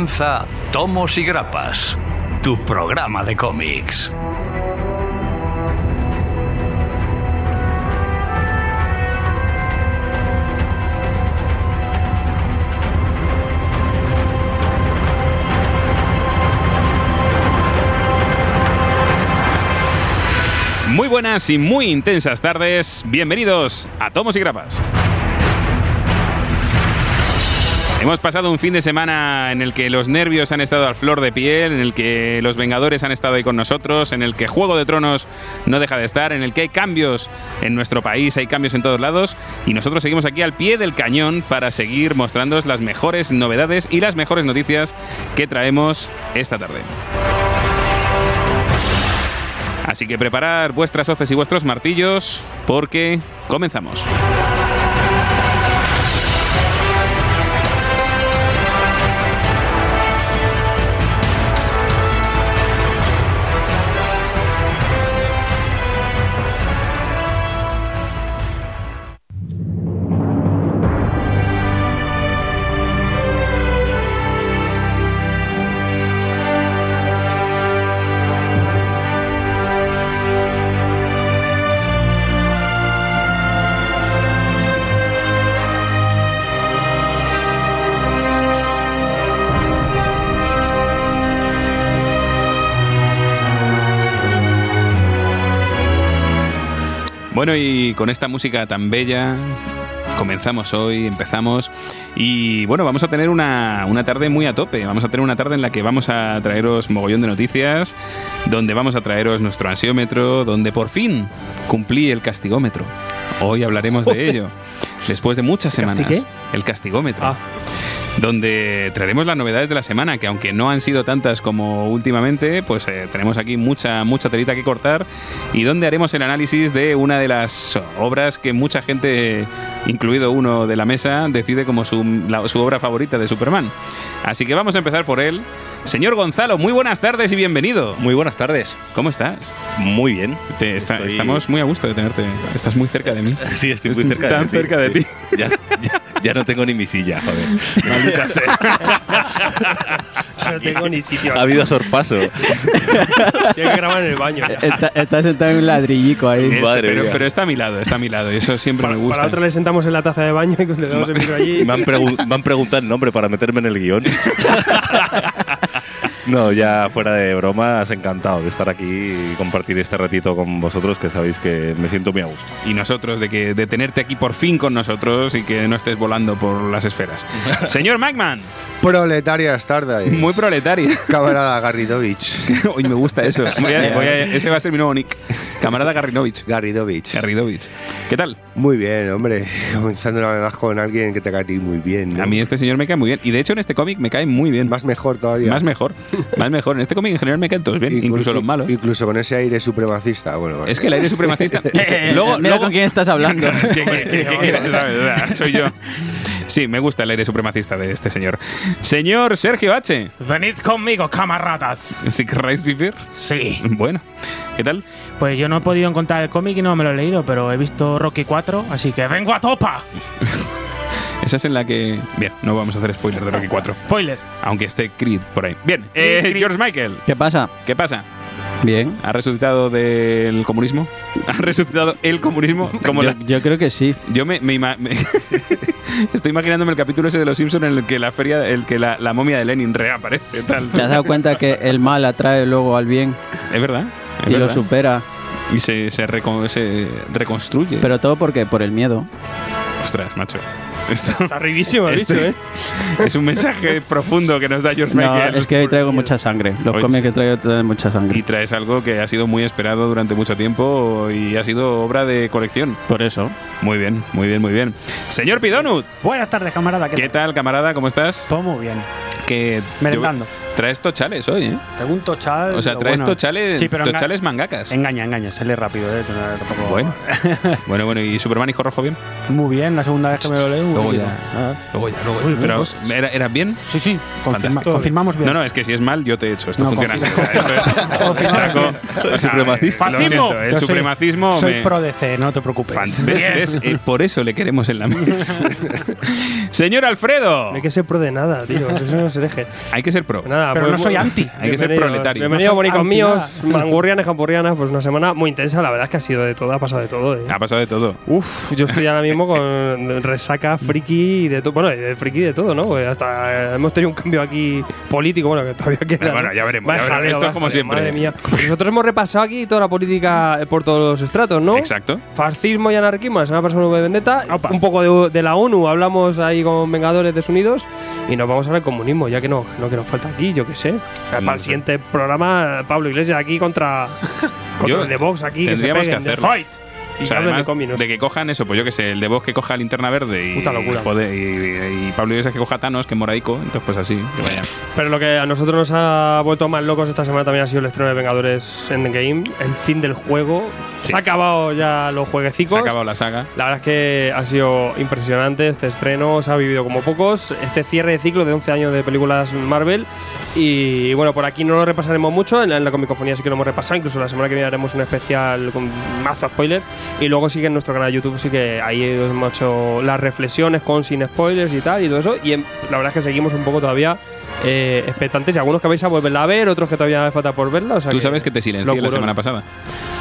Comienza Tomos y Grapas, tu programa de cómics. Muy buenas y muy intensas tardes. Bienvenidos a Tomos y Grapas. Hemos pasado un fin de semana en el que los nervios han estado al flor de piel, en el que los Vengadores han estado ahí con nosotros, en el que Juego de Tronos no deja de estar, en el que hay cambios en nuestro país, hay cambios en todos lados y nosotros seguimos aquí al pie del cañón para seguir mostrándoos las mejores novedades y las mejores noticias que traemos esta tarde. Así que preparad vuestras hoces y vuestros martillos porque comenzamos. Bueno, y con esta música tan bella, comenzamos hoy, empezamos. Y bueno, vamos a tener una, una, tarde muy a tope. Vamos a tener una tarde en la que vamos a traeros mogollón de noticias, donde vamos a traeros nuestro ansiómetro, donde por fin cumplí el castigómetro. Hoy hablaremos de ello. Después de muchas semanas. El castigómetro. Ah. Donde traeremos las novedades de la semana, que aunque no han sido tantas como últimamente, pues eh, tenemos aquí mucha, mucha telita que cortar y donde haremos el análisis de una de las obras que mucha gente, incluido uno de la mesa, decide como su, la- su obra favorita de Superman. Así que vamos a empezar por él. Señor Gonzalo, muy buenas tardes y bienvenido. Muy buenas tardes. ¿Cómo estás? Muy bien. Te- está- Estoy- Estamos muy a gusto de tenerte. Estás muy cerca de mí. Sí, estoy muy Estoy cerca tan de ti. cerca de ti. Ya, ya- ya no tengo ni mi silla, joder. Maldita sea. No tengo ni sitio. Ha habido sorpaso. Tengo que grabar en el baño. ya. Está, está sentado en un ladrillico ahí. Este, Madre pero, mía. pero está a mi lado, está a mi lado. Y eso siempre Para, me gusta. para otro le sentamos en la taza de baño y le damos el micro allí. Me han, pregun- me han preguntado el nombre para meterme en el guion. No, ya fuera de bromas, encantado de estar aquí y compartir este ratito con vosotros, que sabéis que me siento muy a gusto. y nosotros de que de tenerte aquí por fin con nosotros y que no estés volando por las esferas. Señor Magman, Proletarias tardes. muy proletaria. Camarada Garridovich. Hoy me gusta eso. Voy a- voy a- ese va a ser mi nuevo nick. Camarada Garrinovich. Garridovich. Garridovich. ¿Qué tal? Muy bien, hombre. Comenzando una vez más con alguien que te cae a ti muy bien. ¿no? A mí este señor me cae muy bien. Y de hecho en este cómic me cae muy bien. Más mejor todavía. Más mejor. Más mejor. En este cómic en general me caen todos bien, Inclu- incluso los malos. Incluso con ese aire supremacista. Bueno, bueno. Es que el aire supremacista. luego, Mira luego- con quién estás hablando. Es que- que- que- que- que- la verdad, soy yo. Sí, me gusta el aire supremacista de este señor. Señor Sergio H. Venid conmigo, camaradas. Si querráis vivir. Sí. Bueno, ¿qué tal? Pues yo no he podido encontrar el cómic y no me lo he leído, pero he visto Rocky 4, así que vengo a topa. Esa es en la que. Bien, no vamos a hacer spoiler de Rocky 4. Spoiler. Aunque esté Creed por ahí. Bien, eh, Creed. George Michael. ¿Qué pasa? ¿Qué pasa? Bien. ¿Ha resucitado del comunismo? ¿Ha resucitado el comunismo? Como Yo, la- yo creo que sí. Yo me, me ima- me- estoy imaginándome el capítulo ese de los Simpsons en el que la feria, el que la, la momia de Lenin reaparece tal. ¿Te has dado cuenta que el mal atrae luego al bien Es verdad. es y lo supera? Y se, se, recon- se reconstruye. Pero todo porque por el miedo. Ostras, macho. Esto Está arribísimo, he Este- dicho, ¿eh? es un mensaje profundo que nos da George No, Michael. es que hoy traigo mucha sangre. Los Hoy cómics sí. que traigo traen mucha Y sangre. traes algo que ha sido muy esperado durante mucho tiempo y ha sido obra de colección. Por eso. Muy bien, muy bien, muy bien. Señor Pidonut, Buenas tardes, camarada. ¿qué tal, camarada? ¿Cómo estás? Todo muy bien. Que Merendando. Traes tochales hoy, ¿eh? Tengo un tochal. O sea, traes bueno. tochales, Sí, pero tochales mangacas. Engaña, engaña. Sale rápido, ¿eh? Tampoco- Bueno. bueno, bueno, ¿y Superman hijo rojo bien? Muy bien, la segunda vez que me lo leo. Luego muy ya. Ah. Luego ya, luego Uy, Pero, cosas. ¿era, ¿era bien? Sí, sí. Fantástico. confirmamos bien. No, no, es que si es mal, yo te he hecho. Esto No, funciona así. es- el supremacismo Soy me- pro DC, no te preocupes. Fan- ¿Ves? Bien. ¿Ves? Eh, por eso le queremos en la mesa. Señor Alfredo, No hay que ser pro de nada, tío. Eso no se deje. hay que ser pro. Nada, Pero pues, no soy anti. Hay que ser proletario. Bienvenido, anti míos, nada. mangurrianas, jampurrianas. Pues una semana muy intensa. La verdad es que ha sido de todo, ha pasado de todo. ¿eh? Ha pasado de todo. Uf, yo estoy ahora mismo con resaca, friki y de todo. Bueno, friki de todo, ¿no? Pues hasta eh, hemos tenido un cambio aquí político, bueno, que todavía queda. Bueno, ¿no? ya veremos, Vaya ya veremos. jaleo, Esto es como jaleo, siempre. Madre mía. Nosotros hemos repasado aquí toda la política eh, por todos los estratos, ¿no? Exacto. Fascismo y anarquismo, la semana pasada hubo de Vendetta. Opa. Un poco de, de la ONU, hablamos ahí con Vengadores desunidos. Y nos vamos a ver comunismo, ya que no, no que nos falta aquí, yo qué sé. Para No el sé. siguiente programa, Pablo Iglesias aquí contra, contra Yo- el de Vox aquí. Que se tendríamos que peguen, de hacerlo. fight. Y O sea, de además de que cojan eso, pues yo que sé, el de vos que coja linterna verde y, Puta locura. joder, y, y Pablo Iglesias que coja Thanos, que es moraico, entonces pues así, que vaya. Pero lo que a nosotros nos ha vuelto más locos esta semana también ha sido el estreno de Vengadores Endgame, el fin del juego. Se ha acabado ya los Se jueguecicos. ha acabado la saga. La verdad es que ha sido impresionante este estreno, se ha vivido como pocos, este cierre de ciclo de 11 años de películas Marvel y bueno, por aquí no lo repasaremos mucho, en la, en la comicofonía sí que lo hemos repasado, incluso la semana que viene haremos un especial con mazo spoiler y luego sí que en nuestro canal de YouTube sí que ahí hemos hecho las reflexiones con sin spoilers y tal y todo eso. Y en- la verdad es que seguimos un poco todavía eh, expectantes y algunos que vais a volverla a ver, otros que todavía falta por verla. O sea Tú sabes que te silencié la semana pasada.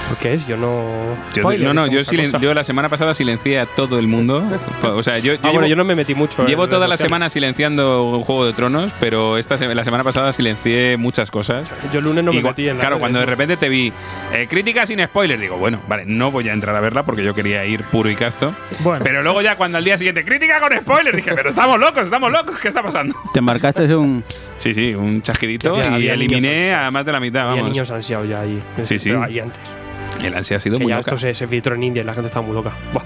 ¿Por qué es? Yo no. Yo- Spoiler, no, no, yo, silen- yo la semana pasada silencié a todo el mundo. O sea, yo, yo Ah, llevo, bueno, yo no me metí mucho. llevo toda la semana silenciando Juego de Tronos, pero esta se- la semana pasada silencié muchas cosas. Yo el lunes no Y me metí en la claro, cuando de repente te vi eh, crítica sin spoiler, digo, bueno, vale, no voy a entrar a verla porque yo quería ir puro y casto. Bueno, Pero luego ya cuando al día siguiente, crítica con spoiler, dije, pero estamos locos, estamos locos, ¿qué está pasando? Te marcaste un. Sí, sí, un chasquidito Había- y había eliminé a más de la mitad, Había vamos. niños ansiados ya ahí. Sí, sí. Ahí antes. El ansia ha sido Que muy ya loca. esto se, se filtró en India y la gente estaba muy loca. Buah.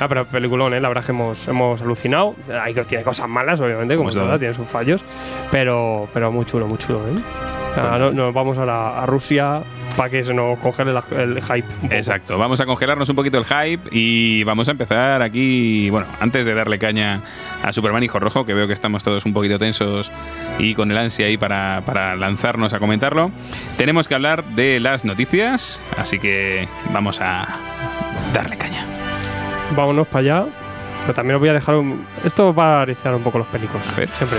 Ah, pero peliculón, ¿eh? La verdad es que hemos, hemos alucinado. Hay, tiene cosas malas, obviamente, como todas, tiene sus fallos. Pero, pero muy chulo, muy chulo, ¿eh? Ah, no- vamos a, Rusia para que se nos congele la- el hype. Exacto, vamos a congelarnos un poquito el hype y vamos a empezar aquí, bueno, antes de darle caña a Superman Hijo Rojo, que veo que estamos todos un poquito tensos y con el ansia ahí para, para lanzarnos a comentarlo, tenemos que hablar de las noticias, así que vamos a darle caña. Vámonos para allá. Pero también os voy a dejar un... Esto va a arizar un poco los ver. Siempre.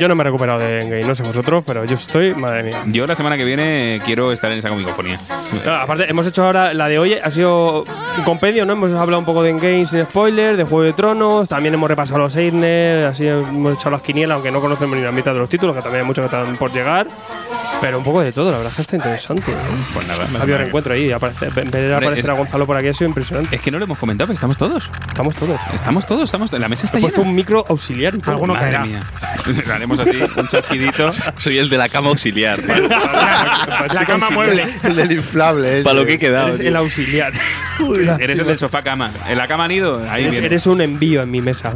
Yo no me he recuperado de Endgame, no sé vosotros, pero yo estoy, madre mía. Yo la semana que viene quiero estar en esa comicofonía. Claro, aparte, hemos hecho ahora la de hoy, ha sido un compendio, ¿no? Hemos hablado un poco de Endgame sin spoiler, de Juego de Tronos, también hemos repasado los Eisner, así hemos echado las quinielas, aunque no conocemos ni la mitad de los títulos, que también hay muchos que están por llegar. Pero un poco de todo, la verdad es que está interesante. ¿eh? Pues nada, Ha habido reencuentro ahí, aparecer, ver aparecer es- a Gonzalo por aquí ha sido impresionante. Es que no lo hemos comentado, pero estamos todos. Estamos todos. Estamos todos, estamos La mesa está He puesto llena. un micro auxiliar. Alguno caerá. Haremos así, un chasquidito. Soy el de la cama auxiliar. La cama mueble. El del inflable. ese. Para lo que he quedado. Eres tío. el auxiliar. eres el del sofá cama. En la cama han ido, ahí Eres, eres un envío en mi mesa.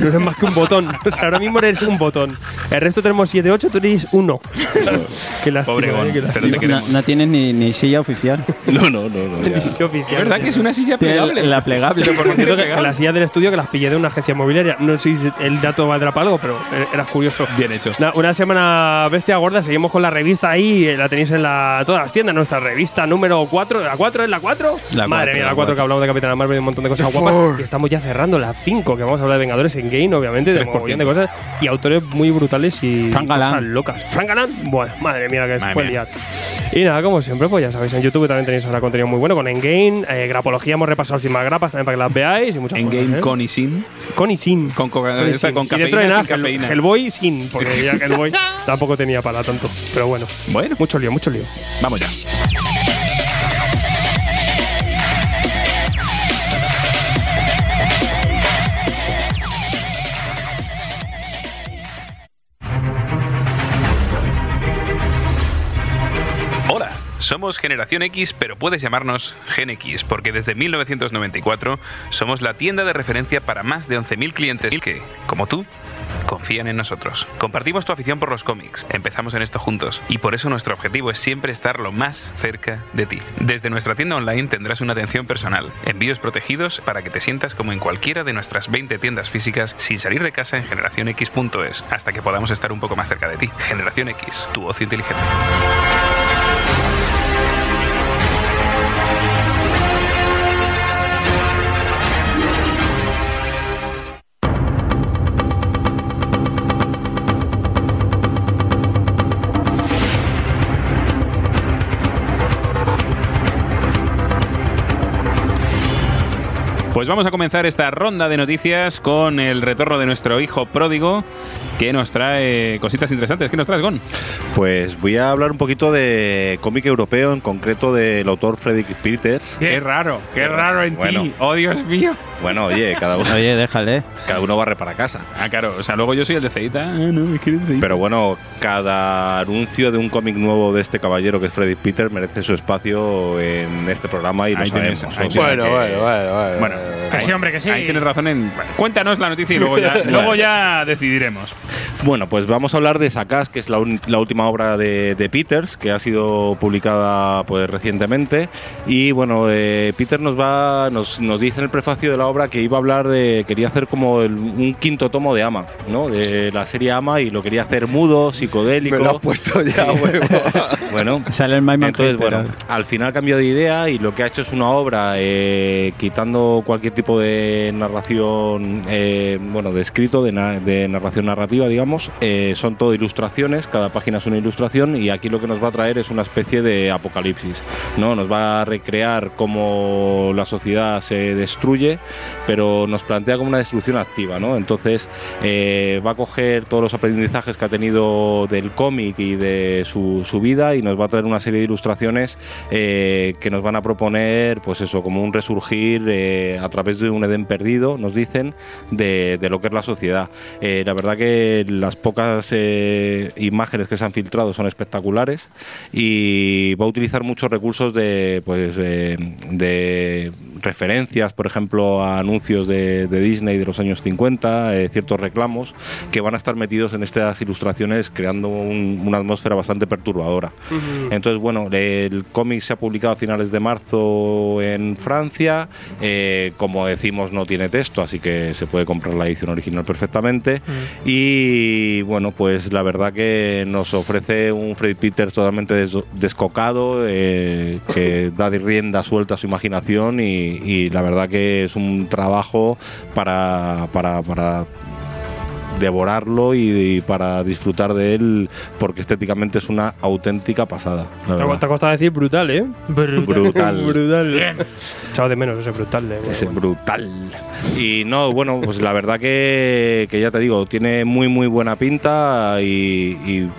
No eres más que un botón. O sea, ahora mismo eres un botón. El resto tenemos 7, 8, tú eres uno. qué lástima, Pobre Gon, eh, qué pero lástima. te No, no tienes ni, ni silla oficial. No, no, no. no. Televisión Es oficial. verdad que es una silla plegable. la plegable. Pero por que, que las sillas del estudio que las pillé de una agencia inmobiliaria. No sé si el dato valdrá para algo, pero era curioso. Bien hecho. Una, una semana bestia gorda, seguimos con la revista ahí, eh, la tenéis en la, todas las tiendas, nuestra revista número 4, ¿la 4 es la 4? La Madre cuatro, mía, la la 4 que hablamos de Capitana Marvel y un montón de cosas guapas. Y estamos ya cerrando la 5, que vamos a hablar de Vengadores en Game, obviamente, de un 3%. montón de cosas y autores muy brutales y Frank Galán. cosas locas. Frank Galán, bueno, madre mía, que fue liar. Y nada, como siempre, pues ya sabéis, en YouTube también tenéis ahora contenido muy bueno con Endgame, eh, grapología, hemos repasado sin más grapas también para que las veáis y muchas En cosas, game ¿eh? con y sin. Con y sin. Con, coca- Con y esta sin. con y dentro de cafeína, nada, sin Hell- cafeína. Hellboy sin, porque ya Hellboy tampoco tenía para tanto. Pero bueno, Bueno, mucho lío, mucho lío. vamos ya. Hola, somos Generación X, pero puedes llamarnos Gen X, porque desde 1994 somos la tienda de referencia para más de 11.000 clientes que, como tú, confían en nosotros. Compartimos tu afición por los cómics, empezamos en esto juntos, y por eso nuestro objetivo es siempre estar lo más cerca de ti. Desde nuestra tienda online tendrás una atención personal, envíos protegidos para que te sientas como en cualquiera de nuestras 20 tiendas físicas sin salir de casa en generacionx.es, hasta que podamos estar un poco más cerca de ti. Generación X, tu ocio inteligente. Pues vamos a comenzar esta ronda de noticias con el retorno de nuestro hijo pródigo que nos trae cositas interesantes. ¿Qué nos traes, Gon? Pues voy a hablar un poquito de cómic europeo, en concreto del autor Frederick Peters. Qué raro, qué raro en bueno. ti. Oh, Dios mío. Bueno, oye, cada uno, Oye, déjale. cada uno barre para casa. Ah, claro. O sea, luego yo soy el de Ceita. Ah, no, es que de Ceita. Pero bueno, cada anuncio de un cómic nuevo de este caballero que es Frederick Peters merece su espacio en este programa y lo Ahí sabemos. Bueno, que- bueno, bueno, bueno. Bueno, Que sí, hombre, que sí. Ahí tienes razón en. bueno, cuéntanos la noticia y luego ya, luego ya decidiremos. Bueno, pues vamos a hablar de Sakas, que es la, un- la última obra de, de Peters, que ha sido publicada pues recientemente. Y bueno, eh, Peter nos va, nos, nos dice en el prefacio de la obra que iba a hablar de, quería hacer como el- un quinto tomo de Ama, ¿no? De la serie Ama y lo quería hacer mudo, psicodélico. Me lo has puesto ya, huevo. Bueno, Sale el entonces, bueno, al final cambió de idea y lo que ha hecho es una obra eh, quitando cualquier tipo de narración, eh, bueno, de escrito, de, na- de narración narrativa, digamos. Eh, son todo ilustraciones, cada página es una ilustración y aquí lo que nos va a traer es una especie de apocalipsis, ¿no? Nos va a recrear cómo la sociedad se destruye, pero nos plantea como una destrucción activa, ¿no? Entonces eh, va a coger todos los aprendizajes que ha tenido del cómic y de su, su vida y nos va a traer una serie de ilustraciones eh, que nos van a proponer, pues eso, como un resurgir a través de un Edén perdido, nos dicen, de, lo que es la sociedad. La verdad que las pocas eh, imágenes que se han filtrado son espectaculares y va a utilizar muchos recursos de, pues, eh, de referencias, por ejemplo, a anuncios de, de Disney de los años 50, eh, ciertos reclamos que van a estar metidos en estas ilustraciones creando un- una atmósfera bastante perturbadora. Entonces, bueno, el cómic se ha publicado a finales de marzo en Francia, eh, como decimos no tiene texto, así que se puede comprar la edición original perfectamente. Y bueno, pues la verdad que nos ofrece un Freddy Peters totalmente des- descocado, eh, que da de rienda suelta a su imaginación y, y la verdad que es un trabajo para, para, para devorarlo y, y para disfrutar de él porque estéticamente es una auténtica pasada. la Te costado decir brutal, ¿eh? Brutal. brutal. Echado de menos ese brutal. De, Es brutal. Y no, bueno, pues la verdad que, que ya te digo, tiene muy, muy buena pinta y, y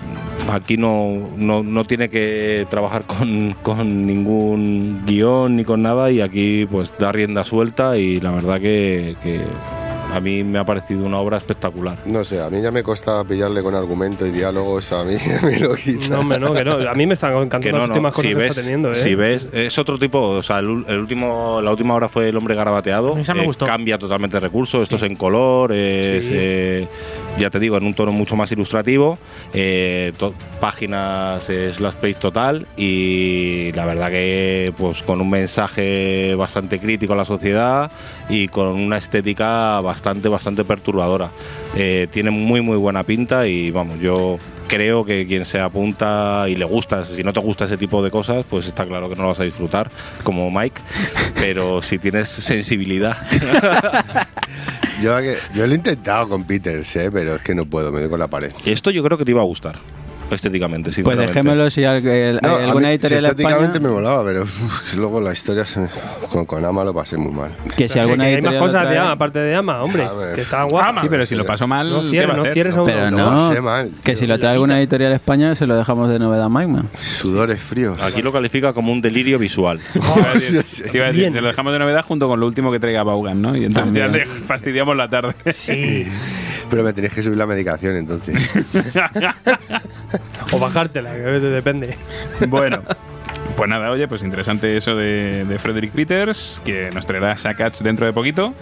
aquí no, no, no tiene que trabajar con, con ningún guion ni con nada y aquí pues da rienda suelta y la verdad que, que a mí me ha parecido una obra espectacular. No sé, a mí ya me cuesta pillarle con argumento y diálogo, eso a mí me lo quita. No, hombre, no, que no. A mí me están encantando Que no, las no. últimas cosas Si que ves, está teniendo, ¿eh? si ves, es otro tipo, o sea, el, último, la última obra fue El hombre garabateado. Esa me eh, gustó. Cambia totalmente de recursos, esto es en color, es, Sí. eh, ya te digo, en un tono mucho más ilustrativo, eh, páginas eh, slash page total y la verdad que pues con un mensaje bastante crítico a la sociedad y con una estética bastante, bastante perturbadora. Eh, tiene muy, muy buena pinta y vamos, yo creo que quien se apunta y le gusta, si no te gusta ese tipo de cosas, pues está claro que no lo vas a disfrutar, como Mike, pero si tienes sensibilidad, Yo, lo he intentado con Peters, ¿eh? pero es que no puedo, me doy con la pared. esto yo creo que te iba a gustar, estéticamente, Pues dejémoslo si al- el- No, a alguna mí, editorial si estéticamente España, me molaba, pero uf, luego la historia se me- con, con Ama lo pasé muy mal. que si alguna que hay más cosas de trae- Ama, aparte de Ama, hombre. Que está guapa. Sí, pero si lo pasó mal, No ¿qué cierres, no cierres a uno. Pero no, pasé mal. que si lo trae alguna editorial España se lo dejamos de novedad a Mike Man. Sudores fríos. Aquí lo califica como un delirio visual. Te iba a decir- no te lo dejamos de novedad junto con lo último que traiga Baugan, ¿no? Y entonces ya fastidiamos la tarde. Sí. Pero me tenéis que subir la medicación entonces. O bajártela, que depende. bueno. Pues nada, oye, pues interesante eso de, de Frederick Peters, que nos traerá Sakats dentro de poquito.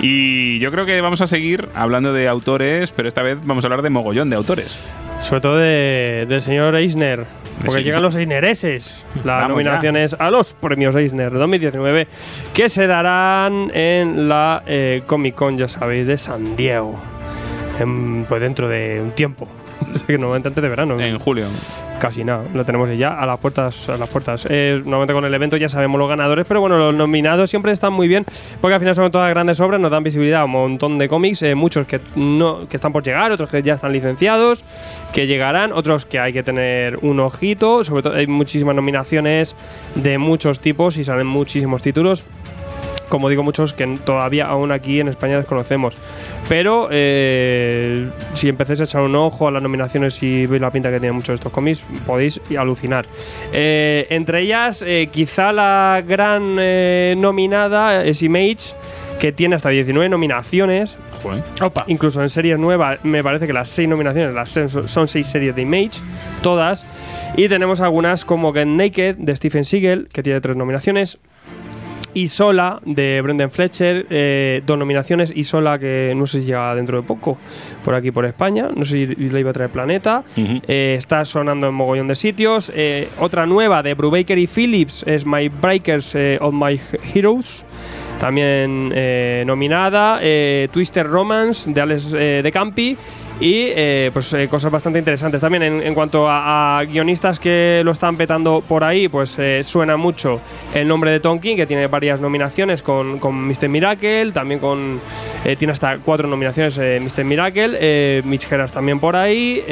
Y yo creo que vamos a seguir hablando de autores, pero esta vez vamos a hablar de mogollón de autores. Sobre todo de- del señor Eisner. Porque Sí. llegan los Einereses, las Vamos nominaciones a los premios Eisner 2019, que se darán en la eh, Comic Con, ya sabéis, de San Diego. En- pues dentro de un tiempo. Normalmente antes de verano. En julio. Casi nada, lo tenemos ya a las puertas. A las puertas. Eh, normalmente con el evento ya sabemos los ganadores, pero bueno, los nominados siempre están muy bien, porque al final son todas grandes obras, nos dan visibilidad a un montón de cómics, eh, muchos que no que están por llegar, otros que ya están licenciados, que llegarán, otros que hay que tener un ojito, sobre todo hay muchísimas nominaciones de muchos tipos y salen muchísimos títulos como digo, muchos que todavía aún aquí en España desconocemos. Pero eh, si empecéis a echar un ojo a las nominaciones y veis la pinta que tienen muchos de estos cómics, podéis alucinar. Eh, entre ellas, eh, quizá la gran eh, nominada es Image, que tiene hasta 19 nominaciones. Joder. Incluso en series nuevas, me parece que las seis nominaciones las seis son- son seis series de Image, todas. Y tenemos algunas como Get Naked de Stephen Siegel, que tiene tres nominaciones. Isola de Brendan Fletcher, eh, dos nominaciones. Isola, que no sé si llega dentro de poco por aquí por España. No sé si le iba a traer Planeta. Eh, está sonando en mogollón de sitios. Eh, otra nueva de Brubaker y Phillips es My Breakers of My Heroes. También nominada. Twister Romance de Alex de Campi. Y eh, pues eh, cosas bastante interesantes. También en, cuanto a, guionistas que lo están petando por ahí, pues eh, suena mucho el nombre de Tonkin, que tiene varias nominaciones con, con Mr. Miracle. También con. eh, tiene hasta cuatro nominaciones Mr. Miracle. Mitch Gerrard también por ahí.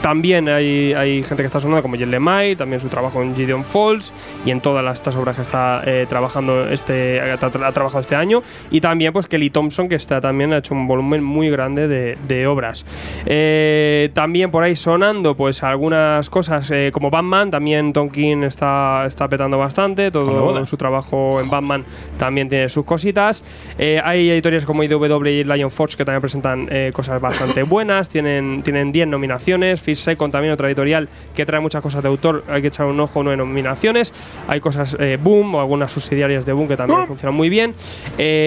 También hay, hay gente que está sonando como Jen Lemay, también su trabajo en Gideon Falls y en todas las, estas obras que está trabajando este ha, tra- ha trabajado este año y también pues Kelly Thompson que está también ha hecho un volumen muy grande de, de obras Eh, también por ahí sonando pues algunas cosas eh, como Batman también Tonkin está, está petando bastante todo su trabajo en Batman también tiene sus cositas. Eh, hay editoriales como IDW y Lion Forge que también presentan cosas bastante buenas tienen tienen 10 nominaciones. Fish Second también otra editorial que trae muchas cosas de autor hay que echar un ojo nueve nominaciones. Hay cosas Boom o algunas subsidiarias de Boom que también funcionan muy bien.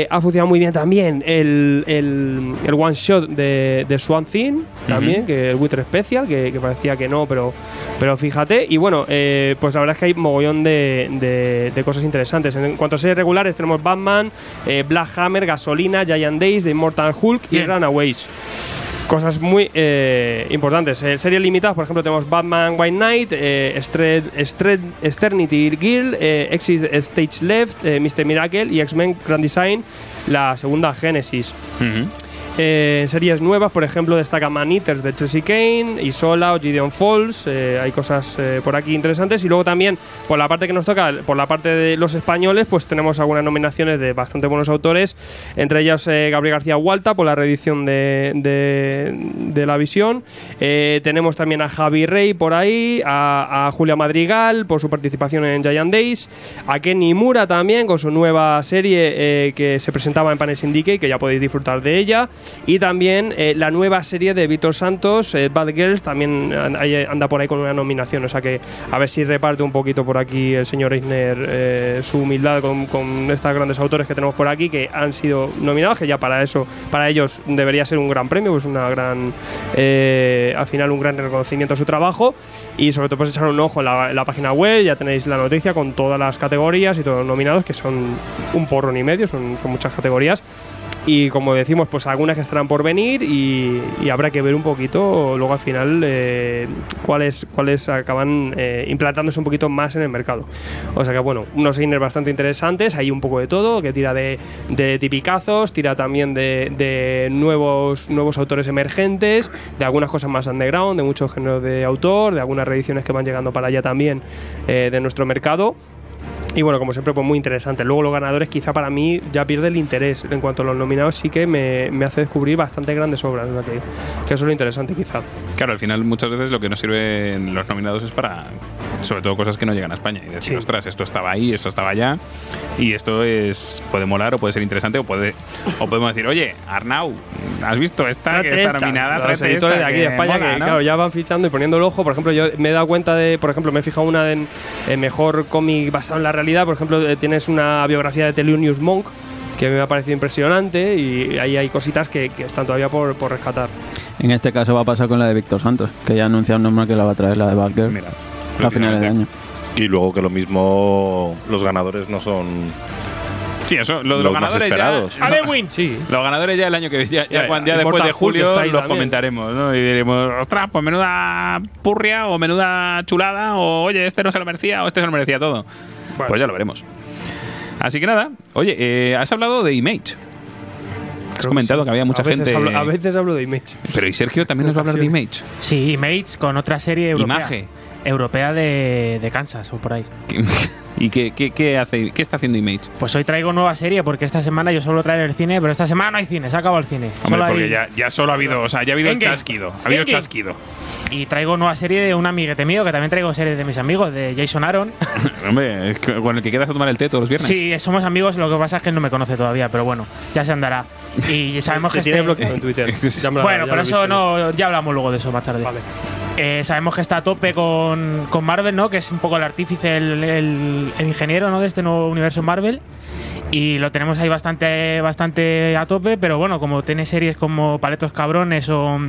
Ha funcionado muy bien también el, el, el one shot de, de Swan Thing también que el Winter Special que, que parecía que no pero pero fíjate y bueno eh, pues la verdad es que hay mogollón de, de- de cosas interesantes en cuanto a series regulares tenemos Batman eh, Black Hammer Gasolina Giant Days The Immortal Hulk y Bien. Runaways cosas muy eh, importantes. En series limitadas, por ejemplo, tenemos Batman White Knight, eh, Girl, eh, Exit Stage Left, eh, Mr. Miracle y X-Men Grand Design, la segunda Genesis. Ujú. Eh, series nuevas, por ejemplo, destaca Man Eaters de Chelsea Kane, Isola o Gideon Falls. eh, hay cosas eh, por aquí interesantes. Y luego también, por la parte que nos toca, por la parte de los españoles, pues tenemos algunas nominaciones de bastante buenos autores. Entre ellas eh, Gabriel García Hualta por la reedición de, de- La Visión. Eh, tenemos también a Javi Rey por ahí, a, Julia Madrigal por su participación en Giant Days, a Kenny Mura también con su nueva serie que se presentaba en Panel Syndicate, que ya podéis disfrutar de ella. Y también eh, la nueva serie de Víctor Santos, eh, Bad Girls, también ahí anda por ahí con una nominación. O sea que a ver si reparte un poquito por aquí el señor Eisner eh, su humildad con, con estos grandes autores que tenemos por aquí que han sido nominados, que ya para eso, para ellos debería ser un gran premio, pues una gran, eh, al final un gran reconocimiento a su trabajo. Y sobre todo pues echar un ojo en la, en la página web, ya tenéis la noticia con todas las categorías y todos los nominados, que son un porrón y medio, son, son muchas categorías. Y como decimos, pues algunas que estarán por venir y, y habrá que ver un poquito luego al final eh, cuáles, cuáles acaban eh, implantándose un poquito más en el mercado. O sea que bueno, unos inners bastante interesantes, hay un poco de todo, que tira de, de tipicazos, tira también de, de nuevos, nuevos autores emergentes, de algunas cosas más underground, de muchos géneros de autor, de algunas reediciones que van llegando para allá también eh, de nuestro mercado. Y bueno, como siempre, pues muy interesante. Luego los ganadores quizá para mí ya pierde el interés. En cuanto a los nominados sí que me, me hace descubrir bastante grandes obras. O sea que, que eso es lo interesante quizá. Claro, al final muchas veces lo que nos sirven los nominados es para, sobre todo, cosas que no llegan a España. Y decir, Sí. ostras, esto estaba ahí, esto estaba allá. Y esto es puede molar o puede ser interesante o puede o podemos decir, oye, Arnau, ¿has visto esta que Tráete está esta. nominada? Los editores de aquí de que España mola, que ¿no? claro, ya van fichando y poniendo el ojo. Por ejemplo, yo me he dado cuenta de, por ejemplo, me he fijado una en, en mejor cómic basado en la realidad. Por ejemplo, eh, tienes una biografía de Thelonious Monk que me ha parecido impresionante y ahí hay cositas que, que están todavía por, por rescatar. En este caso va a pasar con la de Víctor Santos, que ya ha anunciado un nombre que la va a traer, la de Barker, Mira, a finales de año. Y luego que lo mismo los ganadores no son Sí, eso, lo de los, ganadores ya. Halloween. Sí. Los ganadores ya el año que ya, ya, Ya, cuan- ya ya. después de julio los también. comentaremos, ¿no? Y diremos, ostras, pues menuda purria o menuda chulada o oye, este no se lo merecía o este se lo merecía todo. Bueno. Pues ya lo veremos. Así que nada, oye, eh, has hablado de Image. Has Creo comentado sí. que había mucha a veces gente. Hablo, a veces hablo de Image. Pero y Sergio también nos va a hablar de Image. Sí, Mates con otra serie europea. Image. Europea de, de Kansas o por ahí. ¿Qué- ¿Y qué, qué, qué hace, qué está haciendo Image? Pues hoy traigo nueva serie porque esta semana yo solo traigo el cine, pero esta semana no hay cine, se ha acabado el cine. Hombre, Solo porque hay- ya, ya solo ha habido, o sea, ya ha habido el chasquido. Ha habido chasquido. Y traigo nueva serie de un amiguete mío, que también traigo series de mis amigos, de Jason Aaron. Hombre, con el que quedas a tomar el té todos los viernes. sí, somos amigos, lo que pasa es que él no me conoce todavía, pero bueno, ya se andará. Y sabemos que tiene este- bloqueado en Twitter. Bueno, pero eso visto. no, ya hablamos luego de eso más tarde. Vale. Eh, sabemos que está a tope con, con Marvel, ¿no? Que es un poco el artífice, el, el- el ingeniero, ¿no? De este nuevo universo Marvel. Y lo tenemos ahí bastante, bastante a tope, pero bueno, como tiene series como Paletos Cabrones o.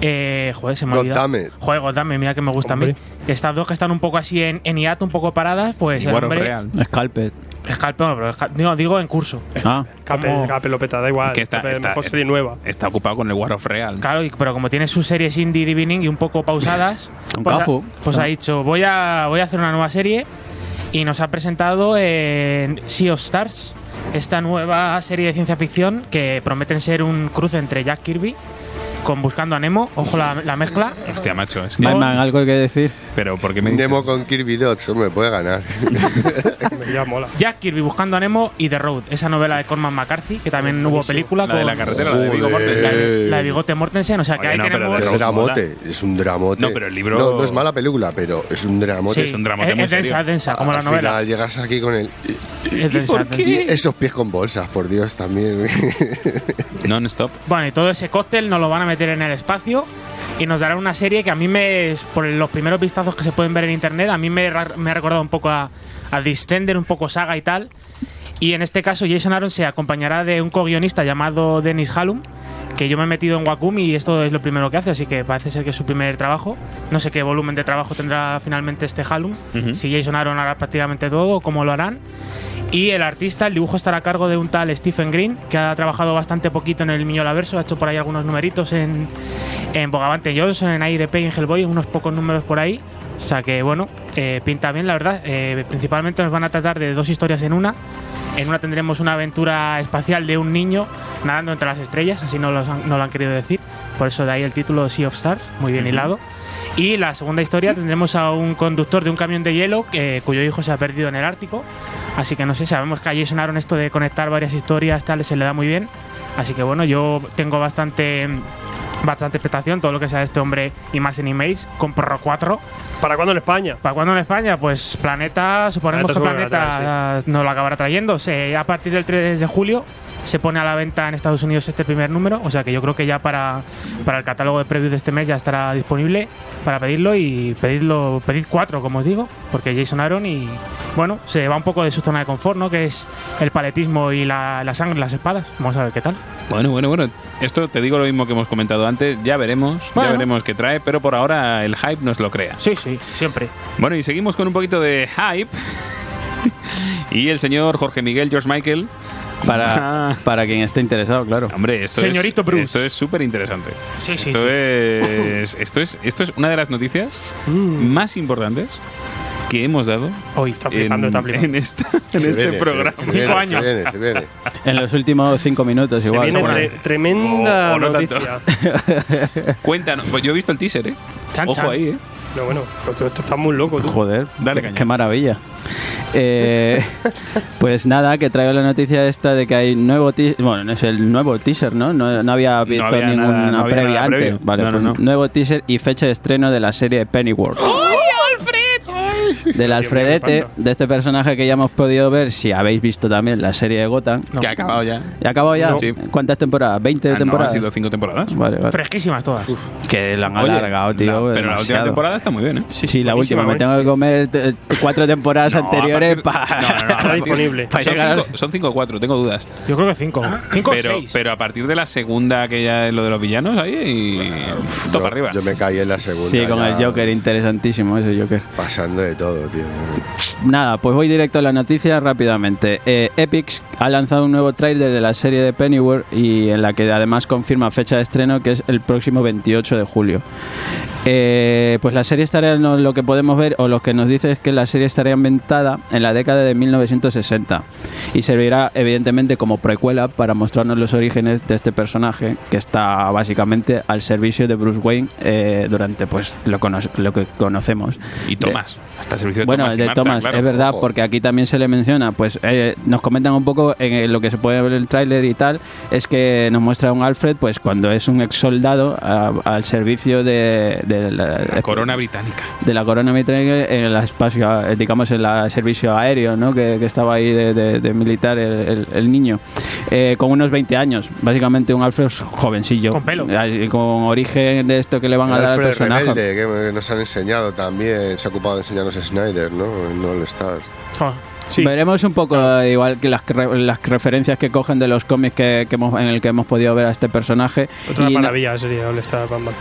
Eh, joder, se me ha olvidado. Joder, Goddammit, mira que me gusta a Hombre. mí. Que estas dos que están un poco así en, en hiato, un poco paradas, pues Y el War of hombre. Real. Scalped. Scalpe, no, pero Scal- digo, digo en curso. Ah, Como- Cape Lopeta, da igual. Que está- Cape, está- mejor serie nueva. Está ocupado con el War of Real. Claro, y- pero como tiene sus series indie divining y un poco pausadas, Con pues, ha, Cafu. pues ha dicho, voy a, voy a hacer una nueva serie y nos ha presentado en Sea of Stars, esta nueva serie de ciencia ficción que prometen ser un cruce entre Jack Kirby con Buscando a Nemo, ojo la, la mezcla. Hostia, macho. Es que, Nightman, ¿algo hay que decir? pero ¿por qué me dices? Nemo con Kirby Dots, hombre, puede ganar. Ya mola. Jack Kirby Buscando a Nemo y The Road, esa novela de Corman McCarthy, que también hubo película La de con la carretera, la de Joder. Mortensen. la de- la de Bigote Mortensen, o sea que Oye, ahí no, pero tenemos... The Es Road dramote, es un dramote. No, pero el libro- No, no es mala película, pero es un dramote. Sí, es un dramote es, muy es densa, serio. es densa, como la Al novela. final llegas aquí con el. Es densa, esos pies con bolsas, por Dios, también. Non-stop. Bueno, y todo ese cóctel nos lo van a meter en el espacio y nos darán una serie que a mí me, por los primeros vistazos que se pueden ver en internet, a mí me, me ha recordado un poco a, a Distender, un poco saga y tal. Y en este caso Jason Aaron se acompañará de un co-guionista llamado Dennis Hallum, que yo me he metido en Wacom y esto es lo primero que hace, así que parece ser que es su primer trabajo. No sé qué volumen de trabajo tendrá finalmente este Hallum, si Jason Aaron hará prácticamente todo o cómo lo harán. Y el artista, el dibujo estará a cargo de un tal Stephen Green, que ha trabajado bastante poquito en el Miñolaverso, ha hecho por ahí algunos numeritos en, en Bogavante Johnson, en IDP y en Hellboy, unos pocos números por ahí. O sea que bueno, eh, pinta bien la verdad. Eh, principalmente nos van a tratar de dos historias en una. En una tendremos una aventura espacial de un niño nadando entre las estrellas, así no, los han- no lo han querido decir. Por eso de ahí el título Sea of Stars, muy bien hilado. Y la segunda historia tendremos a un conductor de un camión de hielo que- cuyo hijo se ha perdido en el Ártico. Así que no sé, sabemos que a Jason Aaron esto de conectar varias historias tal se le da muy bien. Así que bueno, yo tengo bastante bastante expectación todo lo que sea de este hombre y más en emails con Porro 4 ¿Para cuándo en España? ¿Para cuándo en España? Pues Planeta, suponemos Planeta que seguro que la Planeta nos lo acabará trayendo. Se- a partir del 3 de julio se pone a la venta en Estados Unidos este primer número, o sea que yo creo que ya para, para el catálogo de previews de este mes ya estará disponible para pedirlo y pedirlo, pedid cuatro, como os digo, porque Jason Aaron y bueno, se va un poco de su zona de confort, ¿no? Que es el paletismo y la, la sangre, las espadas. Vamos a ver qué tal. Bueno, bueno, bueno. Esto te digo lo mismo que hemos comentado antes. Ya veremos, Bueno. ya veremos qué trae, pero por ahora el hype nos lo crea. Sí, sí, siempre. Bueno, y seguimos con un poquito de hype. y el señor Jorge Miguel George Michael. Para, para quien esté interesado, claro. Hombre, esto Señorito es, Bruce. Esto es súper interesante. Sí, sí, esto sí. es esto es esto es una de las noticias Mm. más importantes que hemos dado Hoy Está flipando, en, está flipando. en esta en Se este viene, se- programa. Se, Cinco viene, años. Se viene, se viene. En los últimos cinco minutos, Se igual. viene seguro. tre- tremenda O- o no noticia. Cuéntanos, pues yo he visto el teaser, ¿eh? Chan, Ojo chan. ahí, ¿eh? No, bueno, esto, esto está muy loco, tú. Joder, Dale qué, caña. qué maravilla. Eh, pues nada, que traigo la noticia esta de que hay nuevo teaser. Bueno, no es el nuevo teaser, ¿no? No, no había visto había ninguna nada- no había previa antes. previo. Vale, No, no, pues no. nuevo teaser y fecha de estreno de la serie Pennyworth. Del mío, ¿qué Alfredete, de este personaje que ya hemos podido ver, si habéis visto también la serie de Gotham. Que ha acabado ya. ¿Ya ha acabado ya? No. Sí. ¿Cuántas temporadas? ¿20 Ah, no, han temporadas? sido cinco temporadas. Vale, vale. Fresquísimas todas. Que la han Oye, alargado, tío. la- pero la última demasiado. temporada está muy bien, ¿eh? Sí, la buenísima, última. Me tengo que comer cuatro temporadas No, anteriores para. No, no, no, a Está partir- disponible. para Son llegar a- cinco, son cinco o cuatro, tengo dudas. Yo creo que cinco. Cinco o Pero, seis. pero a partir de la segunda, que ya es lo de los villanos, ahí y. Yo, Topa arriba. yo me caí en la segunda. Sí, con ya el Joker, interesantísimo ese Joker. Pasando de todo, tío. Nada, pues voy directo a la noticia rápidamente. Eh, Epix ha lanzado un nuevo tráiler de la serie de Pennyworth y en la que además confirma fecha de estreno que es el próximo 28 de julio. Eh, pues la serie estaría, no, lo que podemos ver o lo que nos dice es que la serie estaría inventada en la década de 1960 y servirá evidentemente como precuela para mostrarnos los orígenes de este personaje que está básicamente al servicio de Bruce Wayne eh, durante pues lo, cono- lo que conocemos. Y De- Tomás. Hasta el servicio de bueno, Tomás. y de Marta, Thomas, claro. es verdad, Ojo. porque aquí también se le menciona, pues eh, nos comentan un poco en eh, lo que se puede ver en el tráiler y tal, es que nos muestra un Alfred, pues cuando es un ex soldado a- al servicio de, de la, La corona británica. de la corona británica en el espacio, eh, digamos, en el servicio aéreo, ¿no? Que, que estaba ahí de, de- de militar el, el- el niño, Eh, con unos 20 años, básicamente un Alfred jovencillo, Con pelo. Eh, con origen de esto que le van a dar al personaje. Rebelde, que nos han enseñado también. Se ha ocupado de enseñarnos Snyder, ¿no? En All Stars. Sí. Veremos un poco igual que las, las referencias que cogen de los cómics que, que hemos, en el que hemos podido ver a este personaje Otra y, no- maravilla sería All Star Batman.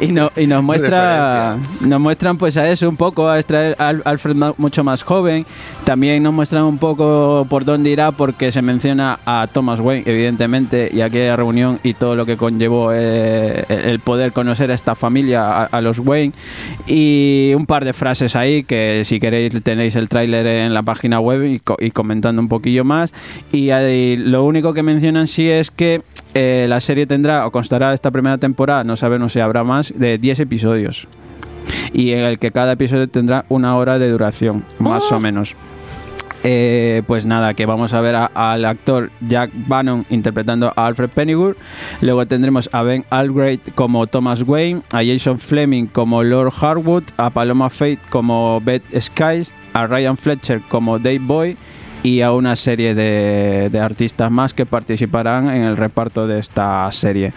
y, no- y nos muestra nos muestran pues a eso un poco a extraer al Alfred mucho más joven también nos muestran un poco por dónde irá porque se menciona a Thomas Wayne evidentemente y aquella reunión y todo lo que conllevó eh, el el poder conocer a esta familia a, a los Wayne y un par de frases ahí que si queréis tenéis el tráiler en la página web y, co- y comentando un poquillo más y ahí lo único que mencionan sí es que eh, la serie tendrá o constará esta primera temporada, no sabemos si habrá más, de 10 episodios. Y en el que cada episodio tendrá una hora de duración, más o menos. Eh, pues nada, que vamos a ver a- al actor Jack Bannon interpretando a Alfred Pennyworth. Luego tendremos a Ben Albright como Thomas Wayne, a Jason Fleming como Lord Harwood, a Paloma Faith como Beth Skies, a Ryan Fletcher como Dave Boy y a una serie de, artistas más que participarán en el reparto de esta serie.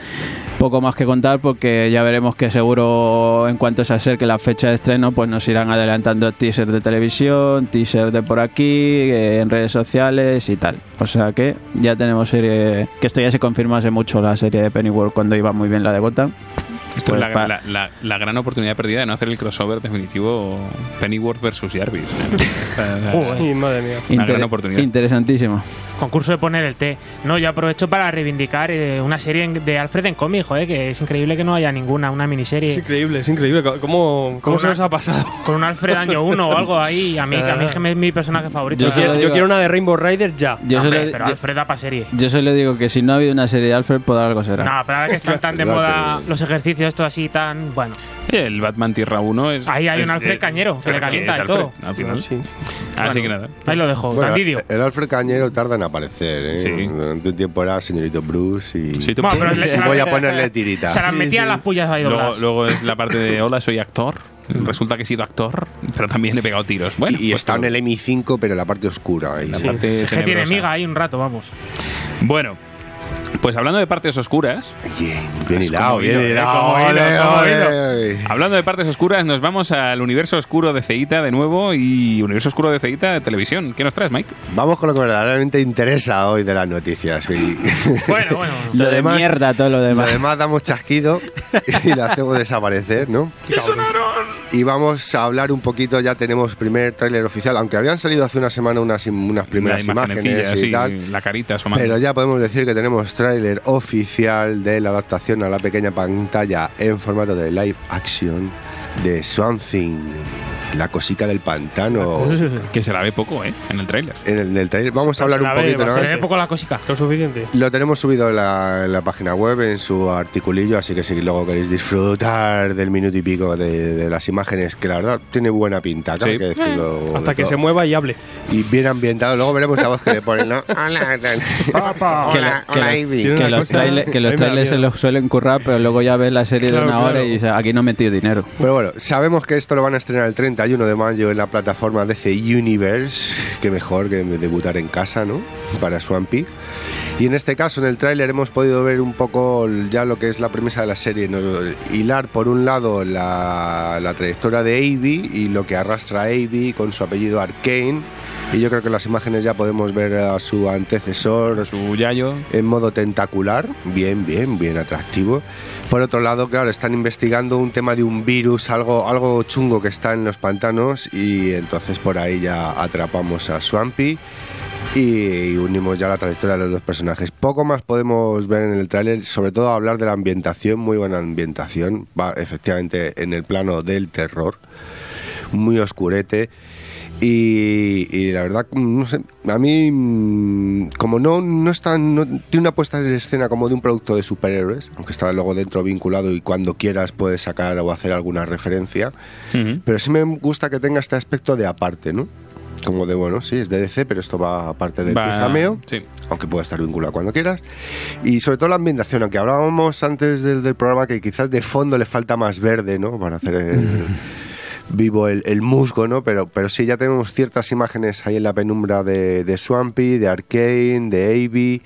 Poco más que contar porque ya veremos que seguro en cuanto se acerque la fecha de estreno pues nos irán adelantando teasers de televisión, teasers de por aquí, eh, en redes sociales y tal. O sea que ya tenemos serie, que esto ya se confirmó hace mucho la serie de Pennyworth cuando iba muy bien la de Gotham. Esto es la, Pues la- la- la gran oportunidad perdida de no hacer el crossover definitivo Pennyworth versus Jarvis. Sí, madre mía. Una gran oportunidad. Interesantísimo. Concurso de poner el té. No, yo aprovecho para reivindicar eh, una serie de Alfred en cómic, joder, que es increíble que no haya ninguna, una miniserie. Es increíble, es increíble. ¿Cómo, cómo se una- nos ha pasado? Con un Alfred año 1 o algo ahí. A mí, a mí es que mi personaje favorito. Yo quiero una de Rainbow Rider ya. Yo hombre, solo, pero yo- Alfred da para serie. yo solo digo que si no ha habido una serie de Alfred, por algo será. No, pero ahora que están tan de moda los ejercicios estos así tan... Bueno, El Batman Tierra 1 es. Ahí hay es- un Alfred eh, Cañero, que le calienta es Alfred, todo. Al final. Sí. Así Bueno, que nada. ahí lo dejo, Bueno, Tandidio. el Alfred Cañero tarda en aparecer, ¿eh? Sí. Durante un tiempo era señorito Bruce y... Sí, tú- Bueno, pero le- Voy a ponerle tirita. Se las metían sí. las pullas ahí luego, dobladas. luego es la parte de hola, soy actor. Resulta que he sido actor, pero también he pegado tiros. Bueno, y pues está en el M5, pero en la parte oscura. ahí, La sí. parte es que tiene miga ahí un rato, vamos. Bueno, pues hablando de partes oscuras, Bien, bien hilado, bien ¿eh? hilado. Hablando de partes oscuras, nos vamos al universo oscuro de Ceita de nuevo y universo oscuro de Ceita de televisión. ¿Qué nos traes, Mike? Vamos con lo que verdaderamente interesa hoy de las noticias. y- Bueno, bueno. Lo Lo de demás- mierda, todo lo Lo demás. demás damos chasquido y lo hacemos desaparecer, ¿no? Y vamos a hablar un poquito, ya tenemos primer tráiler oficial, aunque habían salido hace una semana unas, unas primeras Una imágenes y tal. la carita asomando. Pero ya podemos decir que tenemos tráiler oficial de la adaptación a la pequeña pantalla en formato de live action de Swamp Thing, la cosica del pantano. Que se la ve poco, ¿eh? En el tráiler. En el, en el tráiler vamos a hablar se un la ve poquito, ¿no? Se ve poco la cosica. Lo suficiente. Lo tenemos subido en la, en la página web, en su articulillo, así que si luego queréis disfrutar del minuto y pico de, de las imágenes, que la verdad tiene buena pinta, Sí. hay que decirlo. Hasta de que todo. se mueva y hable. Y bien ambientado, luego veremos la voz que le ponen, ¿no? Hola, Que, hola, que hola, los, que que trailers se los suelen currar, pero luego ya ves la serie Claro, de una hora claro. y dices, aquí no he metido dinero. Pero bueno, sabemos que esto lo van a estrenar el 31 de mayo en la plataforma DC Universe, que mejor que debutar en casa, ¿no? Para Swampy. Y en este caso, en el tráiler hemos podido ver un poco ya lo que es la premisa de la serie, ¿no? hilar por un lado la, la trayectoria de Avi y lo que arrastra Avi con su apellido Arkane. Y yo creo que en las imágenes ya podemos ver a su antecesor, Su Yayo. en modo tentacular, bien, bien, bien atractivo. Por otro lado, claro, están investigando un tema de un virus, algo, algo chungo que está en los pantanos y entonces por ahí ya atrapamos a Swampy y unimos ya la trayectoria de los dos personajes. Poco más podemos ver en el tráiler, sobre todo hablar de la ambientación, muy buena ambientación, va efectivamente en el plano del terror, muy oscurete. Y, y la verdad, no sé, a mí, mm, como no, no, está, no tiene una puesta en escena como de un producto de superhéroes, aunque está luego dentro vinculado y cuando quieras puedes sacar o hacer alguna referencia, Ujú. pero sí me gusta que tenga este aspecto de aparte, ¿no? Como de, bueno, sí, es de DC, pero esto va aparte del pijameo Sí. aunque pueda estar vinculado cuando quieras. Y sobre todo la ambientación, aunque hablábamos antes del, del programa que quizás de fondo le falta más verde, ¿no? Para hacer el- vivo el, el musgo, ¿no? Pero, pero sí, ya tenemos ciertas imágenes ahí en la penumbra de, de Swampy, de Arcane, de Avi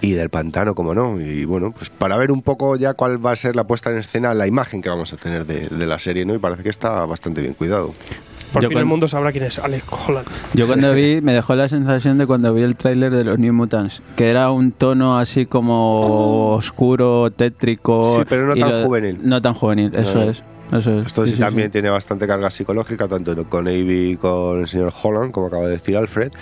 y del pantano, como no. Y bueno, pues para ver un poco ya cuál va a ser la puesta en escena, la imagen que vamos a tener de, de la serie, ¿no? Y parece que está bastante bien cuidado. Por Yo fin cuando- el mundo sabrá quién es Alex Holland. Yo cuando vi, me dejó la sensación de cuando vi el tráiler de los New Mutants, que era un tono así como oscuro, tétrico. Sí, pero no tan juvenil. No tan juvenil, eso No. es. Eso es. Esto sí, Sí, también sí. tiene bastante carga psicológica, tanto con Avi con el señor Holland, como acaba de decir Alfred.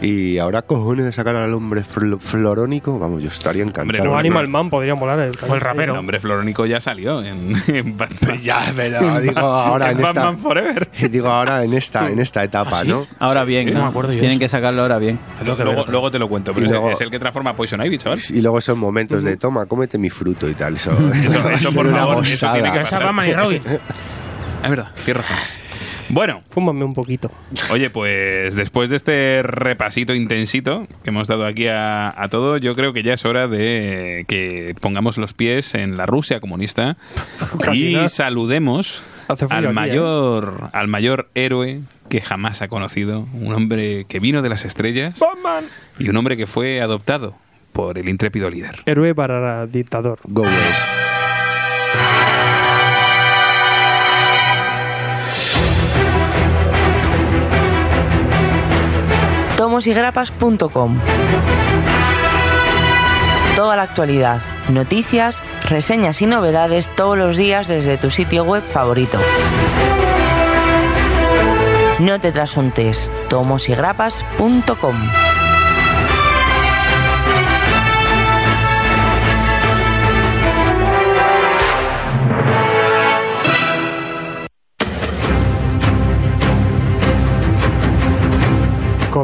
Y ahora cojones de sacar al hombre fl- florónico, vamos, yo estaría encantado. Hombre, no, Animal. Man podría molar. eh, O el rapero. El hombre florónico ya salió en, en Batman. Pues ya, pero digo ahora en esta, Batman Forever. digo ahora en esta, en esta etapa, ¿Ah, sí? ¿no? Ahora bien, no ¿no? me acuerdo yo Tienen de que sacarlo ahora bien. Luego, luego te lo cuento, pero luego- es el que transforma a Poison Ivy, chaval. Y luego esos momentos de toma, cómete mi fruto y tal. Eso, Eso, eso, por una favor, eso tiene que. Esa Batman y Robin. Es verdad, tienes razón. Bueno, Fúmame un poquito. Oye, pues después de este repasito intensito que hemos dado aquí a, a todo, yo creo que ya es hora de que pongamos los pies en la Rusia comunista y saludemos al aquí, ¿eh? mayor, al mayor héroe que jamás ha conocido, un hombre que vino de las estrellas y un hombre que fue adoptado por el intrépido líder. Héroe para dictador. Go West. tomosygrapas.com. Toda la actualidad, Noticias, reseñas y novedades todos los días desde tu sitio web favorito. No te trasuntes, tomosigrapas.com.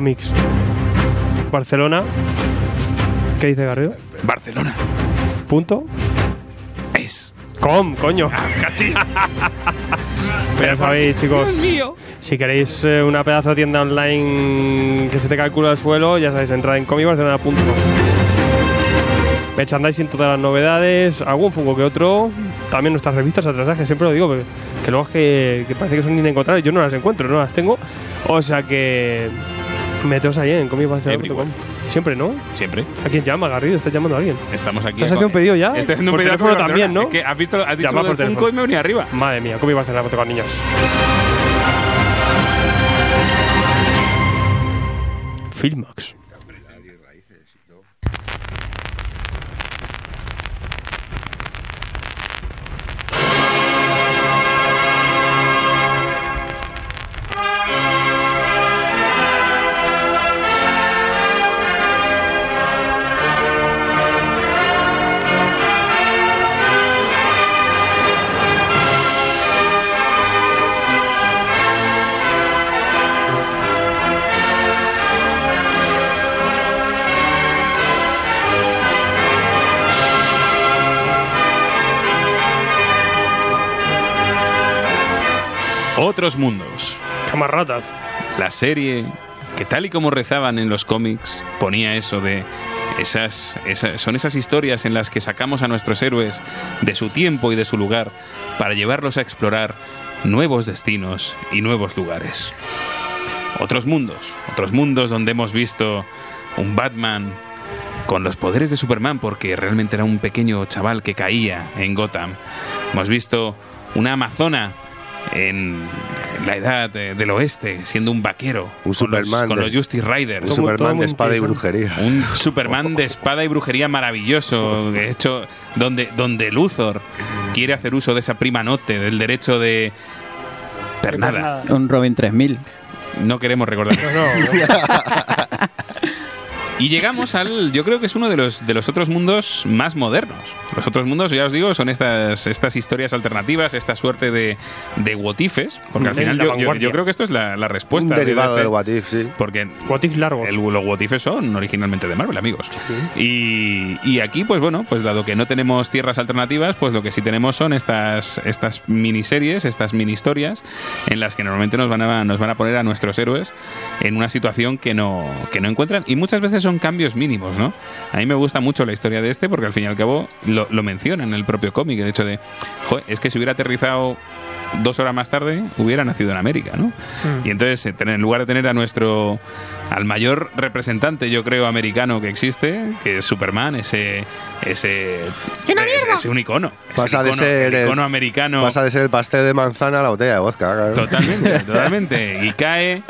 Cómics. Barcelona. ¿Qué dice Garrido? Barcelona. Punto. Es. Com, coño. ¡Cachis! Ya sabéis, chicos. Si queréis eh, una pedazo de tienda online que se te calcula el suelo, ya sabéis, entrad en comicbarcelona.com. Merchandising, todas las novedades, algún fungo que otro. También nuestras revistas atrasadas, que siempre lo digo, que, que luego es que, que parece que son inencontrables. Yo no las encuentro, no las tengo. O sea que. Meteos ahí en. Everywhere. Siempre, ¿no? Siempre. ¿A quién llama, Garrido? ¿Estás llamando a alguien? Estamos aquí. ¿Estás haciendo un pedido ya? Estoy haciendo un pedido teléfono también, ¿no? Es que has, visto, has dicho Llama por del Funko teléfono. y me venía arriba. Madre mía, comicbarcelona.com, niños. Filmax. Otros mundos. Camarratas. La serie que tal y como rezaban en los cómics ponía eso de esas, esas son esas historias en las que sacamos a nuestros héroes de su tiempo y de su lugar para llevarlos a explorar nuevos destinos y nuevos lugares. Otros mundos, otros mundos donde hemos visto un Batman con los poderes de Superman porque realmente era un pequeño chaval que caía en Gotham. Hemos visto una amazona en la edad de- del oeste siendo un vaquero Un con, los, Superman con de- los Justice Riders. Un Superman de espada y brujería. Un Superman de espada y brujería maravilloso, de hecho, donde, donde Luthor quiere hacer uso de esa prima note, del derecho de pernada. Un Robin 3000. No queremos recordar. No, Y llegamos al, yo creo que es uno de los, de los otros mundos más modernos. Los otros mundos, ya os digo, son estas, estas historias alternativas, esta suerte de, de wotifes, porque al De final yo, yo- yo creo que esto es la, la Un respuesta. de derivado DC, del What If, sí. Porque What if largos. el, los wotifes son originalmente de Marvel, amigos. Y, y aquí, pues bueno, pues dado que no tenemos tierras alternativas, pues lo que sí tenemos son estas, estas miniseries, estas mini historias, en las que normalmente nos van, a, nos van a poner a nuestros héroes en una situación que no, que no encuentran. Y muchas veces son cambios mínimos, ¿no? A mí me gusta mucho la historia de este, porque al fin y al cabo lo, lo menciona en el propio cómic, el hecho de, "Joder, es que si hubiera aterrizado dos horas más tarde, hubiera nacido en América, ¿no? Y entonces, eh, tener- en lugar de tener a nuestro al mayor representante, yo creo, americano que existe, que es Superman, ese ese, ese, ese un icono, ese Pasa de icono, ser el el- icono americano. Pasa de ser el pastel de manzana a la botella de vodka. claro. Totalmente, totalmente. Y cae,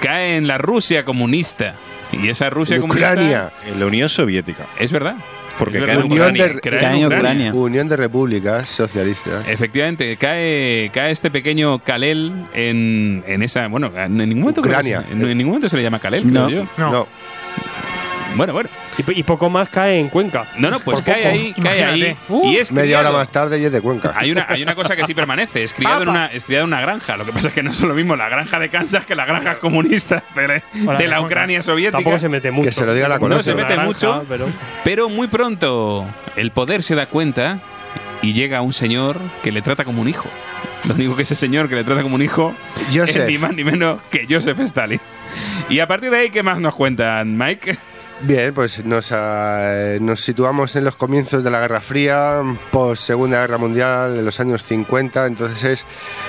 cae en la Rusia comunista. Y esa Rusia En comunista. Ucrania. En la Unión Soviética. Es verdad. Porque Es cae verdad. Unión Ucrania. de- Cae Cae en Ucrania. Unión de Repúblicas Socialistas. Efectivamente, cae, cae este pequeño Kalel en, en esa. Bueno, en ningún momento. creo que Ucrania. se- en, en ningún momento se le llama Kalel, creo No. yo. No. No, Bueno, bueno. Y, y poco más cae en Cuenca. No, no, pues Por cae poco. ahí, cae ahí. Uh, y es media hora más tarde y es de Cuenca. Hay una, hay una cosa que sí permanece, es criado, en una, es criado en una granja. Lo que pasa es que no es lo mismo la granja de Kansas que las granjas comunistas de, de la. Ucrania soviética. Tampoco se mete mucho. Que se lo diga la No se mete granja, mucho. Pero Pero muy pronto el poder se da cuenta y llega un señor que le trata como un hijo. Lo único que ese señor que le trata como un hijo Joseph. es ni más ni menos que Joseph Stalin. Y a partir de ahí, ¿qué más nos cuentan, Mike? Bien, pues nos, ah, nos situamos en los comienzos de la Guerra Fría, post Segunda Guerra Mundial, en los años 50. Entonces es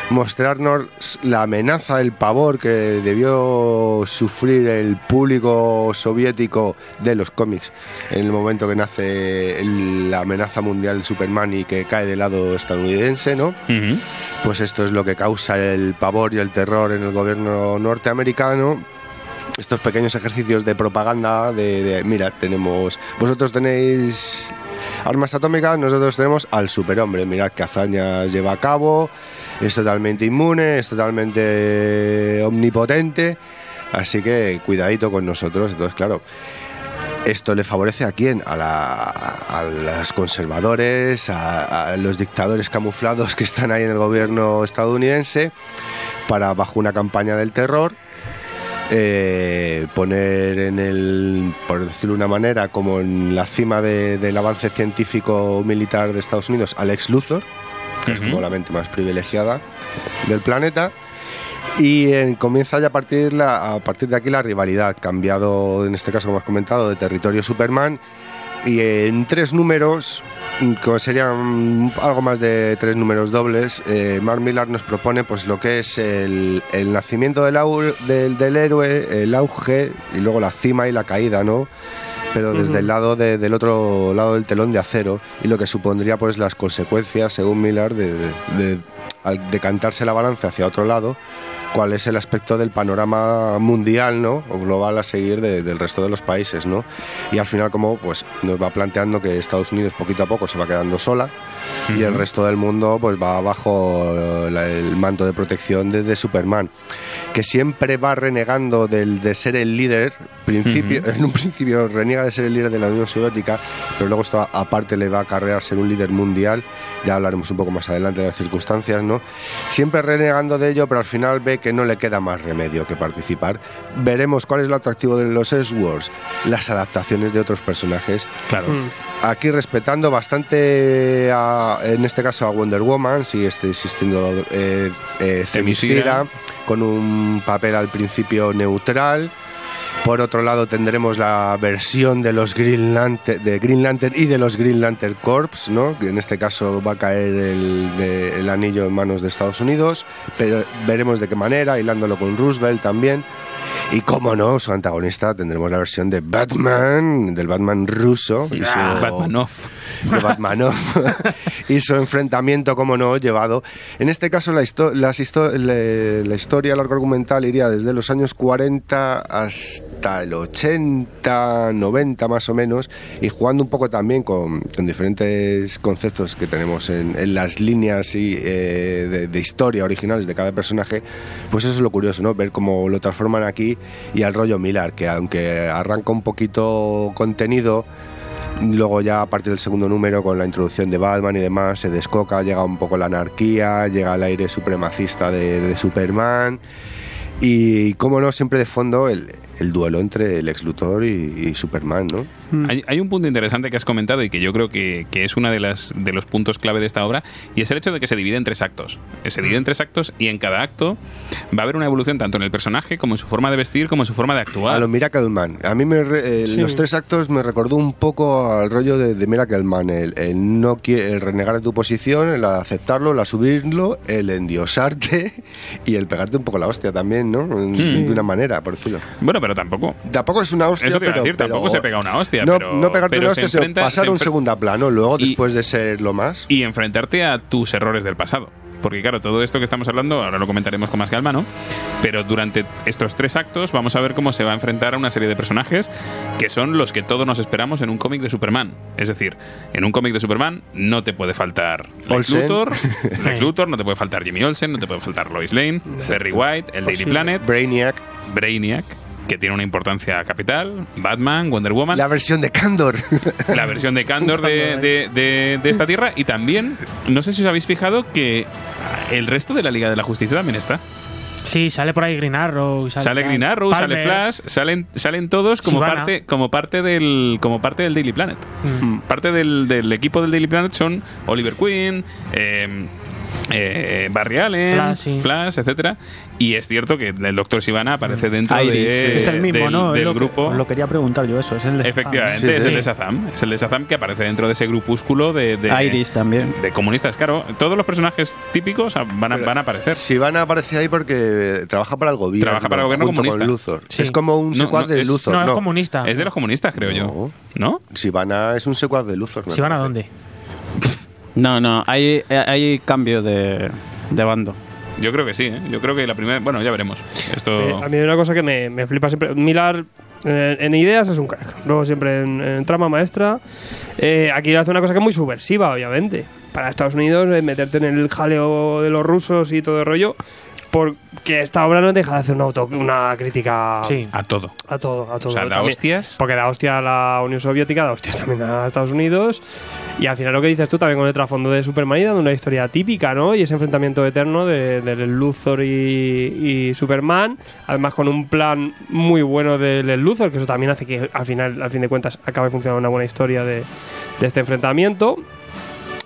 mostrarnos la amenaza, el pavor que debió sufrir el público soviético de los cómics en el momento que nace el- la amenaza mundial de Superman y que cae del lado estadounidense, ¿no? Pues esto es lo que causa el pavor y el terror en el gobierno norteamericano. Estos pequeños ejercicios de propaganda de, de, mira, tenemos, vosotros tenéis armas atómicas, nosotros tenemos al superhombre. Mirad qué hazañas lleva a cabo, es totalmente inmune, es totalmente omnipotente, así que cuidadito con nosotros. Entonces, claro, esto le favorece a quién? A, la, a los conservadores, a, a los dictadores camuflados que están ahí en el gobierno estadounidense, para bajo una campaña del terror eh, poner en el, por decirlo de una manera, como en la cima de- del avance científico militar de Estados Unidos, al ex Luthor, que es como la mente más privilegiada del planeta. Y eh, comienza ya a partir, la- a partir de aquí la rivalidad, cambiado en este caso, como has comentado, de territorio Superman. Y en tres números, que serían algo más de tres números dobles, eh, Mark Millar nos propone pues lo que es el, el nacimiento del, au- del, del héroe, el auge y luego la cima y la caída, ¿no? Pero desde el lado de- del otro lado del telón de acero y lo que supondría pues las consecuencias, según Millar, de, de- de- al decantarse la balanza hacia otro lado, cuál es el aspecto del panorama mundial, ¿no? O global a seguir de- del resto de los países, ¿no? Y al final como pues nos va planteando que Estados Unidos poquito a poco se va quedando sola y el resto del mundo pues va bajo eh, la- el manto de protección de, de Superman que siempre va renegando del, de ser el líder principio en un principio reniega de ser el líder de la Unión Soviética pero luego esto aparte le va a acarrear ser un líder mundial ya hablaremos un poco más adelante de las circunstancias no siempre renegando de ello pero al final ve que no le queda más remedio que participar. Veremos cuál es lo atractivo de los S-Wars las adaptaciones de otros personajes. Claro. aquí respetando bastante a- en este caso a Wonder Woman sigue este- existiendo eh, eh, con un papel al principio neutral por otro lado tendremos la versión de los Green Lantern, de Green Lantern y de los Green Lantern Corps, ¿no? que en este caso va a caer el, el anillo en manos de Estados Unidos, pero veremos de qué manera, hilándolo con Roosevelt también. Y como no, su antagonista tendremos la versión de Batman, del Batman ruso. Y su, Ah, Batman off. de Batmanov y su enfrentamiento, como no, llevado. En este caso, la, histo- las histo- le- la historia, el arco argumental iría desde los años 40 hasta el 80, 90 más o menos, y jugando un poco también con, con diferentes conceptos que tenemos en, en las líneas y, eh, de, de historia originales de cada personaje. Pues eso es lo curioso, ¿no? Ver cómo lo transforman aquí y al rollo Miller, que aunque arranca un poquito contenido. Luego ya a partir del segundo número con la introducción de Batman y demás se descoca, llega un poco la anarquía, llega el aire supremacista de, Superman y, como no, siempre de fondo el, el duelo entre el ex Luthor y, y Superman, ¿no? Hay, hay un punto interesante que has comentado y que yo creo que, que es uno de, las, de los puntos clave de esta obra y es el hecho de que se divide en tres actos. Se divide en tres actos y en cada acto va a haber una evolución tanto en el personaje como en su forma de vestir como en su forma de A actuar. lo Miracle Man. A mí me re- eh, Sí. los tres actos me recordó un poco al rollo de, de Miracle Man. El, el no el renegar de tu posición, el aceptarlo, el asubirlo, el endiosarte y el pegarte un poco la hostia también, ¿no? Hmm. De una manera, por decirlo. Bueno, pero tampoco. Tampoco es una hostia, Eso te iba a pero, decir, tampoco pero- se pega una hostia, No, pero- no pegarte pero una se hostia, sino pasar se a un segundo plano, luego Y- después de ser lo más. y enfrentarte a tus errores del pasado. Porque claro, todo esto que estamos hablando, ahora lo comentaremos con más calma, ¿no? Pero durante estos tres actos vamos a ver cómo se va a enfrentar a una serie de personajes que son los que todos nos esperamos en un cómic de Superman. Es decir, en un cómic de Superman no te puede faltar Lex. Luthor, Lex Luthor, no te puede faltar Jimmy Olsen, no te puede faltar Lois Lane, Perry White, el Daily. Planet, Brainiac, Brainiac, que tiene una importancia capital, Batman, Wonder Woman la versión de Candor. la versión de Candor de, de- de- de esta tierra y también, no sé si os habéis fijado que el resto de la Liga de la Justicia también está. Sí, sale por ahí Green Arrow. Sale, Sale Green Arrow, sale. Flash, salen, salen todos como Sivana. parte, como parte del como parte del Daily Planet. Mm. Parte del, del equipo del Daily Planet son Oliver Queen, eh, eh, Barry Allen, Flash, sí. Flash, etcétera. Y es cierto que el Doctor Sivana aparece dentro Iris, de- sí. Es el mismo, del, ¿no? Del lo grupo. lo quería preguntar yo eso. Es el de Efectivamente, Sí, es sí. el de Shazam. Es el de Shazam que aparece dentro de ese grupúsculo de, de, Iris también. de comunistas. Claro, todos los personajes típicos van a, van a aparecer. Si van a aparecer ahí porque trabaja para el gobierno. Trabaja para el gobierno comunista. Con Luthor. Sí. Es como un No, secuaz no, de es- Luthor. No, No, es comunista. Es de los comunistas, creo yo. ¿No? Sivana es un secuaz de Luthor. me ¿Si van a parece. dónde? No, no, hay, hay cambio de, de bando. Yo creo que sí, ¿eh? Yo creo que la primera. Bueno, ya veremos. Esto. Eh, a mí hay una cosa que me, me flipa siempre. Milar eh, en ideas es un crack. Luego siempre en, en trama maestra. Eh, aquí hace una cosa que es muy subversiva, obviamente. Para Estados Unidos, eh, meterte en el jaleo de los rusos y todo el rollo. Porque esta obra no deja de hacer una, auto- una crítica Sí. a todo. a todo. A todo O sea, da También- hostias. Porque da hostia a la Unión Soviética, da hostia también a Estados Unidos. Y al final lo que dices tú también con el trasfondo de Superman y dando una historia típica, ¿no? Y ese enfrentamiento eterno de, del Luthor y, y Superman. Además con un plan muy bueno del del Luthor, que eso también hace que al final, al fin de cuentas, acabe funcionando una buena historia de, de este enfrentamiento.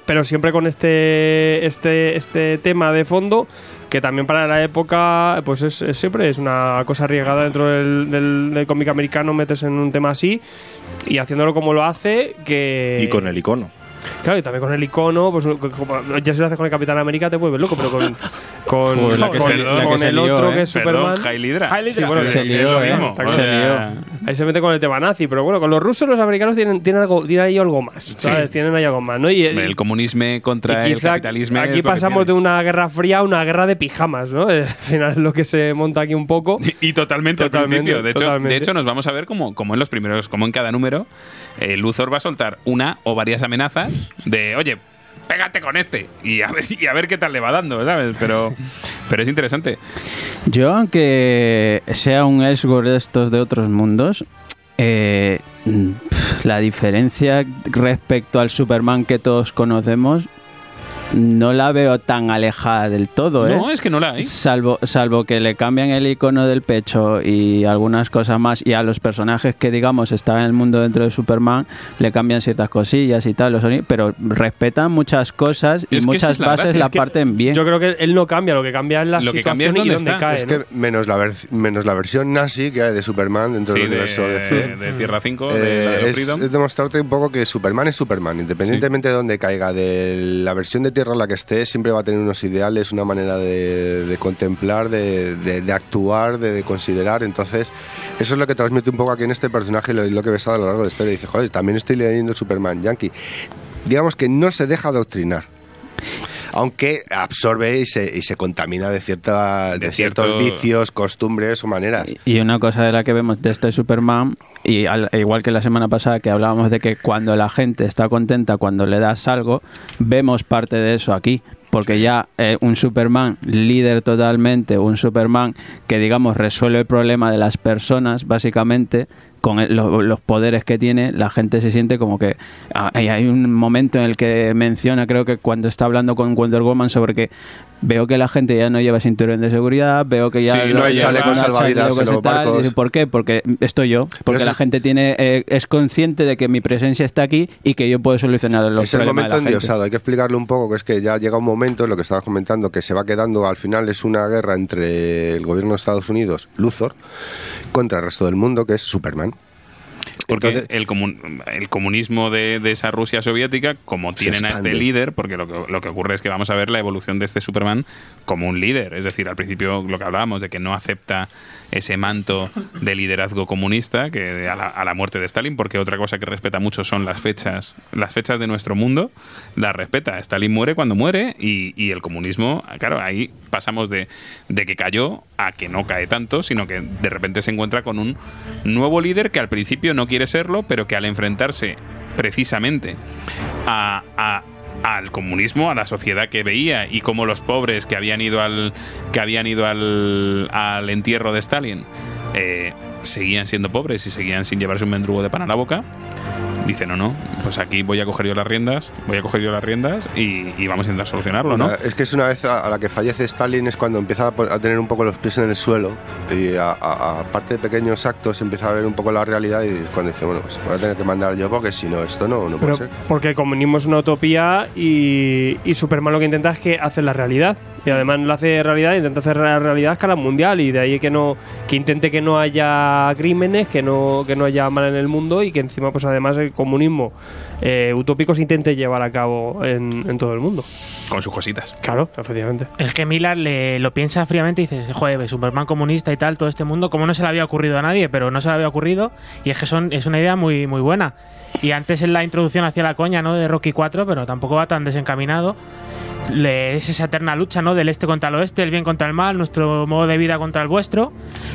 Pero siempre con este, este, este tema de fondo que también para la época pues es, es siempre es una cosa arriesgada dentro del, del- cómic americano metes en un tema así y haciéndolo como lo hace que Y con el icono. Claro y también con el icono pues como- ya si lo haces con el Capitán América te vuelves loco pero con con, Joder, la que con- se- la que con se el lió, otro ¿eh? que es Perdón, Superman Heil Hydra. Sí, bueno, Se es lió, lo ¿eh? mismo. Se lió. Ahí se mete con el tema nazi, pero bueno, con los rusos y los americanos tienen, tienen, algo, tienen ahí algo más, ¿sabes? Tienen ahí algo más, ¿no? Y, El comunismo contra y el capitalismo. aquí pasamos de una guerra fría a una guerra de pijamas, ¿no? Al final es lo que se monta aquí un poco. Y totalmente, al Totalmente, principio. De hecho, totalmente. de hecho, nos vamos a ver como, como en los primeros, como en cada número, eh, Luthor va a soltar una o varias amenazas de, oye, pégate con este y a ver, y a ver qué tal le va dando, ¿sabes? Pero, pero es interesante. Yo, aunque sea un Esgor de estos de otros mundos, eh, mm, la diferencia respecto al Superman que todos conocemos no la veo tan alejada del todo, ¿eh? No, es que no la hay. Salvo, salvo que le cambian el icono del pecho y algunas cosas más, y a los personajes que, digamos, están en el mundo dentro de Superman, le cambian ciertas cosillas y tal, los soni- pero respetan muchas cosas y Es muchas la bases gracia, la parten bien. Yo creo que él no cambia, lo que cambia es la Lo que situación cambia es y dónde cae. Es ¿no? que menos la, ver- menos la versión nazi que hay de Superman dentro Sí, del de, universo de de, de Tierra 5, de, Eh, la de es, Freedom. es demostrarte un poco que Superman es Superman, independientemente de dónde caiga, de la versión de Tierra en la que esté, siempre va a tener unos ideales, una manera de, contemplar, de, actuar, de, de considerar. Entonces, eso es lo que transmite un poco aquí en este personaje lo, lo que ves a lo largo de la historia. Dice, joder, también estoy leyendo Superman Yankee. Digamos que no se deja adoctrinar. Aunque absorbe y se, y se contamina de, cierta, de, De ciertos cierto- vicios, costumbres o maneras. Y una cosa de la que vemos de este Superman, y al- igual que la semana pasada que hablábamos de que cuando la gente está contenta, cuando le das algo, vemos parte de eso aquí. Porque ya eh, un Superman líder totalmente, un Superman que digamos resuelve el problema de las personas, básicamente, con el- lo- los poderes que tiene, la gente se siente como que ah, hay, hay un momento en el que menciona, creo que cuando está hablando con Wonder Woman sobre que veo que la gente ya no lleva cinturón de seguridad, veo que ya Sí, no hay chalecos salvavidas los tal, ¿Por qué? Porque estoy yo. Porque la gente tiene eh, es consciente de que mi presencia está aquí y que yo puedo solucionar los es el problemas momento de la gente. endiosado. Hay que explicarle un poco que es que ya llega un momento, lo que estabas comentando, que se va quedando, al final es una guerra entre el gobierno de Estados Unidos, Luthor, contra el resto del mundo, que es Superman. Porque Entonces- el, comun- el comunismo de, de esa Rusia soviética, como tienen a este líder, porque lo que, lo que ocurre es que vamos a ver la evolución de este Superman como un líder. Es decir, al principio lo que hablábamos de que no acepta ese manto de liderazgo comunista que a la, muerte de Stalin, porque otra cosa que respeta mucho son las fechas, las fechas de nuestro mundo, las respeta. Stalin muere cuando muere y, el comunismo, claro, ahí pasamos de, de que cayó a que no cae tanto, sino que de repente se encuentra con un nuevo líder que al principio no quiere serlo, pero que al enfrentarse precisamente a- al comunismo, a la sociedad que veía y como los pobres que habían ido al que habían ido al, entierro de Stalin eh, seguían siendo pobres y seguían sin llevarse un mendrugo de pan a la boca. Dice, no, no, pues aquí voy a coger yo las riendas, voy a coger yo las riendas y, y vamos a intentar solucionarlo, ¿no? Es que es una vez a, a la que fallece Stalin es cuando empieza a, tener un poco los pies en el suelo y a- a- aparte de pequeños actos empieza a ver un poco la realidad y es cuando dice, bueno, pues voy a tener que mandar yo porque si no, esto no, no puede Pero ser. porque el comunismo es una utopía y, y Superman lo que intenta es que hace la realidad. Y además lo hace realidad, intenta hacer realidad a escala mundial y de ahí que no que intente que no haya crímenes, que no que no haya mal en el mundo y que encima pues además el comunismo eh, utópico se intente llevar a cabo en, en todo el mundo. Con sus cositas. Claro, efectivamente. Es que Miller le, lo piensa fríamente y dices, joder, Superman comunista y tal, todo este mundo, como no se le había ocurrido a nadie, pero no se le había ocurrido, y es que son, es una idea muy, muy buena. Y antes en la introducción hacía la coña, ¿no? De Rocky 4, pero tampoco va tan desencaminado. Es esa eterna lucha, ¿no? Del este contra el oeste, el bien contra el mal, nuestro modo de vida contra el vuestro.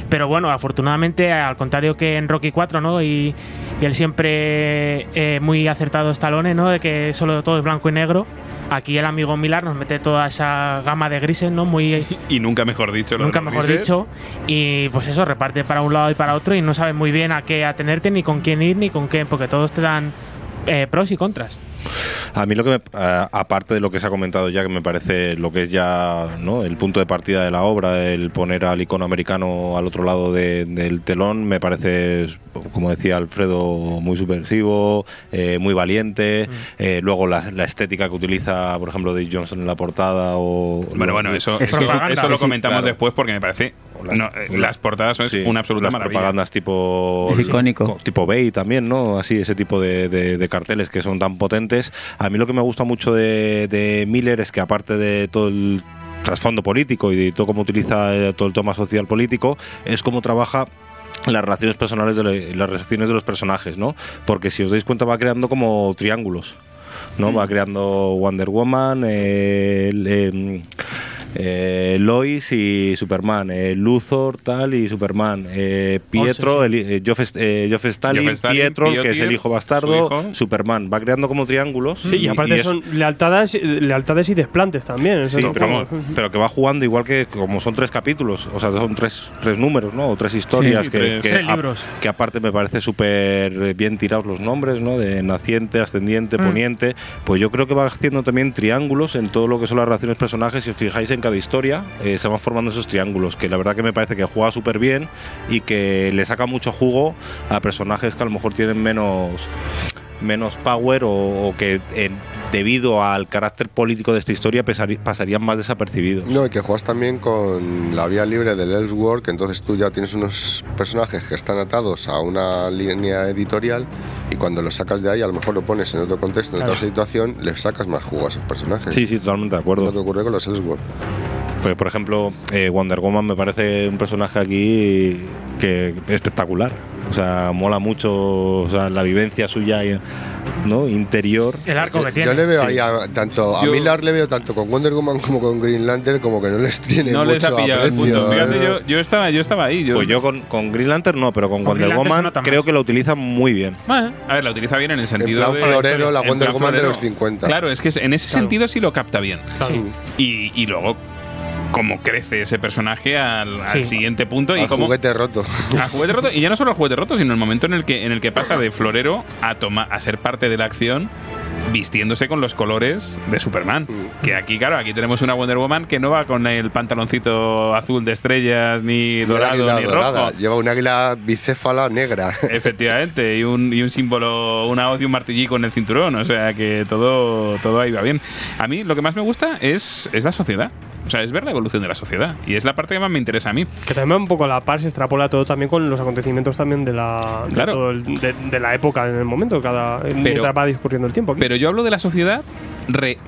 Pero bueno, afortunadamente, al contrario que en Rocky 4, ¿no? Y, y el siempre eh, muy acertado Stallone, ¿no? De que solo todo es blanco y negro. Aquí el amigo Milar nos mete toda esa gama de grises, ¿no? Muy Y nunca mejor dicho. nunca mejor grises. dicho. Y pues eso, reparte para un lado y para otro y no sabes muy bien a qué atenerte, ni con quién ir, ni con qué, porque todos te dan eh, pros y contras. A mí lo que me, aparte de lo que se ha comentado ya, que me parece lo que es ya ¿no? el punto de partida de la obra, el poner al icono americano al otro lado de- del telón, me parece, como decía Alfredo, muy subversivo, eh, muy valiente. Eh, luego la, la estética que utiliza, por ejemplo, Dave Johnson en la portada o... Bueno, bueno, eso, eso, lo comentamos claro. después porque me parece. no, eh, las portadas son Sí, una absoluta las maravilla. propagandas tipo Es icónico. co- tipo Bay también no así ese tipo de, de- de carteles que son tan potentes a mí lo que me gusta mucho de, de Miller es que aparte de todo el trasfondo político y de todo cómo utiliza eh, todo el tema social político es cómo trabaja las relaciones personales de lo- las relaciones de los personajes no porque si os dais cuenta va creando como triángulos ¿no? Va creando Wonder Woman, eh, el, em, eh, Lois y Superman, eh, Luthor, tal y Superman, eh, Pietro, el, eh, Geoff, St- eh, Geoff Stalin, Pietro, que es el hijo bastardo, hijo. Superman. Va creando como triángulos. Sí, y aparte es- son lealtades, lealtades y desplantes también. Sí, no- pero, que va jugando igual que como son tres capítulos, o sea, son tres, tres números, ¿no? O tres historias sí, que, tres- que tres a- libros. que aparte me parece súper bien tirados los nombres, ¿no? De naciente, ascendiente, Mm. poniente. Pues yo creo que va haciendo también triángulos en todo lo que son las relaciones personajes. Si os fijáis en cada historia, eh, se van formando esos triángulos, que la verdad que me parece que juega súper bien y que le saca mucho jugo a personajes que a lo mejor tienen menos menos power o, o que eh, debido al carácter político de esta historia pasarían más desapercibidos. No, y que juegas también con la vía libre del Elseworld, que entonces tú ya tienes unos personajes que están atados a una línea editorial y cuando los sacas de ahí, a lo mejor lo pones en otro contexto, en Claro. otra situación, le sacas más jugo a esos personajes. Sí, sí, totalmente de Es lo que acuerdo. ocurre con los Elseworld. Pues, por ejemplo, eh, Wonder Woman me parece un personaje aquí que espectacular. O sea, mola mucho o sea, la vivencia suya ¿no? interior. El arco Yo, que tiene. yo le veo Sí. ahí a, tanto a Yo- Miller le veo tanto con Wonder Woman como con Green Lantern como que no les tiene No mucho les ha pillado el aprecio, punto. Fíjate, ¿eh? yo, yo, estaba, yo estaba ahí. Yo, Pues yo con, con Green Lantern no, pero con, Con Wonder Woman creo que lo utilizan muy bien. Bueno, A ver, la utiliza bien en el En sentido plan de. florero, la Wonder Woman de los 50. Claro, es que en ese Claro. sentido sí lo capta bien. sí. Y, y luego, cómo crece ese personaje al, al Sí. siguiente punto y Al cómo. juguete roto. Al juguete roto. Y ya no solo al juguete roto, sino el momento en el que, en el que pasa de florero a, toma, a ser parte de la acción vistiéndose con los colores de Superman. Que aquí, claro, aquí tenemos una Wonder Woman que no va con el pantaloncito azul de estrellas, ni dorado, ni dorada. rojo. Lleva un águila bicéfala negra. Efectivamente, y un, y un símbolo, una hoz y un martillico en el cinturón, o sea que todo, todo ahí va bien. A mí lo que más me gusta es, es la sociedad, o sea, es ver la evolución de la sociedad, y es la parte que más me interesa a mí. Que también un poco a la par, se extrapola todo también con los acontecimientos también de la, de, Claro. todo el- de, de la época en el momento, cada mientras va discurriendo el tiempo. aquí. Pero yo hablo de la sociedad, re-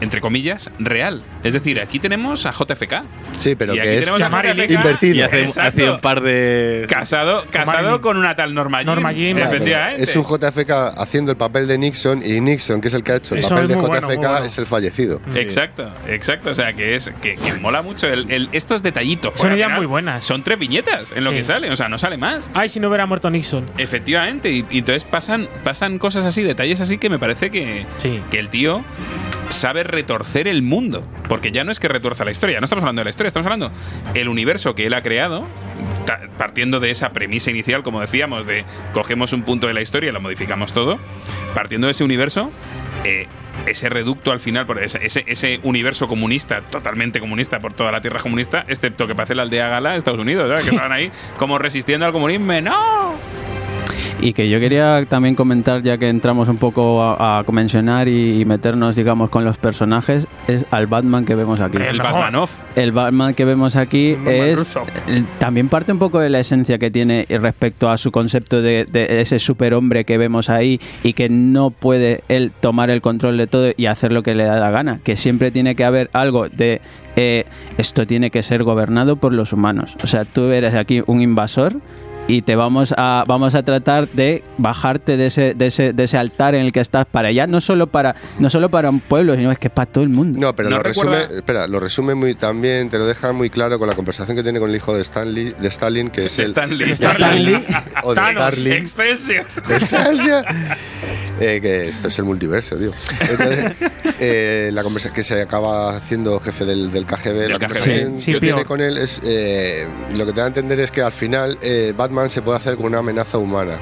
entre comillas, real. Es decir, aquí tenemos a JFK. Sí, pero y aquí que es tenemos a Marilyn. JFK Invertido. Y hace, Exacto. hace un par de... Casado, casado con una tal Norma Jean. Norma Jean, Claro. Es un JFK haciendo el papel de Nixon y Nixon, que es el que ha hecho el Eso papel de JFK, bueno, muy bueno. es el fallecido. Exacto, exacto. O sea, que es que, que mola mucho el, el- estos detallitos. Son ideas muy buenas. Son tres viñetas en lo que sale, o sea, no sale más. Ay, si no hubiera muerto Nixon. Efectivamente, y, y entonces pasan, pasan cosas así, detalles así que me parece que, Sí. que el tío sabe retorcer el mundo. Porque ya no es que retuerza la historia, no estamos hablando de la historia, estamos hablando el universo que él ha creado, partiendo de esa premisa inicial, como decíamos, de cogemos un punto de la historia y lo modificamos todo, partiendo de ese universo. eh, ese reducto al final, por ese, ese, universo comunista, totalmente comunista por toda la tierra comunista, excepto que parece la aldea gala de Estados Unidos, ¿sabes? que estaban ahí como resistiendo al comunismo. ¡No! Y que yo quería también comentar, ya que entramos un poco a, a mencionar y, y meternos, digamos, con los personajes, es al Batman que vemos aquí. El mejor. Batman Off. El Batman que vemos aquí Batman es el- también parte un poco de la esencia que tiene respecto a su concepto de, de ese superhombre que vemos ahí y que no puede él tomar el control de todo y hacer lo que le da la gana, que siempre tiene que haber algo de eh, esto tiene que ser gobernado por los humanos. O sea, tú eres aquí un invasor y te vamos a vamos a tratar de bajarte de ese, de ese, de ese altar en el que estás para allá, no solo para no solo para un pueblo, sino es que es para todo el mundo. No, pero ¿No lo recuerda- resume, espera, lo resume muy también, te lo deja muy claro con la conversación que tiene con el hijo de Stanley, de Stalin, que es el Stanley. Stanley o de Thanos, Starling. Excelsior. Eh, que esto es el multiverso, tío. Entonces, eh, la conversación que se acaba haciendo jefe del, del KGB, Del la KGB. conversación Sí, que sí, tiene con él es eh, lo que te da a entender es que al final eh, Batman se puede hacer con una amenaza humana.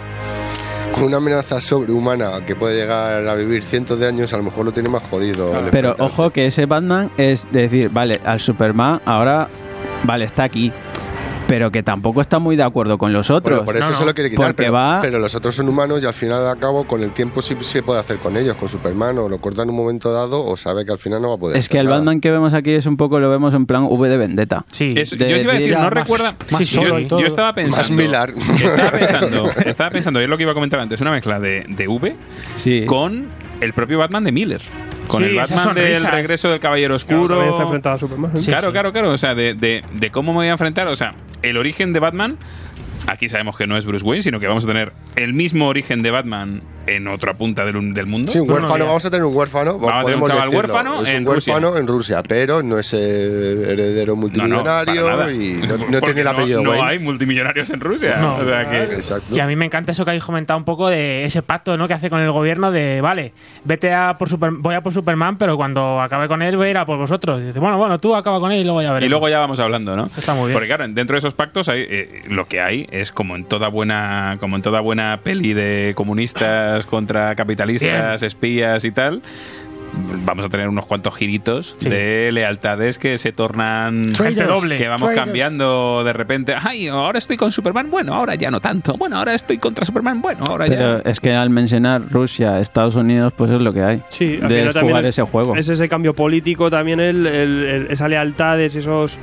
Con una amenaza sobrehumana que puede llegar a vivir cientos de años, a lo mejor lo tiene más jodido. Pero ojo que ese Batman es decir, vale, al Superman ahora, vale, está aquí, pero que tampoco está muy de acuerdo con los otros. Bueno, por eso No, se no, lo quiere quitar, porque pero, va- pero los otros son humanos y al final de cabo con el tiempo sí se puede hacer con ellos, con Superman, o lo corta en un momento dado o sabe que al final no va a poder es que el nada. Batman que vemos aquí es un poco, lo vemos en plan V de Vendetta. Sí. Eso- De yo os iba a decir, no ah, más- recuerda. más yo, solo y todo. yo estaba pensando. Más. Estaba pensando, estaba pensando, es lo que iba a comentar antes, una mezcla de, de V Sí. con el propio Batman de Miller. Con Sí, el Batman del regreso del Caballero Oscuro. también está enfrentado a Superman. ¿eh? claro, sí. claro, claro. O sea, de, de- de cómo me voy a enfrentar. O sea, el origen de Batman. Aquí sabemos que no es Bruce Wayne, sino que vamos a tener el mismo origen de Batman en otra punta del, del mundo. Sí, un No, no, huérfano, vamos a tener un huérfano. Vamos a tener un huérfano es en un huérfano en Rusia, pero no es eh, heredero multimillonario y no, tiene el apellido no, hay multimillonarios en Rusia. No. O sea que. Exacto. Y a mí me encanta eso que habéis comentado un poco de ese pacto ¿no? que hace con el gobierno de, vale, vete a por Super, voy a por Superman, pero cuando acabe con él voy a ir a por vosotros. Y dice, bueno, bueno, tú acaba con él y luego ya veremos. Y luego ya vamos hablando, ¿no? Está muy bien. Porque claro, dentro de esos pactos hay, eh, lo que hay es como en toda buena, como en toda buena peli de comunistas contra capitalistas, espías y tal. Vamos a tener unos cuantos giritos Sí. de lealtades que se tornan Gente doble. que vamos Traders. cambiando de repente. Ay, ahora estoy con Superman, bueno, ahora ya no tanto. Bueno, ahora estoy contra Superman, bueno, ahora Pero ya. es que al mencionar Rusia, Estados Unidos, pues es lo que hay. Sí, de final también jugar es- ese juego. Es ese cambio político también, el, el- el- esa lealtades y esos,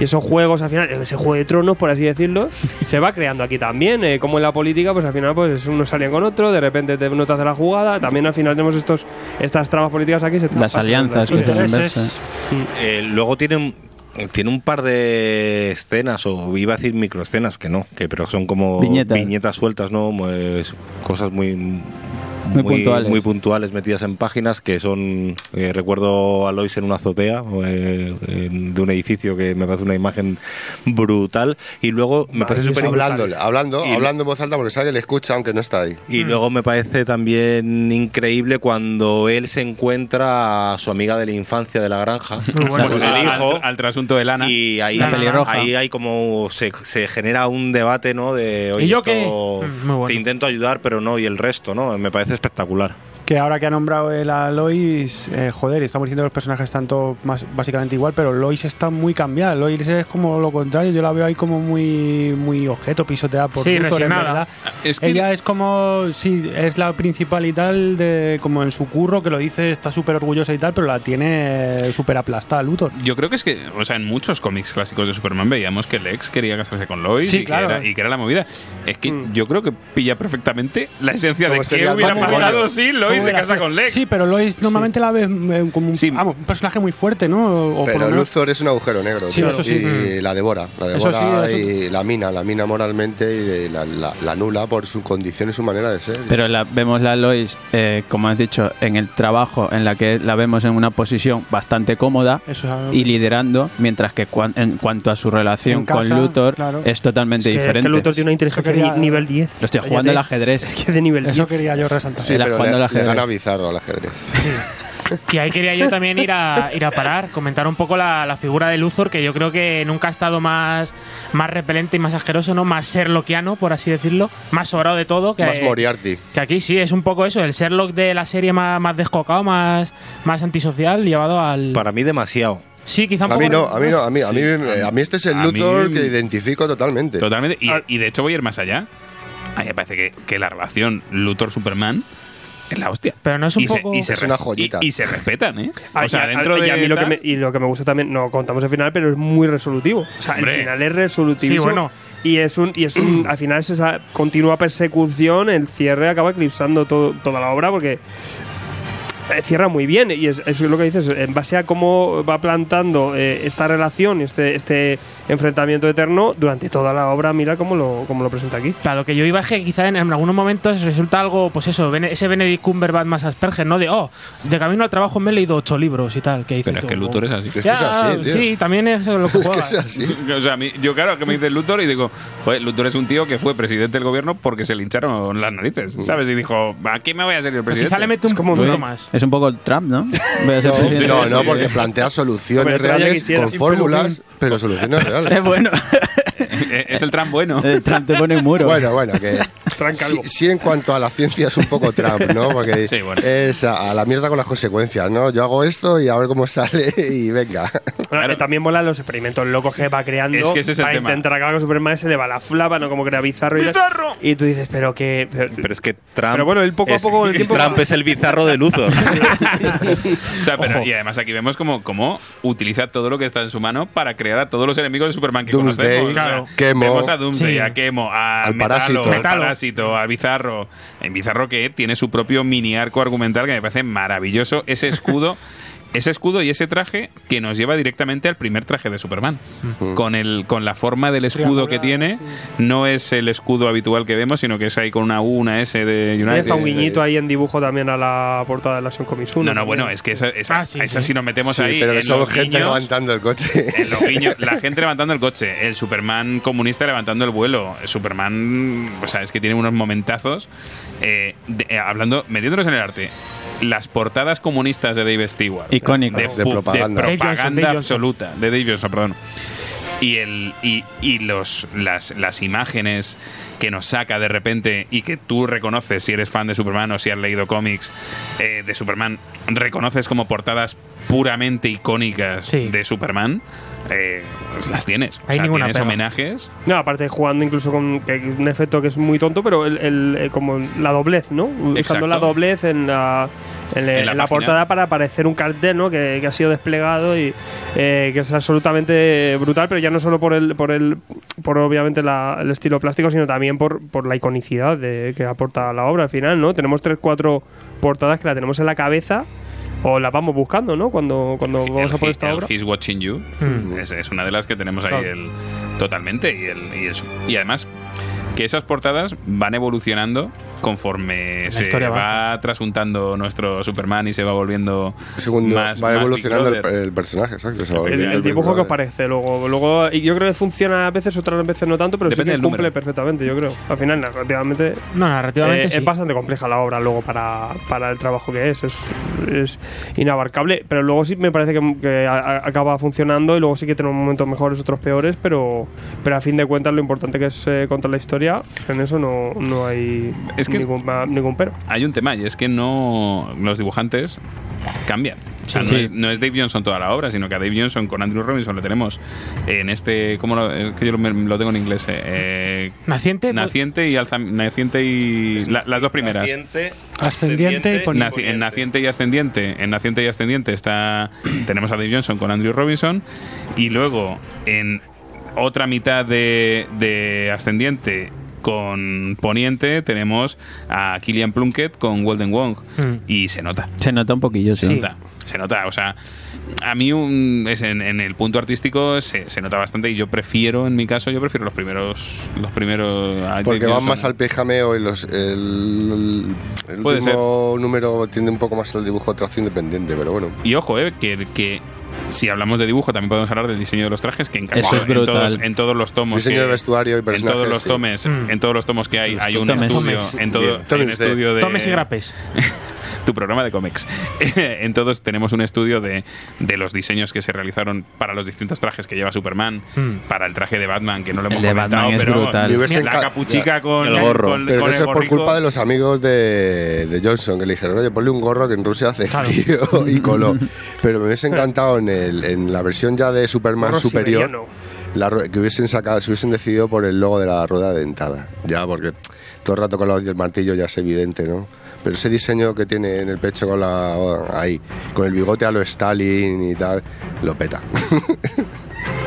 y esos juegos al final, ese juego de tronos, por así decirlo, se va creando aquí también. eh, como en la política, pues al final pues unos salían con otro, de repente te, uno te hace la jugada. También al final tenemos estos estas tramas políticas aquí. Se Las alianzas que inversas. Eh, luego tiene un, tiene un par de escenas, o iba a decir microescenas, que no, que pero son como Viñetas. sueltas, ¿no? Pues, cosas muy, Muy puntuales. muy puntuales metidas en páginas que son. eh, recuerdo a Lois en una azotea eh, en- de un edificio que me parece una imagen brutal. Y luego me parece súper hablando, hablando, Y- hablando en voz alta porque sabe que le escucha aunque no está ahí. Y luego me parece también increíble cuando él se encuentra a su amiga de la infancia de la granja bueno. el hijo. al, al trasunto de Lana. Y ahí, La pelirroja. ahí hay como se, se genera un debate, ¿no? De oye, ¿Y yo esto qué? Mm, muy bueno. te intento ayudar, pero no, y el resto, ¿no? Me parece espectacular. Que ahora que ha nombrado el a Lois, eh, joder, estamos diciendo que los personajes están todos más, básicamente igual, pero Lois está muy cambiada. Lois es como lo contrario, yo la veo ahí como muy, muy objeto pisoteada por Sí, Luthor, en verdad. Es que- Ella es como, sí, es la principal y tal, de como en su curro, que lo dice, está súper orgullosa y tal, pero la tiene súper aplastada Luthor. Yo creo que es que, o sea, en muchos cómics clásicos de Superman veíamos que Lex quería casarse con Lois Sí, y, claro. que era, y que era la movida. Es que Mm. yo creo que pilla perfectamente la esencia de ¿Cómo qué hubiera pasado si Lois ¿Cómo se era? casa con Lex. Sí, pero Lois normalmente la ves eh, como un, Sí. vamos, un personaje muy fuerte, ¿no? O Pero Luthor es un agujero negro, Sí, tío, eso sí. y la devora, la Eso devora sí, eso- y la mina, la mina moralmente y la, la, la anula por su condición y su manera de ser. Pero la, vemos la Lois, eh, como has dicho, en el trabajo en la que la vemos en una posición bastante cómoda Eso es algo- y liderando, mientras que cuan- en cuanto a su relación con Luthor claro. es totalmente que, diferente. que Luthor tiene una inteligencia quería- ni- nivel 10. Lo estoy jugando al ajedrez. Que de nivel 10. Eso quería yo resaltar. sí, pero jugando le, al le ajedrez. gana Bizarro al ajedrez. Y ahí quería yo también ir a, ir a parar, comentar un poco la, la figura de Luthor, que yo creo que nunca ha estado más, más repelente y más asqueroso, ¿no? Más Sherlockiano, por así decirlo, más sobrado de todo. Que, Más Moriarty. que aquí sí, es un poco eso, el Sherlock de la serie más, más descocado, más, más antisocial, llevado al... Para mí demasiado. Sí, quizá un A poco... mí no, a mí no, a mí, a mí, a mí este es el A mí- Luthor que identifico totalmente. Totalmente. Y, Ah. y de hecho voy a ir más allá. A mí me parece que, que la relación Luthor-Superman es la hostia. Pero no es un y se- poco- y se Es una joyita. Y, y se respetan, ¿eh? O sea, y a- dentro y de. a mí lo que me, y lo que me gusta también, no contamos el final, pero es muy resolutivo. O sea, Hombre. el final es resolutivo. Sí, bueno. Y es un, y es un, al final es esa continua persecución, el cierre acaba eclipsando todo, toda la obra porque cierra muy bien. Y es, es lo que dices, en base a cómo va plantando eh, esta relación y este, este enfrentamiento eterno durante toda la obra, mira cómo lo, cómo lo presenta aquí. Claro, lo que yo iba es que quizá en, en algunos momentos resulta algo, pues eso, ese Benedict Cumberbatch más Asperger, ¿no? De, oh, de camino al trabajo me he leído ocho libros y tal. Que Pero es tú, que Luthor es así. Es que Ya, es así, tío. sí, también es lo que Es que juega. es así. O sea, a mí- yo claro que me dice Luthor y digo, joder, Luthor es un tío que fue presidente del gobierno porque se le hincharon las narices, ¿sabes? Y dijo, ¿a qué me voy a ser el presidente? Quizá le mete un como punto más. Es un poco el Trump, ¿no? No, sí, no, porque plantea soluciones reales con fórmulas, pero soluciones Es reales. bueno. Eh, es el Trump bueno. El Trump te pone un muro. Bueno, bueno, que Tranca sí, sí en cuanto a la ciencia es un poco Trump, ¿no? Porque Sí, bueno. es a, a la mierda con las consecuencias, ¿no? Yo hago esto y a ver cómo sale y venga. Claro. Eh, También molan los experimentos locos que va creando Es que ese es el para tema. intentar acabar con Superman. Se le va la flava, ¿no? Como crea Bizarro. Y, ¡Bizarro! y tú dices, pero que. Pero, Pero es que Trump. Pero bueno, él poco a es- poco con el tiempo Trump va- es el bizarro de Luthor. O sea, pero, Ojo. y además aquí vemos como, como utiliza todo lo que está en su mano para crear a todos los enemigos de Superman que Doomsday, conocemos. claro. Kemo. Vemos a Doomsday, Sí. a Kemo, a Al Metalo, Parásito. al Metalo. Parásito, a Bizarro. En Bizarro que tiene su propio mini arco argumental que me parece maravilloso. Ese escudo. Ese escudo y ese traje que nos lleva directamente al primer traje de Superman. Con, el, con la forma del escudo que tiene, no es el escudo habitual que vemos, sino que es ahí con una U, una S de Y United. está un guiñito ahí en dibujo también a la portada de la Action Comics 1. No, no, también. bueno, es que esa, esa, Ah, sí, esa sí. si nos metemos Sí, ahí. pero que los gente guiños, levantando el coche. en los guiños, la gente levantando el coche, el Superman comunista levantando el vuelo, el Superman, o sea, es que tiene unos momentazos. eh, de- eh, hablando, metiéndonos en el arte, las portadas comunistas de Dave Stewart. Icónico. De, propaganda. de Johnson. absoluta. De Dave Johnson, perdón. Y, el, y, y los, las, las imágenes que nos saca de repente y que tú reconoces si eres fan de Superman o si has leído cómics eh, de Superman, reconoces como portadas puramente icónicas Sí. de Superman, eh, pues las tienes. Hay ninguna tienes pega. homenajes. No, aparte jugando incluso con que- un efecto que es muy tonto, pero el, el- eh, como la doblez, ¿no? Exacto. Usando la doblez en la, en, En la en la página. portada para aparecer un cartel, ¿no? Que, que ha sido desplegado y eh, que es absolutamente brutal, pero ya no solo por el, por el, por obviamente la- el estilo plástico, sino también por, por la iconicidad de, que aporta la obra al final, ¿no? Tenemos tres, cuatro portadas que la tenemos en la cabeza o la vamos buscando, ¿no? Cuando, cuando vamos el, a por esta el obra. He's Watching You Mm. es, es una de las que tenemos ahí el, totalmente. Y, el, y, el- y además que esas portadas van evolucionando conforme se historia va trasuntando nuestro Superman y se va volviendo Segundo, más va más evolucionando el, personaje, exacto. se va El, dibujo que os Brother. parece luego, luego y yo creo que funciona a veces, otras veces no tanto, pero Depende sí que cumple número. perfectamente, yo creo. Al final, narrativamente, No, narrativamente eh, sí. es bastante compleja la obra luego para, para el trabajo que es. es. es inabarcable, pero luego sí me parece que, que a- a- acaba funcionando y luego sí que tenemos momentos mejores, otros peores, pero, pero a fin de cuentas lo importante que es eh, contar la historia, en eso no, no hay Es que- ningún, ma- ningún pero. Hay un tema y es que no los dibujantes cambian. O sea, no, Sí. es, no es Dave Johnson toda la obra, sino que a Dave Johnson con Andrew Robinson lo tenemos en este, ¿cómo lo, es que yo lo, tengo en inglés? eh, eh, Naciente, naciente y alza- naciente y la- las dos primeras. Naciente, Ascendiente y. Naci- en naciente y ascendiente en naciente y ascendiente está tenemos a Dave Johnson con Andrew Robinson y luego en otra mitad de, de ascendiente con poniente tenemos a Killian Plunkett con Golden Wong Mm. y se nota Se nota un poquillo, se sí. nota se nota o sea a mí un- es en, en el punto artístico se, se nota bastante y yo prefiero en mi caso yo prefiero los primeros los primeros Porque van más al pijameo y los, el, el último número tiende un poco más al dibujo trazo independiente, pero bueno. Y ojo, eh, que, que si hablamos de dibujo también podemos hablar del diseño de los trajes, que en, casi- Eso es en todos, en todos los tomos. Diseño que- de vestuario y en todos los sí. tomes, Mm. en todos los tomos que hay, hay un tomes. estudio, Tomes. en todo, Bien. hay un Tomes estudio de Tomes y grapes. tu programa de cómics. en todos tenemos un estudio de, de los diseños que se realizaron para los distintos trajes que lleva Superman, Mm. para el traje de Batman, que no lo El hemos de comentado, Batman es pero hubiese la capuchica con El gorro. con- Pero con eso el es por culpa de los amigos de, de Johnson, que le dijeron, oye, ponle un gorro que en Rusia hace Claro. frío y coló. Pero me hubiese encantado en, el, en la versión ya de Superman Gorro superior siberiano. la ru- que hubiesen sacado, se hubiesen decidido por el logo de la rueda dentada. Ya, porque todo el rato con la hoz y el martillo ya es evidente, ¿no? Pero ese diseño que tiene en el pecho con la ahí, con el bigote a lo Stalin y tal, lo peta.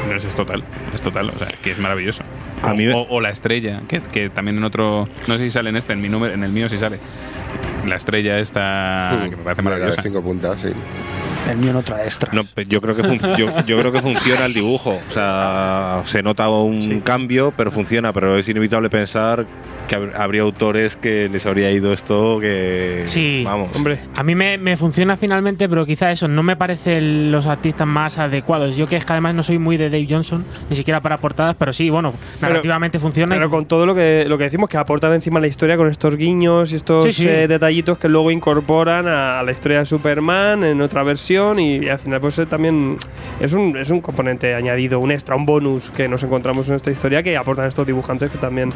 No, es, total, es total, o sea, que es maravilloso. A o, mí me- o- o la estrella, que, que también en otro, no sé si sale en este, en mi número, en el mío sí sale. la estrella esta que me parece La de maravillosa. cinco puntas, sí. El mío no trae extras. No, yo creo que fun- yo, yo creo que funciona el dibujo. O sea, se nota un cambio, pero funciona. Pero es inevitable pensar que hab- habría autores que les habría ido esto que Sí. vamos. Hombre, A mí me, me funciona finalmente, pero quizá eso no me parecen los artistas más adecuados. Yo que es que además no soy muy de Dave Johnson, ni siquiera para portadas, pero sí, bueno, narrativamente funciona. y pero con todo lo que, lo que decimos, que aportan encima la historia con estos guiños y estos Sí, sí. eh, detallitos que luego incorporan a, la historia de Superman en otra versión y, al final pues eh, también es un, es un componente añadido, un extra, un bonus que nos encontramos en esta historia que aportan estos dibujantes que también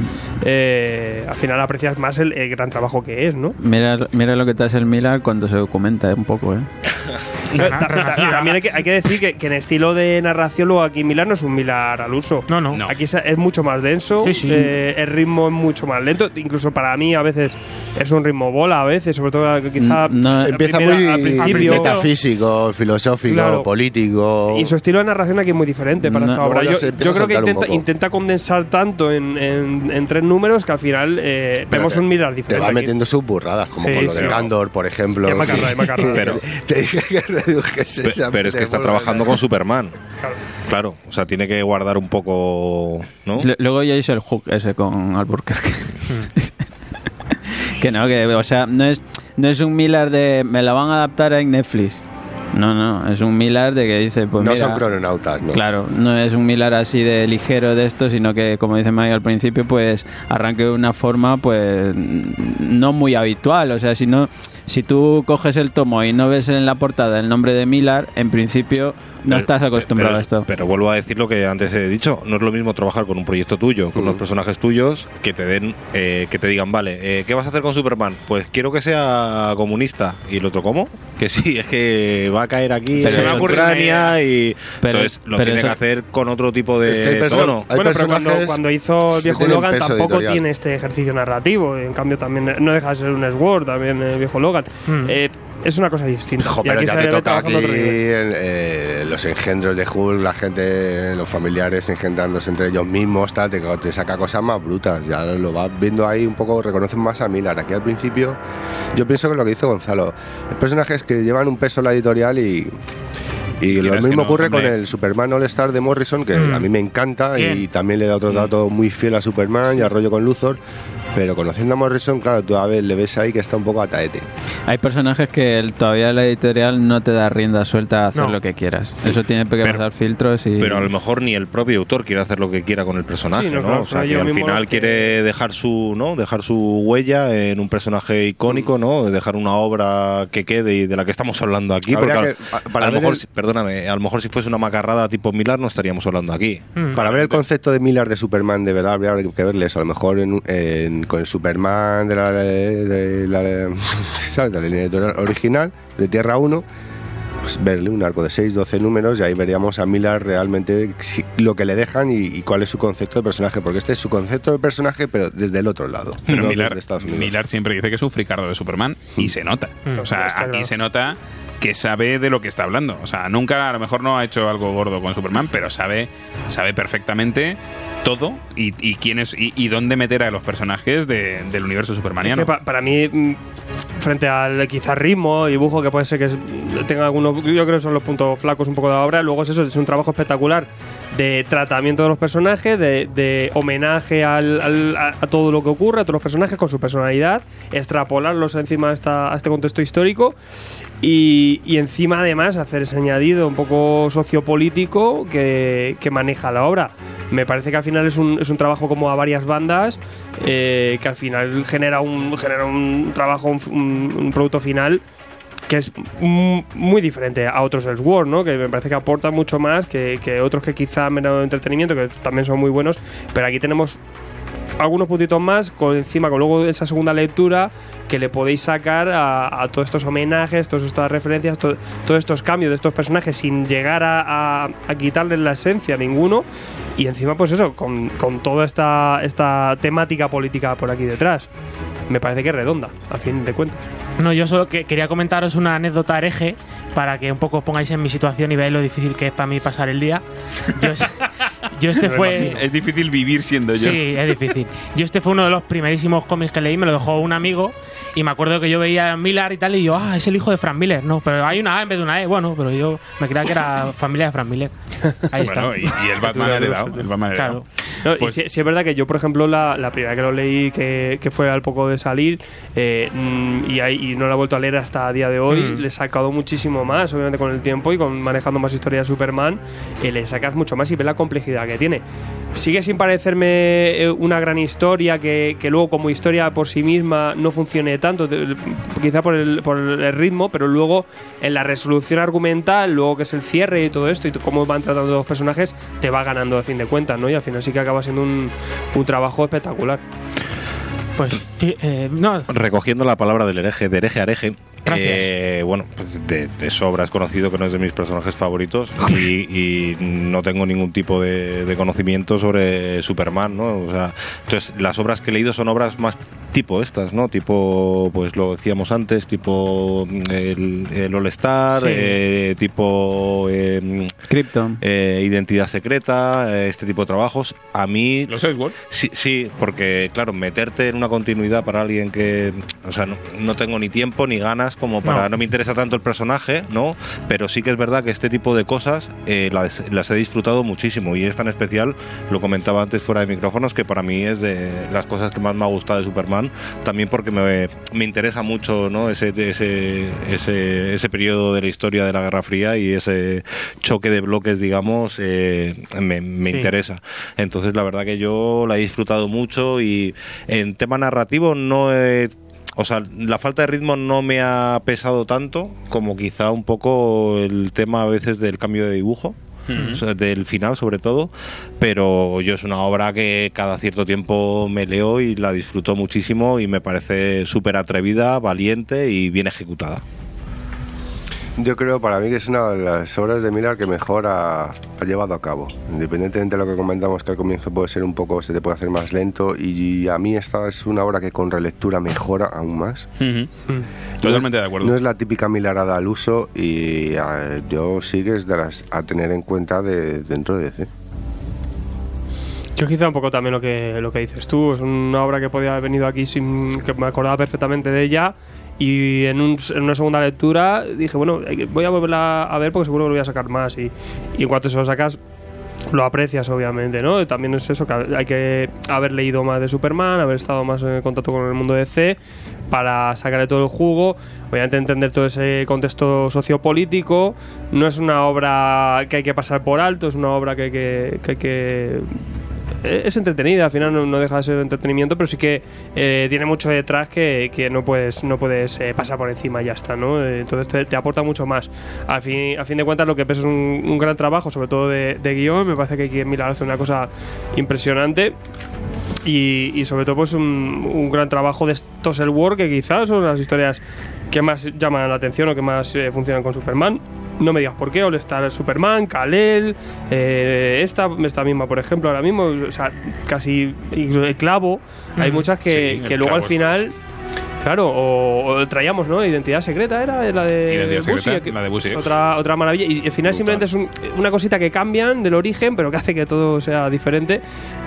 eh, al final aprecias más el, el gran trabajo que es, ¿no? Mira, mira lo que te hace el Miller cuando se documenta eh, un poco, ¿eh? Ta- ta- ta- También hay que, hay que decir que, que en estilo de narración, luego aquí Milar no es un Milar al uso. No, no. No. Aquí es, es mucho más denso, Sí, sí. eh, el ritmo es mucho más lento. Incluso para mí, a veces es un ritmo bola, a veces, sobre todo quizá. Mm, no, Empieza muy al principio. metafísico, filosófico, Claro. político. Y su estilo de narración aquí es muy diferente para No. esta obra. Yo, creo que intenta, intenta condensar tanto en, en- en tres números que al final eh, vemos te- un Milar Te diferente. va aquí. metiendo sus burradas, como Sí, con lo de. Gandor, por ejemplo. Ya me acarra, ya me acarra. Pero- que Pe- pero es que está trabajando con Superman. Claro. O sea, tiene que guardar un poco, ¿no? Luego ya hice el hook ese con Albuquerque. que no, que, o sea, no es, no es un Miller de me la van a adaptar en Netflix. No, no, es un Miller de que dice, pues no mira, son crononautas, ¿no? Claro, no es un Miller así de ligero de esto, sino que, como dice Mike al principio, pues arranque de una forma, pues no muy habitual. O sea, si no, si tú coges el tomo y no ves en la portada el nombre de Miller, en principio no Pero- estás acostumbrado pero- a esto. Pero vuelvo a decir lo que antes he dicho. No es lo mismo trabajar con un proyecto tuyo, con Mm. unos personajes tuyos, que te den, eh, que te digan, vale, eh, ¿qué vas a hacer con Superman? Pues quiero que sea comunista. ¿Y el otro cómo? Que sí, es que va a caer aquí Pero en eso- Ucrania y Pero- entonces lo pero tiene eso- que hacer con otro tipo de Es que hay perso- tono. Hay bueno, pero cuando, cuando hizo el viejo Logan tampoco editorial. tiene este ejercicio narrativo. En cambio, también no deja de ser un Sword, también el viejo Logan. Mm. Eh, es una cosa distinta. Jo, Y pero aquí ya se te toca aquí eh, los engendros de Hulk, la gente, los familiares engendrándose entre ellos mismos, tal, te, te saca cosas más brutas. Ya lo vas viendo ahí un poco, reconocen más a Miller. Aquí al principio, yo pienso que lo que hizo Gonzalo, personajes que llevan un peso en la editorial y. Y lo mismo no, ocurre hombre. con el Superman All Star de Morrison, que Mm. a mí me encanta y Bien. también le da otro dato muy fiel a Superman y al rollo con Luthor. Pero conociendo a Morrison, claro, tú a ver, le ves ahí que está un poco ataete. Hay personajes que el- todavía la editorial no te da rienda suelta a hacer No. lo que quieras. Eso tiene que Pero- pasar filtros y... Pero a lo mejor ni el propio autor quiere hacer lo que quiera con el personaje, Sí, no, ¿no? claro, o sea, que al final que- quiere dejar su, ¿no? Dejar su huella en un personaje icónico, ¿no? Dejar una obra que quede y de la que estamos hablando aquí. Habría porque que- al- pa- para a lo mejor, el- perdóname, a lo mejor si fuese una macarrada tipo Milar no estaríamos hablando aquí. Mm. Para ver el concepto de Miller de Superman, de verdad, habría que verles. A lo mejor en, en- con el Superman de la, de, de la, ¿sabes? de la línea original, de Tierra 1, pues verle un arco de 6, 12 números y ahí veríamos a Miller realmente si- lo que le dejan y, y cuál es su concepto de personaje. Porque este es su concepto de personaje, pero desde el otro lado. Pero no Millar, desde Estados Unidos. Millar siempre dice que es un fricardo de Superman y se nota. Mm. O sea, aquí claro. se nota que sabe de lo que está hablando. O sea, nunca, a lo mejor no ha hecho algo gordo con Superman, pero sabe, sabe perfectamente todo y, y quién es y, y dónde meter a los personajes de- del universo Es supermaniano. que pa- para mí, mm, frente al quizá ritmo dibujo, que puede ser que es- tenga algunos, yo creo que son los puntos flacos un poco de la obra, luego es eso, es un trabajo espectacular de tratamiento de los personajes, de, de homenaje al- al- a, a todo lo que ocurre, a todos los personajes con su personalidad, extrapolarlos encima a, esta- a este contexto histórico y, y encima además hacer ese añadido un poco sociopolítico que, que maneja la obra. Me parece que al final es un, es un trabajo como a varias bandas eh, que al final genera un, genera un trabajo, un, un- producto final que es muy diferente a otros Elseworld, ¿no? Que me parece que aporta mucho más que, que otros que quizá menos de entretenimiento, que también son muy buenos, pero aquí tenemos algunos puntitos más, con encima con luego esa segunda lectura que le podéis sacar a, a todos estos homenajes, todas estas referencias, to- todos estos cambios de estos personajes sin llegar a, a- a quitarles la esencia a ninguno. Y encima, pues eso, con, con toda esta, esta temática política por aquí detrás. Me parece que es redonda, a fin de cuentas. No, yo solo que quería comentaros una anécdota hereje para que un poco os pongáis en mi situación y veáis lo difícil que es para mí pasar el día. Yo, yo este fue... Es difícil vivir siendo yo. Sí, es difícil. Yo este fue uno de los primerísimos cómics que leí, me lo dejó un amigo Y me acuerdo que yo veía a Miller y tal, y yo, ah, es el hijo de Frank Miller. No, pero hay una A en vez de una E. Bueno, pero yo me creía que era familia de Frank Miller. Ahí Bueno, está. y, y el Batman heredado. El Batman heredado. Claro. No, Pues- y sí, sí es verdad que yo, por ejemplo, la, la primera que lo leí, que, que fue al poco de salir, eh, mm, y, ahí- y no la he vuelto a leer hasta a día de hoy, Mm. le he sacado muchísimo más, obviamente con el tiempo y con manejando más historia de Superman, eh, le sacas mucho más y ves la complejidad que tiene. Sigue sin parecerme eh, una gran historia que, que luego como historia por sí misma no funcione tanto, quizá por el, por el ritmo, pero luego en la resolución argumental, luego que es el cierre y todo esto y cómo van tratando los personajes, te va ganando a fin de cuentas, ¿no? Y al final sí que acaba siendo un, un trabajo espectacular. Pues, eh, no, Recogiendo la palabra del hereje, de hereje a hereje. Gracias. eh, bueno, pues de, de sobra es conocido que no es de mis personajes favoritos y, y no tengo ningún tipo de, de conocimiento sobre Superman, ¿no? O sea, entonces, las obras que he leído son obras más tipo estas, ¿no? Tipo, pues lo decíamos antes, tipo mm, el, el All-Star, Sí. eh, tipo eh, Krypton. eh, Identidad Secreta, eh, este tipo de trabajos. A mí Los Elseworlds. Sí, sí, porque claro, meterte en una continuidad para alguien que, o sea, no, no tengo ni tiempo ni ganas como para, no. No. me interesa tanto el personaje, ¿no? Pero sí que es verdad que este tipo de cosas eh, las, las he disfrutado muchísimo y es tan especial, lo comentaba antes fuera de micrófonos, que para mí es de las cosas que más me ha gustado de Superman, también porque me, me interesa mucho, ¿no? Ese, ese, ese, ese periodo de la historia de la Guerra Fría y ese choque de bloques, digamos, eh, me, me Sí. interesa. Entonces, la verdad que yo la he disfrutado mucho y en tema narrativo no he o sea, la falta de ritmo no me ha pesado tanto como quizá un poco el tema a veces del cambio de dibujo. Del final sobre todo, pero yo es una obra que cada cierto tiempo me leo y la disfruto muchísimo y me parece súper atrevida, valiente y bien ejecutada. Yo creo para mí que es una de las obras de Miller que mejor ha, ha llevado a cabo. Independientemente de lo que comentamos, que al comienzo puede ser un poco, se te puede hacer más lento. Y a mí esta es una obra que con relectura mejora aún más. Totalmente de acuerdo. No es la típica Millarada al uso y eh, yo sí que es de las a tener en cuenta de, dentro de DC. Yo quizá un poco también lo que, lo que dices tú, es una obra que podía haber venido aquí sin que me acordaba perfectamente de ella y en, un- en una segunda lectura dije, bueno, voy a volverla a ver porque seguro que lo voy a sacar más y, y en cuanto se lo sacas lo aprecias obviamente, ¿no? También es eso, que hay que haber leído más de Superman, haber estado más en contacto con el mundo de C para sacarle todo el jugo, obviamente entender todo ese contexto sociopolítico, no es una obra que hay que pasar por alto, es una obra que hay que, que, hay que es entretenida, al final no, no deja de ser entretenimiento, pero sí que eh, tiene mucho detrás que, que no puedes no puedes eh, pasar por encima y ya está, ¿no? Eh, entonces te, aporta mucho más. Fin, a fin de cuentas, lo que ves es un, gran trabajo, sobre todo de, de guion. Me parece que aquí Miller hace una cosa impresionante. Y, y sobre todo pues un, un gran trabajo de estos el War que quizás son las historias que más llaman la atención o que más eh, funcionan con Superman. No me digas por qué, All Star Superman, Kal-El, eh, esta, esta misma por ejemplo, ahora mismo, o sea, casi el clavo. Hay Mm, muchas que, sí, que luego al final... Claro, o, o traíamos, ¿no? Identidad secreta era la de Identidad Bussy, secreta, que la de otra, otra maravilla. Y al final simplemente es un- una cosita que cambian del origen, pero que hace que todo sea diferente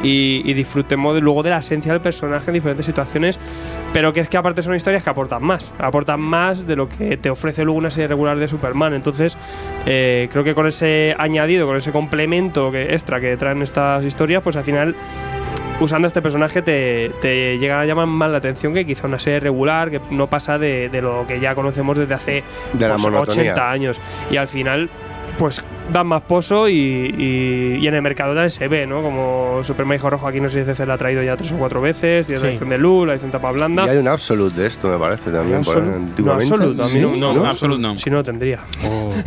y, y disfrutemos de- luego de la esencia del personaje en diferentes situaciones. Pero que es que aparte son historias que aportan más, aportan más de lo que te ofrece luego una serie regular de Superman. Entonces, eh, creo que con ese añadido, con ese complemento que extra que traen estas historias, pues al final usando este personaje te, te llega a llamar más la atención que quizá una serie regular que no pasa de, de lo que ya conocemos desde hace De la pues, monotonía. 80 años. Y al final, pues dan más pozo y, y- y en el mercado también se ve, ¿no? Como Hijo Rojo aquí no sé si DC la ha traído ya tres o cuatro veces, tiene la Sí. edición de Luz, la edición tapa Y blanda. hay un absolute de esto, me parece también. por. No, Absolute, a mí ¿Sí? no, no, ¿No? Absolute no. Si no, tendría.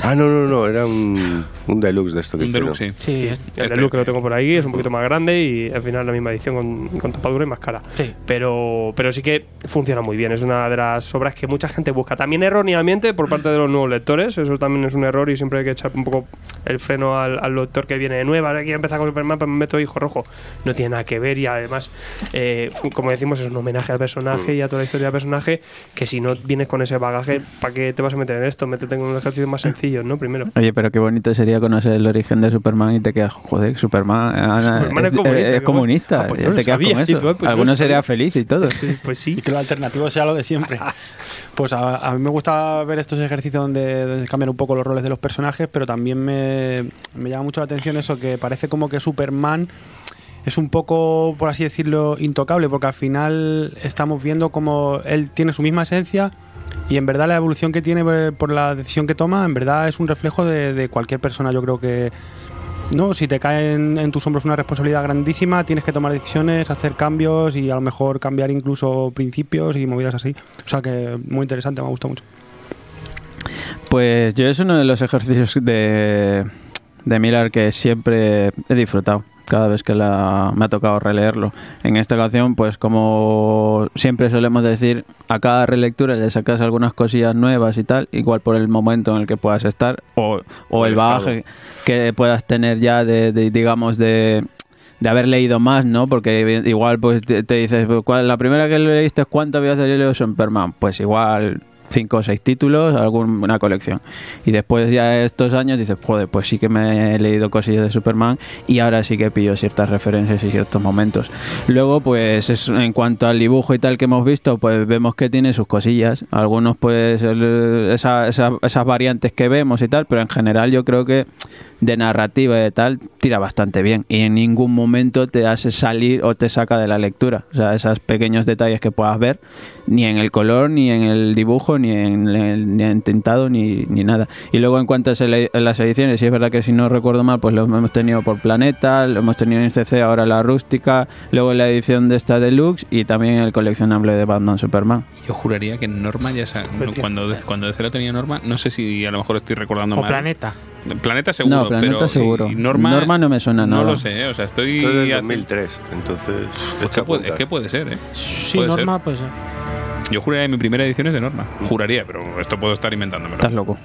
Ah, no, no, no, era un, un deluxe de esto que Un hicieron. deluxe, sí. sí, es- El Este. de Luke que lo tengo por ahí es un poquito más grande y al final la misma edición con, con tapadura y más cara. Sí. Pero, pero sí que funciona muy bien. Es una de las obras que mucha gente busca. También erróneamente por parte de los nuevos lectores. Eso también es un error y siempre hay que echar un poco el freno al, al doctor que viene de nueva, ahora quiero empezar con Superman, pues me meto hijo rojo. No tiene nada que ver y además, eh, como decimos, es un homenaje al personaje y a toda la historia del personaje, que si no vienes con ese bagaje, ¿para qué te vas a meter en esto? Métete en un ejercicio más sencillo, ¿no? Primero. Oye, pero qué bonito sería conocer el origen de Superman y te quedas, joder, Superman, ah, Superman es es, comunista, es comunista. Ah, pues no te quedas sabía, con eso. tú, pues yo Alguno no sería sabía. feliz y todo. Pues sí. Y que lo alternativo sea lo de siempre. Pues a, a mí me gusta ver estos ejercicios donde, donde cambian un poco los roles de los personajes, pero también me, me llama mucho la atención eso que parece como que Superman es un poco, por así decirlo, intocable, porque al final estamos viendo como él tiene su misma esencia y en verdad la evolución que tiene por- la decisión que toma, en verdad es un reflejo de cualquier persona. Yo creo que no, si te cae en, tus hombros una responsabilidad grandísima, tienes que tomar decisiones, hacer cambios y a lo mejor cambiar incluso principios y movidas así. O sea que muy interesante, me gusta mucho. Pues yo es uno de los ejercicios de, de Miller que siempre he disfrutado cada vez que la- me ha tocado releerlo. En esta ocasión, pues como siempre solemos decir, a cada relectura le sacas algunas cosillas nuevas y tal, igual por el momento en el que puedas estar o, o el el bagaje que puedas tener ya de, de, digamos, de de haber leído más, ¿no? Porque igual pues te, te dices, ¿cuál, la primera que leíste es cuánto habías leído Superman, pues igual cinco o seis títulos, alguna colección. Y después ya estos años dices, joder, pues sí que me he leído cosillas de Superman y ahora sí que pillo ciertas referencias y ciertos momentos. Luego, pues es- en cuanto al dibujo y tal que hemos visto, pues vemos que tiene sus cosillas. Algunos, pues el- esa- esa- esas variantes que vemos y tal, pero en general yo creo que de narrativa y de tal tira bastante bien y en ningún momento te hace salir o te saca de la lectura. O sea, esos pequeños detalles que puedas ver, ni en el color, ni en el dibujo, ni en el ni en tintado, ni, ni nada. Y luego en cuanto a las ediciones, sí es verdad que si no recuerdo mal, pues lo hemos tenido por Planeta, lo hemos tenido en CC, ahora la rústica, luego la edición de esta deluxe y también el coleccionable de Batman Superman. Yo juraría que Norma ya sa- no, cuando, cuando DC lo tenía Norma, no sé si a lo mejor estoy recordando O mal. Planeta. Planeta seguro, No, Planeta pero seguro. y Norma, Norma no me suena No lo sé, ¿eh? o sea, estoy Esto es del hace- 2003, entonces... Pues que puede, es que puede ser, ¿eh? Sí, Puede ser. Norma, pues. Yo juraría que mi primera edición es de Norma. Juraría, pero esto puedo estar inventándomelo. Estás loco.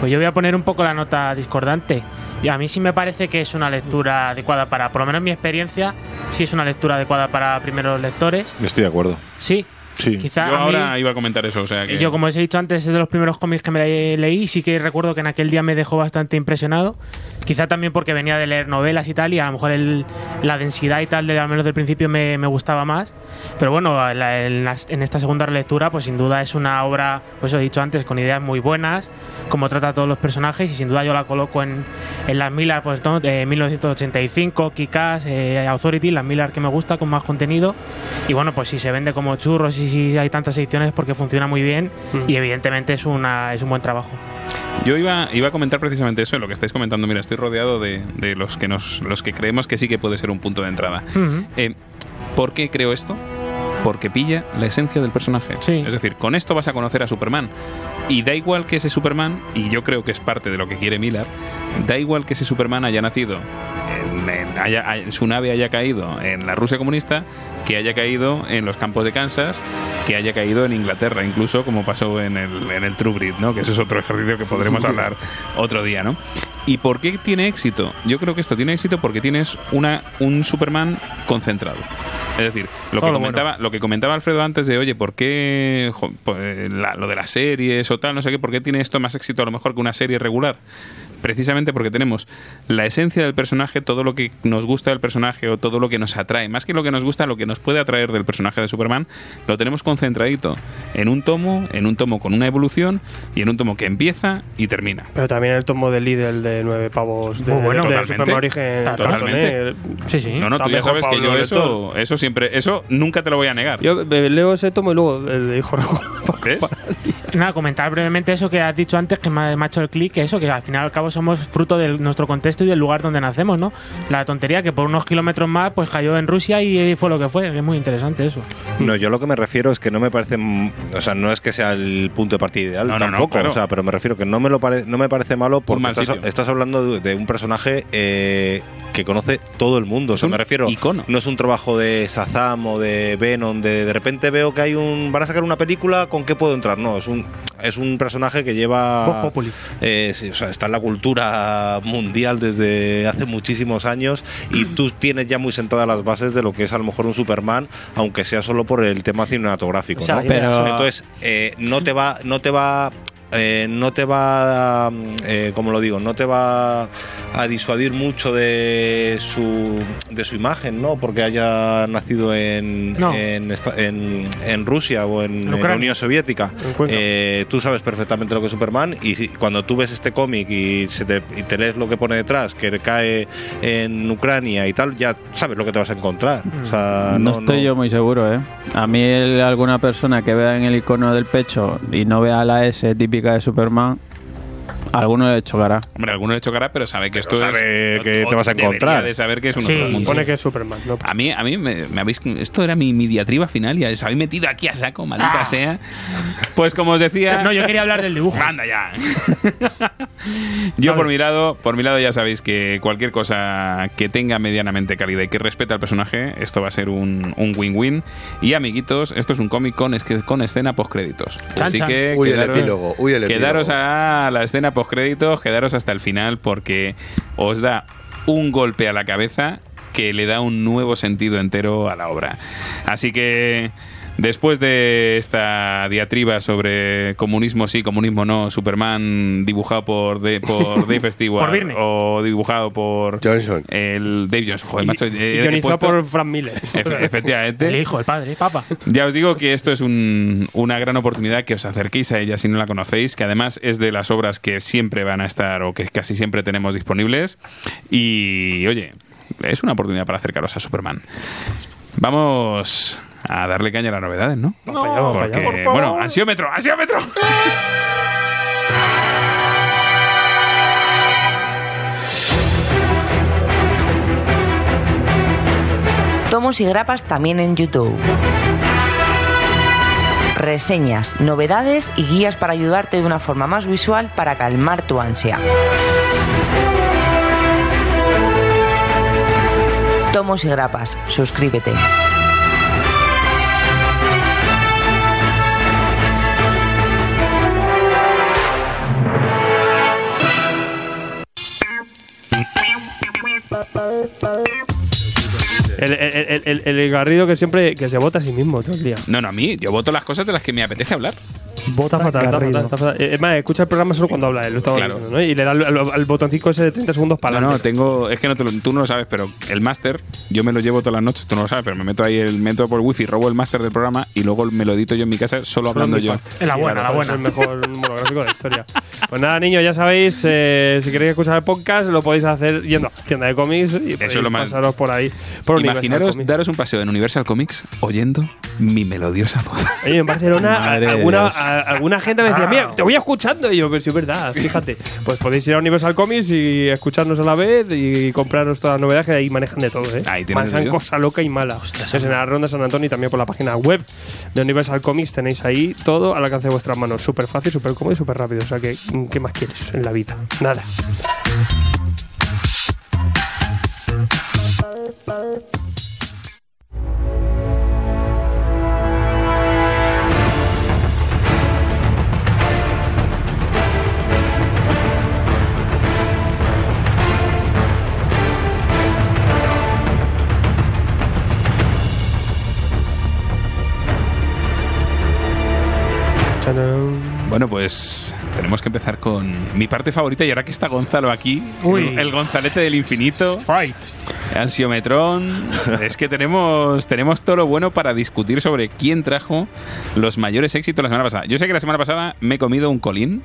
Pues yo voy a poner un poco la nota discordante. Y a mí sí me parece que es una lectura adecuada para, por lo menos en mi experiencia, sí es una lectura adecuada para primeros lectores. Yo estoy de acuerdo. Sí. Sí. Quizá Yo a mí- ahora iba a comentar eso, o sea que... Yo, como os he dicho antes, es de los primeros cómics que me le- leí y sí que recuerdo que en aquel día me dejó bastante impresionado. Quizá también porque venía de leer novelas y tal, y a lo mejor el- la densidad y tal, de, al menos del principio, me, me gustaba más. Pero bueno, la- en, las- en esta segunda relectura, pues sin duda es una obra, pues os he dicho antes, con ideas muy buenas, como trata a todos los personajes, y sin duda yo la coloco en, en las Miller, pues ¿no? de 1985, Kikas, eh, Authority, las Miller que me gusta, con más contenido. Y bueno, pues si se vende como churros y si hay tantas ediciones, es porque funciona muy bien y evidentemente es, una, es un buen trabajo. Yo iba, iba a comentar precisamente eso, lo que estáis comentando. Mira, estoy rodeado de, de los que nos, los que creemos que sí que puede ser un punto de entrada. Eh, ¿Por qué creo esto? Porque pilla la esencia del personaje. Sí. Es decir, con esto vas a conocer a Superman. Y da igual que ese Superman, y yo creo que es parte de lo que quiere Miller, da igual que ese Superman haya nacido, en, en- haya- haya- su nave haya caído en la Rusia comunista, que haya caído en los campos de Kansas, que haya caído en Inglaterra, incluso como pasó en el, en el True Grit, ¿no? que ese es otro ejercicio que podremos hablar otro día. ¿no? ¿Y por qué tiene éxito? Yo creo que esto tiene éxito porque tienes una, un Superman concentrado. Es decir, lo que, lo comentaba, lo que comentaba Alfredo antes de, oye, ¿por qué jo, pues, la- lo de las series o tal, no sé qué, por qué tiene esto más éxito a lo mejor que una serie regular? Precisamente porque tenemos la esencia del personaje, todo lo que nos gusta del personaje o todo lo que nos atrae, más que lo que nos gusta, lo que nos puede atraer del personaje de Superman, lo tenemos concentradito en un tomo, en un tomo con una evolución y en un tomo que empieza y termina. Pero también el tomo de Lidl de nueve pavos de, Muy bueno, de. Superman Origen. Totalmente. ¿eh? Sí, sí. No, no, tú ya sabes que yo eso, eso siempre, eso nunca te lo voy a negar. Yo eh, leo ese tomo y luego el de Hijo Rojo. ¿Ves? Nada, comentar brevemente eso que has dicho antes, que me ha, hecho el clic, que eso, que al final y al cabo somos fruto de nuestro contexto y del lugar donde nacemos, ¿no? La tontería que por unos kilómetros más pues cayó en Rusia y fue lo que fue, que es muy interesante eso. No, yo lo que me refiero es que no me parece, o sea, no es que sea el punto de partida ideal No, no, no, tampoco, claro. o sea, pero me refiero que no me lo pare- no me parece malo porque mal estás, sitio. estás hablando de, de un personaje eh, que conoce todo el mundo. O sea, me refiero, icono. no es un trabajo de Shazam o de Venom, de de repente veo que hay un. van a sacar una película, ¿con qué puedo entrar? No, es un, es un personaje que lleva. populi. eh, sí, o sea, está en la cultura mundial desde hace muchísimos años y tú tienes ya muy sentadas las bases de lo que es a lo mejor un Superman, aunque sea solo por el tema cinematográfico. O sea, ¿no? pero- Entonces, eh, no te va. No te va eh, no te va, mm, eh, como lo digo, no te va a disuadir mucho de su, de su imagen, ¿no? Porque haya nacido en, No. en, en, en Rusia o en, En en Ucrania. la Unión Soviética. Eh, tú sabes perfectamente lo que es Superman y si- cuando tú ves este cómic y, se te, y te lees lo que pone detrás, que cae en Ucrania y tal, ya sabes lo que te vas a encontrar. O sea, No, no, estoy no- yo muy seguro, ¿eh? A mí el- alguna persona que vea en el icono del pecho y no vea la S típica de Superman, alguno le chocará. Hombre, alguno le chocará, pero sabe que esto sabe es. que te vas a encontrar. de saber que es un Sí, otro mundo. Pone que es Superman. ¿no? A mí, a mí me, me habéis. Esto era mi, mi diatriba final y os habéis metido aquí a saco, maldita Ah. sea. Pues como os decía. No, yo quería hablar del dibujo. Anda ya. Yo Vale. por mi lado, por mi lado ya sabéis que cualquier cosa que tenga medianamente calidad y que respete al personaje, esto va a ser un un win-win. y amiguitos, esto es un cómic con, con escena post créditos. Así que Uy, el quedaros, epílogo, uy, el quedaros epílogo. a la escena post créditos, quedaros hasta el final porque os da un golpe a la cabeza que le da un nuevo sentido entero a la obra. Así que después de esta diatriba sobre comunismo sí, comunismo no, Superman dibujado por, de, por Dave Stewart Por o dibujado por Johnson. el Dave Johnson, joder, Y- macho, eh, puesto- por Frank Miller. Efe- efectivamente. El hijo, el padre, papa. Ya os digo que esto es un- una gran oportunidad que os acerquéis a ella si no la conocéis, que además es de las obras que siempre van a estar o que casi siempre tenemos disponibles. Y oye, es una oportunidad para acercaros a Superman. Vamos a darle caña a las novedades, ¿no? Vamos allá, para Porque, allá. bueno, ansiómetro, ansiómetro. Tomos y grapas también en YouTube. Reseñas, novedades y guías para ayudarte de una forma más visual para calmar tu ansia. Tomos y grapas, suscríbete. bye bye El, el, el, el- Garrido que siempre que se vota a sí mismo todo el día. No, no, a mí, yo voto las cosas de las que me apetece hablar. Vota fatal, está fatal, está fatal. Eh, Es más, escucha el programa solo cuando habla él, lo estaba Claro. diciendo, ¿no? Y le da al, al- al botoncito ese de 30 segundos para No, no, tengo. Es que no te lo- tú no lo sabes, pero el máster, yo me lo llevo todas las noches, tú no lo sabes, pero me meto ahí, el meto por wifi, robo el máster del programa y luego me lo edito yo en mi casa solo hablando en mi yo. En la buena, Claro, la Es el buena. mejor monográfico de la historia. Pues nada, niños, ya sabéis, eh, si queréis escuchar el podcast, lo podéis hacer yendo a la tienda de cómics y podéis es lo más- pasaros por ahí. Por Imaginaros daros un paseo en Universal Comics oyendo mi melodiosa voz. Oye, en Barcelona alguna, a- alguna gente me decía, mira, te voy escuchando. Y yo, pero sí es verdad, fíjate. Pues podéis ir a Universal Comics y escucharnos a la vez y compraros todas las novedades que ahí manejan de todo, ¿eh? Ahí manejan cosa loca y mala. es en la Ronda San Antonio y también por la página web de Universal Comics tenéis ahí todo al alcance de vuestras manos. Súper fácil, súper cómodo y súper rápido. O sea que, ¿qué más quieres en la vida? Nada. Bueno, pues tenemos que empezar con mi parte favorita y ahora que está Gonzalo aquí, el, el Gonzalete del infinito, Ansiometrón, es que tenemos, tenemos todo lo bueno para discutir sobre quién trajo los mayores éxitos la semana pasada. Yo sé que la semana pasada me he comido un colín,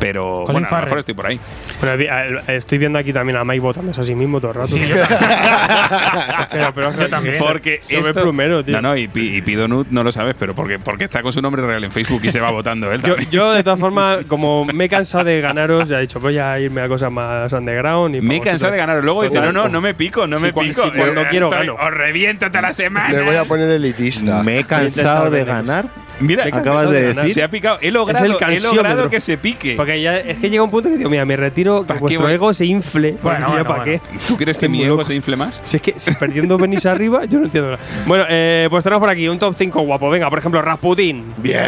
pero Colin bueno, a lo mejor estoy por ahí. Bueno, estoy viendo aquí también a Mike votándose a sí mismo todo el rato. Sí, yo pero, pero Yo también. Porque Se ve esto- plumero, tío. No, no, y, y Pido Nut no lo sabes, pero porque, porque está con su nombre real en Facebook y se va votando él Yo, también. yo, de todas formas, como me he cansado de ganaros, ya he dicho, voy a irme a cosas más underground. Y Me he cansado de ganar. Luego dice, no, no, no me pico, no Si me pico. si cuando Eh, quiero estoy- gano. Os reviento toda la semana. Me voy a poner elitista. Me he cansado de ganar Mira, acabas de decir. se ha picado. He logrado, el he logrado que se pique. Porque ya es que llega un punto que digo, mira, me retiro, que ¿Para qué vuestro voy? ego se infle. Bueno, bueno, para bueno. qué. ¿Tú crees que mi ego loco. se infle más? Si es que si perdiendo venís arriba, yo no entiendo nada. Bueno, eh, pues tenemos por aquí un top 5 guapo. Venga, por ejemplo, Rasputin. Bien.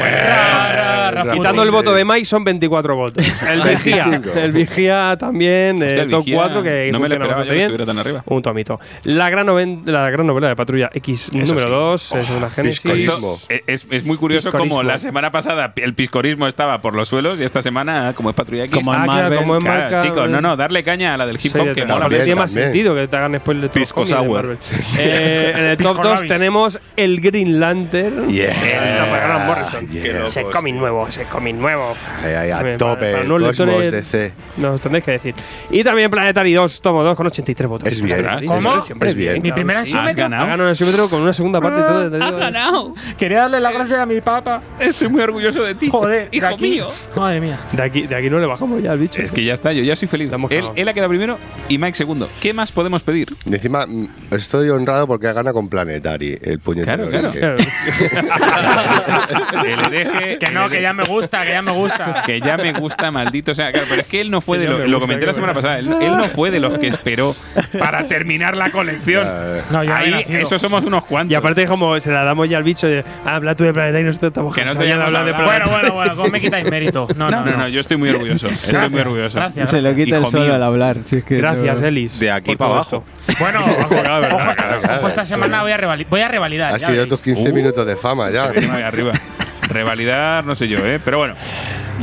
Quitando el voto de Mike son 24 votos. El Vigía. 25. el Vigía también, eh, Hostia, el top Vigía 4 que no me lo esperaba yo bastante que bien. estuviera tan arriba. Un tomito. La gran, la gran novela de Patrulla X Eso número sí. 2 es una génesis. piscorismo. Esto es, es muy curioso como la semana pasada el piscorismo estaba por los suelos y esta semana, como es Patrulla X. Como en Ah, claro, Marvel. como en Claro, marca- chicos, no, no, darle caña a la del hip Sí, hop de que mola. Tiene más sentido que te hagan spoiler de todos los Pisco sour. Marvel. Eh, en el top Pisco 2 labis. tenemos el Green Lantern. Yeah. De Grant Morrison. Yeah. Ese cómic nuevo, ese cómic nuevo. Ahí, También a para- tope, para no Cosmos lectores- DC. Nos tendréis que decir. Y también Planetary 2, tomo 2 con 83 votos. Es bien. ¿Cómo? Es bien. Mi primer sí. Has ansiómetro. Ha ganado. ganado el con una segunda parte y todo. te digo. ganado. Quería darle las gracias a mi papá. Estoy muy orgulloso de ti. Joder, de hijo aquí- mío. Madre mía. De aquí, de aquí no le bajamos ya al bicho. Es que ya está, yo ya soy feliz. Él, él ha quedado primero y Mike segundo. ¿Qué más podemos pedir? Y encima, mm, estoy honrado porque gana con Planetary, el puñetero. Claro, claro. eje. Que le deje. Que no, que ya me gusta, que ya me gusta. que ya me gusta, maldito. O sea, claro, pero es que él no fue Que de lo, lo comenté la semana pasada. Él, él no fue de los que esperó para terminar la colección. No, yo no Ahí, eso somos unos cuantos. Y aparte, como se la damos ya al bicho de habla tú de Planetary y nosotros estamos Que no te hablar de hablar. Bueno, Planetary. bueno, bueno, ¿cómo me quitáis mérito? No, no, no, no, yo estoy muy orgulloso. Estoy Gracias, muy orgulloso. Gracias. Se lo quita el solo mío. al hablar. si es que Gracias, eso- Elis. De aquí para abajo. Bueno, ojo, claro, ojo, claro, esta- ojo, esta semana voy a, revali- voy a revalidar. Ha ya sido tus 15 Uh. minutos de fama ya. Se viene ahí arriba. Revalidar, no sé yo, ¿eh? Pero bueno.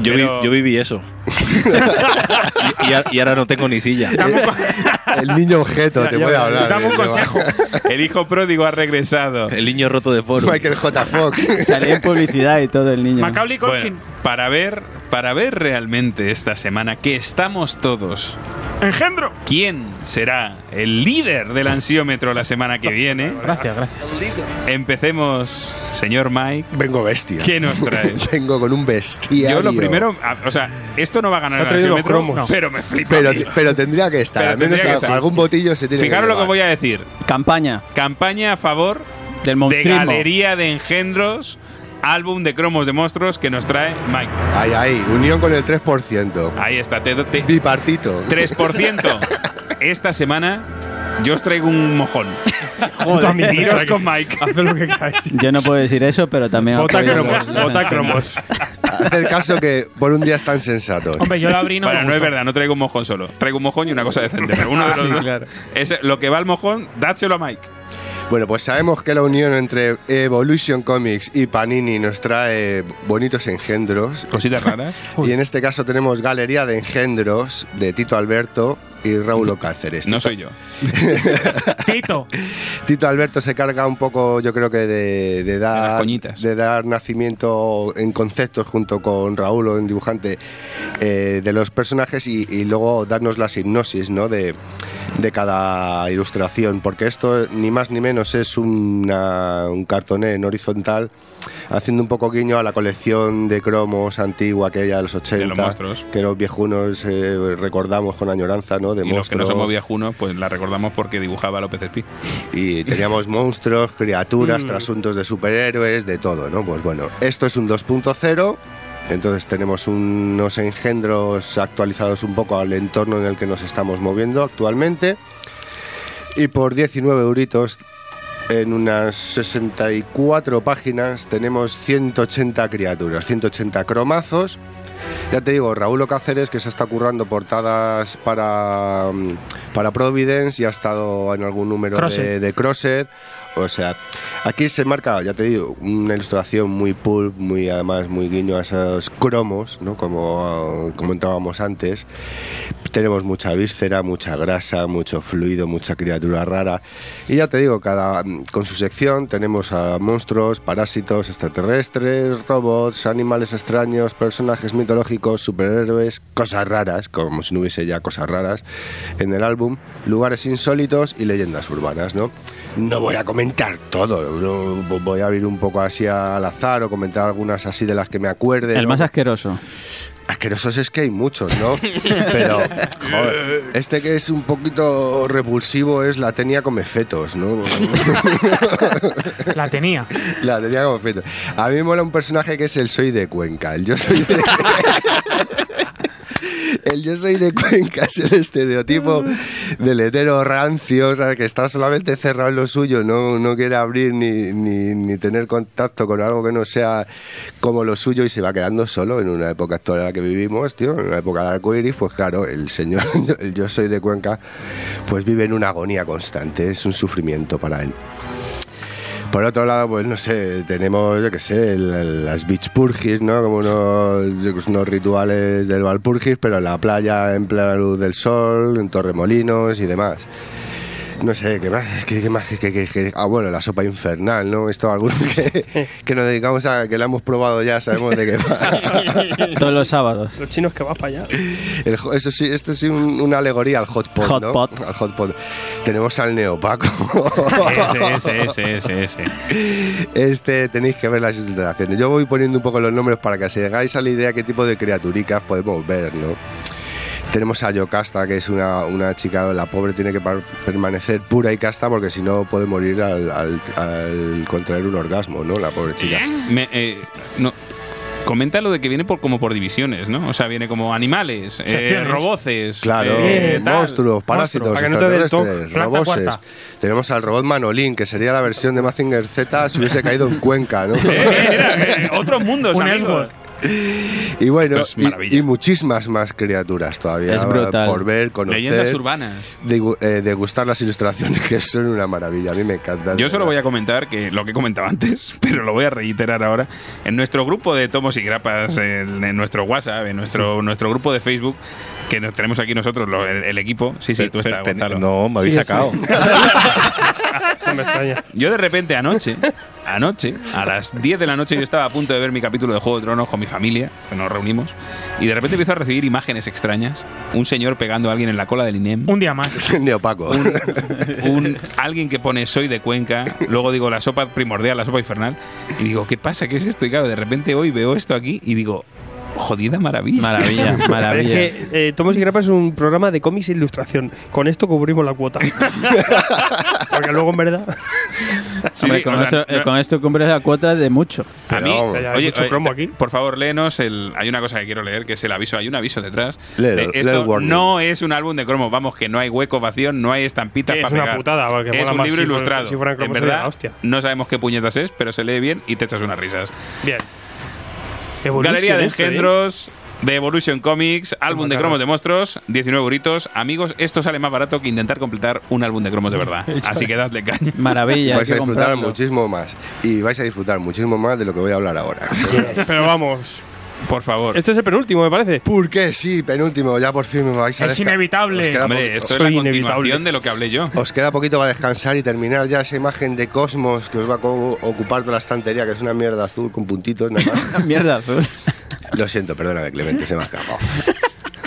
Yo, vi- yo viví eso. y, y a- y ahora no tengo ni silla. El niño objeto te puede hablar. Dame un eh, consejo. El hijo pródigo ha regresado. El niño roto de foro. Michael J. Fox. Salió en publicidad y todo el niño. Macaulay Culkin. Bueno, para ver, para ver realmente esta semana que estamos todos. Engendro. ¿Quién será el líder del ansiómetro la semana que viene? Gracias, gracias. Empecemos, señor Mike. Vengo bestia. ¿Qué nos traes? Vengo con un bestiario. Yo lo primero, a- o sea, esto no va a ganar Se ha el traído los ansiómetro, cromos. pero me flipa. Pero, pero tendría que estar. Pero Al menos que estar. algún botillo se tiene Fijaros que lo que voy a decir. Campaña Campaña a favor del de. Galería de Engendros, álbum de cromos de monstruos que nos trae Mike. Ahí, ahí. Unión con el 3%. Ahí está, te, te- Bipartito. 3%. Esta semana yo os traigo un mojón. Joder, Iros con Mike. Haz lo que queráis. Yo no puedo decir eso, pero también Bota cromos, bota cromos. Hacer caso que por un día están sensatos. Hombre, yo lo abrí no bueno, me no es gustó. verdad, no traigo un mojón solo. Traigo un mojón y una cosa decente. Pero uno de los Sí, dos. claro. Es lo que va al mojón, dádselo a Mike. Bueno, pues sabemos que la unión entre Evolution Comics y Panini nos trae bonitos engendros. Cositas raras. Y en este caso tenemos Galería de Engendros de Tito Alberto y Raúl Cáceres. No Tito- soy yo. Tito. Tito Alberto se carga un poco, yo creo que de, de dar, coñitas. de dar nacimiento en conceptos junto con Raúl, o en dibujante, eh, de los personajes y, y luego darnos la hipnosis ¿no? de, de cada ilustración, porque esto ni más ni menos es una- un cartoné en horizontal haciendo un poco guiño a la colección de cromos antigua aquella de los 80 los monstruos. que los viejunos eh, recordamos con añoranza ¿no? de y los que no monstruos somos viejunos, pues la recordamos porque dibujaba López Espí. y teníamos monstruos, Mm. criaturas, trasuntos de superhéroes, de todo, ¿no? Pues bueno, esto es un 2.0. Entonces tenemos unos engendros actualizados un poco al entorno en el que nos estamos moviendo actualmente. Y por 19 euritos, en unas 64 páginas, tenemos 180 criaturas, 180 cromazos. Ya te digo, Raúl Cáceres, que se está currando portadas para, mm, para Providence y ha estado en algún número Crosset. de, de Crosset. O sea, aquí se marca, ya te digo, una ilustración muy pulp, muy además muy guiño a esos cromos, ¿no? Como ah, comentábamos antes. Tenemos mucha víscera, mucha grasa, mucho fluido, mucha criatura rara. Y ya te digo, cada con su sección tenemos a monstruos, parásitos, extraterrestres, robots, animales extraños, personajes mitológicos, superhéroes, cosas raras, como si no hubiese ya cosas raras en el álbum, lugares insólitos y leyendas urbanas, ¿no? No voy a comentar todo, no, voy a abrir un poco así al azar o comentar algunas así de las que me acuerde. El ¿no? más asqueroso. Asquerosos es que hay muchos, ¿no? Pero, joder, este que es un poquito repulsivo es la tenia come fetos, ¿no? La tenía. La tenía como fetos. A mí me mola un personaje que es el soy de Cuenca. El yo soy de... El yo soy de Cuenca es el estereotipo del hetero rancio, o sea, que está solamente cerrado en lo suyo, no, no quiere abrir ni, ni, ni tener contacto con algo que no sea como lo suyo y se va quedando solo en una época actual en la que vivimos, tío, en una época de arcoiris, pues claro, el señor, el yo soy de Cuenca, pues vive en una agonía constante, es un sufrimiento para él. Por otro lado, pues no sé, tenemos, yo qué sé, las beach purgis, ¿no? Como unos, unos rituales del Valpurgis, pero en la playa, en plena luz del sol, en Torremolinos y demás. No sé, ¿qué más? ¿Qué, qué más? ¿Qué- qué- qué- qué? Ah, bueno, la sopa infernal, ¿no? Esto alguno que, que nos dedicamos a, que la hemos probado ya, sabemos de qué va. Todos los sábados. Los chinos que vas para allá. El eso sí, esto sí un- una alegoría al hot pot, Hot ¿no? pot. Al hot pot. Tenemos al neopaco. Ese, ese, ese, ese, ese. Este, tenéis que ver las ilustraciones. Yo voy poniendo un poco los nombres para que os hagáis a la idea qué tipo de criaturicas podemos ver, ¿no? Tenemos a Yocasta, que es una, una chica, la pobre tiene que par- permanecer pura y casta porque si no puede morir al, al- al contraer un orgasmo, ¿no? La pobre chica. Me, eh, no, comenta lo de que viene por como por divisiones, ¿no? O sea, viene como animales, eh, roboces, Claro, eh, monstruos, parásitos, no cuarta. Tenemos al robot Manolín, que sería la versión de Mazinger Z si hubiese caído en Cuenca, ¿no? Eh, eh, mira, eh, otros mundos, Un amigos. Y bueno, es y- muchísimas más criaturas todavía Es brutal. por ver, conocer. Leyendas urbanas. degu- eh, degustar las ilustraciones que son una maravilla. A mí me encantan. Yo solo voy a comentar que lo que he comentado antes, pero lo voy a reiterar ahora. En nuestro grupo de tomos y grapas, en, en nuestro WhatsApp, en nuestro, nuestro grupo de Facebook, que nos tenemos aquí nosotros, lo- el, el equipo. Sí, sí, tú estás, Ten- Gonzalo. No, me habéis Sí, sacado. Extraña. Yo de repente anoche, anoche, a las 10 de la noche yo estaba a punto de ver mi capítulo de Juego de Tronos con mi familia, que nos reunimos, y de repente empiezo a recibir imágenes extrañas. Un señor pegando a alguien en la cola del INEM. Un día más. Neopaco. un alguien que pone soy de Cuenca, luego digo la sopa primordial, la sopa infernal, y digo, ¿qué pasa? ¿Qué es esto? Y claro, de repente hoy veo esto aquí y digo, jodida maravilla. Maravilla, Pero maravilla. es que eh, Tomos y Grapas es un programa de cómics e ilustración. Con esto cubrimos la cuota. Porque luego, en verdad. Sí, Hombre, sí, con, o sea, esto, eh, no- con esto cumples la cuota de mucho. A mí, Pero, hay oye, mucho oye, cromo aquí. por favor, léenos el. Hay una cosa que quiero leer, que es el aviso. Hay un aviso detrás. De- esto no es un álbum de cromo. Vamos, que no hay hueco vacío, no hay estampitas Sí, para es una pegar. putada, Es un libro si fuera- ilustrado. si fuera en cromo en verdad, no sabemos qué puñetas es, pero se lee bien y te echas unas risas. Bien. Evolution Galería de ¿eh? engendros. De Evolution Comics, álbum de cromos de monstruos, 19 euritos. Amigos, esto sale más barato que intentar completar un álbum de cromos de verdad. Así que dadle caña. Maravilla. vais a disfrutar comprarlo. muchísimo más. Y vais a disfrutar muchísimo más de lo que voy a hablar ahora. Pero vamos. Por favor. Este es el penúltimo, me parece. ¿Por qué? Sí, penúltimo. Ya por fin me vais a Es inevitable. Hombre, esto es la continuación inevitable. de lo que hablé yo. os queda poquito para descansar y terminar ya esa imagen de Cosmos que os va a ocupar toda la estantería, que es una mierda azul con puntitos nada más. Mierda azul. Lo siento, perdóname, Clemente, se me ha escapado.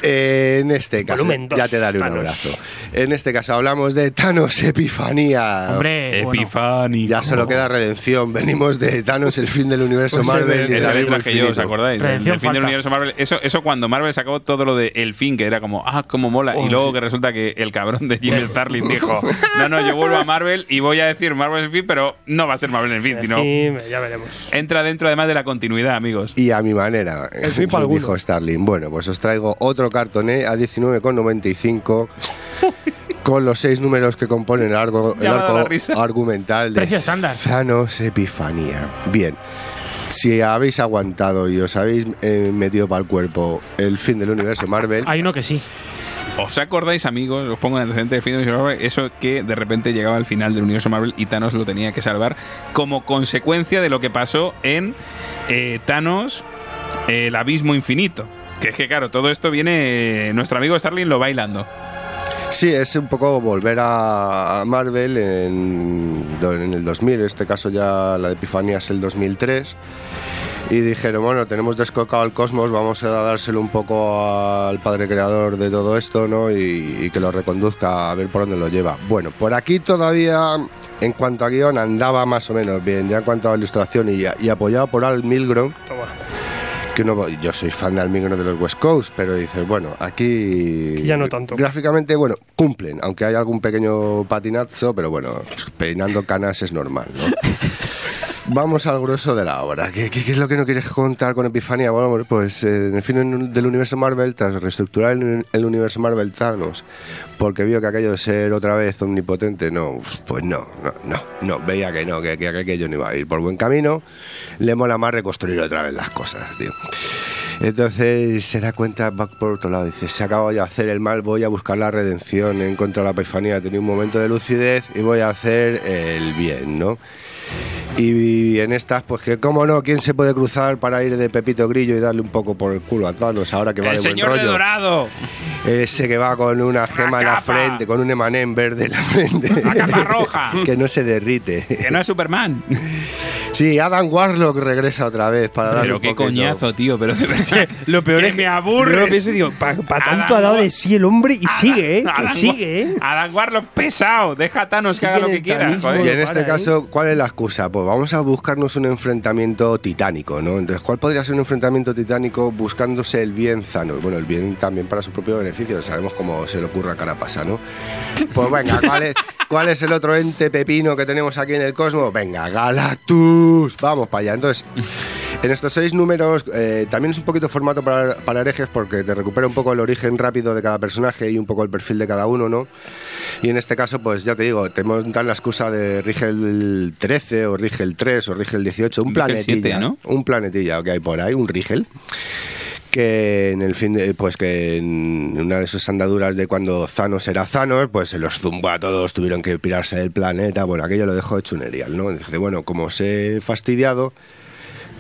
En este caso, Volumen dos, ya te daré un abrazo. En este caso hablamos de Thanos Epifanía. Hombre. Epifánico. Ya solo queda redención. Venimos de Thanos, el fin del universo Pues Marvel. y Esa letra que yo, ¿os infinito. acordáis? Redención el fin del falta. universo Marvel. Eso, eso cuando Marvel sacó todo lo de El fin, que era como, ah, cómo mola. y luego que resulta que el cabrón de Jim Starlin dijo, no, no, yo vuelvo a Marvel y voy a decir Marvel el fin, pero no va a ser Marvel el fin, sino Sí, ya veremos. entra dentro además de la continuidad, amigos. Y a mi manera, El fin para dijo algunos. Starling. Bueno, pues os traigo otro cartoné a 19,95 con los seis números que componen el arco, el arco argumental de. Thanos Epifanía. Bien. Si habéis aguantado y os habéis eh, metido para el cuerpo el fin del universo Marvel, Hay uno que sí. ¿Os acordáis, amigos? Os pongo en antecedente de fin del universo Marvel, eso que de repente llegaba al final del universo Marvel y Thanos lo tenía que salvar como consecuencia de lo que pasó en eh, Thanos, eh, el abismo infinito. Que es que, claro, todo esto viene. nuestro amigo Starling lo bailando. Sí, es un poco volver a Marvel en, el 2000, en este caso ya la de Epifanía es el 2003. Y dijeron, bueno, tenemos descocado el cosmos, vamos a dárselo un poco al padre creador de todo esto, ¿no? Y, y que lo reconduzca a ver por dónde lo lleva. Bueno, por aquí todavía, en cuanto a guion, andaba más o menos bien, ya en cuanto a ilustración y, y apoyado por Al Milgrom, Toma. Que uno, yo soy fan de Almigro de los West Coast, pero dices, bueno, aquí Que ya no tanto. Gráficamente, bueno, cumplen, aunque hay algún pequeño patinazo, pero bueno, peinando canas es normal, ¿no? Vamos al grueso de la obra. ¿Qué, es lo que no quieres contar con Epifanía? Bueno, pues eh, en el fin del universo Marvel, tras reestructurar el, el universo Marvel Thanos, porque vio que aquello de ser otra vez omnipotente, no, pues no, no, no, no, veía que no, que, que aquello no iba a ir por buen camino, le mola más reconstruir otra vez las cosas, tío. Entonces se da cuenta, va por otro lado, dice, se acaba de hacer el mal, voy a buscar la redención, en contra de la epifanía, tenía un momento de lucidez y voy a hacer el bien, ¿no? Y en estas, pues que cómo no, ¿quién se puede cruzar para ir de Pepito Grillo y darle un poco por el culo a Thanos ahora que va ¡El de buen señor de? Dorado! Ese que va con una gema en la frente, con un emanem verde en la frente. ¡La capa roja! que no se derrite. Que no es Superman. Sí, Adam Warlock regresa otra vez para darle Pero un qué poquito. coñazo, tío. Pero de verdad. Lo peor que es me Yo lo pienso y digo, para tanto Adam ha dado de sí el hombre y sigue, ¿eh? Que Adam sigue, ¿eh? Adam Warlock pesado. Deja a Thanos que Sigue haga lo que quiera. Y en Para, este ¿eh? caso, ¿cuál es la excusa? Pues vamos a buscarnos un enfrentamiento titánico, ¿no? Entonces, ¿cuál podría ser un enfrentamiento titánico buscándose el bien Thanos? Bueno, el bien también para su propio beneficio, sabemos cómo se le ocurre a Carapasa, ¿no? Pues venga, ¿cuál es, cuál es el otro ente pepino que tenemos aquí en el cosmos? Venga, Galactus, vamos para allá. Entonces, en estos seis números eh, también es un poquito formato para, para herejes porque te recupera un poco el origen rápido de cada personaje y un poco el perfil de cada uno, ¿no? Y en este caso, pues ya te digo, te montan la excusa de Rigel 13 o Rigel 3 o Rigel 18, un Rigel planetilla, 7, ¿no? un planetilla que hay por ahí, un Rigel que en el fin de, pues que en una de sus andaduras de cuando Thanos era Thanos, pues se los zumbó a todos, tuvieron que pirarse del planeta, bueno, aquello lo dejó hecho un erial, ¿no? Dice, bueno, como os he fastidiado,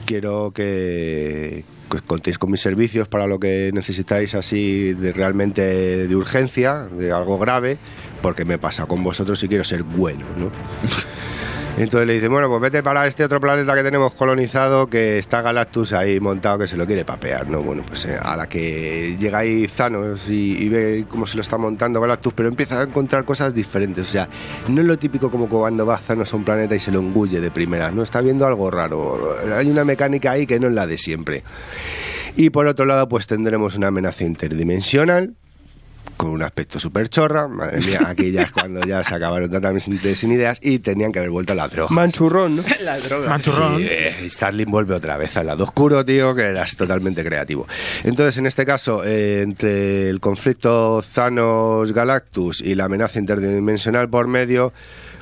quiero que que contéis con mis servicios para lo que necesitáis así de realmente de urgencia, de algo grave, porque me pasa con vosotros y quiero ser bueno, ¿no? Entonces le dice, bueno, pues vete para este otro planeta que tenemos colonizado, que está Galactus ahí montado, que se lo quiere papear, ¿no? Bueno, pues eh, a la que llega ahí Thanos y, ve cómo se lo está montando Galactus, pero empieza a encontrar cosas diferentes. O sea, no es lo típico como cuando va Thanos a un planeta y se lo engulle de primera, ¿no? Está viendo algo raro. Hay una mecánica ahí que no es la de siempre. Y por otro lado, pues tendremos una amenaza interdimensional con un aspecto súper chorra. Madre mía, aquí ya es cuando ya se acabaron totalmente sin ideas y tenían que haber vuelto a la droga. Manchurrón, ¿no? Manchurrón. Sí, eh, Starling vuelve otra vez al lado oscuro, tío, que eras totalmente creativo. Entonces, en este caso, eh, entre el conflicto Thanos-Galactus y la amenaza interdimensional por medio,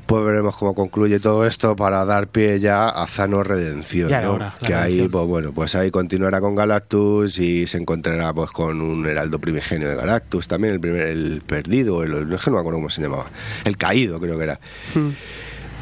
pues veremos cómo concluye todo esto para dar pie ya a Thanos Redención, Ya ¿no? hora, que ahí, redención. pues bueno, pues ahí continuará con Galactus y se encontrará pues con un heraldo primigenio de Galactus, también el primer, el perdido, el, no es que no me acuerdo cómo se llamaba, el caído creo que era.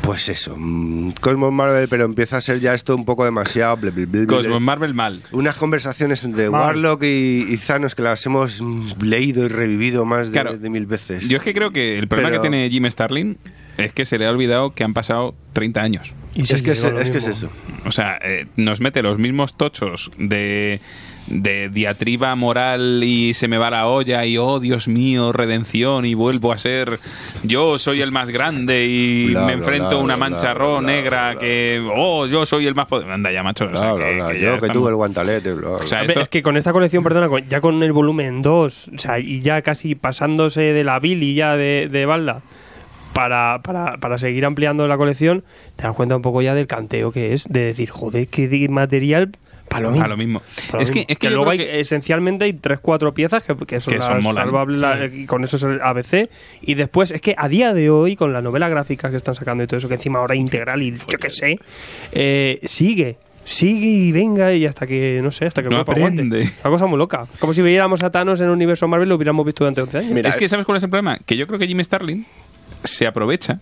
Pues eso, mm, Cosmos Marvel, pero empieza a ser ya esto un poco demasiado. ble, ble, ble, ble. Cosmos Marvel mal. Unas conversaciones entre Warlock y, y Thanos que las hemos leído y revivido más de, Claro. de mil veces. Yo es que creo que el problema Pero- que tiene Jim Starlin es que se le ha olvidado que han pasado 30 años. Y es, que es, es que es eso. O sea, eh, nos mete los mismos tochos de, de diatriba moral y se me va la olla y oh Dios mío, redención y vuelvo a ser yo soy el más grande y Bla, me bla, enfrento a una mancha bla, ro bla, negra bla, que oh yo soy el más poderoso. Anda ya macho. o sea, Bla, bla, que- bla. que ya Yo que tuve el guantalete, bla, bla. O sea, A ver, esto- Es que con esta colección, perdona, ya con el volumen 2, o sea, y ya casi pasándose de la Billy ya de, de balda para, para, para seguir ampliando la colección, te das cuenta un poco ya del canteo que es, de decir, joder, qué material para lo mismo. a lo mismo. Para lo Es que, mismo. es que luego hay, que- esencialmente hay 3-4 piezas que, que son, Que son las molan. salvables, la- con eso es el ABC. Y después, es que a día de hoy, con la novela gráfica que están sacando y todo eso, que encima ahora integral y yo qué sé, eh, sigue. Sigue y venga y hasta que, no sé, hasta que No aprende. Una cosa muy loca. Como si viéramos a Thanos en el universo Marvel y lo hubiéramos visto durante 11 años. Mira, es que ¿sabes cuál es el problema? Que yo creo que Jim Starlin se aprovecha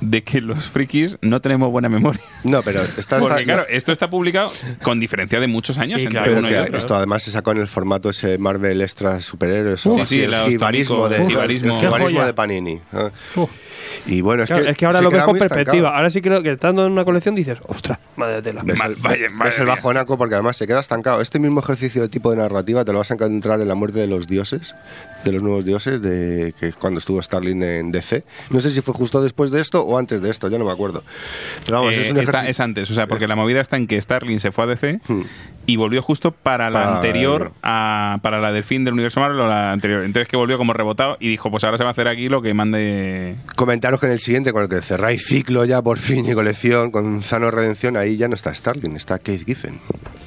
de que los frikis no tenemos buena memoria. No, pero está, Porque está- claro, esto está publicado con diferencia de muchos años Sí, entre claro, uno y otro. esto además se sacó en el formato ese Marvel Extra Superhéroes o Sí, así, sí, el jibarismo de, el jibarismo. el Qué jibarismo joya. de Panini. ah. Y bueno, es, Claro, que, es que ahora lo ves con perspectiva. Ahora sí creo que estando en una colección dices, ostras, madre tela. Ves, Mal- el- vaya, ves madre el mía. bajonaco porque además se queda estancado. Este mismo ejercicio de tipo de narrativa te lo vas a encontrar en La muerte de los dioses, de los nuevos dioses, de que es cuando estuvo Starling en DC. No sé si fue justo después de esto o antes de esto, ya no me acuerdo. Pero vamos, Eh, es un está- es antes, o sea, porque la movida está en que Starling se fue a DC Hmm. Y volvió justo para la Para- anterior, a, para la del fin del universo Marvel o la anterior. Entonces que volvió como rebotado y dijo, pues ahora se va a hacer aquí lo que mande... Comentaros que en el siguiente, con el que cerráis ciclo ya por fin y colección con Zano Redención, ahí ya no está Starling, está Keith Giffen.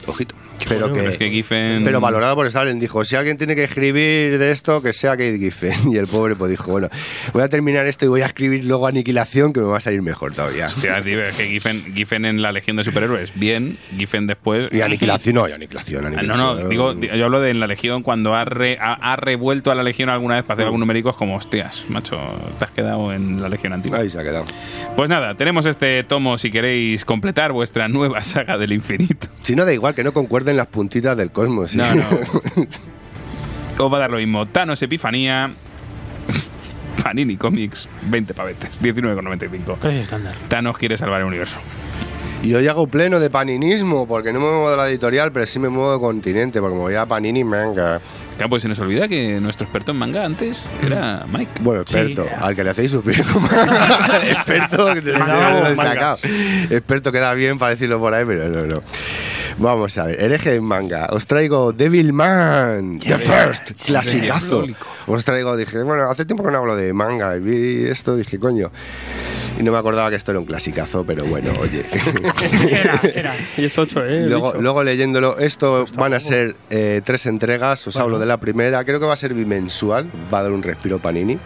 Ojito. Pero que, Pero es que Giffen... pero valorado por Starling, dijo, si alguien tiene que escribir de esto, que sea Keith Giffen. Y el pobre pues dijo, bueno, voy a terminar esto y voy a escribir luego Aniquilación, que me va a salir mejor todavía. Hostia, tío, es que Giffen, Giffen en la Legión de Superhéroes, bien, Giffen después... Y Aniquilación, no, y Aniquilación, Ah, Aniquilación. No, no, digo, di- yo hablo de en la Legión cuando ha, re- ha, ha revuelto a la Legión alguna vez para hacer algún numérico, es como, hostias, macho, te has quedado en la Legión antigua. Ahí se ha quedado. Pues nada, tenemos este tomo si queréis completar vuestra nueva saga del infinito. Si no, da igual que no concuerden las puntitas del cosmos. ¿sí? No, no. Os va a dar lo mismo. Thanos Epifanía. Panini Comics, 20 pavetes, 19,95. Precio estándar. Thanos quiere salvar el universo. Y hoy hago pleno de paninismo, porque no me muevo de la editorial, pero sí me muevo de continente, porque me voy a Panini Manga. Claro, pues se nos olvida que nuestro experto en manga antes era Mike. Bueno, experto, Sí. al que le hacéis sufrir con manga. experto, que he sacado. Experto queda bien para decirlo por ahí, pero no, no. Vamos a ver, hereje en manga. Os traigo Devilman, The First, clasicazo. Os traigo, dije, bueno, hace tiempo que no hablo de manga y vi esto, dije, coño. Y no me acordaba que esto era un clasicazo, pero bueno, oye. Era, era. Y esto ocho, ¿eh? Luego, luego leyéndolo, esto van a ser eh, tres entregas, os hablo de la primera, creo que va a ser bimensual, va a dar un respiro Panini.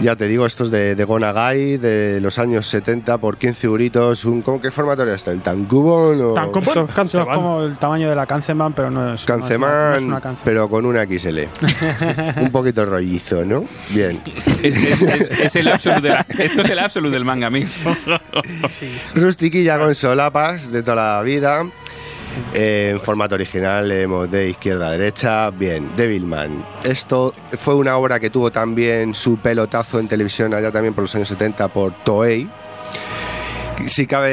Ya te digo, esto es de, de Gonagai, de los años 70 por 15 euritos. Un, ¿cómo, ¿Qué formato era este? ¿El Tankubon o...? Tankubon. Es como el tamaño de la Kanseman, pero no es, no es una- Canceman, no es una pero con una XL. un poquito rollizo, ¿no? Bien. Es, es- es- es el absolute de la- esto es el absolute del manga, amigo. Rustiquilla con solapas de toda la vida. Eh, en formato original leemos de izquierda a derecha. Bien, Devilman. Esto fue una obra que tuvo también su pelotazo en televisión allá también por los años 70 por Toei. Sí cabe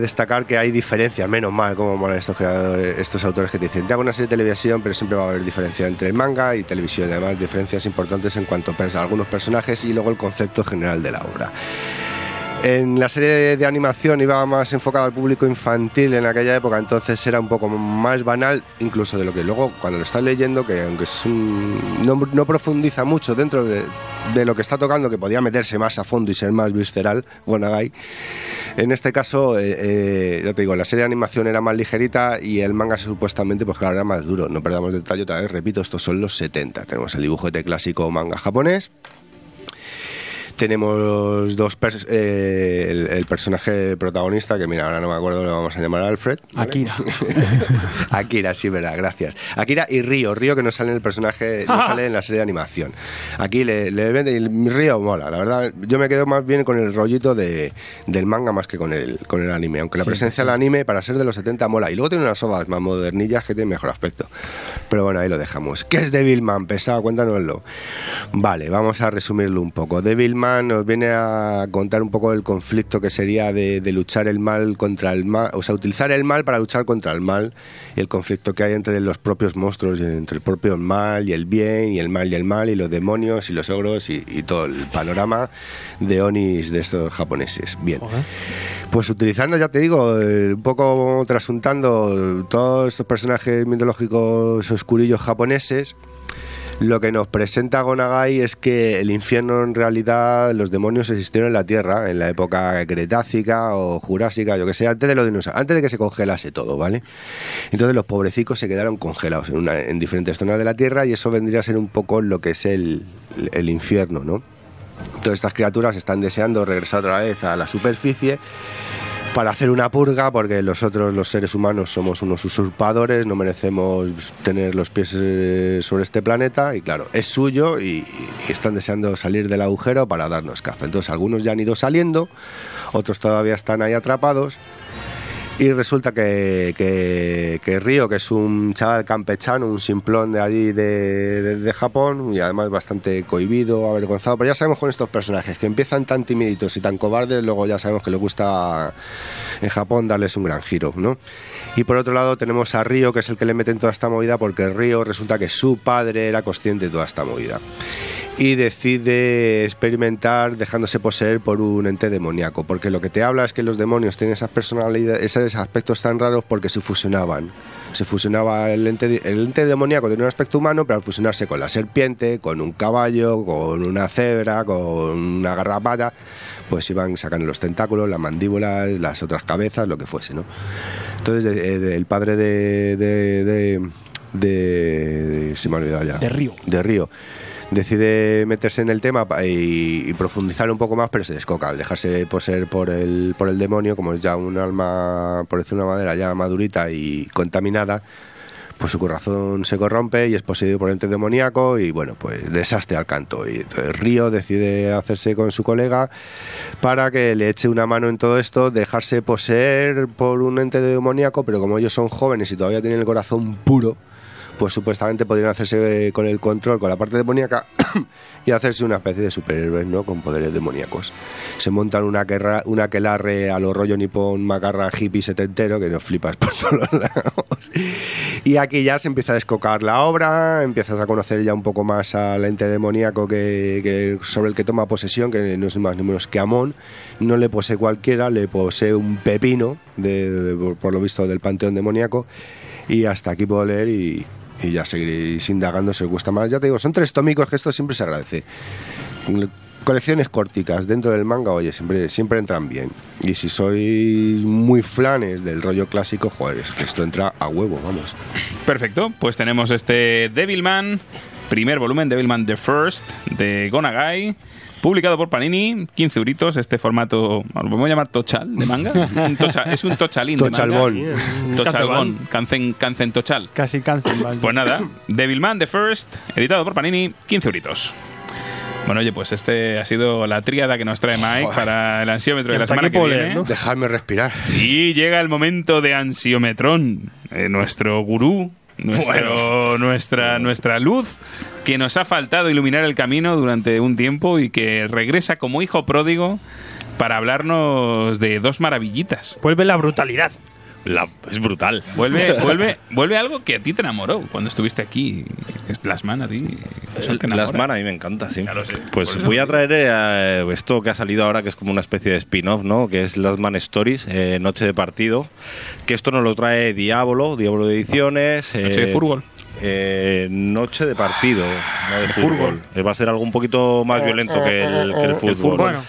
destacar que hay diferencias, menos mal, como molan estos creadores, estos autores que te dicen, te hago una serie de televisión, pero siempre va a haber diferencia entre manga y televisión, además diferencias importantes en cuanto a algunos personajes y luego el concepto general de la obra. En la serie de animación iba más enfocado al público infantil en aquella época, entonces era un poco más banal, incluso de lo que luego cuando lo estás leyendo, que aunque es un- no, no profundiza mucho dentro de, de lo que está tocando, que podía meterse más a fondo y ser más visceral, Gonagai. En este caso, eh, eh, ya te digo, la serie de animación era más ligerita y el manga supuestamente, pues claro, era más duro. No perdamos detalle otra vez, repito, estos son los 70. Tenemos el dibujete clásico manga japonés. Tenemos dos pers- eh, el, el personaje protagonista, que mira, ahora no me acuerdo, lo vamos a llamar Alfred. ¿vale? Akira. Akira, sí, verdad, gracias. Akira y Río, Río que no sale en el personaje, no sale en la serie de animación. Aquí le, le vende y Río mola, la verdad, yo me quedo más bien con el rollito de, del manga más que con el, con el anime, aunque la presencia del anime para ser de los 70 mola. Y luego tiene unas ovas más modernillas que tienen mejor aspecto. Pero bueno, ahí lo dejamos. ¿Qué es Devilman? Pesado, cuéntanoslo. Vale, vamos a resumirlo un poco. Devilman nos viene a contar un poco el conflicto que sería de, de luchar el mal contra el mal, o sea, utilizar el mal para luchar contra el mal, y el conflicto que hay entre los propios monstruos, entre el propio mal y el bien, y el mal y el mal, y los demonios y los ogros, y, y todo el panorama de Onis de estos japoneses. Bien. Pues utilizando, ya te digo, eh, un poco trasuntando todos estos personajes mitológicos oscurillos japoneses, lo que nos presenta Gonagai es que el infierno en realidad, los demonios existieron en la Tierra en la época cretácica o jurásica, yo que sé, antes de los dinosaurios, antes de que se congelase todo, ¿vale? Entonces los pobrecicos se quedaron congelados en, diferentes zonas de la Tierra y eso vendría a ser un poco lo que es el, el infierno, ¿no? Todas estas criaturas están deseando regresar otra vez a la superficie para hacer una purga, porque los otros, los seres humanos, somos unos usurpadores, no merecemos tener los pies eh, sobre este planeta, y claro, es suyo y, y están deseando salir del agujero para darnos caza. Entonces, algunos ya han ido saliendo, otros todavía están ahí atrapados. Y resulta que, que, que Río, que es un chaval campechano, un simplón de allí de, de- de Japón, y además bastante cohibido, avergonzado, pero ya sabemos con estos personajes que empiezan tan timiditos y tan cobardes, luego ya sabemos que les gusta en Japón darles un gran giro, ¿no? Y por otro lado tenemos a Río, que es el que le mete en toda esta movida, porque Río resulta que su padre era consciente de toda esta movida. Y decide experimentar dejándose poseer por un ente demoníaco, porque lo que te habla es que los demonios tienen esas personalidades, esos aspectos tan raros porque se fusionaban. Se fusionaba el ente, el ente demoníaco tenía un aspecto humano, pero al fusionarse con la serpiente, con un caballo, con una cebra, con una garrapata, pues iban sacando los tentáculos, las mandíbulas, las otras cabezas, lo que fuese, ¿no? Entonces de- eh, de- el padre de, de, de, de- de- se me ha olvidado ya. De Río. De Río. Decide meterse en el tema y, y profundizar un poco más, pero se descoca al dejarse poseer por el, por el demonio, como es ya un alma, por decir una manera, ya madurita y contaminada, pues su corazón se corrompe y es poseído por ente demoníaco y bueno, pues desastre al canto. Y entonces Río decide hacerse con su colega para que le eche una mano en todo esto, dejarse poseer por un ente demoníaco, pero como ellos son jóvenes y todavía tienen el corazón puro, pues supuestamente podrían hacerse eh, con el control, con la parte demoníaca y hacerse una especie de superhéroes, ¿no? Con poderes demoníacos. Se montan una, querra- una quelarre a lo rollo nipón macarra hippie setentero que nos flipas por todos lados. Y aquí ya se empieza a descocar la obra, empiezas a conocer ya un poco más al ente demoníaco que, sobre el que toma posesión, que no es más ni menos que Amón. No le posee cualquiera, le posee un pepino, de, por lo visto, del panteón demoníaco. Y hasta aquí puedo leer y, y ya seguiréis indagando si os gusta más. Ya te digo, son tres tómicos que esto siempre se agradece. Colecciones corticas dentro del manga, oye, siempre, siempre entran bien. Y si sois muy flanes del rollo clásico, joder, es que esto entra a huevo, vamos. Perfecto, pues tenemos este Devilman, primer volumen, Devilman The First, de Gonagai, publicado por Panini, 15 euritos, este formato, lo podemos llamar tochal de manga. Un tocha- es un tochalín de Tochalbón. manga. Tochalbón, cancen, cancen tochal. Casi cáncer. Pues nada, Devilman The First, editado por Panini, 15 euritos. Bueno, oye, pues este ha sido la tríada que nos trae Mike para el ansiómetro de la semana que viene. leer, ¿no? Dejadme respirar. Y llega el momento de Ansiometrón, eh, nuestro gurú, nuestro, nuestra, nuestra luz, que nos ha faltado iluminar el camino durante un tiempo y que regresa como hijo pródigo para hablarnos de dos maravillitas. Vuelve la brutalidad. La- es brutal. Vuelve, vuelve, vuelve algo que a ti te enamoró cuando estuviste aquí. Es Las Man a ti. Las Man a mí me encanta, sí. Claro, sí. Pues voy a traer eh, esto que ha salido ahora, que es como una especie de spin-off, ¿no? Que es Las Man Stories, eh, Noche de Partido. Que esto nos lo trae Diablo, Diablo de Ediciones. Noche de eh, fútbol. eh, noche de partido, no de fútbol. Eh, Va a ser algo un poquito más violento que el, que el fútbol. fútbol. Bueno.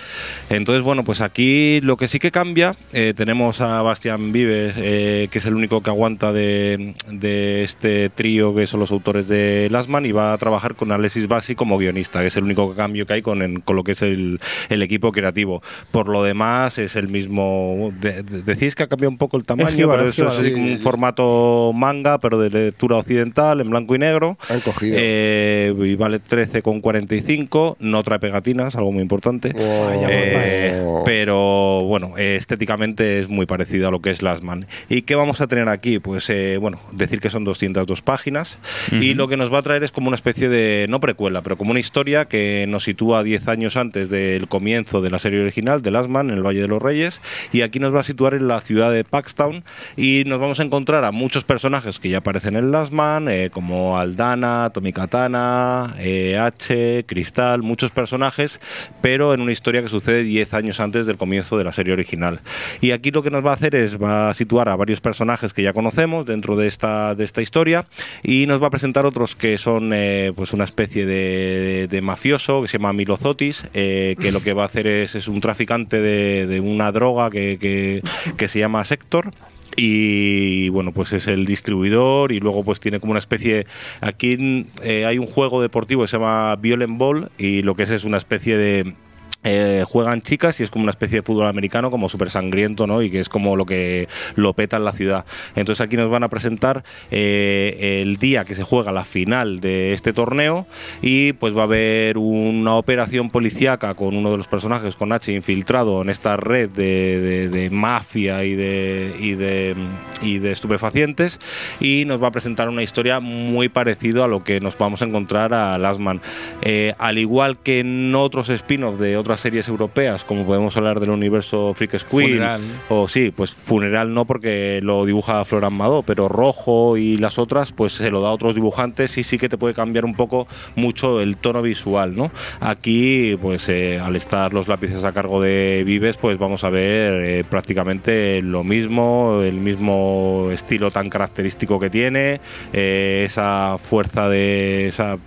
Entonces, bueno, pues aquí lo que sí que cambia, eh, tenemos a Bastián Vives, eh, que es el único que aguanta de, de este trío que son los autores de Lastman y va a trabajar con Alexis Bassi como guionista, que es el único cambio que hay con, en- con lo que es el, el equipo creativo. Por lo demás, es el mismo. de- de- decís que ha cambiado un poco el tamaño, jíbaro, pero es es jíbaro. así como un formato manga, pero de lectura occidental, en blanco y negro. Han cogido. Eh, y vale 13,45. No trae pegatinas, algo muy importante. Oh. Eh, pero bueno, eh, estéticamente es muy parecido a lo que es Last Man. ¿Y qué vamos a tener aquí? Pues eh, bueno, decir que son 202 páginas y lo que nos va a traer es como una especie de, no precuela, pero como una historia que nos sitúa 10 años antes del comienzo de la serie original de Last Man en el Valle de los Reyes y aquí nos va a situar en la ciudad de Paxtown y nos vamos a encontrar a muchos personajes que ya aparecen en Last Man, eh, como Aldana, Tommy Katana, eh, H, Cristal, muchos personajes, pero en una historia que sucede 10 años antes del comienzo de la serie original. Y aquí lo que nos va a hacer es va a situar a varios personajes que ya conocemos dentro de esta, de esta historia y nos va a presentar otros que son eh, pues una especie de, de mafioso que se llama Milozotis, eh, que lo que va a hacer es, es un traficante de, de una droga que, que, se llama Sector y bueno pues es el distribuidor y luego pues tiene como una especie aquí eh, hay un juego deportivo que se llama Violent Ball y lo que es es una especie de eh, juegan chicas y es como una especie de fútbol americano como súper sangriento ¿no? y que es como lo que lo peta en la ciudad entonces aquí nos van a presentar eh, el día que se juega la final de este torneo y pues va a haber una operación policíaca con uno de los personajes con H infiltrado en esta red de, de- de mafia y de, y de y de estupefacientes y nos va a presentar una historia muy parecida a lo que nos vamos a encontrar a Last Man Eh, al igual que en otros spin-offs de otras otras series europeas, como podemos hablar del universo Freak Squid. O sí, pues Funeral no, porque lo dibuja Florán Madó, pero Rojo y las otras, pues se lo da a otros dibujantes y sí que te puede cambiar un poco mucho el tono visual, ¿no? Aquí, pues eh, al estar los lápices a cargo de Vives, pues vamos a ver eh, prácticamente lo mismo, el mismo estilo tan característico que tiene, eh, esa fuerza de esa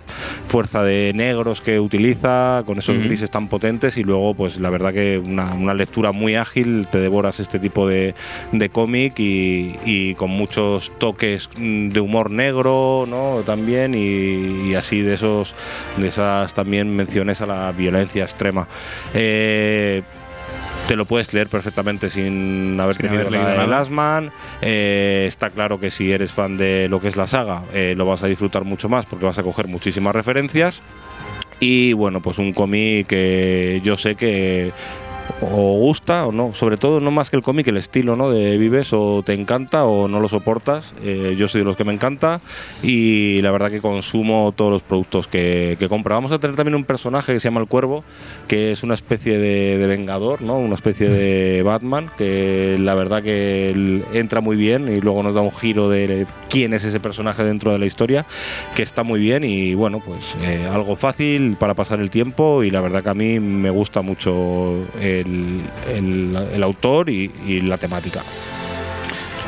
fuerza de negros que utiliza, con esos grises tan potentes y luego, pues la verdad que una, una lectura muy ágil, te devoras este tipo de, de cómic y, y con muchos toques mm, de humor negro, ¿no? También y, y así de esos de esas también menciones a la violencia extrema. Eh, te lo puedes leer perfectamente sin haber Sin tenido haber leído nada de nada. Last Man. Eh, está claro que si eres fan de lo que es la saga, eh, lo vas a disfrutar mucho más porque vas a coger muchísimas referencias. Y bueno, pues un cómic que yo sé que o gusta o no, sobre todo no más que el cómic, el estilo ¿no? de Vives o te encanta o no lo soportas. Eh, yo soy de los que me encanta y la verdad que consumo todos los productos que, que compro. Vamos a tener también un personaje que se llama el Cuervo, que es una especie de, vengador, ¿no? una especie de Batman, que la verdad que entra muy bien y luego nos da un giro de quién es ese personaje dentro de la historia, que está muy bien y bueno, pues eh, algo fácil para pasar el tiempo y la verdad que a mí me gusta mucho el, el- el autor y, y la temática.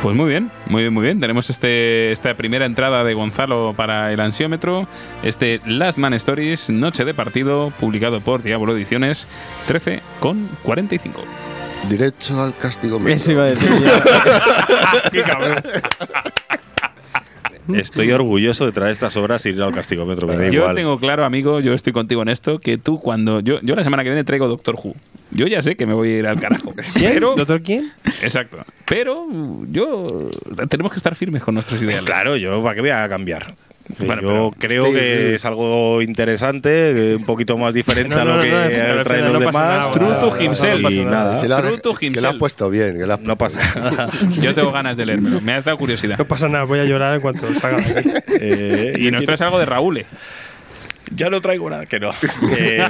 Pues muy bien, muy bien, muy bien. Tenemos este, esta primera entrada de Gonzalo para el ansiómetro. Este Last Man Stories, Noche de Partido, publicado por Diablo Ediciones, 13 con 45. Derecho al castigo. Eso iba a decir. Estoy orgulloso de traer estas obras y ir al castigómetro, me da Yo igual. tengo claro, amigo, yo estoy contigo en esto, que tú cuando... Yo, yo la semana que viene traigo Doctor Who. Yo ya sé que me voy a ir al carajo. Pero, ¿Doctor quién? exacto. Pero yo... Tenemos que estar firmes con nuestros ideales. Claro, yo para qué voy a cambiar. Bueno, yo pero- creo que es algo interesante, eh, un poquito más diferente No, a lo no, que no, pero traen los demás. nada, True to no, himself. y nada. Se la, to que lo ha himself. puesto bien. Que lo no pasa nada. Yo tengo ganas de leérmelo. Me has dado curiosidad. No pasa nada, voy a llorar en cuanto salga. Eh, Y nos traes algo de Raúl. Ya no traigo nada que no. Eh,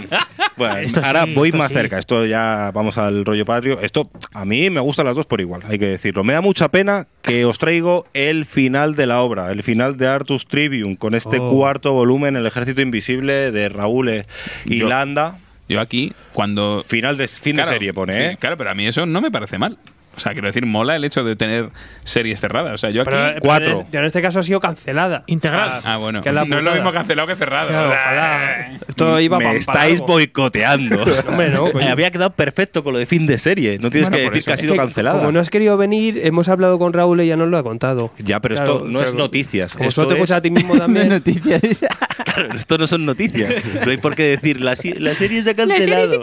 bueno, Esto ahora sí, voy esto más sí. cerca. Esto ya vamos al rollo patrio. Esto a mí me gustan las dos por igual, hay que decirlo. Me da mucha pena que os traigo el final de la obra, el final de Artus Tribune, con este Oh. cuarto volumen, El Ejército Invisible de Raúl e- y Yo- Landa. Yo aquí, cuando... Final de, fin Claro, de serie pone, sí, ¿eh? Claro, pero a mí eso no me parece mal. O sea, quiero decir, mola el hecho de tener series cerradas. O sea, yo aquí... Pero, pero cuatro. en este- en este caso ha sido cancelada. Integral. Ah, bueno. que la no es lo mismo cancelado que cerrado. Claro, O sea, ojalá. Esto iba Me estáis algo. boicoteando. Hombre, no, coño. Eh, Había quedado perfecto con lo de fin de serie. No tienes Bueno, que decir eso. que ha Es sido que, cancelada. Como no has querido venir, hemos hablado con Raúl y ya nos lo ha contado. Ya, pero Claro, esto no es pero- noticias. Como esto solo te es- escuchas a ti mismo No también. noticias. Claro, esto no son noticias. No hay por qué decir la, si- la serie se ha cancelado.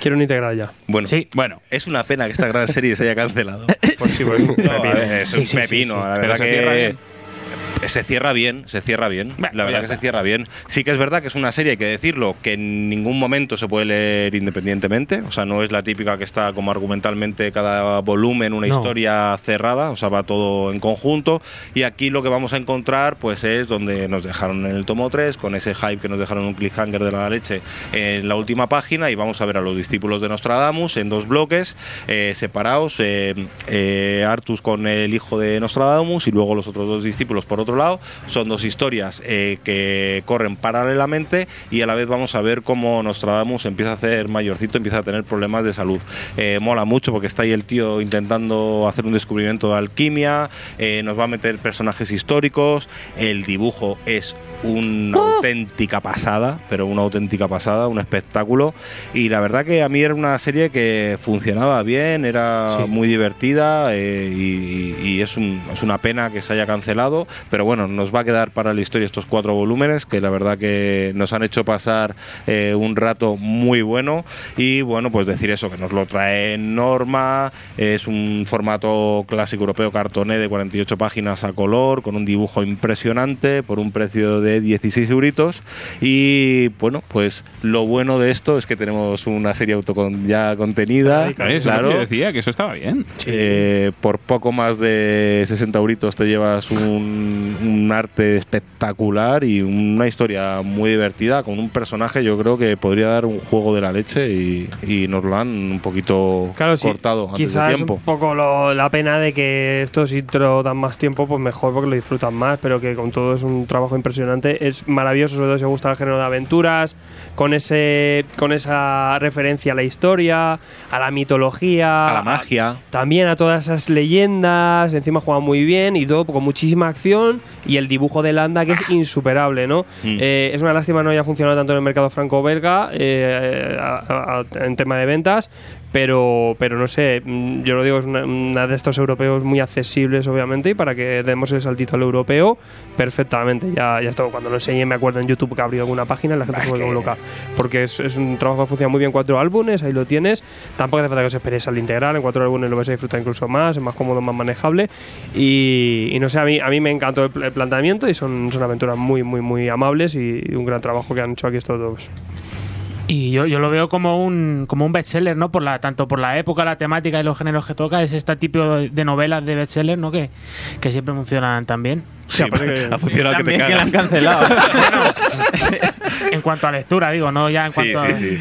Quiero un integral ya. Bueno, Sí. Bueno, es una pena que esta gran serie se haya cancelado. Sí, porque No, es un sí, sí, pepino, sí. la verdad que. Se cierra bien, se cierra bien. Bueno, la verdad que se cierra bien. Sí que es verdad que es una serie, hay que decirlo, que en ningún momento se puede leer independientemente. O sea, no es la típica que está como argumentalmente cada volumen una No. historia cerrada. O sea, va todo en conjunto. Y aquí lo que vamos a encontrar, pues es donde nos dejaron en el tomo 3, con ese hype que nos dejaron un cliffhanger de la leche en la última página. Y vamos a ver a los discípulos de Nostradamus en dos bloques eh, separados. eh, eh, Artus con el hijo de Nostradamus y luego los otros dos discípulos por otro lado. Son dos historias eh, que corren paralelamente y a la vez vamos a ver cómo Nostradamus empieza a hacer mayorcito, empieza a tener problemas de salud. Eh, mola mucho porque está ahí el tío intentando hacer un descubrimiento de alquimia, eh, nos va a meter personajes históricos, el dibujo es una auténtica pasada, pero una auténtica pasada, un espectáculo. Y la verdad que a mí era una serie que funcionaba bien, era Sí. muy divertida eh, y, y- y es, un- es una pena que se haya cancelado, pero bueno, nos va a quedar para la historia estos cuatro volúmenes que la verdad que nos han hecho pasar eh, un rato muy bueno y bueno, pues decir eso, que nos lo trae Norma, es un formato clásico europeo cartoné de 48 páginas a color, con un dibujo impresionante, por un precio de de 16 euritos. Y bueno, pues lo bueno de esto es que tenemos una serie autocon ya contenida. Eso es lo que decía, que eso estaba bien. Eh, por poco más de 60 euritos te llevas un, un arte espectacular y una historia muy divertida con un personaje yo creo que podría dar un juego de la leche y, y nos lo han un poquito Claro, sí. cortado antes de tiempo. un poco lo- la pena de que estos intro dan más tiempo, pues mejor porque lo disfrutan más, pero que con todo es un trabajo impresionante. Es maravilloso, sobre todo si os gusta el género de aventuras, con ese con esa referencia a la historia, a la mitología, A la magia. también a todas esas leyendas, encima juega muy bien y todo con muchísima acción y el dibujo de Landa que es insuperable, ¿no? Mm. Eh, es una lástima no haya funcionado tanto en el mercado franco-belga eh, en tema de ventas, pero, pero no sé, mm, yo lo digo, es una, una de estos europeos muy accesibles, obviamente, y para que demos el saltito al europeo, perfectamente. Ya, ya esto, cuando lo enseñé, me acuerdo en YouTube que abrió alguna página y la gente se vuelve loca. Porque es, es un trabajo que funciona muy bien, cuatro álbumes, ahí lo tienes. Tampoco hace falta que os esperéis al integral, en cuatro álbumes lo vais a disfrutar incluso más, es más cómodo, más manejable. Y, y no sé, a mí, a mí me encantó el, el planteamiento y son, son aventuras muy, muy, muy amables y un gran trabajo que han hecho aquí estos dos. Y yo, yo lo veo como un, como un bestseller, ¿no? Por la, tanto por la época, la temática y los géneros que toca, es este tipo de, novelas de bestseller, ¿no? Que, que siempre funcionan tan bien. Sí, ha funcionado que te También que la han cancelado. En cuanto a lectura, digo, no ya en cuanto sí, a... sí.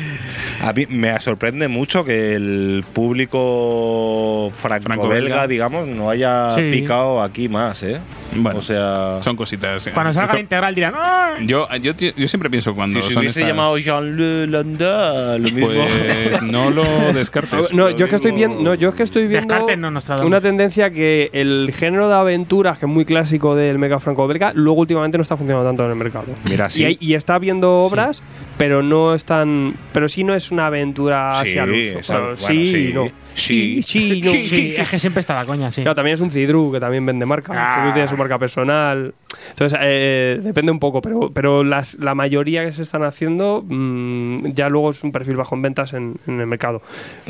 A mí me sorprende mucho que el público franco-belga, Franco-belga. digamos, no haya Sí. picado aquí más, ¿eh? Bueno, o sea, Son cositas. Cuando salga Esto- la integral dirán ¡Ah! yo, yo, yo siempre pienso cuando si se son hubiese estas- llamado Jean-Le Landa, lo mismo. Pues no lo descartes. No, Lo yo es que estoy viendo, no, yo es que estoy viendo Descarten, no, Nostradamus. una tendencia que el género de aventuras, que es muy clásico del mega franco-belga, luego últimamente no está funcionando tanto en el mercado. Mira, Y, sí. hay- y está viendo obras, pero no están, pero sí no es una aventura Sí, así al uso. Bueno, bueno, sí, no. Sí. sí, no. Sí, es que siempre está la coña, sí. Claro, también es un Cidru que también vende marca. Ah. Cidru tiene su marca personal. Entonces, eh, depende un poco, pero, pero las, la mayoría que se están haciendo mm, ya luego es un perfil bajo en ventas en, en el mercado.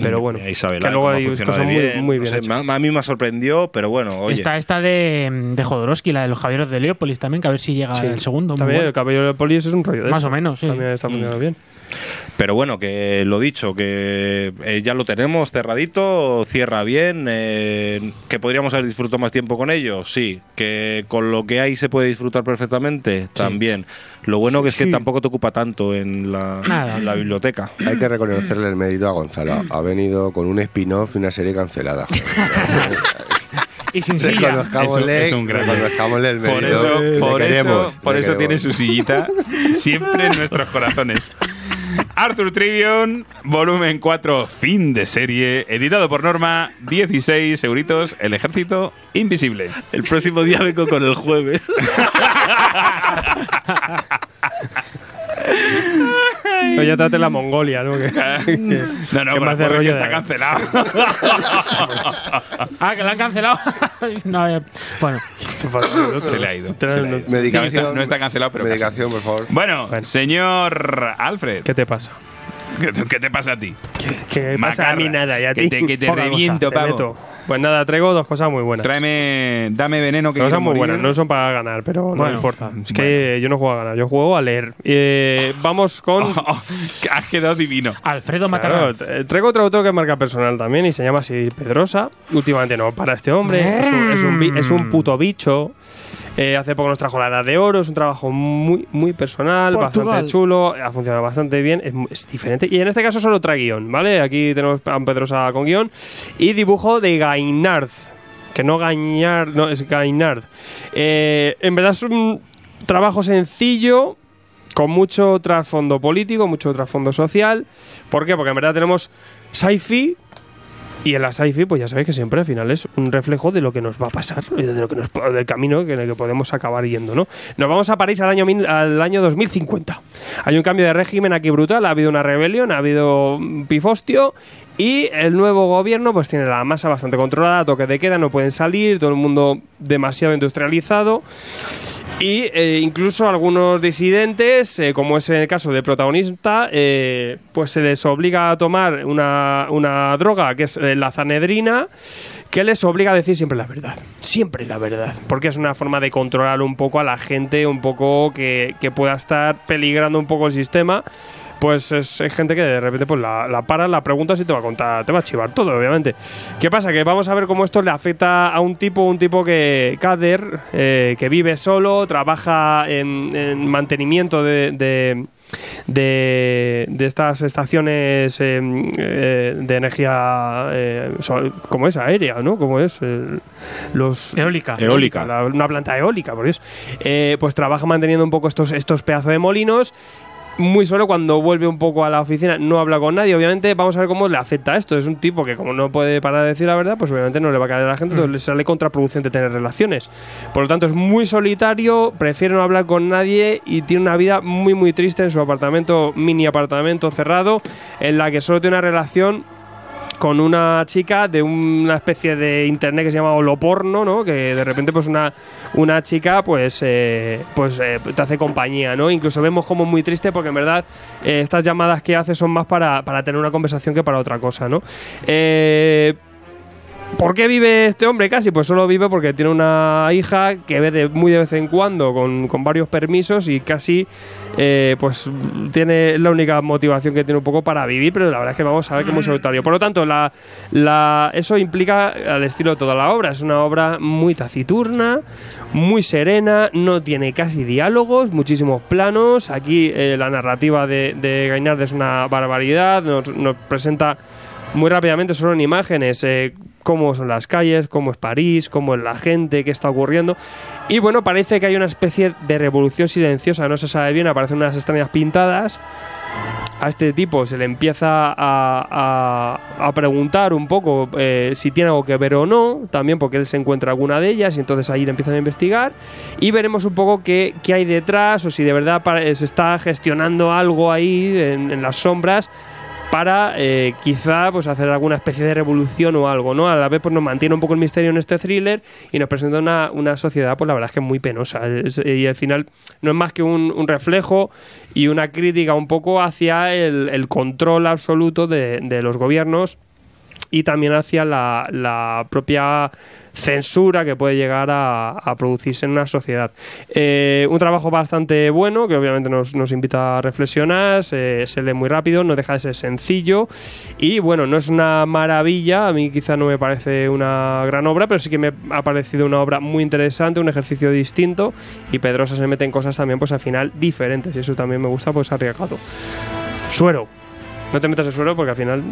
Pero bueno, Isabel, que ¿eh? luego hay cosas muy, bien. muy No sé, hechas. a mí me sorprendió, pero bueno, oye. Está esta de, de Jodorowsky, la de los caballeros de Leópolis también, que a ver si llega Sí. el segundo. muy También bueno. el cabello de Polis es un rollo de Más esto. o menos, sí. También está funcionando bien. Pero bueno, que lo dicho, que eh, ya lo tenemos cerradito, cierra bien, eh, que podríamos haber disfrutado más tiempo con ellos, sí, que con lo que hay se puede disfrutar perfectamente, también. Lo bueno que es que tampoco te ocupa tanto en la, Nada. en la biblioteca. Hay que reconocerle el mérito a Gonzalo. Ha venido con un spin-off y una serie cancelada. Y sin silla. Reconozcámosle, Es un- es un gran- reconozcámosle el mérito. Por eso, por queremos, eso, por eso tiene su sillita siempre en nuestros corazones. Arthur Trivion, volumen 4, fin de serie, editado por Norma, 16 euritos, El Ejército Invisible. El próximo día vengo con el jueves. Pero ya trate la Mongolia, ¿no? Que- que- No, no, que pero más de rollo está de- cancelado. Ah, que la han cancelado. no, eh, bueno, Se le ha ido. Se le ha ido. Medicación. No está, no está cancelado, pero casi. Medicación, por favor. Bueno, Bueno. señor Alfred, ¿Qué te pasa? ¿Qué, qué te pasa a ti? ¿Qué pasa a mí nada? ¿Y a que ti? te- que te reviento, cosa, te pavo. meto. Pues nada, traigo dos cosas muy buenas. Tráeme, dame veneno que Cosas muy morir. buenas, no son para ganar, pero no Bueno, importa. Es que yo no juego a ganar, yo juego a leer. Eh, vamos con. Oh, oh, que has quedado divino. Alfredo Claro, t- traigo otro autor que es marca personal también y se llama así Pedrosa. Últimamente no, para este hombre. Es un, es un, es un puto bicho. Eh, hace poco nos trajo la Edad de Oro. Es un trabajo muy, muy personal, Portugal. bastante chulo. Ha funcionado bastante bien. Es, diferente. Y en este caso solo trae guion, ¿vale? Aquí tenemos a Pedrosa con guion. Y dibujo de Gainard. Que no Gañar, no, es Gainard. Eh, en verdad es un trabajo sencillo con mucho trasfondo político, mucho trasfondo social. ¿Por qué? Porque en verdad tenemos sci-fi y en la pues ya sabéis que siempre al final es un reflejo de lo que nos va a pasar, de lo que nos, del camino en el que podemos acabar yendo, ¿no? Nos vamos a París al año, al año 2050. Hay un cambio de régimen aquí brutal, ha habido una rebelión, ha habido pifostio y el nuevo gobierno pues tiene la masa bastante controlada, toque de queda, no pueden salir, todo el mundo demasiado industrializado. Y eh, incluso algunos disidentes, eh, como es el caso del protagonista, eh, pues se les obliga a tomar una, una droga que es eh, la zanedrina, que les obliga a decir siempre la verdad. Siempre la verdad. Porque es una forma de controlar un poco a la gente, un poco que, que pueda estar peligrando un poco el sistema. Pues es, es gente que de repente pues la, la paras, la preguntas y te va a contar, te va a chivar todo, obviamente. ¿Qué pasa? Que vamos a ver cómo esto le afecta a un tipo, un tipo que, Kader, eh, que vive solo, trabaja en, en mantenimiento de, de, de- de estas estaciones eh, eh, de energía, eh, como es? Aérea, ¿no? Como es? Eh, los, Eólica. Eólica. la- una planta eólica, por eso. Eh, pues trabaja manteniendo un poco estos, estos pedazos de molinos. Muy solo cuando vuelve un poco a la oficina, no habla con nadie. Obviamente, vamos a ver cómo le afecta esto. Es un tipo que, como no puede parar de decir la verdad, pues obviamente no le va a caer a la gente, entonces le sale contraproducente tener relaciones. Por lo tanto, es muy solitario, prefiere no hablar con nadie y tiene una vida muy, muy triste en su apartamento, mini apartamento cerrado, en la que solo tiene una relación con una chica de una especie de internet que se llama holoporno, ¿no? Que de repente pues una, una chica pues eh, pues eh, te hace compañía, ¿no? Incluso vemos como muy triste porque en verdad eh, estas llamadas que hace son más para, para tener una conversación que para otra cosa, ¿no? ¿Por qué vive este hombre casi? Pues solo vive porque tiene una hija que ve de, muy de vez en cuando con, con varios permisos y casi eh, pues tiene la única motivación que tiene un poco para vivir, pero la verdad es que vamos a ver que es muy solitario. Por lo tanto, la, la, eso implica al estilo de toda la obra. Es una obra muy taciturna, muy serena, no tiene casi diálogos, muchísimos planos. Aquí eh, la narrativa de, de Gainard es una barbaridad, nos, nos presenta muy rápidamente, solo en imágenes, eh, cómo son las calles, cómo es París, cómo es la gente, qué está ocurriendo. Y bueno, parece que hay una especie de revolución silenciosa, no se sabe bien, aparecen unas extrañas pintadas. A este tipo se le empieza a, a- preguntar un poco eh, si tiene algo que ver o no, también porque él se encuentra alguna de ellas y entonces ahí le empiezan a investigar y veremos un poco qué, qué hay detrás o si de verdad se está gestionando algo ahí en, en las sombras para eh, quizá pues hacer alguna especie de revolución o algo, ¿no? A la vez pues nos mantiene un poco el misterio en este thriller y nos presenta una, una sociedad pues la verdad es que muy penosa y al final no es más que un, reflejo y una crítica un poco hacia el, control absoluto de los gobiernos y también hacia la, propia censura que puede llegar a, producirse en una sociedad. Eh, un trabajo bastante bueno que obviamente nos, invita a reflexionar, se, se lee muy rápido, no deja de ser sencillo y bueno, no es una maravilla, a mí quizá no me parece una gran obra, pero sí que me ha parecido una obra muy interesante, un ejercicio distinto y Pedrosa se mete en cosas también pues al final diferentes y eso también me gusta pues arriesgado. Suero. No te metas el suero porque al final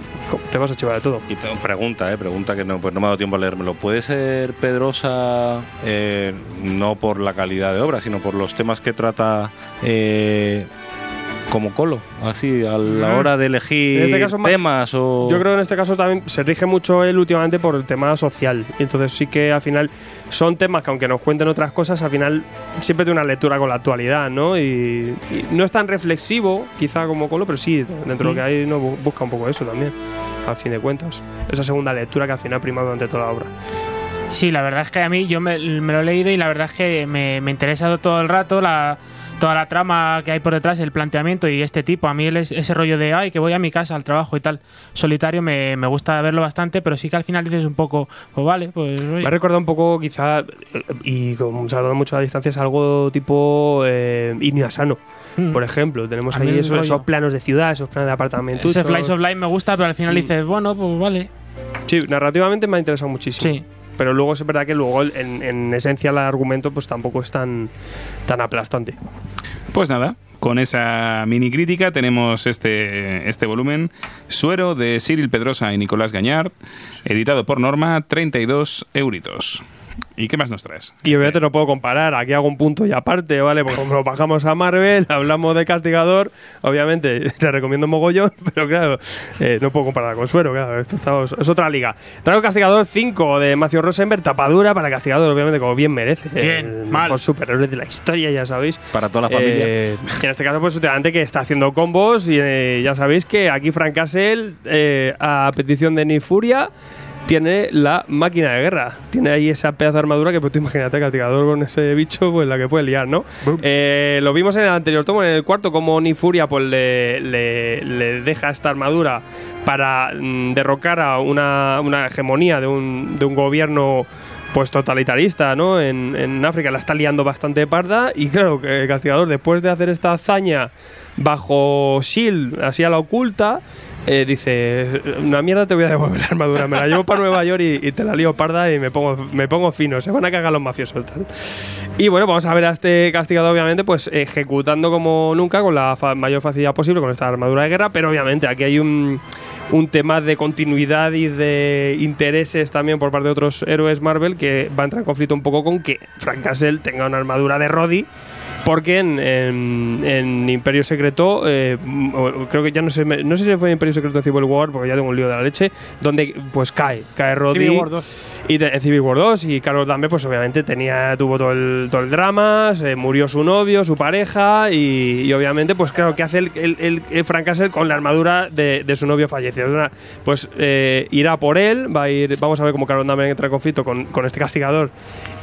te vas a chivar de todo. Y pregunta, eh, pregunta que no, pues no me ha dado tiempo a leérmelo. ¿Puede ser Pedrosa eh, no por la calidad de obra, sino por los temas que trata eh, como Colo? Así, a la hora de elegir este caso temas o... Yo creo que en este caso también se rige mucho él últimamente por el tema social. Y entonces sí que al final son temas que aunque nos cuenten otras cosas, al final siempre tiene una lectura con la actualidad, ¿no? Y, y no es tan reflexivo, quizá como Colo, pero sí, dentro de lo que hay, no bu- busca un poco eso también, al fin de cuentas. Esa segunda lectura que al final prima durante toda la obra. Sí, la verdad es que a mí yo me, me lo he leído y la verdad es que me, me interesa todo el rato la, toda la trama que hay por detrás, el planteamiento y este tipo. A mí el- ese rollo de, ay, que voy a mi casa, al trabajo y tal, solitario, me, me gusta verlo bastante, pero sí que al final dices un poco, pues vale, pues... oye. Me ha recordado un poco, quizá, y como salvando mucho a distancia, es algo tipo eh, Inio Asano. Mm. Por ejemplo, tenemos A ahí esos planos de ciudad, esos planos de apartamento. Ese Flies of Light me gusta, pero al final Mm. dices, bueno, pues vale. Sí, narrativamente me ha interesado muchísimo. Sí. Pero luego es verdad que luego en, en esencia el argumento pues tampoco es tan, tan aplastante. Pues nada, con esa mini crítica tenemos este, este volumen, Suero de Cyril Pedrosa y Nicolás Gañard, editado por Norma, 32 euritos. ¿Y qué más nos traes? Y obviamente no puedo comparar, aquí hago un punto y aparte, ¿vale? Porque como nos bajamos a Marvel, hablamos de Castigador, obviamente le recomiendo mogollón, pero claro, eh, no puedo comparar con Suero, claro, esto está- es otra liga. Traigo Castigador 5 de Matthew Rosenberg, tapadura para Castigador, obviamente, como bien merece. Bien, el mal. mejor superhéroe de la historia, ya sabéis. Para toda la familia. Eh, en este caso, pues últimamente que está haciendo combos y eh, ya sabéis que aquí Frank Castle, eh, a petición de Nick Furia, tiene la máquina de guerra. Tiene ahí esa pedazo de armadura que pues tú imagínate castigador con ese bicho, pues la que puede liar, ¿no? Eh, lo vimos en el anterior tomo, en el cuarto, como Nifuria pues le, le, le deja esta armadura para mm, derrocar a una, una hegemonía de un, de un gobierno pues totalitarista, ¿no? En, en África la está liando bastante parda y claro, que el castigador después de hacer esta hazaña bajo Shield, así a la oculta, eh, dice, una mierda te voy a devolver la armadura, me la llevo para Nueva York y, te la lío parda y me pongo, me pongo fino, se van a cagar los mafiosos. Y bueno, vamos a ver a este castigado obviamente pues ejecutando como nunca con la mayor facilidad posible con esta armadura de guerra, pero obviamente aquí hay un, un tema de continuidad y de intereses también por parte de otros héroes Marvel que va a entrar en conflicto un poco con que Frank Castle tenga una armadura de Roddy porque en, en- en Imperio Secreto, eh, creo que ya no sé, no sé si fue en Imperio Secreto Civil War, porque ya tengo un lío de la leche, donde pues cae, cae Roddy. Civil War 2. Y en Civil War 2, y Carlos Dame, pues obviamente tenía, tuvo todo el, todo el drama, se murió su novio, su pareja, y, y obviamente, pues claro, ¿qué hace el, el, Frank Castle con la armadura de, de su novio fallecido? Pues eh, irá por él, va a ir, vamos a ver cómo Carlos Dame entra en conflicto con, con este castigador.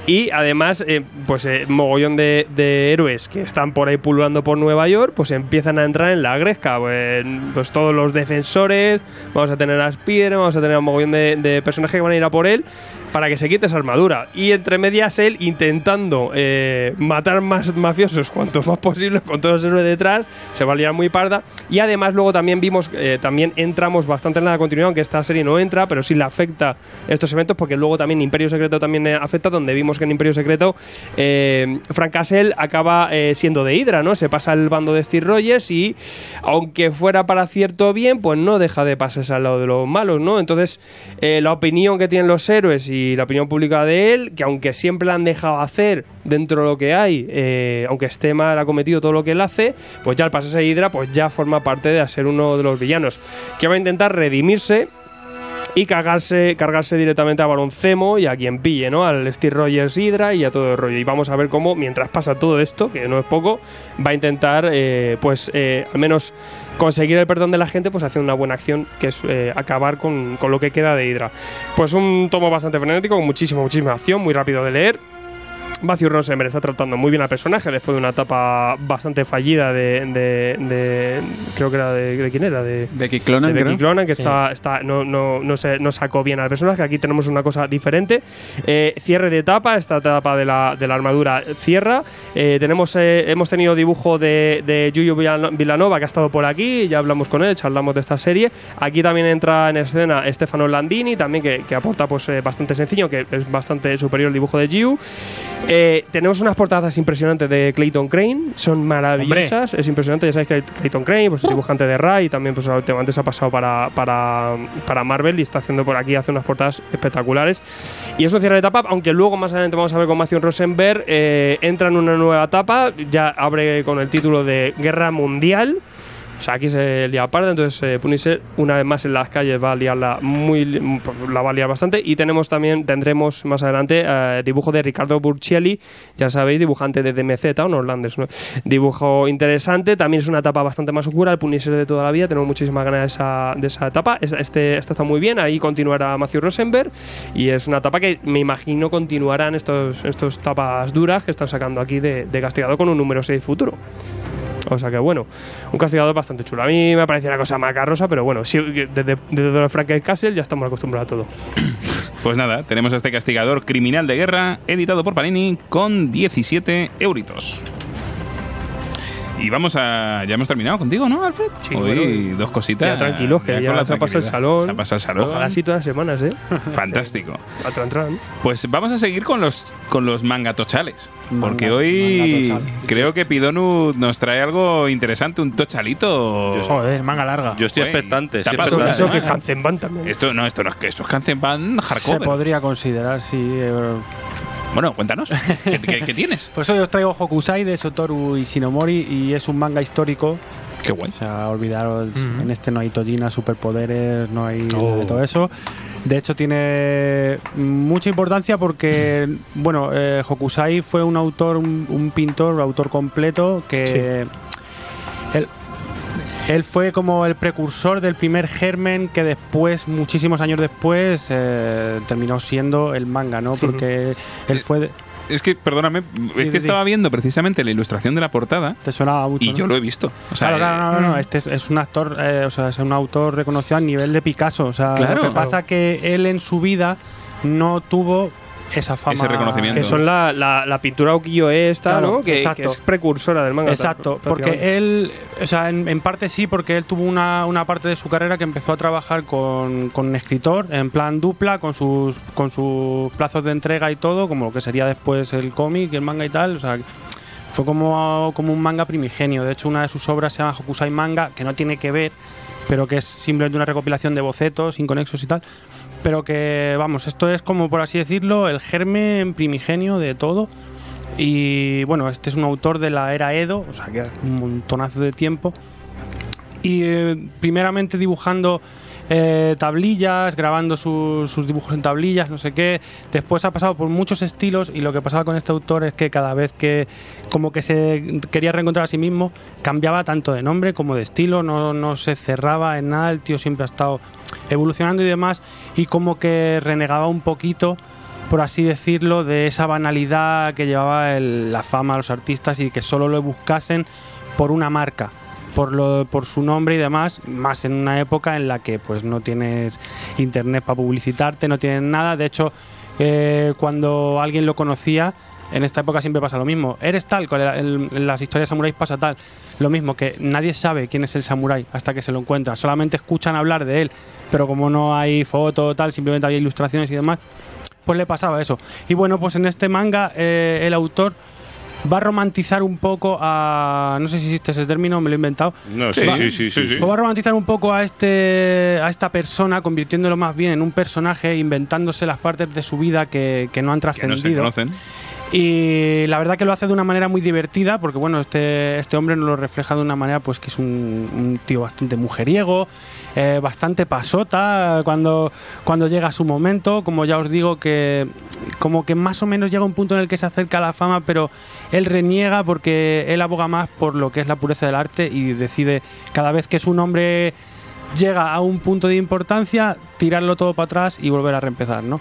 Y además, eh, pues eh, mogollón de, héroes que están por ahí pululando por Nueva York, pues empiezan a entrar en la gresca. Pues, pues todos los defensores, vamos a tener a Spider, vamos a tener a un mogollón de, de personajes que van a ir a por él para que se quite esa armadura. Y entre medias él intentando eh, matar más mafiosos cuantos más posible, con todos los héroes detrás, se va a liar muy parda. Y además luego también vimos, eh, también entramos bastante en la continuidad, aunque esta serie no entra, pero sí le afecta estos eventos, porque luego también Imperio Secreto también afecta, donde vimos que en Imperio Secreto eh, Frank Castle acaba siendo de Hydra, ¿no? Se pasa al bando de Steve Rogers y aunque fuera para cierto bien, pues no deja de pasarse al lado de los malos, ¿no? Entonces, la opinión que tienen los héroes y la opinión pública de él, que aunque siempre la han dejado hacer dentro de lo que hay, eh, aunque esté mal acometido todo lo que él hace, pues ya al pasarse Hydra, pues ya forma parte de ser uno de los villanos, que va a intentar redimirse y cargarse, cargarse directamente a Baron Zemo y a quien pille, ¿no? Al Steve Rogers Hydra y a todo el rollo. Y vamos a ver cómo, mientras pasa todo esto, que no es poco, va a intentar, eh, pues, eh, al menos conseguir el perdón de la gente, pues hacer una buena acción, que es eh, acabar con, con lo que queda de Hydra. Pues un tomo bastante frenético, con muchísima, muchísima acción, muy rápido de leer. Matthew Rosenberg está tratando muy bien al personaje después de una etapa bastante fallida de. de- de- creo que era de, de quién era, de, Becky Clonan, de Becky. Clonan, que está, está, no, no, no, se, no sacó bien al personaje. Aquí tenemos una cosa diferente. Eh, cierre de etapa, esta etapa de la, de la armadura cierra. Eh, tenemos, eh, hemos tenido dibujo de, de Yuyu Villano- Villanova, que ha estado por aquí, ya hablamos con él, charlamos de esta serie. Aquí también entra en escena Stefano Landini, también que, que aporta pues, eh, bastante sencillo, que es bastante superior al dibujo de Giu. Eh, tenemos unas portadas impresionantes de Clayton Crane, son maravillosas, es impresionante, ya sabéis que Clayton Crane, pues dibujante de Ray, también pues se ha pasado para, para, para Marvel y está haciendo por aquí, hace unas portadas espectaculares. Y es un cierre de etapa, aunque luego más adelante vamos a ver con Matthew Rosenberg, eh, entra en una nueva etapa, ya abre con el título de Guerra Mundial. O sea, aquí se lía parda, entonces eh, Punisher una vez más en las calles va a liarla muy, la va a liar bastante. Y tenemos también, tendremos más adelante eh, dibujo de Ricardo Burchielli, ya sabéis, dibujante de DMZ, un holandés, ¿no? Dibujo interesante, también es una etapa bastante más oscura, el Punisher de toda la vida, tenemos muchísimas ganas de esa, de esa etapa. Es- Este, esta está muy bien, ahí continuará Matthew Rosenberg y es una etapa que me imagino continuarán estos, estos tapas duras que están sacando aquí de, de Castigado con un número 6 futuro. O sea que bueno, un castigador bastante chulo. A mí me parecía una cosa macarrosa, pero bueno, sí, desde, desde los Frank Castle ya estamos acostumbrados a todo. Pues nada, tenemos a este castigador criminal de guerra, editado por Panini, con 17 euritos. Y vamos a. Ya hemos terminado contigo, ¿no, Alfred? Sí, Hoy bueno. dos cositas. Ya tranquilos, que ya, con la se ha pasado el salón. Se ha pasado el salón. Ojalá así todas las semanas, ¿eh? Fantástico. A tran, tran. Pues vamos a seguir con los con los mangatochales. Porque Manga- hoy mangatochales. creo que Pidonu nos trae algo interesante, un tochalito. Joder, manga larga. Yo estoy expectante. estoy Eso, una expectante. eso que semana. Kanzenban también. Esto no, esto no es que esto es Kanzenban Se hardcore. podría considerar, sí. eh, Bueno, cuéntanos. ¿Qué, qué- qué tienes? Pues hoy os traigo Hokusai de Sotoru Ishinomori y es un manga histórico. Qué guay. O sea, olvidaros, en este no hay Tojina, superpoderes, no hay Oh. nada de todo eso. De hecho, tiene mucha importancia porque, bueno, eh, Hokusai fue un autor, un, un pintor, un autor completo que... él- él fue como el precursor del primer germen que después, muchísimos años después, eh, terminó siendo el manga, ¿no? Porque él fue... Es que, perdóname, es que estaba viendo precisamente la ilustración de la portada Te sonaba mucho. y ¿no? yo lo he visto. O sea, claro, claro, no, no, eh, no, Este es, es un actor, eh, o sea, es un autor reconocido a nivel de Picasso. O sea, Claro. lo que pasa que él en su vida no tuvo esa fama. Ese reconocimiento. Que son la, la, la pintura ukiyo-e esta, Claro, ¿no? Que, exacto. que es precursora del manga. Exacto, porque él, o sea, en, en parte sí, porque él tuvo una, una parte de su carrera que empezó a trabajar con, con un escritor en plan dupla, con sus, con sus plazos de entrega y todo, como lo que sería después el cómic, el manga y tal. O sea, fue como, como un manga primigenio. De hecho, una de sus obras se llama Hokusai Manga, que no tiene que ver, pero que es simplemente una recopilación de bocetos inconexos y tal. Pero que, vamos, esto es como, por así decirlo, el germen primigenio de todo. Y bueno, este es un autor de la era Edo, o sea que hace un montonazo de tiempo. Y eh, primeramente dibujando eh, tablillas, grabando sus, dibujos en tablillas, no sé qué. Después ha pasado por muchos estilos y lo que pasaba con este autor es que cada vez que como que se quería reencontrar a sí mismo, cambiaba tanto de nombre como de estilo, no, no se cerraba en nada, el tío siempre ha estado evolucionando y demás y como que renegaba un poquito por así decirlo, de esa banalidad que llevaba el- la fama a los artistas y que solo lo buscasen por una marca, por, lo, por su nombre y demás, más en una época en la que pues no tienes internet para publicitarte, no tienes nada. De hecho, eh, cuando alguien lo conocía, en esta época siempre pasa lo mismo. Eres tal, en las historias samuráis pasa tal. Lo mismo, que nadie sabe quién es el samurái hasta que se lo encuentra. Solamente escuchan hablar de él, pero como no hay foto tal, simplemente había ilustraciones y demás, pues le pasaba eso. Y bueno, pues en este manga eh, el autor va a romantizar un poco a... No sé si existe ese término, me lo he inventado. No, sí, Sí, sí, sí, sí, va a romantizar un poco a este a esta persona, convirtiéndolo más bien en un personaje, inventándose las partes de su vida que, que no han que no trascendido. se conocen. Y la verdad que lo hace de una manera muy divertida, porque bueno, este, este hombre nos lo refleja de una manera pues que es un, un tío bastante mujeriego, eh, bastante pasota cuando, cuando llega su momento, como ya os digo, que como que más o menos llega un punto en el que se acerca a la fama, pero él reniega porque él aboga más por lo que es la pureza del arte y decide cada vez que su nombre llega a un punto de importancia, tirarlo todo para atrás y volver a reempezar, ¿no?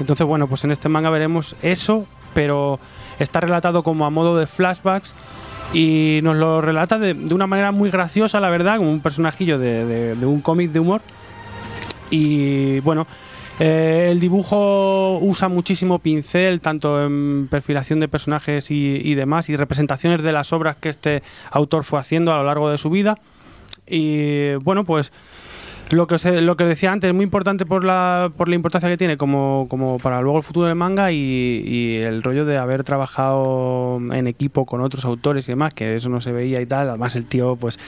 Entonces, bueno, pues en este manga veremos eso, pero está relatado como a modo de flashbacks y nos lo relata de, de una manera muy graciosa, la verdad, como un personajillo de, de- un cómic de humor. Y bueno, eh, el dibujo usa muchísimo pincel, tanto en perfilación de personajes y, y demás, y representaciones de las obras que este autor fue haciendo a lo largo de su vida. Y bueno, pues lo que, os lo que decía antes, es muy importante por la, por la importancia que tiene como, como para luego el futuro del manga y, y el rollo de haber trabajado en equipo con otros autores y demás, que eso no se veía y tal. Además, el tío, pues,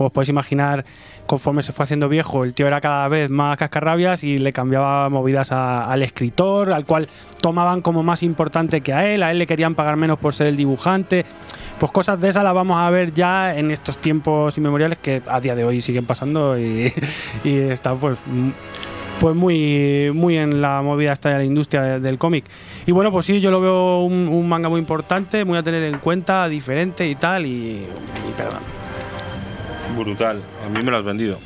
como os podéis imaginar, conforme se fue haciendo viejo, el tío era cada vez más cascarrabias y le cambiaba movidas al escritor, al cual tomaban como más importante que a él, a él le querían pagar menos por ser el dibujante. Pues cosas de esas las vamos a ver ya en estos tiempos inmemoriales que a día de hoy siguen pasando y, y está pues pues muy muy en la movida esta de la industria de- del cómic. Y bueno, pues sí, yo lo veo un, un manga muy importante, muy a tener en cuenta, diferente y tal, y, y perdón. Brutal. A mí me lo has vendido.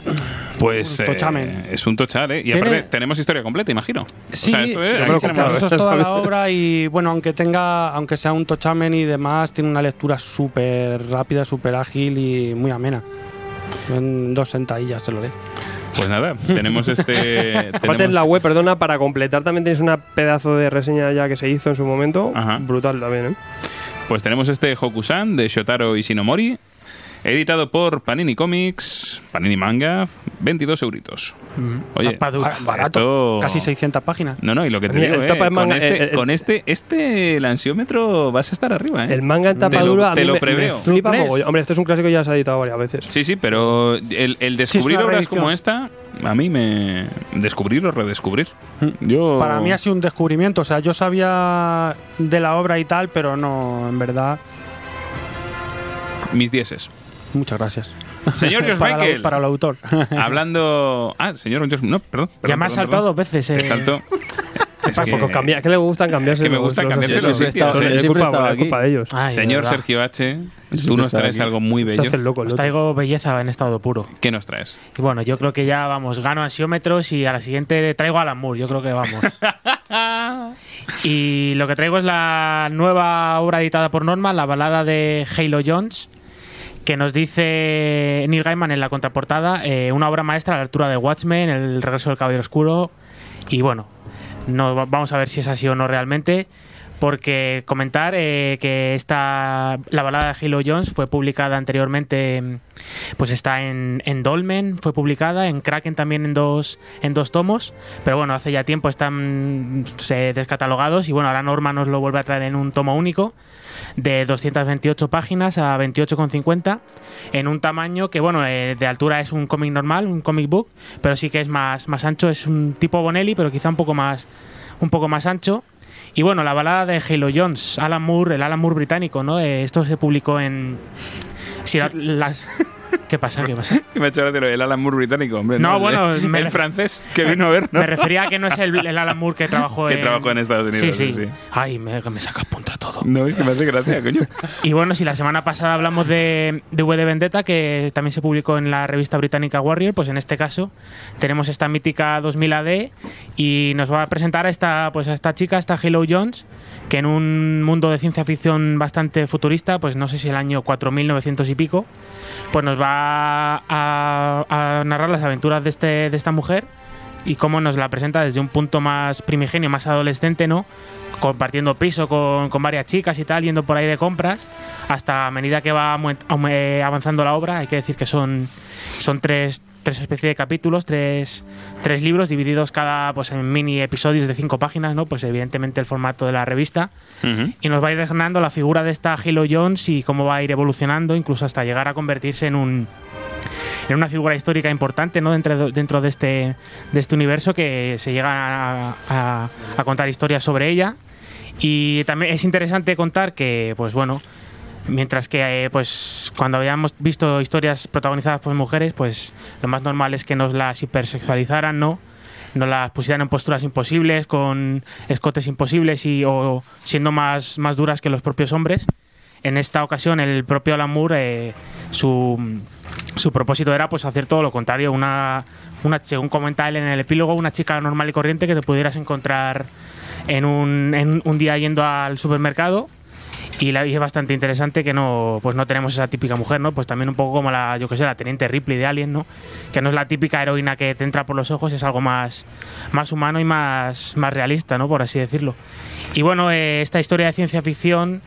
Pues Un eh, tochamen. es un tochal, ¿eh? Y Tiene- aparte, tenemos historia completa, imagino. Sí, o sea, esto es, yo eso es toda la obra y bueno, aunque tenga, aunque sea un tochamen y demás, tiene una lectura súper rápida, súper ágil y muy amena. En dos sentadillas te lo lees. Pues nada, tenemos este. Aparte tenemos- en la web, perdona, para completar también tienes una pedazo de reseña ya que se hizo en su momento. Ajá. Brutal también, ¿eh? Pues tenemos este Hokusan de Shotaro Ishinomori, editado por Panini Comics, Panini Manga, 22 euritos. Oye, Tapa dura. Ah, barato, esto- casi 600 páginas. No, no, y lo que te Mira, digo, el eh, tapa de con, manga- este, el- el- con este, este el ansiómetro vas a estar arriba, ¿eh? El manga en Te tapa lo- dura a te mí lo me- preveo. me. Hombre, este es un clásico que ya se ha editado varias veces. Sí, sí, pero el, el descubrir obras reedición. como esta, a mí me... Descubrir o redescubrir. Mm. Yo... Para mí ha sido un descubrimiento. O sea, yo sabía de la obra y tal, pero no, en verdad. Mis dieces. Muchas gracias. Señor George para, Michael. la- para el autor. Hablando... Ah, señor George... No, perdón. Ya perdón, me has saltado perdón. dos veces. eh. Te saltó. Es que- cambia, que le gustan cambiarse. que me gusta los cambiarse los Es culpa- de ellos. Ay, Señor verdad. Sergio H., tú nos traes aquí. algo muy Se bello. el loco. el Os traigo belleza en estado puro. ¿Qué nos traes? Y bueno, yo creo que ya vamos, gano ansiómetros y a la siguiente traigo Alan Moore. Yo creo que vamos. y lo que traigo es la nueva obra editada por Norma, la balada de Halo Jones, que nos dice Neil Gaiman en la contraportada, eh, una obra maestra a la altura de Watchmen, El regreso del Caballero Oscuro. Y bueno, no, va- vamos a ver si es así o no realmente. Porque comentar eh, que esta, la balada de Halo Jones fue publicada anteriormente, pues está en, en Dolmen, fue publicada, en Kraken también en dos, en dos tomos, pero bueno, hace ya tiempo están se- descatalogados y bueno, ahora Norma nos lo vuelve a traer en un tomo único de 228 páginas a 28,50 en un tamaño que bueno eh, de altura es un cómic normal un comic book pero sí que es más, más ancho. Es un tipo Bonelli pero quizá un poco más un poco más ancho. Y bueno la balada de Halo Jones Alan Moore el Alan Moore británico no Eh, esto se publicó en si la- las ¿qué pasa? ¿qué pasa? Me ha hecho gracia del Alan Moore británico, hombre. No, El- bueno, el, me ref- francés que vino a ver, ¿no? me refería a que no es el, el Alan Moore que trabajó Que en trabajó en Estados Unidos, sí, sí, sí. sí. ay me, me sacas punta todo No, es que me hace gracia, coño. Y bueno, si la semana pasada hablamos de, de V de Vendetta, que también se publicó en la revista británica Warrior, pues en este caso tenemos esta mítica 2000 AD y nos va a presentar a esta, pues a esta chica, esta Halo Jones, que en un mundo de ciencia ficción bastante futurista, pues no sé si el año 4900 y pico, pues nos va a, narrar las aventuras de, este, de esta mujer y cómo nos la presenta desde un punto más primigenio, más adolescente, ¿no? Compartiendo piso con, con varias chicas y tal, yendo por ahí de compras, hasta a medida que va eh, avanzando la obra, hay que decir que son, son tres, tres especies de capítulos, tres, tres libros divididos cada pues en mini episodios de cinco páginas, ¿no? Pues evidentemente el formato de la revista y nos va a ir desgranando la figura de esta Halo Jones y cómo va a ir evolucionando, incluso hasta llegar a convertirse en un en una figura histórica importante ¿no? dentro, de- dentro de, este, de este universo que se llega a, a- a contar historias sobre ella. Y también es interesante contar que, pues bueno, mientras que eh, pues cuando habíamos visto historias protagonizadas por mujeres, pues lo más normal es que nos las hipersexualizaran, ¿no? Nos las pusieran en posturas imposibles, con escotes imposibles y o siendo más, más duras que los propios hombres. En esta ocasión, el propio Alan Moore, eh, su, su propósito era pues hacer todo lo contrario, una, una según comenta él en el epílogo, una chica normal y corriente que te pudieras encontrar en un, en un día yendo al supermercado y, la, y es bastante interesante que no pues no tenemos esa típica mujer, ¿no? Pues también un poco como la, yo que sé, la teniente Ripley de Alien, ¿no? Que no es la típica heroína que te entra por los ojos, es algo más, más humano y más, más realista, ¿no? Por así decirlo. Y bueno, eh, esta historia de ciencia ficción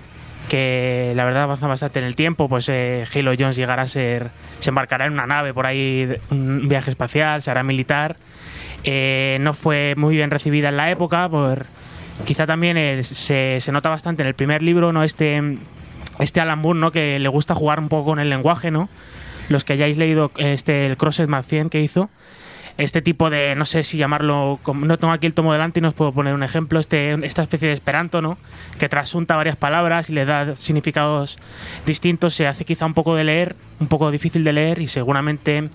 que la verdad avanza bastante en el tiempo, pues eh, Halo Jones llegará a ser, se embarcará en una nave por ahí, un viaje espacial, se hará militar. Eh, no fue muy bien recibida en la época, por quizá también eh, se, se nota bastante en el primer libro, ¿no? Este, este Alan Moore, ¿no? Que le gusta jugar un poco con el lenguaje, ¿no? Los que hayáis leído este, el Crossed Más 100 que hizo, este tipo de, no sé si llamarlo, no tengo aquí el tomo delante y no os puedo poner un ejemplo, este, esta especie de esperanto, ¿no? Que trasunta varias palabras y le da significados distintos, se hace quizá un poco de leer, un poco difícil de leer y seguramente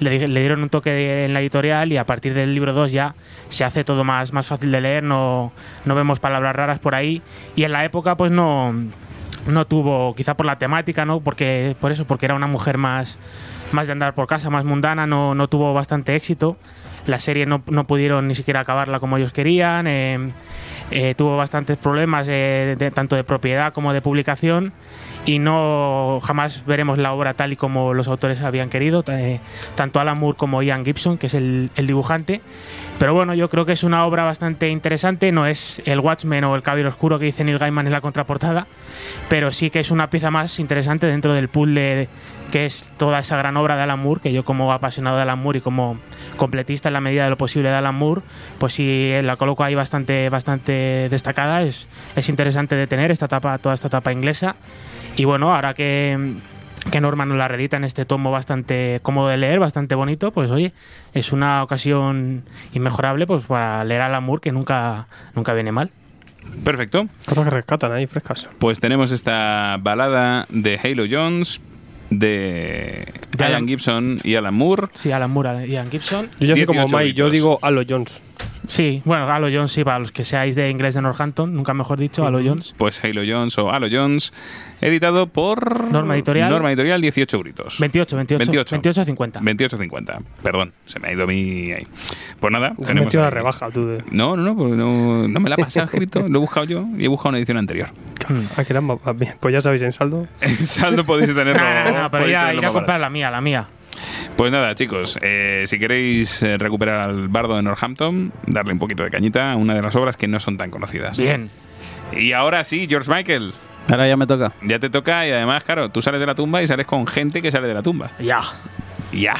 le, le dieron un toque en la editorial y a partir del libro 2 ya se hace todo más, más fácil de leer, no, no vemos palabras raras por ahí y en la época pues no no tuvo, quizá por la temática, ¿no? Porque, por eso, porque era una mujer más, más de andar por casa, más mundana, no, no tuvo bastante éxito. La serie no, pudieron ni siquiera acabarla como ellos querían. eh, eh, tuvo bastantes problemas, eh, de- tanto de propiedad como de publicación. Y no jamás veremos la obra tal y como los autores habían querido, eh, tanto Alan Moore como Ian Gibson, que es el, el dibujante. Pero bueno, yo creo que es una obra bastante interesante. No es el Watchmen o el Caballero Oscuro que dice Neil Gaiman en la contraportada, pero sí que es una pieza más interesante dentro del de que es toda esa gran obra de Alan Moore, que yo como apasionado de Alan Moore y como completista en la medida de lo posible de Alan Moore, pues sí la coloco ahí bastante, bastante destacada. Es, es interesante de tener esta etapa, toda esta etapa inglesa. Y bueno, ahora que, que Norma nos la redita en este tomo bastante cómodo de leer, bastante bonito, pues oye, es una ocasión inmejorable pues para leer a Alan Moore que nunca, nunca viene mal. Perfecto. Cosas que rescatan ahí, frescas. Pues tenemos esta balada de Halo Jones, de De Alan- Gibson y Alan Moore. Sí, Alan Moore, Ian Gibson. Yo ya soy como 18 Mike, yo digo Halo Jones. Sí, bueno, Halo Jones, sí, para los que seáis de inglés de Northampton, nunca mejor dicho, Halo Jones. Pues Halo Jones o Halo Jones, editado por Norma Editorial. Norma Editorial 18 euritos. 28, 28. 28. 28 50. 28.50. Perdón, se me ha ido mi ahí. Pues nada, Has tenemos metido la rebaja tú. De... No, no, no, porque no, no me la ha pasado escrito, lo he buscado yo y he buscado una edición anterior. Ah, que eran más- más bien. Pues ya sabéis, en saldo. En saldo podéis tenerlo. No, no, no, pero ir a, a comprar la mía, la mía. Pues nada, chicos, eh, si queréis eh, recuperar al bardo de Northampton, darle un poquito de cañita a una de las obras que no son tan conocidas. Bien. Y ahora sí, George Michael, Ahora ya me toca. ya te toca y además, claro, tú sales de la tumba y sales con gente que sale de la tumba. Ya. Ya.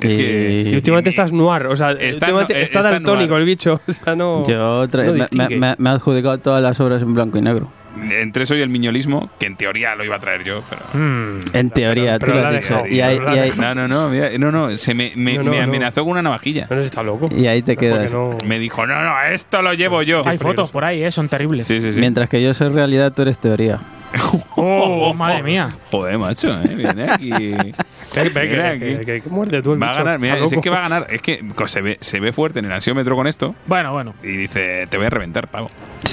Es que... Y últimamente estás noir, o sea, Está no- eh, está está daltónico el bicho. O sea, no. Yo no me, me- me ha adjudicado todas las obras en blanco y negro. Entre eso y el miñolismo, que en teoría lo iba a traer yo, pero... Mm. En teoría, pero tú lo has ha dicho. Y ahí, pero y ahí- No, no, no, mira, no, no, se me, me- No, no, me no. amenazó con una navajilla. No si está loco. y ahí te quedas. no- Me dijo, no, no, esto lo llevo yo. Hay fotos por ahí, ¿eh? Son terribles. Sí, sí, sí. Mientras que yo soy realidad, tú eres teoría. Oh, madre mía. Joder, macho, ¿eh? Viene aquí. Que, muerde tú el Va a ganar, mira, es que va a ganar. Es que se ve, se ve fuerte en el ansiómetro con esto Bueno, bueno. y dice, te voy a reventar, pavo.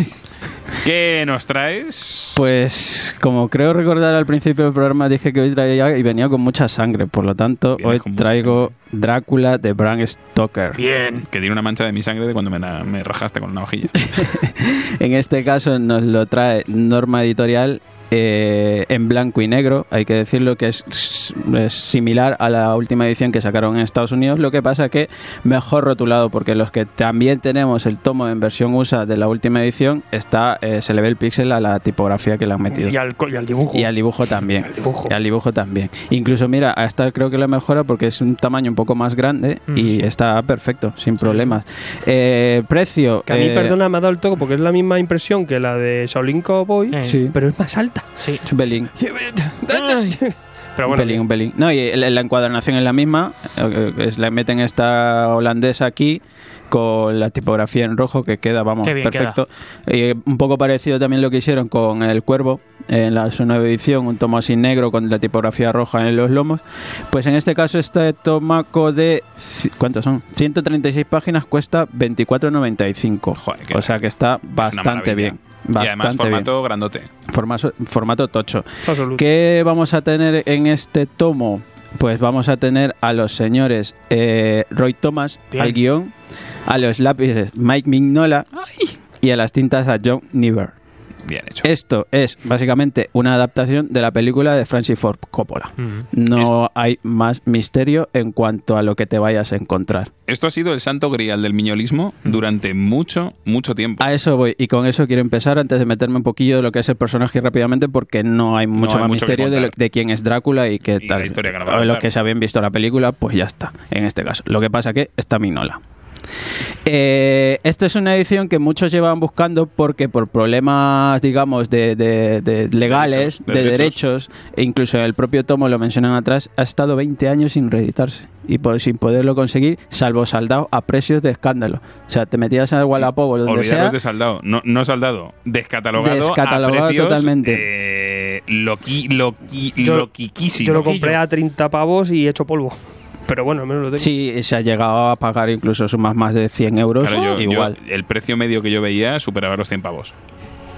¿Qué nos traes? Pues como creo recordar al principio del programa dije que hoy traía y venía con mucha sangre, por lo tanto hoy traigo Drácula de Bram Stoker. Bien. Que tiene una mancha de mi sangre de cuando me, me rajaste con la navajilla. En este caso nos lo trae Norma Editorial eh, en blanco y negro, hay que decirlo que es, es similar a la última edición que sacaron en Estados Unidos, lo que pasa que mejor rotulado, porque los que también tenemos el tomo en versión USA de la última edición, está eh, se le ve el píxel a la tipografía que le han metido. Y al, y dibujo. Y al dibujo también. Al dibujo. Y al dibujo también. Incluso, mira, a esta creo que la mejora porque es un tamaño un poco más grande Mm, y sí. está perfecto, sin problemas. Eh, precio. Que a mí, eh, perdona, me ha dado el toque porque es la misma impresión que la de Shaolin Cowboy. Sí. pero es más Sí. Un pelín. Pero un bueno, pelín, un pelín. No, y la encuadernación es la misma. eh, Es, le meten esta holandesa aquí con la tipografía en rojo que queda, vamos, Qué bien perfecto. Y un poco parecido también lo que hicieron con El Cuervo en la su nueva edición, un tomo así negro con la tipografía roja en los lomos. Pues en este caso este tomaco de ¿cuántos son? 136 páginas cuesta 24.95. Joder, qué o sea que está una bastante maravilla. Bien. y además Bastante bien. formato grandote. Formato, formato tocho. ¿Qué vamos a tener en este tomo? Pues vamos a tener a los señores eh, Roy Thomas Bien. al guion, a los lápices Mike Mignola y a las tintas a John Niver. Bien hecho. Esto es básicamente una adaptación de la película de Francis Ford Coppola. Mm. No hay más misterio en cuanto a lo que te vayas a encontrar. Esto ha sido el santo grial del miñolismo durante mucho, mucho tiempo. A eso voy y con eso quiero empezar antes de meterme un poquillo de lo que es el personaje rápidamente porque no hay mucho hay más mucho misterio de, lo- contar. de quién es Drácula y qué Y tal. la historia que nos va a O los que se habían visto la película, pues ya está, en este caso. Lo que pasa que está Minola. Eh, esta es una edición que muchos llevan buscando porque por problemas, digamos, de, de- de legales, de de, derechos. derechos, e incluso en el propio tomo lo mencionan atrás, ha estado 20 años sin reeditarse y por, sin poderlo conseguir, salvo saldado a precios de escándalo. O sea, te metías al Wallapop o donde Olvidaros sea, de saldado. No, no saldado. Descatalogado. Descatalogado a precios, totalmente. eh, loqui, loqui, Yo- loquiquísimo. Yo lo compré a 30 pavos y hecho polvo. Pero bueno, al menos lo tengo. Sí, se ha llegado a pagar incluso sumas más de 100 euros. Claro, yo- yo- igual. el precio medio que yo veía superaba los 100 pavos.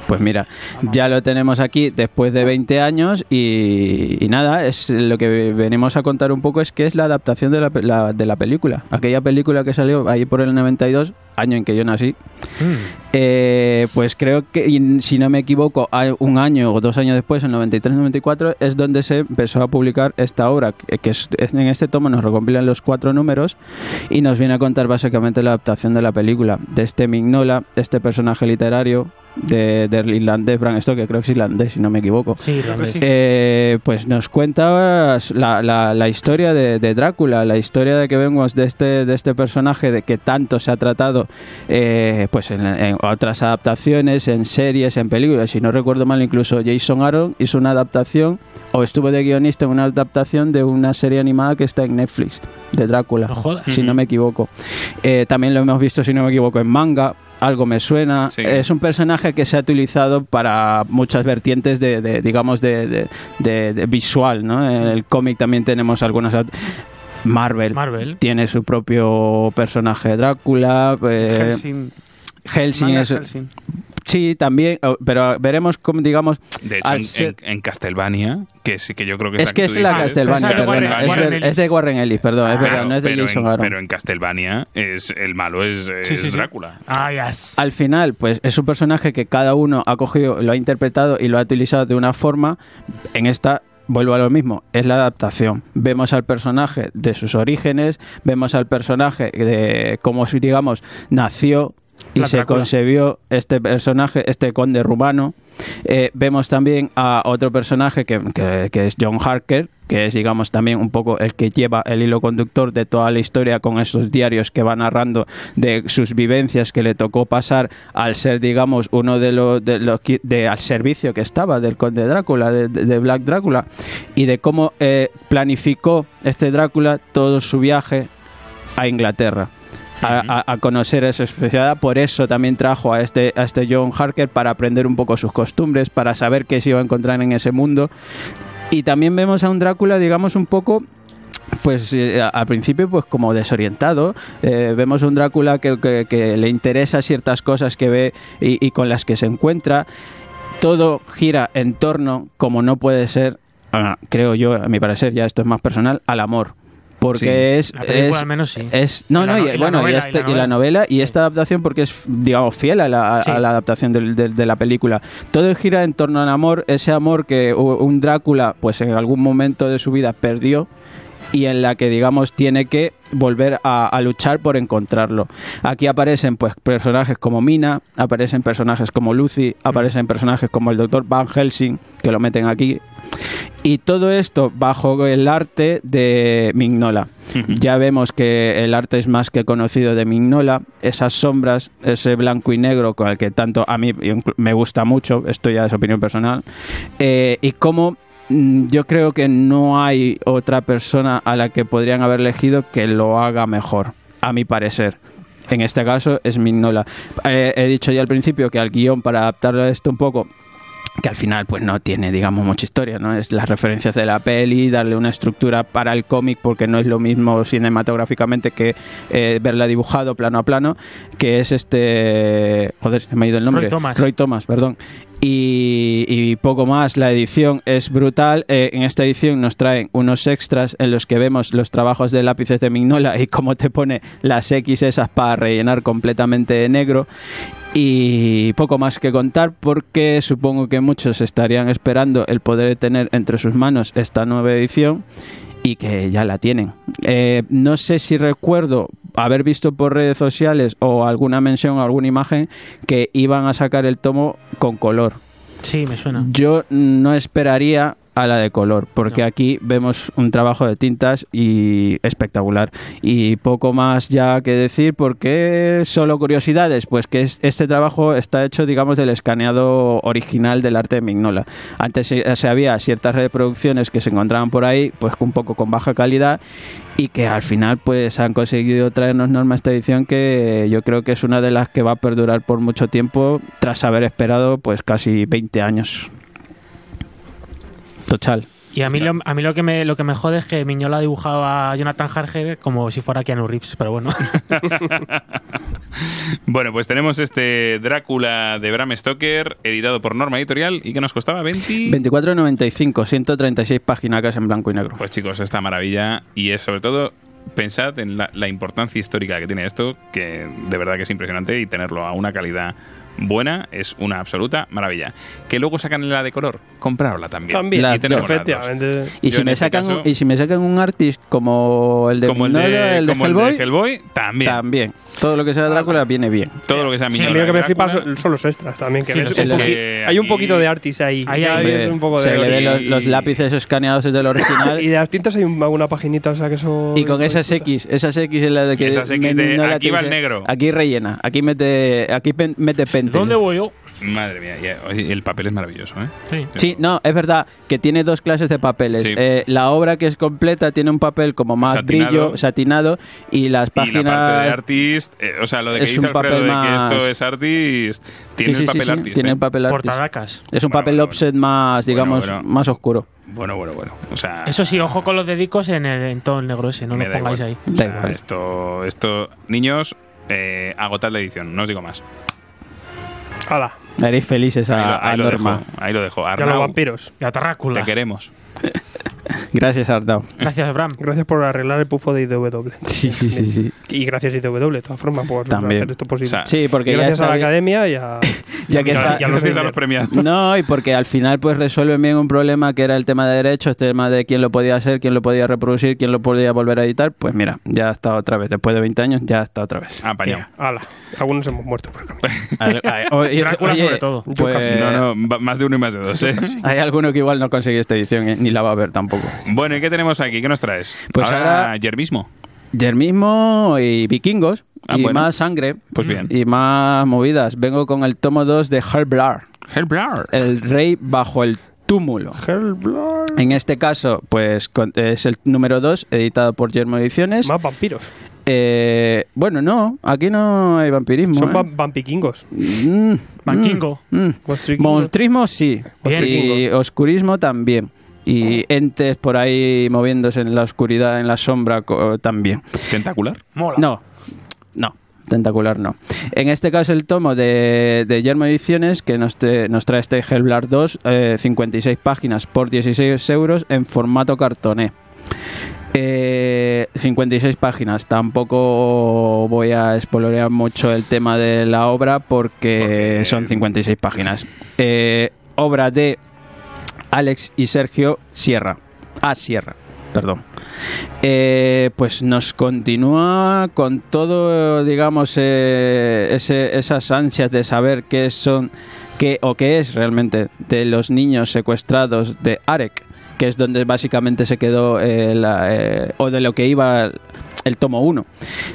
Pues mira, ya lo tenemos aquí después de 20 años y, y nada, es lo que venimos a contar un poco es que es la adaptación de la, la- de la película. Aquella película que salió ahí por el 92, año en que yo nací. Eh, pues creo que, si no me equivoco, hay un año o dos años después, en 93-94, es donde se empezó a publicar esta obra, que, es, en este tomo nos recompilan los cuatro números y nos viene a contar básicamente la adaptación de la película, de este Mignola, este personaje literario de, del irlandés Bram Stoker, creo que es irlandés, si no me equivoco. Sí. Eh, pues nos cuenta la, la- la historia de, de Drácula, la historia de que vemos de este, de este personaje de que tanto se ha tratado eh, pues en, en otras adaptaciones, en series, en películas. Si no recuerdo mal, incluso Jason Aaron hizo una adaptación o estuvo de guionista en una adaptación de una serie animada que está en Netflix, de Drácula, No si no me equivoco. Eh, también lo hemos visto, si no me equivoco, en manga. Algo me suena. Sí. Es un personaje que se ha utilizado para muchas vertientes de, de, digamos, de, de- de- de visual, ¿no? En el cómic también tenemos algunas... Marvel, Marvel. tiene su propio personaje Drácula. eh, Helsing. Helsing es- Helsing. Sí, también, oh, pero veremos cómo, digamos. De hecho, al en, ser- en- en Castlevania, que sí que yo creo que es, que es la Castlevania, es perdona, Warren- es, Warren de Warren Ellis, perdón, es Pero- verdad, no es de pero, Jason en, Aaron. pero en Castlevania es, el malo es, es Sí, sí, sí. Drácula. Ah, yes. Al final, pues es un personaje que cada uno ha cogido, lo ha interpretado y lo ha utilizado de una forma. En esta vuelvo a lo mismo, es la adaptación. Vemos al personaje de sus orígenes, vemos al personaje de cómo, digamos, nació y se concebió este personaje, este conde rumano. Eh, vemos también a otro personaje que, que- que es John Harker, que es, digamos, también un poco el que lleva el hilo conductor de toda la historia con esos diarios que va narrando de sus vivencias que le tocó pasar al ser, digamos, uno de los, de los de, al servicio que estaba del conde Drácula, de, de- de Black Drácula, y de cómo eh, planificó este Drácula todo su viaje a Inglaterra. A, a- a conocer esa sociedad, por eso también trajo a este, a este John Harker para aprender un poco sus costumbres, para saber qué se iba a encontrar en ese mundo. Y también vemos a un Drácula, digamos, un poco pues eh, al principio pues como desorientado. Eh, vemos un Drácula que, que- que le interesa ciertas cosas que ve y, y con las que se encuentra. Todo gira en torno como no puede ser ah, creo yo a mi parecer ya esto es más personal al amor porque es, La película es al menos sí. es no la no y, bueno y, novela, este- y la y la novela y esta adaptación porque es digamos fiel a la, a- Sí. a la adaptación del- del- de la película todo gira en torno al amor ese amor que un Drácula pues en algún momento de su vida perdió y en la que digamos tiene que volver a, a luchar por encontrarlo. Aquí aparecen pues personajes como Mina, aparecen personajes como Lucy, aparecen personajes como el Dr. Van Helsing, que lo meten aquí. Y todo esto bajo el arte de Mignola. Ya vemos que el arte es más que conocido de Mignola, esas sombras, ese blanco y negro con el que tanto a mí me gusta mucho, esto ya es opinión personal, eh, y cómo yo creo que no hay otra persona a la que podrían haber elegido que lo haga mejor, a mi parecer. En este caso es Mignola. Eh, he dicho ya al principio que al guion, para adaptarlo a esto un poco, que al final pues no tiene digamos mucha historia no es las referencias de la peli darle una estructura para el cómic porque no es lo mismo cinematográficamente que eh, verla dibujado plano a plano que es este joder se me ha ido el nombre Roy Thomas. Roy Thomas perdón y, y poco más la edición es brutal. Eh, en esta edición nos traen unos extras en los que vemos los trabajos de lápices de Mignola y cómo te pone las X esas para rellenar completamente de negro. Y poco más que contar porque supongo que muchos estarían esperando el poder tener entre sus manos esta nueva edición y que ya la tienen. Eh, no sé si recuerdo haber visto por redes sociales o alguna mención o alguna imagen que iban a sacar el tomo con color. Sí, me suena. Yo no esperaría a la de color, porque No. aquí vemos un trabajo de tintas y espectacular. Y poco más ya que decir, porque solo curiosidades, pues que es- este trabajo está hecho, digamos, del escaneado original del arte de Mignola. Antes se, se había ciertas reproducciones que se encontraban por ahí, pues un poco con baja calidad y que al final pues han conseguido traernos norma esta edición que yo creo que es una de las que va a perdurar por mucho tiempo tras haber esperado pues casi 20 años. Total. Y a mí, lo, a mí lo, que me, lo que me jode es que Miñola ha dibujado a Jonathan Harker como si fuera Keanu Reeves, pero bueno. Bueno, pues tenemos este Drácula de Bram Stoker, editado por Norma Editorial y que nos costaba 20... 24.95, 136 páginas en blanco y negro. Pues chicos, esta maravilla y es sobre todo pensad en la, la importancia histórica que tiene esto, que de verdad que es impresionante y tenerlo a una calidad buena es una absoluta maravilla. Que luego sacan la de color, comprarla también. También, La- y tenemos efectivamente. Si, me este sacan, caso- y si me sacan un artist como el de, como el de, el de como el Hellboy, de Hellboy, también. también. Todo lo que sea Drácula viene bien. Todo lo que sea Sí, Mignola lo que me flipa son, son los extras también. Que Sí, ves hay un poquito de artis ahí. Ahí un poco Se de le ve aquí- los, los lápices escaneados desde el original. Y de las tintas hay un- alguna paginita, o sea que eso. Y con esas X, esas X en la de que Esas X de, Mignola aquí va el dice, negro. Aquí rellena, aquí mete, aquí mete ¿Dónde voy yo? Madre mía, el papel es maravilloso, ¿eh? Sí. Sí, no, es verdad que tiene dos clases de papeles. Sí. Eh, la obra que es completa tiene un papel como más Satinado. brillo, satinado, y las Y la parte de páginas artist, eh, o sea, lo de que es dice un Alfredo papel de que esto es artist, tiene Sí, sí, el papel sí, artist. tiene ¿eh? el papel artist. Portadacas. Es un Bueno, papel bueno, offset más, digamos, bueno. más oscuro. Bueno, bueno, bueno. O sea, Eso sí, ojo con los dedicos en, el, en todo el negro ese, no me lo pongáis igual. ahí. O sea, esto, esto, niños, eh, agotad la edición, no os digo más. Hala, Haréis felices Ahí a, lo, a ahí lo Norma. dejo. Ahí lo dejo. ya los Arnau, vampiros. Y a Tarrácula. te queremos. Gracias, Arnau. Gracias, Bram. Gracias por arreglar el pufo de IDW. Sí, sí, sí, sí. Y gracias IDW, de todas formas, por También. hacer esto posible. O sea, Sí, porque Y ya gracias a está la bien- academia y a... ya que está- y a los Gracias a los premiados. No, y porque al final pues resuelven bien un problema que era el tema de derechos, el tema de quién lo podía hacer, quién lo podía reproducir, quién lo podía volver a editar. Pues mira, ya está otra vez. Después de 20 años, ya está otra vez. Apañado. Hala, algunos hemos muerto por el camino. Oye, Drácula oye, sobre todo. Yo pues, casi. No, no, más de uno y más de dos, ¿eh? Hay alguno que igual no consigue esta edición, eh, ni la va a ver tampoco. Bueno, ¿y qué tenemos aquí? ¿Qué nos traes? Pues ahora, ahora- ayer mismo. Yermismo y vikingos, Ah, y bueno. más sangre, Pues bien. y más movidas. Vengo con el tomo 2 de Hellblar, Hellblar. el rey bajo el túmulo. Hellblur. En este caso, pues es el número 2, editado por Yermo Ediciones. Más vampiros. Eh, bueno, no, aquí no hay vampirismo. Son ¿eh? va- vampikingos. Mm, mm, mm. Monstrismo sí. Bien. Y oscurismo también. Y entes por ahí moviéndose en la oscuridad, en la sombra también. ¿Tentacular? Mola. No, no. Tentacular no. En este caso el tomo de, de Yermo Ediciones que nos, te- nos trae este Hellblar 2, eh, 56 páginas por 16 euros en formato cartoné. Eh, 56 páginas. Tampoco voy a espolorear mucho el tema de la obra porque, Porque- son 56 páginas. Eh, obra de Alex y Sergio Sierra. Ah, Sierra, perdón. Eh, pues nos continúa con todo, digamos, eh, esas ansias de saber qué son, qué o qué es realmente de los niños secuestrados de Arek, que es donde básicamente se quedó eh, eh, o de lo que iba el tomo 1.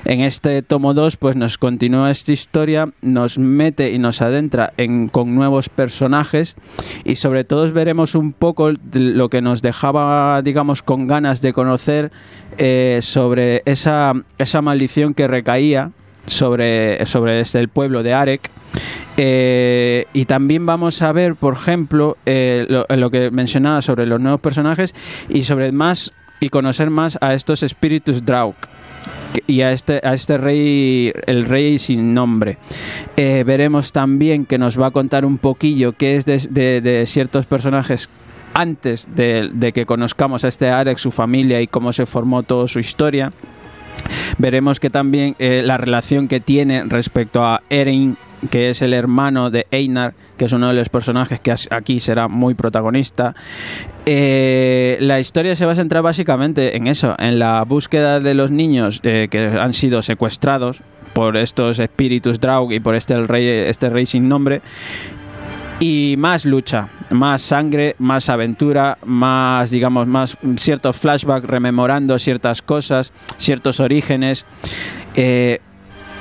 En este tomo 2 pues nos continúa esta historia, nos mete y nos adentra en, con nuevos personajes y sobre todo veremos un poco lo que nos dejaba digamos con ganas de conocer eh, sobre esa, esa maldición que recaía sobre, sobre este, el pueblo de Arek. Eh, y también vamos a ver, por ejemplo, eh, lo, que mencionaba sobre los nuevos personajes y sobre más y conocer más a estos espíritus Draug y a este, a este rey, el rey sin nombre. Eh, veremos también que nos va a contar un poquillo qué es de, de- de ciertos personajes antes de, de que conozcamos a este Arek, su familia y cómo se formó toda su historia. Veremos que también eh, la relación que tiene respecto a Erin, que es el hermano de Einar, que es uno de los personajes que aquí será muy protagonista. Eh, la historia se va a centrar básicamente en eso, en la búsqueda de los niños eh, que han sido secuestrados por estos espíritus Draug y por este rey, este rey sin nombre. Y más lucha, más sangre, más aventura, más, digamos, más ciertos flashbacks rememorando ciertas cosas, ciertos orígenes. Eh,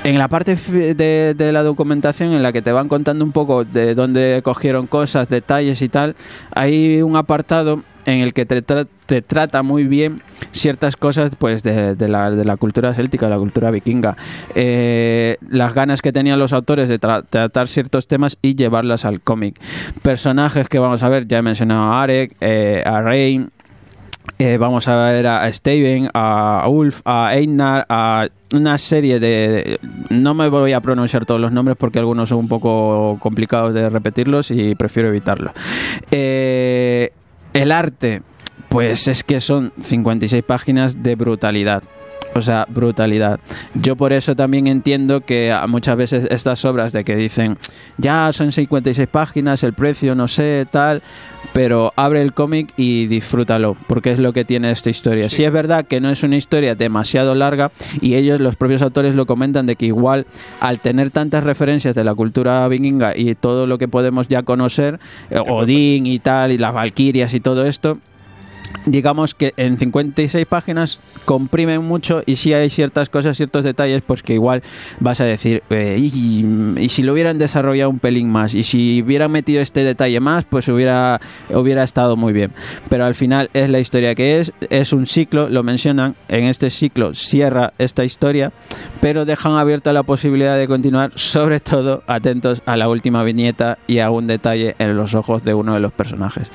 en la parte de, de la documentación en la que te van contando un poco de dónde cogieron cosas, detalles y tal, hay un apartado en el que te, tra- te trata muy bien ciertas cosas pues de, la, de la cultura céltica, la cultura vikinga. Eh, las ganas que tenían los autores de tra- tratar ciertos temas y llevarlas al cómic. Personajes que vamos a ver, ya he mencionado a Arek, eh, a Rain, eh, vamos a ver a Steven, a Ulf, a Einar, a una serie de, de- No me voy a pronunciar todos los nombres porque algunos son un poco complicados de repetirlos y prefiero evitarlo. Eh, el arte, pues es que son 56 páginas de brutalidad. O sea, brutalidad. Yo por eso también entiendo que muchas veces estas obras de que dicen, ya son 56 páginas, el precio, no sé, tal, pero abre el cómic y disfrútalo, porque es lo que tiene esta historia. Sí. es verdad que no es una historia demasiado larga y ellos, los propios autores, lo comentan de que igual al tener tantas referencias de la cultura vikinga y todo lo que podemos ya conocer, eh, Odín y tal, y las Valquirias y todo esto, digamos que en 56 páginas comprimen mucho y si hay ciertas cosas, ciertos detalles, pues que igual vas a decir, eh, y, y si lo hubieran desarrollado un pelín más, y si hubieran metido este detalle más, pues hubiera, hubiera estado muy bien. Pero al final es la historia que es, es un ciclo, lo mencionan, en este ciclo cierra esta historia, pero dejan abierta la posibilidad de continuar, sobre todo atentos a la última viñeta y a un detalle en los ojos de uno de los personajes.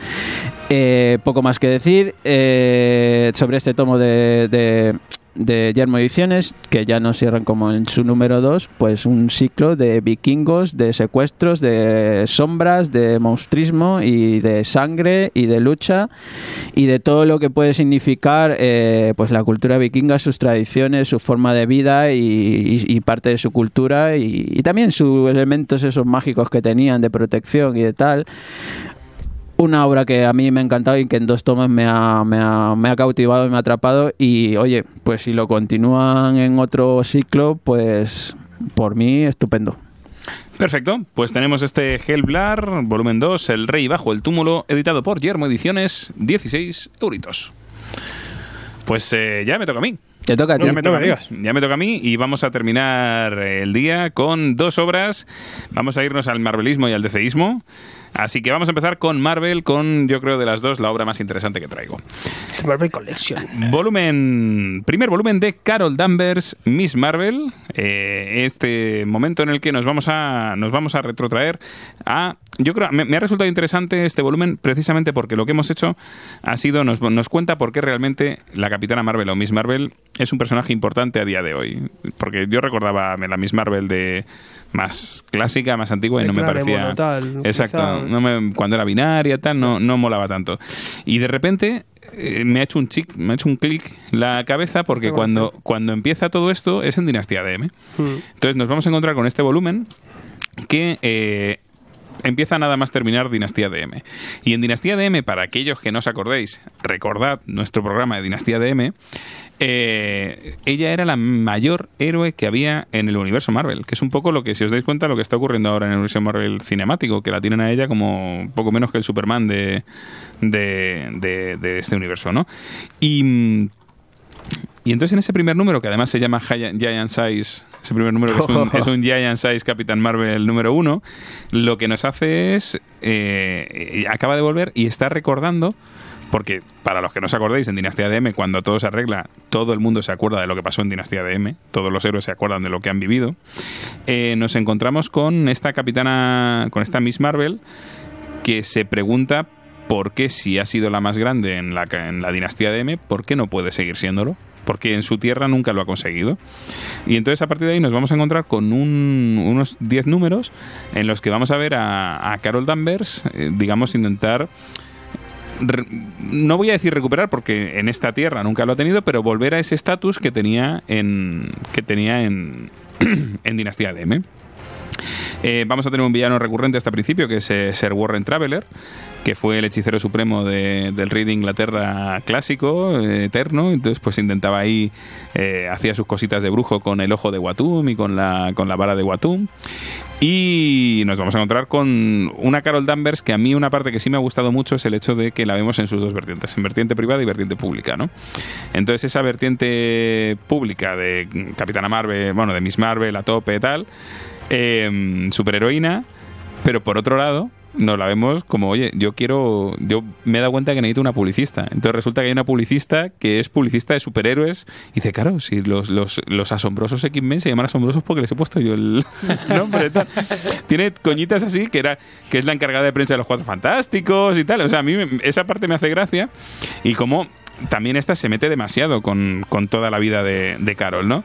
Eh, poco más que decir eh, sobre este tomo de, de, de Yermo Ediciones, que ya nos cierran como en su número 2, pues un ciclo de vikingos, de secuestros, de sombras, de monstrismo y de sangre y de lucha y de todo lo que puede significar eh, pues la cultura vikinga, sus tradiciones, su forma de vida y, parte de su cultura y, y también sus elementos esos mágicos que tenían de protección y de tal una obra que a mí me ha encantado y que en dos tomos me ha, me ha, me ha cautivado y me ha atrapado. Y oye, pues si lo continúan en otro ciclo, pues por mí estupendo. Perfecto, pues tenemos este Hellblar, volumen 2, El Rey Bajo el Túmulo, editado por Yermo Ediciones, 16 euritos. Pues eh, ya me toca a mí. Te toca a ti. Ya me, toca a mí. ya me toca a mí y vamos a terminar el día con dos obras. Vamos a irnos al marvelismo y al deceísmo. Así que vamos a empezar con Marvel, con yo creo de las dos la obra más interesante que traigo. Marvel Collection. Volumen, primer volumen de Carol Danvers, Miss Marvel. eh, este momento en el que nos vamos a nos vamos a retrotraer a, yo creo, me, me ha resultado interesante este volumen precisamente porque lo que hemos hecho ha sido nos, nos cuenta por qué realmente la Capitana Marvel o Miss Marvel es un personaje importante a día de hoy. Porque yo recordaba la Miss Marvel de más clásica, más antigua y no me parecía tal, exacto, quizá. no me- cuando era binaria tal no no molaba tanto. Y de repente eh, me ha hecho un chic, me ha hecho un clic la cabeza porque cuando, cuando empieza todo esto es en Dinastía DM. Mm. Entonces nos vamos a encontrar con este volumen que eh, empieza nada más terminar Dinastía DM. Y en Dinastía DM, para aquellos que no os acordéis, recordad nuestro programa de Dinastía DM, eh, ella era la mayor héroe que había en el universo Marvel, que es un poco lo que, si os dais cuenta, lo que está ocurriendo ahora en el universo Marvel cinemático, que la tienen a ella como poco menos que el Superman de, de, de- de este universo, ¿no? Y... y entonces en ese primer número, que además se llama Giant, Size, ese primer número que es un, es un Giant Size Capitán Marvel número uno, lo que nos hace es, eh, acaba de volver y está recordando, porque para los que no os acordéis, en Dinastía DM, cuando todo se arregla, todo el mundo se acuerda de lo que pasó en Dinastía DM, todos los héroes se acuerdan de lo que han vivido, eh, nos encontramos con esta capitana, con esta Miss Marvel, que se pregunta por qué si ha sido la más grande en la, en la dinastía de M, ¿por qué no puede seguir siéndolo? Porque en su tierra nunca lo ha conseguido. Y entonces a partir de ahí nos vamos a encontrar con un- unos 10 números en los que vamos a ver a, Carol Danvers, eh, digamos, intentar no voy a decir recuperar porque en esta tierra nunca lo ha tenido, pero volver a ese estatus que tenía en que tenía en, Dinastía de M. Eh, vamos a tener un villano recurrente hasta el principio, que es eh, Sir Warren Traveler, que fue el hechicero supremo de- del rey de Inglaterra clásico, eh, eterno. Entonces, pues intentaba ahí, eh, hacía sus cositas de brujo con el ojo de Watum y con la, con la vara de Watum. Y nos vamos a encontrar con una Carol Danvers que a mí una parte que sí me ha gustado mucho es el hecho de que la vemos en sus dos vertientes, en vertiente privada y vertiente pública, ¿no? Entonces esa vertiente pública de Capitana Marvel, bueno, de Miss Marvel a tope y tal, eh, superheroína, pero por otro lado nos la vemos como, oye, yo quiero, yo me he dado cuenta que necesito una publicista. Entonces resulta que hay una publicista que es publicista de superhéroes y dice, claro, si los, los, los asombrosos X-Men se llaman asombrosos porque les he puesto yo el nombre. Tiene coñitas así, que era que es la encargada de prensa de los Cuatro Fantásticos y tal. O sea, a mí esa parte me hace gracia y como también esta se mete demasiado con, con toda la vida de, de Carol, ¿no?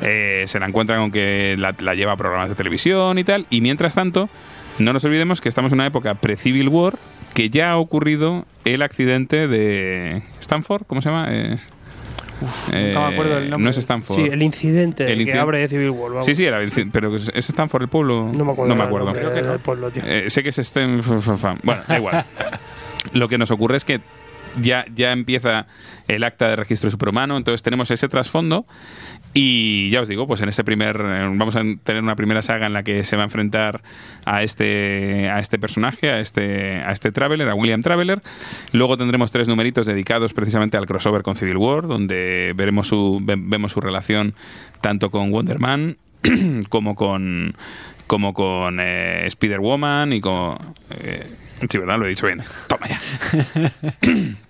Eh, se la encuentra con que la, la lleva a programas de televisión y tal, y mientras tanto, no nos olvidemos que estamos en una época pre-Civil War, que ya ha ocurrido el accidente de Stanford, ¿cómo se llama? Eh, nunca me acuerdo del nombre. No es Stanford. Sí, el incidente El que inciden- abre Civil War. vamos. Sí, sí, era el pero ¿es Stanford el pueblo? No me acuerdo. No me el acuerdo. pueblo, tío. Eh, sé que es Stanford. Bueno, da igual. Lo que nos ocurre es que ya, ya empieza el acta de registro superhumano, entonces tenemos ese trasfondo y ya os digo, pues en ese primer eh, vamos a tener una primera saga en la que se va a enfrentar a este a este personaje, a este a este Traveler, a William Traveler. Luego tendremos tres numeritos dedicados precisamente al crossover con Civil War, donde veremos su ve- vemos su relación tanto con Wonder Man como con como con eh, Spider Woman y con eh, sí verdad lo he dicho bien toma ya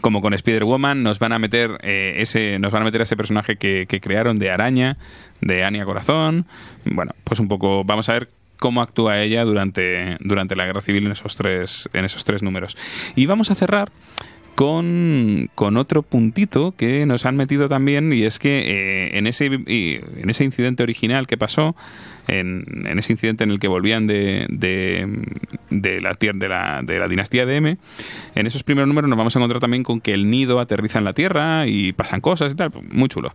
como con Spider-Woman, nos van a meter eh, ese, nos van a meter a ese personaje que, que crearon de araña, de Anya Corazón. Bueno, pues un poco, vamos a ver cómo actúa ella durante, durante la guerra civil en esos tres, en esos tres números. Y vamos a cerrar con, con otro puntito que nos han metido también y es que eh, en, ese, en ese incidente original que pasó, en, ese incidente en el que volvían de, de, de la, de, la, de la dinastía de M, en esos primeros números nos vamos a encontrar también con que el nido aterriza en la Tierra y pasan cosas y tal, muy chulo.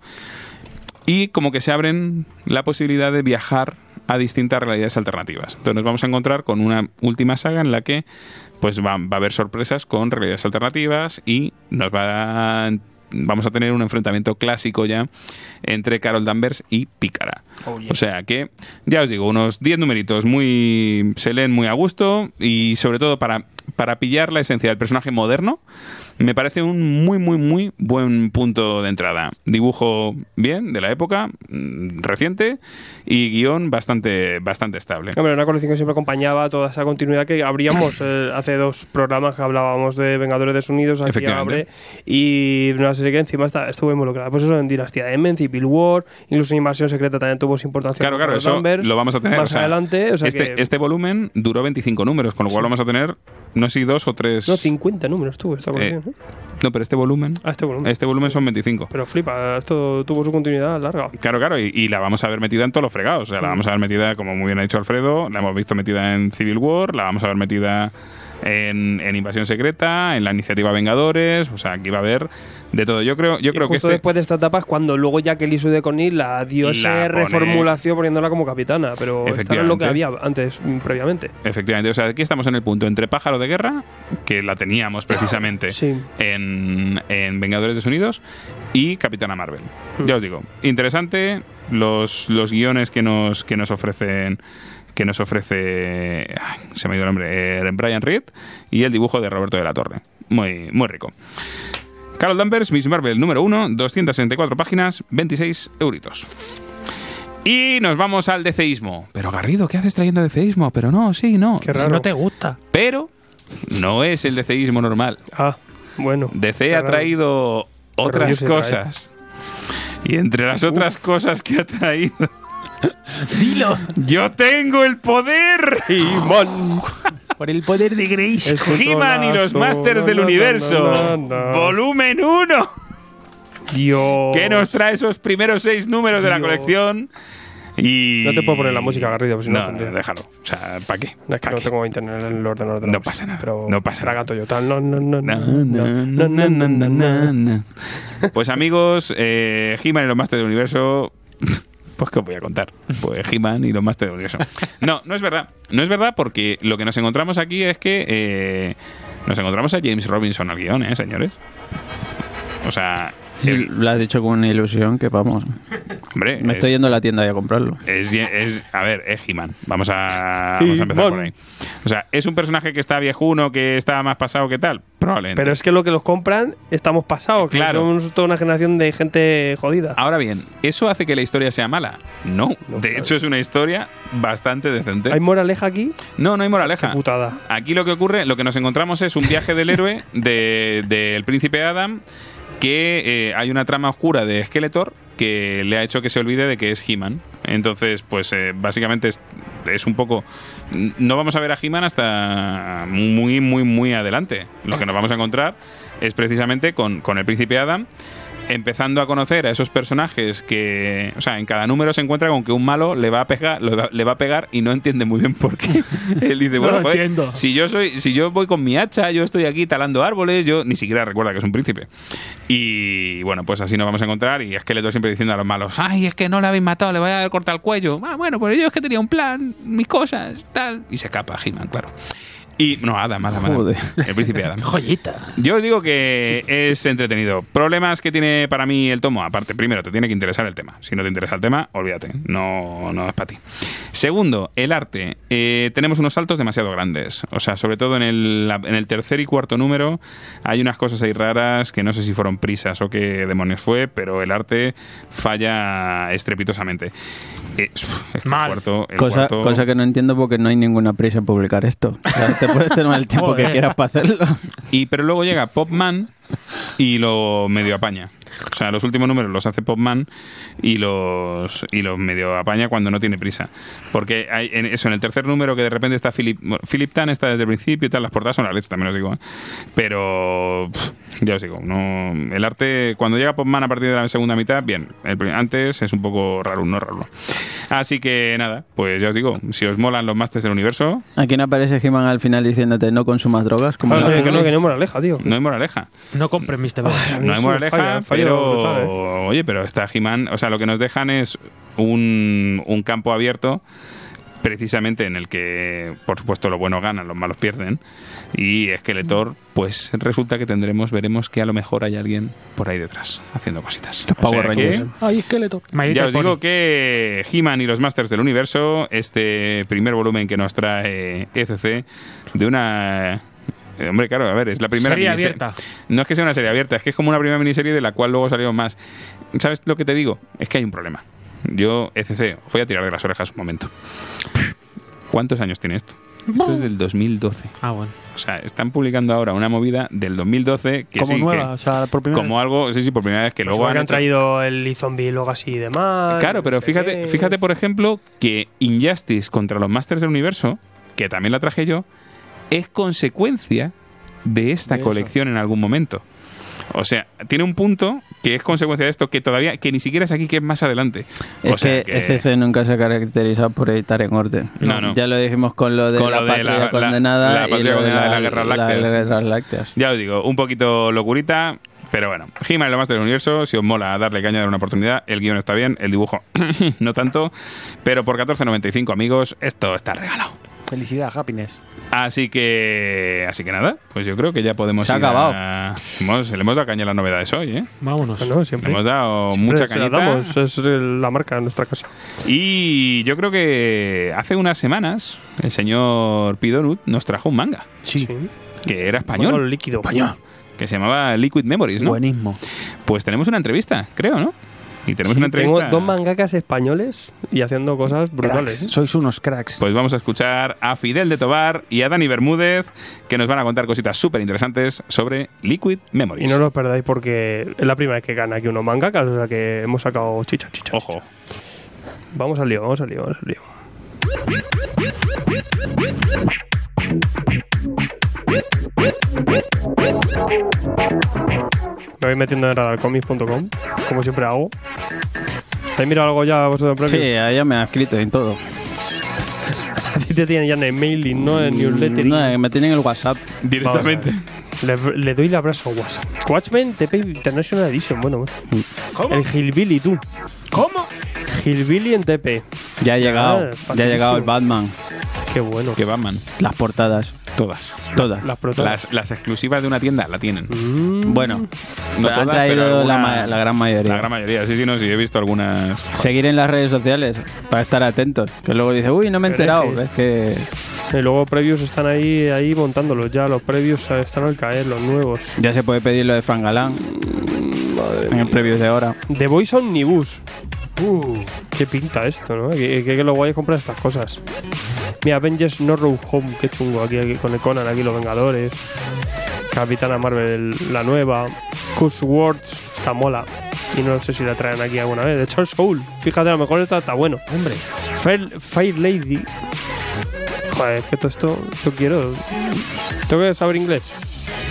Y como que se abren la posibilidad de viajar a distintas realidades alternativas. Entonces nos vamos a encontrar con una última saga en la que pues va, va a haber sorpresas con realidades alternativas y nos va a- vamos a tener un enfrentamiento clásico ya entre Carol Danvers y Pícara. O sea que, ya os digo, unos 10 numeritos muy se leen muy a gusto y sobre todo para, para pillar la esencia del personaje moderno, me parece un muy, muy, muy buen punto de entrada. Dibujo bien, de la época, mm, reciente, y guion bastante, bastante estable. Hombre, una colección que siempre acompañaba toda esa continuidad que abríamos eh, hace dos programas que hablábamos de Vengadores desunidos, aquí Efectivamente. abre, y una serie que encima está, estuvo involucrada. Pues eso en Dinastía de M, en Civil War, incluso en Invasión Secreta también tuvo su importancia. Claro, claro, eso Danvers, lo vamos a tener. Más o sea, adelante, o sea este, que- este volumen duró 25 números, con lo cual vamos a tener, no sé si dos o tres. No, 50 números tuvo esta colección. Eh, no, pero este volumen. Ah, este volumen. Este volumen son 25. Pero flipa, esto tuvo su continuidad larga. Claro, claro, y, y la vamos a ver metida en todos los fregados. O sea, la vamos a ver metida, como muy bien ha dicho Alfredo, la hemos visto metida en Civil War, la vamos a ver metida en, en Invasión Secreta, en la iniciativa Vengadores. O sea, aquí va a haber de todo. Yo creo, yo Y creo que justo este. después de esta etapa es cuando luego ya que Lisu de Conil la dio La esa pone- reformulación poniéndola como capitana, pero esto era lo que había antes, mm, previamente. Efectivamente, o sea, aquí estamos en el punto entre Pájaro de Guerra, que la teníamos precisamente en, en Vengadores Desunidos, y Capitana Marvel. Hmm. Ya os digo, interesante los, los guiones que nos, que nos ofrecen que nos ofrece ay, se me ha ido el nombre eh, Brian Reed y el dibujo de Roberto de la Torre muy, muy rico Carol Danvers, Miss Marvel número 1 264 páginas, 26 euritos y nos vamos al deceísmo. Pero Garrido, ¿qué haces trayendo deceísmo? Pero no, sí, no. Qué raro. Si no te gusta. Pero no es el deceísmo normal. Ah, bueno. DC ha raro. traído otras cosas. Y entre las otras cosas que ha traído. Dilo. ¡Yo tengo el poder! Por el poder de Grace. He-Man y los Masters del Universo. Volumen 1. Dios. Que nos trae esos primeros seis números de la colección. Y... No te puedo poner la música, Garrido, pues si no no, no, déjalo. O sea, ¿para qué? No, es que no tengo internet en el ordenador. No pasa nada, Pero no pasa nada. Tragato yo tal. No, no, no, no. Pues amigos, eh, He-Man y los Masters del Universo. Pues que os voy a contar. Pues He-Man y los del Universo. No, no es verdad. No es verdad porque lo que nos encontramos aquí es que eh, nos encontramos a James Robinson al guion, ¿eh, señores? O sea, Sí, lo has dicho con una ilusión que vamos. hombre, Me es- estoy yendo a la tienda ya a comprarlo. Es, es- a ver, es He-Man. Vamos a, vamos a empezar por ahí. O sea, ¿es un personaje que está viejuno, que está más pasado que tal? Probablemente. Pero es que lo que los compran estamos pasados. que Claro. Somos toda una generación de gente jodida. Ahora bien, ¿eso hace que la historia sea mala? No. de hecho, es una historia bastante decente. ¿Hay moraleja aquí? No, no hay moraleja. Qué putada. Aquí lo que ocurre, lo que nos encontramos es un viaje del héroe de- del príncipe Adam que eh, hay una trama oscura de Skeletor que le ha hecho que se olvide de que es He-Man. Entonces, pues eh, básicamente es, un poco... No vamos a ver a He-Man hasta muy, muy, muy adelante. Lo que nos vamos a encontrar es precisamente con, con el príncipe Adam empezando a conocer a esos personajes que, o sea, en cada número se encuentra con que un malo le va a pegar, le va, le va a pegar y no entiende muy bien por qué. Él dice, No bueno, entiendo. si yo soy, si yo voy con mi hacha, yo estoy aquí talando árboles, yo ni siquiera recuerda que es un príncipe. Y bueno, pues así nos vamos a encontrar y Skeletor siempre diciendo a los malos, ay, es que no le habéis matado, le voy a cortado el cuello. Ah, bueno, pues yo es que tenía un plan, mis cosas, tal. Y se escapa He-Man, claro. Y no, Adam, Adam, Adam. Joder. El príncipe Adam. Joyita. Yo os digo que es entretenido. Problemas que tiene para mí el tomo. Aparte, primero, te tiene que interesar el tema. Si no te interesa el tema, olvídate. No, no es para ti. Segundo, el arte. Eh, tenemos unos saltos demasiado grandes. O sea, sobre todo en el, en el tercer y cuarto número hay unas cosas ahí raras que no sé si fueron prisas o qué demonios fue, pero el arte falla estrepitosamente. Es que el Mal. cuarto- el Cosa, cuarto- cosa que no entiendo porque no hay ninguna prisa en publicar esto. O sea, te puedes tomar el tiempo que quieras para hacerlo. Y pero luego llega Popman y lo medio apaña. O sea, los últimos números los hace Popman y los, y los medio apaña cuando no tiene prisa. Porque hay en eso, en el tercer número que de repente está Philip, bueno, Philip Tan está desde el principio y tal, las portadas son las leches, también os digo. ¿eh? Pero pff, ya os digo, no, el arte, cuando llega Popman a partir de la segunda mitad, bien. El antes es un poco raro, no raro. Así que nada, pues ya os digo, si os molan los Masters del Universo, Aquí no aparece He-Man al final diciéndote no consumas drogas. Como Claro, la- que, que no, que no es moraleja, tío. no hay moraleja. No compren Mr. Beast. No hay moraleja, falla, falla pero brutal, ¿eh? oye, pero está He-Man, o sea, lo que nos dejan es un, un campo abierto precisamente en el que, por supuesto, los buenos ganan, los malos pierden. Y Skeletor, pues resulta que tendremos, veremos que a lo mejor hay alguien por ahí detrás haciendo cositas. Los O Power Rangers. Ay, esqueleto. My ya os digo que He-Man y los Masters del Universo, este primer volumen que nos trae ECC, de una... eh, Hombre, claro, a ver, es la primera Serie miniserie- abierta. No es que sea una serie abierta, es que es como una primera miniserie de la cual luego salieron más. ¿Sabes lo que te digo? Es que hay un problema. Yo, ECC, os voy a tirar de las orejas un momento. ¿Cuántos años tiene esto? Esto es del 2012. Ah, bueno. O sea, están publicando ahora una movida del 2012 que Como sí, nueva, que- o sea, por primera como algo, sí, sí, por primera vez que Pues luego han han hecho- traído el e-zombie y luego así y demás. Claro, pero no sé fíjate, fíjate, por ejemplo, que Injustice contra los Masters del Universo, que también la traje yo, es consecuencia de esta De colección en algún momento. O sea, tiene un punto que es consecuencia de esto que todavía, que ni siquiera es aquí, que es más adelante. Es o sea, que, ECC nunca se ha caracterizado por editar en orden. No, no. Ya lo dijimos con lo de Con la lo patria la- la- condenada la y patria lo condenada de las guerras lácteas. Ya os digo, un poquito locurita, pero bueno. Y lo más del universo, si os mola darle caña, dar una oportunidad. El guion está bien, el dibujo no tanto, pero por 14.95 amigos, esto está regalado. Felicidad, happiness. Así que, así que nada, pues yo creo que ya podemos Se ha ir a- acabado. Hemos- le hemos dado caña a las novedades hoy, ¿eh? Vámonos. Bueno, Le hemos dado Siempre mucha cañita. damos, es la marca de nuestra casa. Y yo creo que hace unas semanas el señor Pidonut nos trajo un manga, Sí. que era Español español, líquido. que se llamaba Liquid Memories, ¿no? Buenismo. Pues tenemos una entrevista, creo, ¿no? Y tenemos Sí, una entrevista. Tengo dos mangakas españoles y haciendo cosas brutales. Cracks. Sois unos cracks. Pues vamos a escuchar a Fidel de Tobar y a Dani Bermúdez, que nos van a contar cositas súper interesantes sobre Liquid Memories. Y no lo perdáis porque es la primera vez que gana aquí unos mangakas, o sea que hemos sacado chicha, chicha. Ojo. Vamos al lío, vamos al lío, vamos al lío. Me voy metiendo en radarcomics.com, como siempre hago. ¿Habéis mirado algo ya vosotros Sí, previos? a ella me ha escrito y todo. A ti te tienen ya en el mailing, no en newsletter. No, eh, me tienen el WhatsApp. Directamente. Le, le doy el abrazo a WhatsApp. Watchmen TP International Edition, bueno. bueno. El Hillbilly, tú. ¿Cómo? Hillbilly en TP. Ya ha llegado, Ah, ya ha llegado el. Batman. Qué bueno. Que Batman. Las portadas, Todas. todas. Las. Las, las exclusivas de una tienda la tienen. Mm. Bueno, No pero han todas, traído pero la, alguna- ma- la gran mayoría. La gran mayoría, sí, sí, no, sí, he visto algunas. Seguir en las redes sociales para estar atentos. Que luego dice, uy, no me he enterado. Es que Y luego previos están ahí, ahí montándolos ya. Los previos están al caer, los nuevos. ya se puede pedir lo de Frank Galán en el preview de ahora. The Voice Omnibus. Uh, qué pinta esto, ¿no? Que, que, que lo guay es comprar estas cosas. Mira, Avengers No Road Home, qué chungo. Aquí, aquí con el Conan, aquí los Vengadores. Capitana Marvel, la nueva. Curse Words, está mola. Y no sé si la traen aquí alguna vez. De hecho, Soul, fíjate, a lo mejor esta está bueno. Hombre. Fair, Fire Lady. Joder, es que todo esto, esto quiero. ¿Tengo que saber inglés?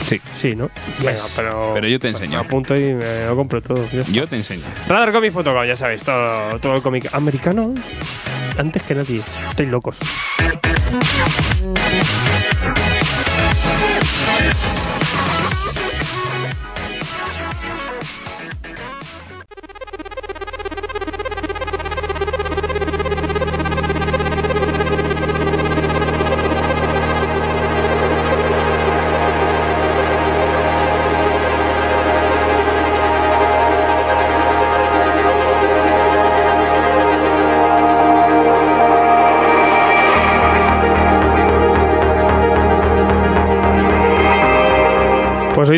Sí. Sí, ¿no? Venga, pero. Pero yo te pues enseño. me apunto y me lo compro todo. Yo te enseño. Radarcomics.com, ya sabéis, todo, todo el cómic americano. Antes que nadie. Estáis locos.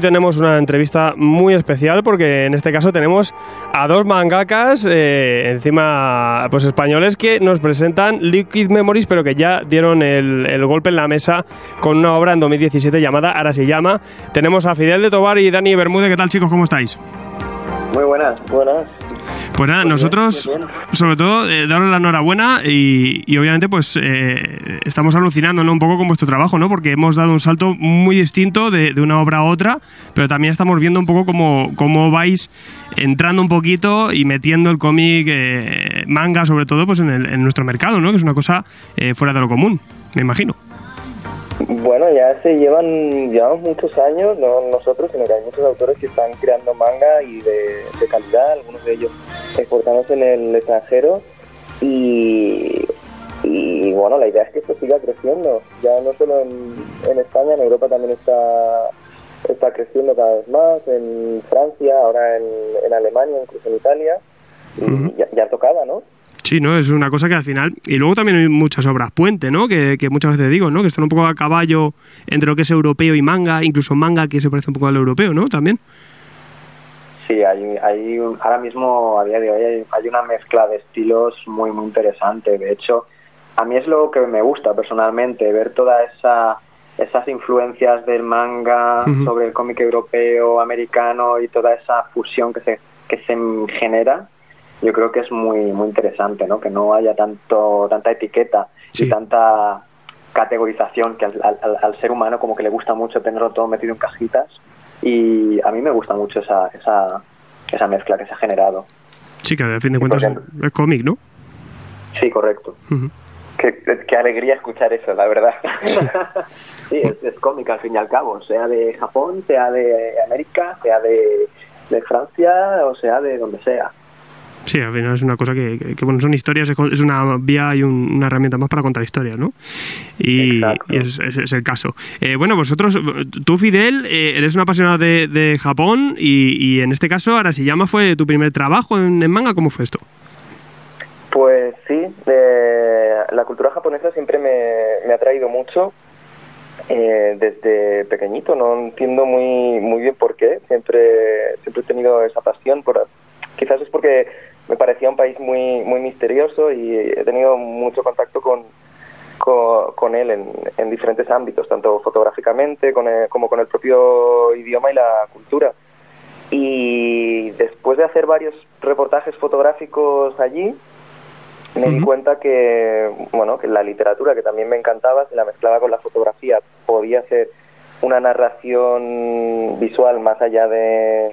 Tenemos una entrevista muy especial porque en este caso tenemos a dos mangakas eh, encima pues españoles que nos presentan Liquid Memories pero que ya dieron el, golpe en la mesa con una obra en 2017 llamada Ahora se llama. Tenemos a Fidel de Tobar y Dani Bermúdez. ¿Qué tal chicos? ¿Cómo estáis? Muy buenas, buenas. Pues nada, nosotros, sobre todo, eh, daros la enhorabuena y, y obviamente, pues eh, estamos alucinando ¿no? un poco con vuestro trabajo, ¿no? Porque hemos dado un salto muy distinto de, de una obra a otra, pero también estamos viendo un poco cómo, cómo vais entrando un poquito y metiendo el cómic eh, manga, sobre todo, pues en, el- en nuestro mercado, ¿no? Que es una cosa eh, fuera de lo común, me imagino. Bueno, ya se llevan, llevamos muchos años, no nosotros, sino que hay muchos autores que están creando manga y de, de calidad, algunos de ellos exportándose en el extranjero. Y, y bueno, la idea es que esto siga creciendo, ya no solo en, en España, en Europa también está está creciendo cada vez más, en Francia, ahora en, en Alemania, incluso en Italia, y ya, ya tocaba, ¿no? Sí, ¿no? Es una cosa que al final... Y luego también hay muchas obras puente, ¿no? Que, que muchas veces digo, ¿no? Que están un poco a caballo entre lo que es europeo y manga, incluso manga que se parece un poco al europeo, ¿no? También. Sí, hay, hay un- ahora mismo, a día de hoy, hay, hay una mezcla de estilos muy, muy interesante. De hecho, a mí es lo que me gusta personalmente, ver todas esa, esas influencias del manga sobre el cómic europeo, americano y toda esa fusión que se, que se genera. Yo creo que es muy, muy interesante, ¿no? Que no haya tanto, tanta etiqueta y tanta categorización que al, al- al ser humano como que le gusta mucho tenerlo todo metido en cajitas y a mí me gusta mucho esa, esa, esa mezcla que se ha generado. Sí, que a fin de cuentas es, cómic, ¿no? Sí, correcto. Ujú. Qué, qué alegría escuchar eso, la verdad. sí, es, es cómica al fin y al cabo, sea de Japón, sea de América, sea de, de Francia o sea de donde sea. Sí, al final es una cosa que, que- que, bueno, son historias, es una vía y un- una herramienta más para contar historias, ¿no? Y, y es, es- es el caso. Eh, bueno, vosotros, tú Fidel, eh, eres un apasionado de, de Japón y, y en este caso Arashiyama fue tu primer trabajo en, en manga, ¿cómo fue esto? Pues sí, eh, la cultura japonesa siempre me, me ha traído mucho eh, desde pequeñito. No entiendo muy muy bien por qué. Siempre siempre he tenido esa pasión. Por, quizás es porque me parecía un país muy muy misterioso y he tenido mucho contacto con con, con él en, en diferentes ámbitos, tanto fotográficamente con el- como con el propio idioma y la cultura. Y después de hacer varios reportajes fotográficos allí, me di cuenta que bueno que la literatura que también me encantaba si la mezclaba con la fotografía podía ser una narración visual más allá de,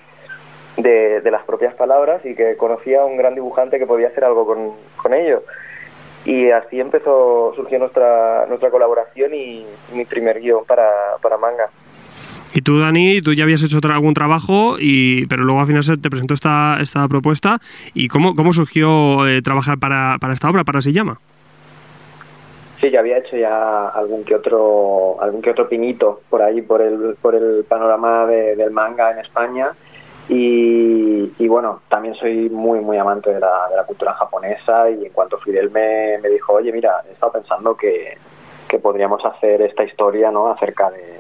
de, de las propias palabras y que conocía a un gran dibujante que podía hacer algo con, con ello y así empezó surgió nuestra nuestra colaboración y mi primer guion para, para manga Y tú, Dani, tú ya habías hecho algún trabajo, y, pero luego al final se te presentó esta, esta propuesta. ¿Y cómo, cómo surgió eh, trabajar para, para esta obra, para Arashiyama? Sí, ya había hecho ya algún que otro algún que otro pinito por ahí por el por el panorama de- del manga en España y, y bueno también soy muy muy amante de la, de la cultura japonesa y en cuanto Fidel me, me dijo oye mira he estado pensando que, que podríamos hacer esta historia no acerca de,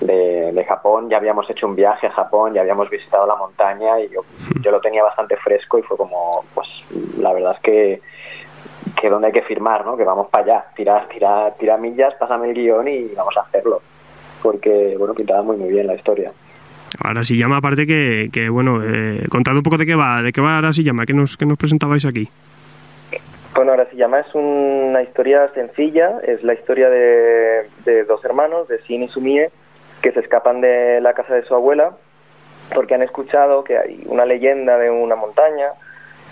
de, de Japón ya habíamos hecho un viaje a Japón ya habíamos visitado la montaña y yo, yo lo tenía bastante fresco y fue como pues la verdad es que que donde hay que firmar, ¿no? Que vamos para allá, tirar, tirar, tirar millas, pásame el guion y vamos a hacerlo. Porque, bueno, pintaba muy, muy bien la historia. Arashiyama, aparte que, que bueno, eh, contad un poco de qué va, de qué va Arashiyama, ¿qué nos, qué nos presentabais aquí? Bueno, ahora se llama, es una historia sencilla, es la historia de, de dos hermanos, de Shin y Sumie, que se escapan de la casa de su abuela porque han escuchado que hay una leyenda de una montaña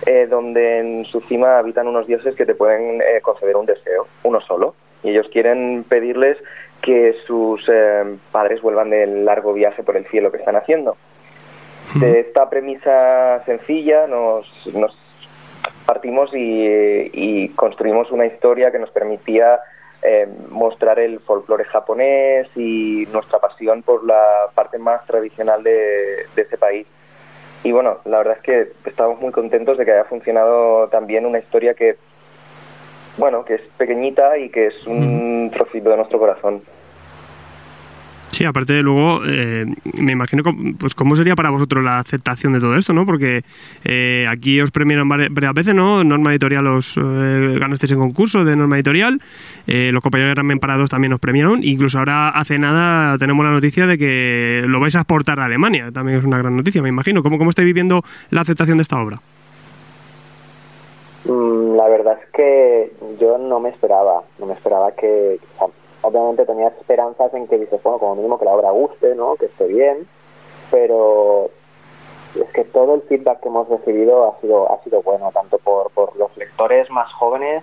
eh, donde en su cima habitan unos dioses que te pueden eh, conceder un deseo, uno solo. Y ellos quieren pedirles que sus eh, padres vuelvan del largo viaje por el cielo que están haciendo. De esta premisa sencilla nos, nos partimos y, y construimos una historia que nos permitía eh, mostrar el folclore japonés y nuestra pasión por la parte más tradicional de, de ese país. Y bueno, la verdad es que estamos muy contentos de que haya funcionado también una historia que, bueno, que es pequeñita y que es un trocito de nuestro corazón. Sí, Sí, aparte de luego, eh, me imagino pues cómo sería para vosotros la aceptación de todo esto, ¿no? Porque eh, aquí os premiaron varias veces, ¿no? Norma Editorial os eh, ganasteis en concurso de Norma Editorial, los compañeros de Ramen Parados también os premiaron, incluso ahora hace nada tenemos la noticia de que lo vais a exportar a Alemania, también es una gran noticia, me imagino. ¿Cómo, cómo estáis viviendo la aceptación de esta obra? Mm, la verdad es que yo no me esperaba, no me esperaba que, obviamente tenías esperanzas en que dices, bueno, como mínimo que la obra guste, ¿no? Que esté bien, pero es que todo el feedback que hemos recibido ha sido, ha sido bueno, tanto por, por los lectores más jóvenes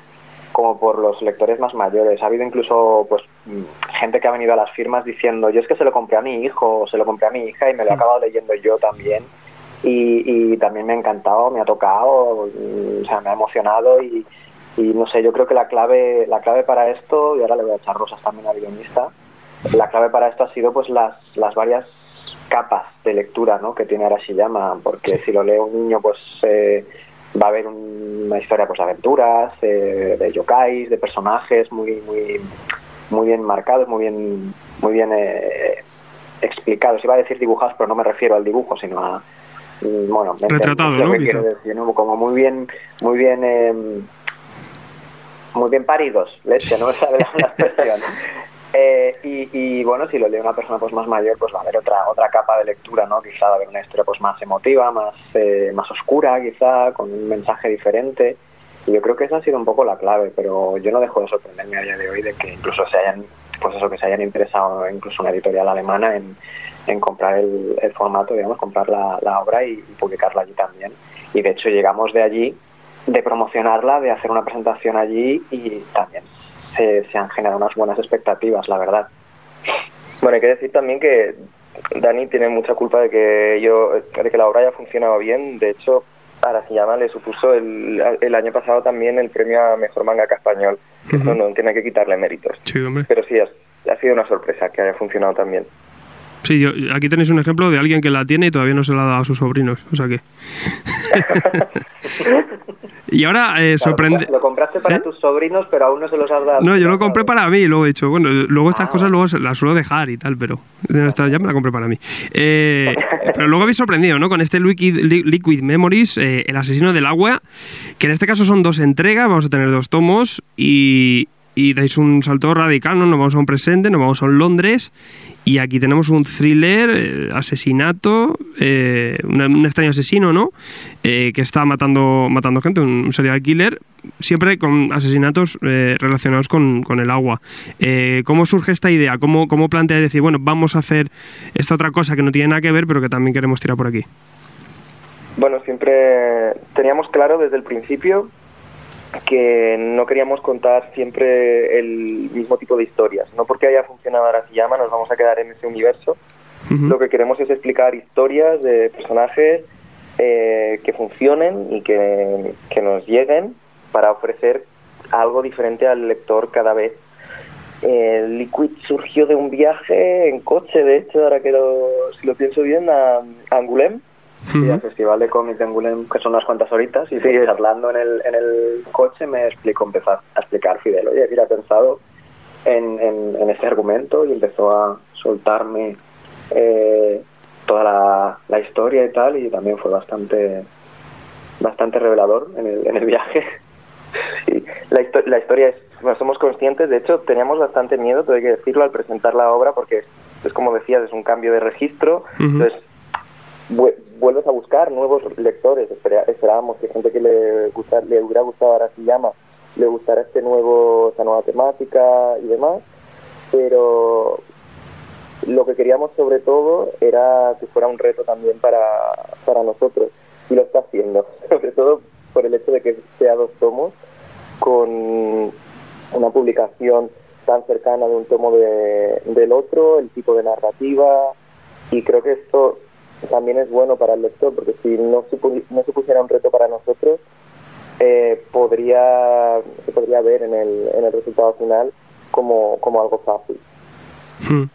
como por los lectores más mayores. Ha habido incluso pues gente que ha venido a las firmas diciendo, yo es que se lo compré a mi hijo, o se lo compré a mi hija y me lo he acabado leyendo yo también. Y, y también me ha encantado, me ha tocado, o sea, me ha emocionado y, y no sé, yo creo que la clave, la clave para esto, y ahora le voy a echar rosas también al guionista, la clave para esto ha sido pues las, las varias capas de lectura ¿no? que tiene Arashiyama, porque si lo lee un niño pues eh, va a haber una historia pues de aventuras, eh, de yokais, de personajes muy muy muy bien marcados, muy bien muy bien eh, explicados. Iba a decir dibujados, pero no me refiero al dibujo, sino a bueno, retratado, ¿no? Como muy bien muy bien em, muy bien paridos, leche, no me sabe la, expresión. Eh, y, bueno, si lo lee una persona pues más mayor, pues va a haber otra otra capa de lectura, ¿no? Quizá va a haber una historia pues más emotiva, más eh, más oscura, quizá con un mensaje diferente. Y yo creo que esa ha sido un poco la clave, pero yo no dejo de sorprenderme a día de hoy de que incluso se hayan, pues eso, que se hayan interesado incluso una editorial alemana en, en comprar el, formato, digamos, comprar la, obra y publicarla allí también. Y de hecho llegamos de allí de promocionarla, de hacer una presentación allí y también se, han generado unas buenas expectativas, la verdad. Bueno, hay que decir también que Dani tiene mucha culpa de que yo de que la obra haya funcionado bien. De hecho, ahora se llama le supuso el, el año pasado también el premio a mejor mangaka español. Eso no tiene que quitarle méritos. Pero sí, ha sido una sorpresa que haya funcionado también. Sí, yo, aquí tenéis un ejemplo de alguien que la tiene y todavía no se la ha dado a sus sobrinos. O sea que. y ahora eh, sorprende. Lo compraste para ¿Eh? tus sobrinos, pero aún no se los has dado. No, yo lo compré para mí, luego he dicho, bueno, luego estas ah. cosas luego las suelo dejar y tal, pero ya me la compré para mí. Eh, pero luego habéis sorprendido, ¿no? Con este Liquid, Liquid Memories, El asesino del agua, que en este caso son dos entregas, vamos a tener dos tomos y, y dais un salto radical, ¿no? Nos vamos a un presente, nos vamos a un Londres y aquí tenemos un thriller, eh, asesinato, eh, un, extraño asesino, ¿no? Eh, que está matando, matando gente, un, serial killer, siempre con asesinatos relacionados con, el agua. ¿Cómo surge esta idea? ¿Cómo, ¿Cómo planteas decir, bueno, vamos a hacer esta otra cosa que no tiene nada que ver, pero que también queremos tirar por aquí? Bueno, siempre teníamos claro desde el principio que no queríamos contar siempre el mismo tipo de historias. No porque haya funcionado llama, nos vamos a quedar en ese universo. Lo que queremos es explicar historias de personajes eh, que funcionen y que, nos lleguen para ofrecer algo diferente al lector cada vez. El Liquid surgió de un viaje en coche, de hecho, ahora que lo, si lo pienso bien, a, a Angoulême, Sí, al Festival de Cómics de Angoulême, que son unas cuantas horitas, y sí, hablando en el, en el coche me explicó, empezó a explicar Fidel, oye, había pensado en, en, este argumento y empezó a soltarme eh, toda la, la, historia y tal, y también fue bastante bastante revelador en el, en el viaje. y la, la historia es, bueno, somos conscientes, de hecho teníamos bastante miedo, tengo que decirlo, al presentar la obra, porque es como decías, es un cambio de registro, entonces vuelves a buscar nuevos lectores. Esperábamos que gente que le, gusta, le hubiera gustado llama, le gustara este nuevo, esta nueva temática y demás, pero lo que queríamos sobre todo era que fuera un reto también para, para nosotros. Y lo está haciendo, sobre todo por el hecho de que sea dos tomos con una publicación tan cercana de un tomo de, del otro, el tipo de narrativa. Y creo que esto también es bueno para el lector, porque si no, no supusiera un reto para nosotros, eh, podría, se podría ver en el, en el resultado final como, como algo fácil. Hmm.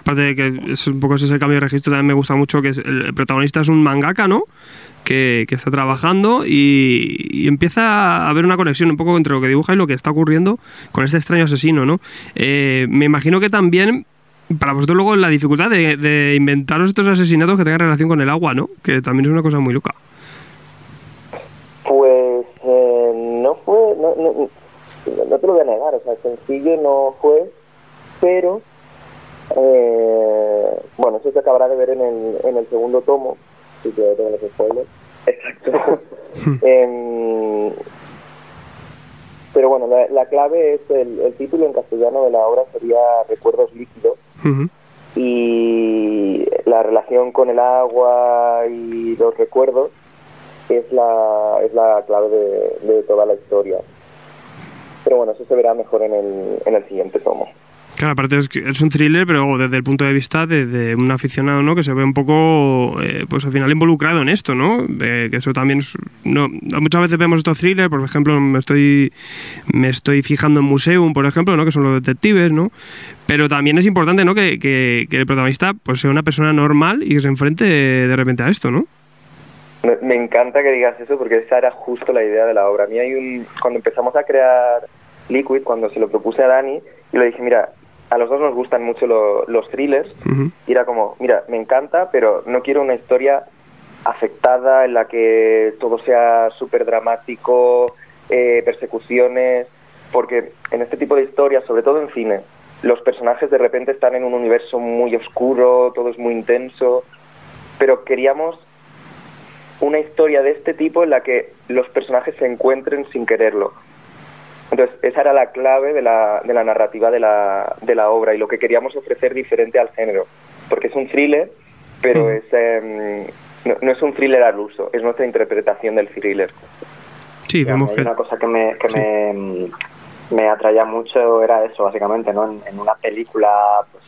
Aparte de que es un poco ese cambio de registro, también me gusta mucho que el protagonista es un mangaka, ¿no? Que, que, está trabajando y, empieza a haber una conexión un poco entre lo que dibuja y lo que está ocurriendo con este extraño asesino, ¿no? Eh, me imagino que también para vosotros luego la dificultad de, de inventaros estos asesinatos que tengan relación con el agua, ¿no? Que también es una cosa muy loca. Pues eh, no fue, no, no, no te lo voy a negar, o sea, sencillo no fue, pero eh, bueno, eso se acabará de ver en el, en el segundo tomo, si que tengo los spoilers. Exacto. Em, pero bueno, la, la clave es el, el título en castellano de la obra sería Recuerdos líquidos y la relación con el agua y los recuerdos es la, es la clave de, de toda la historia. Pero bueno, eso se verá mejor en el, en el siguiente tomo. Claro, aparte es, es un thriller, pero desde el punto de vista de, un aficionado, ¿no? Que se ve un poco, eh, pues al final involucrado en esto, ¿no? Que eso también es, muchas veces vemos estos thrillers, por ejemplo, me estoy, me estoy fijando en Museum, por ejemplo, ¿no? Que son los detectives, ¿no? Pero también es importante, ¿no? Que, que, que el protagonista, pues sea una persona normal y que se enfrente de repente a esto, ¿no? Me, me encanta que digas eso porque esa era justo la idea de la obra. A mí hay un, cuando empezamos a crear Liquid, cuando se lo propuse a Dani, y le dije, mira, a los dos nos gustan mucho lo- los thrillers, y era como, mira, me encanta, pero no quiero una historia afectada en la que todo sea súper dramático, eh, persecuciones, porque en este tipo de historias, sobre todo en cine, los personajes de repente están en un universo muy oscuro, todo es muy intenso, pero queríamos una historia de este tipo en la que los personajes se encuentren sin quererlo. Entonces, esa era la clave de la, de la narrativa de la, de la obra y lo que queríamos ofrecer diferente al género. Porque es un thriller, pero es, em, no, no es un thriller al uso, es nuestra interpretación del thriller. Sí, una cosa que me, que me, me atraía mucho era eso, básicamente, ¿no? En, en una película, pues,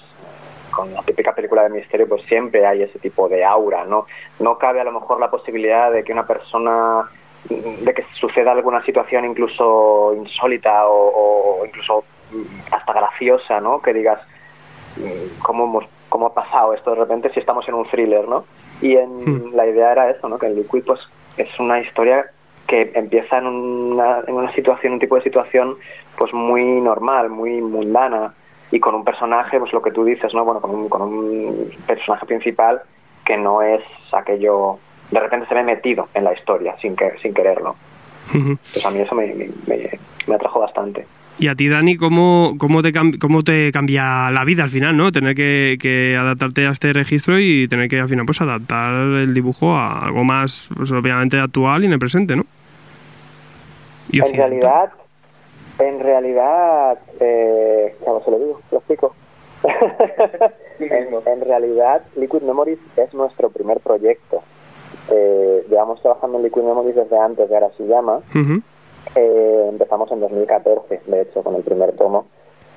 con la típica película de misterio, pues siempre hay ese tipo de aura, ¿no? No cabe a lo mejor la posibilidad de que una persona, de que suceda alguna situación incluso insólita o, o incluso hasta graciosa, ¿no? Que digas, mm, ¿cómo, hemos, ¿cómo ha pasado esto de repente si estamos en un thriller, ¿no? Y en, la idea era eso, ¿no? Que el Liquid, pues, es una historia que empieza en una, en una situación, un tipo de situación, pues muy normal, muy mundana, y con un personaje, pues lo que tú dices, ¿no? Bueno, con un, con un personaje principal que no es aquello, de repente se ve metido en la historia sin, que, sin quererlo. Pues a mí eso me, me, me- me atrajo bastante. Y a ti, Dani, ¿cómo, cómo, te, cómo te cambia la vida al final, no? Tener que, que adaptarte a este registro y tener que al final pues adaptar el dibujo a algo más, pues, obviamente, actual y en el presente, ¿no? Y En realidad, en realidad, eh, ¿cómo se lo digo? Lo explico. en, en realidad, Liquid Memories es nuestro primer proyecto. Eh, llevamos trabajando en Liquid Memories desde antes de Arashiyama. Ujú. Eh, empezamos en 2014, de hecho, con el primer tomo.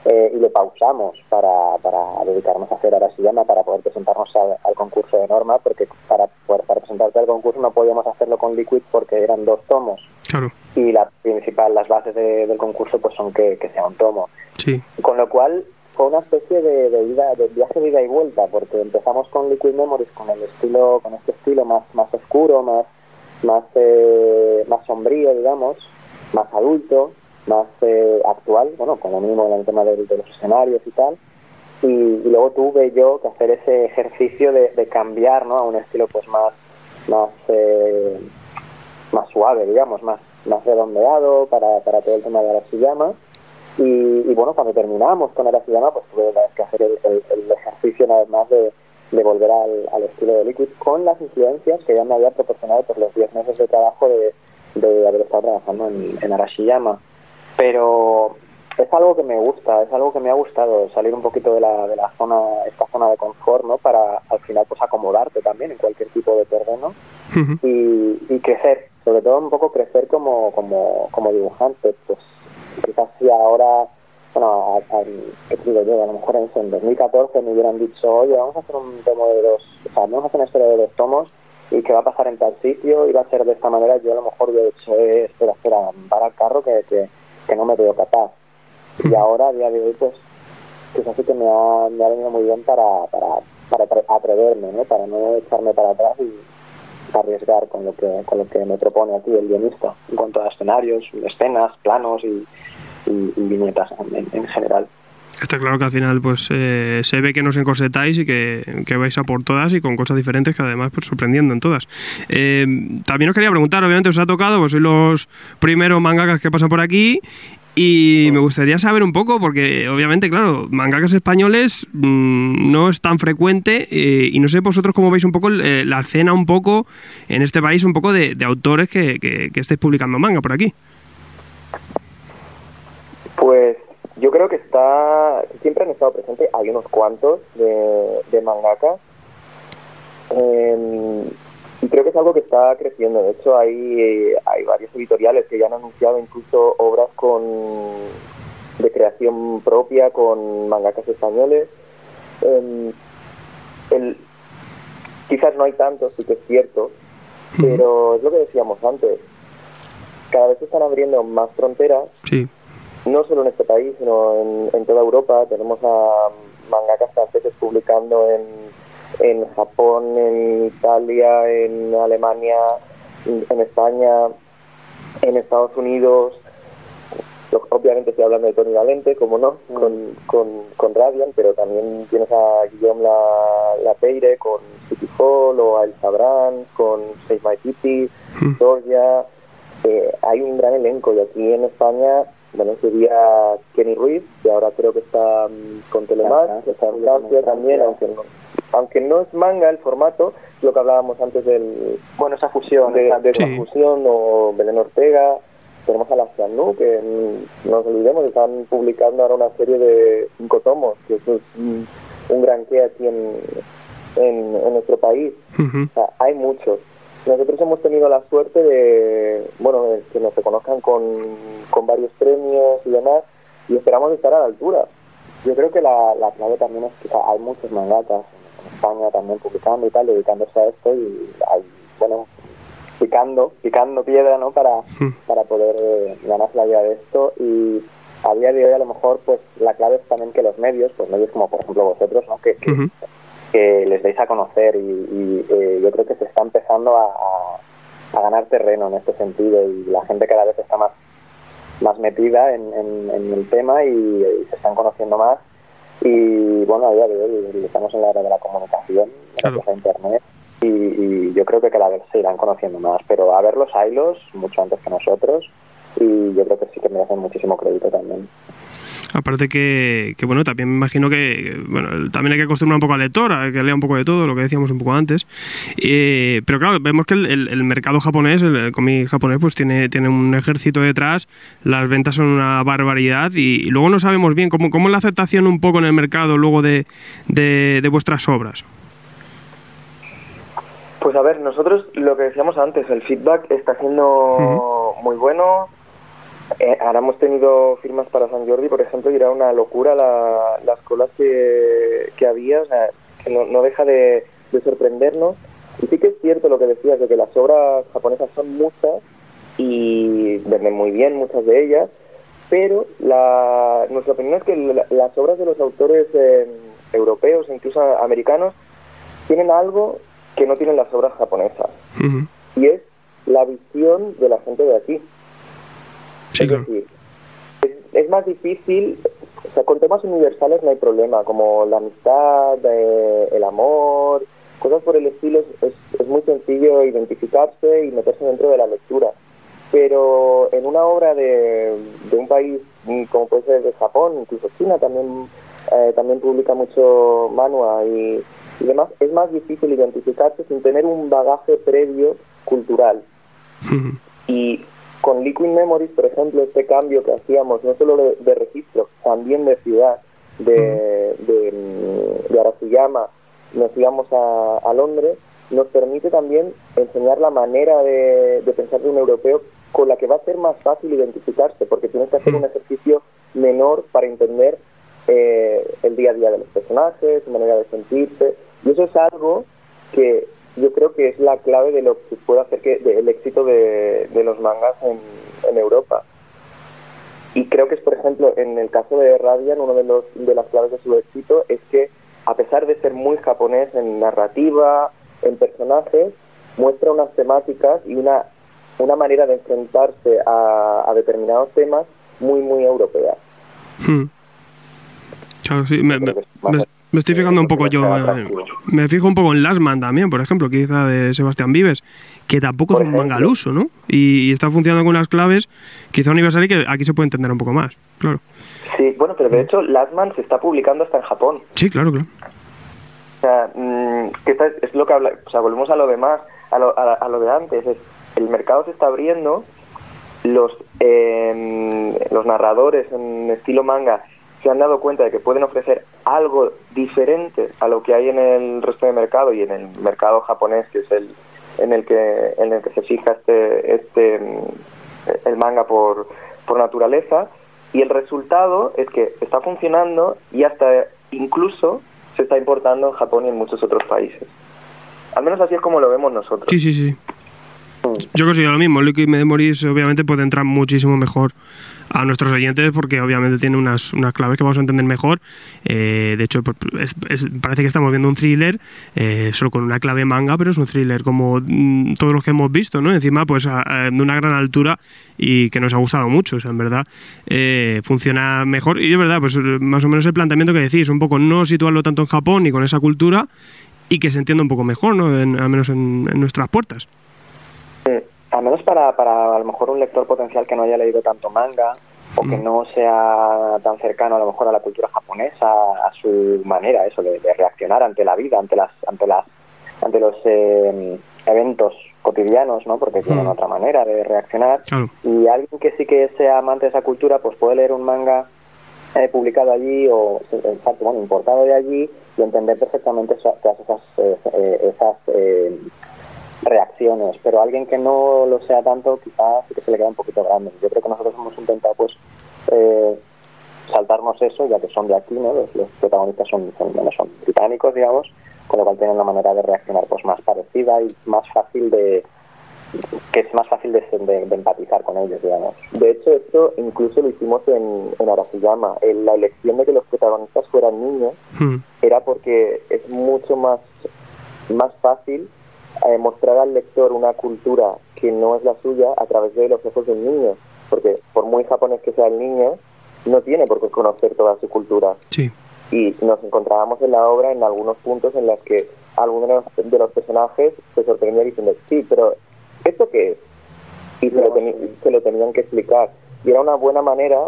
eh, y lo pausamos para, para dedicarnos a hacer Arashiyama, para poder presentarnos al, al concurso de norma, porque para, poder- para presentarte al concurso no podíamos hacerlo con Liquid porque eran dos tomos Claro, y la principal, las bases de- del concurso pues son que, que sea un tomo. sí. Con lo cual fue una especie de, de ida, de viaje de ida y vuelta, porque empezamos con Liquid Memories con el estilo, con este estilo más, más oscuro, más, más, eh, más sombrío, digamos, más adulto, más eh, actual, bueno, como mínimo en el tema de, los escenarios y tal. Y, y luego tuve yo que hacer ese ejercicio de, de cambiar, ¿no? A un estilo pues más, más, eh, más suave, digamos, más, más redondeado para, para todo el tema de Arashiyama. Y, y bueno, cuando terminamos con Arashiyama, pues tuve que hacer el, el- el ejercicio una vez más de, de volver al, al estilo de Liquid con las influencias que ya me había proporcionado por los 10 meses de trabajo de, de haber estado trabajando en, en Arashiyama. Pero es algo que me gusta, es algo que me ha gustado, salir un poquito de la, de la zona, esta zona de confort, ¿no? Para al final pues acomodarte también en cualquier tipo de terreno y, y crecer, sobre todo un poco crecer como, como, como dibujante, pues quizás si ahora, bueno, a, a- ¿qué te digo yo? A lo mejor en, en 2014 me hubieran dicho, oye, vamos a hacer un tomo de dos, o sea, vamos a hacer una historia de dos tomos y que va a pasar en tal sitio y va a ser de esta manera, yo a lo mejor hubiera dicho, eh, espera, espera, para el carro que, que, que no me veo capaz. Y ahora, a día de hoy, pues quizás sí que me ha, me ha venido muy bien para, para, para atre- atreverme, ¿no? Para no echarme para atrás y arriesgar con lo que con lo que me propone aquí el guionista en cuanto a escenarios, escenas, planos y, y- viñetas en, en- en general. Está claro que al final pues eh, se ve que nos encorsetáis y que, que, vais a por todas y con cosas diferentes que además pues sorprendiendo en todas. Eh, también os quería preguntar, obviamente os ha tocado, pues los primeros mangakas que pasan por aquí y me gustaría saber un poco, porque obviamente, claro, mangakas españoles mmm, no es tan frecuente eh, y no sé vosotros cómo veis un poco eh, la escena un poco en este país, un poco de, de autores que, que, que estéis publicando manga por aquí. Pues yo creo que está siempre han estado presentes, hay unos cuantos de, de mangakas. Eh, y creo que es algo que está creciendo. De hecho, hay, hay varios editoriales que ya han anunciado incluso obras con de creación propia con mangakas españoles. Eh, el, quizás no hay tantos, sí que es cierto, pero es lo que decíamos antes. Cada vez se están abriendo más fronteras. Sí. No solo en este país, sino en, en toda Europa. Tenemos a mangakas franceses publicando en en Japón, en Italia, en Alemania, en España, en Estados Unidos. Obviamente estoy hablando de Tony Valente, como no, con, con, con Radiant, pero también tienes a Guillaume La, La Peire con City Hall, o a El Sabran con Save My City, Georgia. Eh, hay un gran elenco y aquí en España bueno, sería Kenny Ruiz, que ahora creo que está um, con Telemat, está en Francia también, aunque no, aunque no es manga el formato, lo que hablábamos antes del... Bueno, esa fusión. De, de sí. esa fusión, o Belén Ortega, tenemos a la Cianú, que mm, no nos olvidemos, están publicando ahora una serie de cinco tomos, que eso es un, un gran que aquí en, en, en nuestro país. Uh -huh. o sea, hay muchos. Nosotros hemos tenido la suerte de, bueno, de que nos reconozcan con, con varios premios y demás, y esperamos estar a la altura. Yo creo que la, la clave también es que hay muchos mangakas en España también publicando y tal, dedicándose a esto y hay, bueno, picando, picando piedra, ¿no? Para, para poder eh, ganarse la vida de esto y a día de hoy a lo mejor pues la clave es también que los medios, pues medios como por ejemplo vosotros, ¿no? Que, que, uh -huh. que les deis a conocer y, y eh, yo creo que se está empezando a, a, a, ganar terreno en este sentido y la gente cada vez está más más metida en, en, en el tema y, y, se están conociendo más y bueno a día de hoy estamos en la era de la comunicación claro. gracias a internet y, y, yo creo que cada vez se irán conociendo más pero a ver los hilos mucho antes que nosotros y yo creo que sí que merecen muchísimo crédito también aparte que, que, bueno también me imagino que bueno también hay que acostumbrar un poco al lector a que lea un poco de todo lo que decíamos un poco antes eh, pero claro vemos que el, el, el mercado japonés el, el, cómic japonés pues tiene tiene un ejército detrás las ventas son una barbaridad y, y, luego no sabemos bien cómo, cómo es la aceptación un poco en el mercado luego de, de, de vuestras obras pues a ver, nosotros lo que decíamos antes, el feedback está siendo uh -huh. muy bueno, eh, ahora hemos tenido firmas para San Jordi, por ejemplo, y era una locura la, las colas que, que había, o sea, que no, no deja de, de, sorprendernos. Y sí que es cierto lo que decías, de que las obras japonesas son muchas y venden muy bien muchas de ellas, pero la, nuestra opinión es que la, las obras de los autores eh, europeos e incluso americanos tienen algo que no tienen las obras japonesas, uh -huh. y es la visión de la gente de aquí. Sí, es decir, es, es, más difícil, o sea, con temas universales no hay problema, como la amistad, eh, el amor, cosas por el estilo, es, es, muy sencillo identificarse y meterse dentro de la lectura. Pero en una obra de, de un país como puede ser de Japón, incluso China también, eh, también publica mucho manua y, y demás, es más difícil identificarse sin tener un bagaje previo cultural. y con Liquid Memories, por ejemplo, este cambio que hacíamos, no solo de, de registro, también de ciudad, de, de, de Arasuyama, nos íbamos a, a, Londres, nos permite también enseñar la manera de, de, pensar de un europeo con la que va a ser más fácil identificarse, porque tienes que hacer un ejercicio menor para entender eh, el día a día de los personajes, su manera de sentirse, y eso es algo que yo creo que es la clave de lo que puede hacer que de, el éxito de, de los mangas en, en, Europa. Y creo que es, por ejemplo, en el caso de Radian, uno de, los, de las claves de su éxito es que, a pesar de ser muy japonés en narrativa, en personajes, muestra unas temáticas y una, una manera de enfrentarse a, a determinados temas muy, muy europeas. Hmm. Claro, sí, me, me- me- me estoy fijando un poco yo. eh, me fijo un poco en Last Man también, por ejemplo, quizá de Sebastián Vives, que tampoco es un manga al uso, ¿no? Y, y está funcionando con unas claves, quizá universal y que aquí se puede entender un poco más, claro. Sí, bueno, pero de hecho Lastman se está publicando hasta en Japón. Sí, claro, claro. O sea, mm, que esta es, es lo que habla, o sea, volvemos a lo demás, a lo, a, a lo de antes, es, el mercado se está abriendo, los, eh, los narradores en estilo manga se han dado cuenta de que pueden ofrecer algo diferente a lo que hay en el resto del mercado y en el mercado japonés, que es el en el que en el que se fija este este mm, el manga por, por naturaleza y el resultado es que está funcionando y hasta incluso se está importando en Japón y en muchos otros países. Al menos así es como lo vemos nosotros. Sí, sí, sí. Yo considero lo mismo. Liquid Memories obviamente puede entrar muchísimo mejor a nuestros oyentes porque obviamente tiene unas, unas claves que vamos a entender mejor. Eh, de hecho, pues, es- parece que estamos viendo un thriller eh, solo con una clave manga, pero es un thriller como mm, todos los que hemos visto, ¿no? Encima, pues a- de una gran altura y que nos ha gustado mucho. O sea, en verdad, eh, funciona mejor. Y es verdad, pues más o menos el planteamiento que decís, un poco no situarlo tanto en Japón ni con esa cultura y que se entienda un poco mejor, ¿no? Al menos en- nuestras puertas. Al menos para, para a lo mejor un lector potencial que no haya leído tanto manga o que no sea tan cercano a lo mejor a la cultura japonesa, a su manera eso de, de reaccionar ante la vida, ante las ante las ante los eh, eventos cotidianos, ¿no? Porque tienen Mm. otra manera de reaccionar. Claro. Y alguien que sí que sea amante de esa cultura, pues puede leer un manga eh, publicado allí o exacto, bueno, importado de allí y entender perfectamente esas eh, eh, esas eh, reacciones, pero alguien que no lo sea tanto quizás sí que se le queda un poquito grande. Yo creo que nosotros hemos intentado pues eh, saltarnos eso, ya que son de aquí, ¿no? Los, los protagonistas son, son, bueno, son británicos, digamos, con lo cual tienen una manera de reaccionar pues más parecida y más fácil de que es más fácil de, de- de empatizar con ellos, digamos. De hecho, esto incluso lo hicimos en, en Arasuyama. En la elección de que los protagonistas fueran niños Hmm. era porque es mucho más, más fácil eh, mostrar al lector una cultura que no es la suya a través de los ojos de un niño. Porque por muy japonés que sea el niño, no tiene por qué conocer toda su cultura. Sí. Y nos encontrábamos en la obra en algunos puntos en los que algunos de los, personajes se sorprendían diciendo, sí, pero ¿esto qué es? Y se lo, se lo tenían que explicar. Y era una buena manera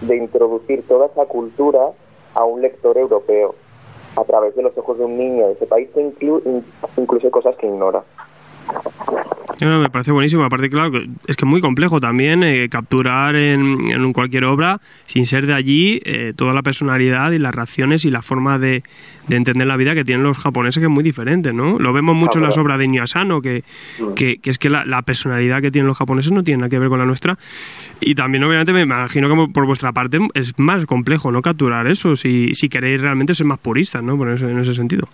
de introducir toda esa cultura a un lector europeo a través de los ojos de un niño de ese país que inclu- in- incluso hay cosas que ignora. No, me parece buenísimo. Aparte, claro, es que es muy complejo también eh, capturar en, en cualquier obra, sin ser de allí, eh, toda la personalidad y las reacciones y la forma de, de entender la vida que tienen los japoneses, que es muy diferente, ¿no? Lo vemos mucho en las obras de Inyo Asano, que, que, es que la, personalidad que tienen los japoneses no tiene nada que ver con la nuestra. Y también, obviamente, me imagino que por vuestra parte es más complejo, ¿no? Capturar eso, si, si queréis realmente ser más puristas, ¿no? Por en ese sentido.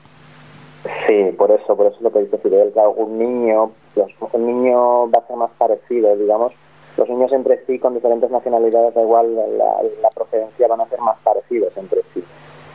Sí, por eso, por eso es lo que dice Fidel, que un niño, los- un niño va a ser más parecido, digamos, los niños entre sí con diferentes nacionalidades, da igual la, la procedencia, van a ser más parecidos entre sí.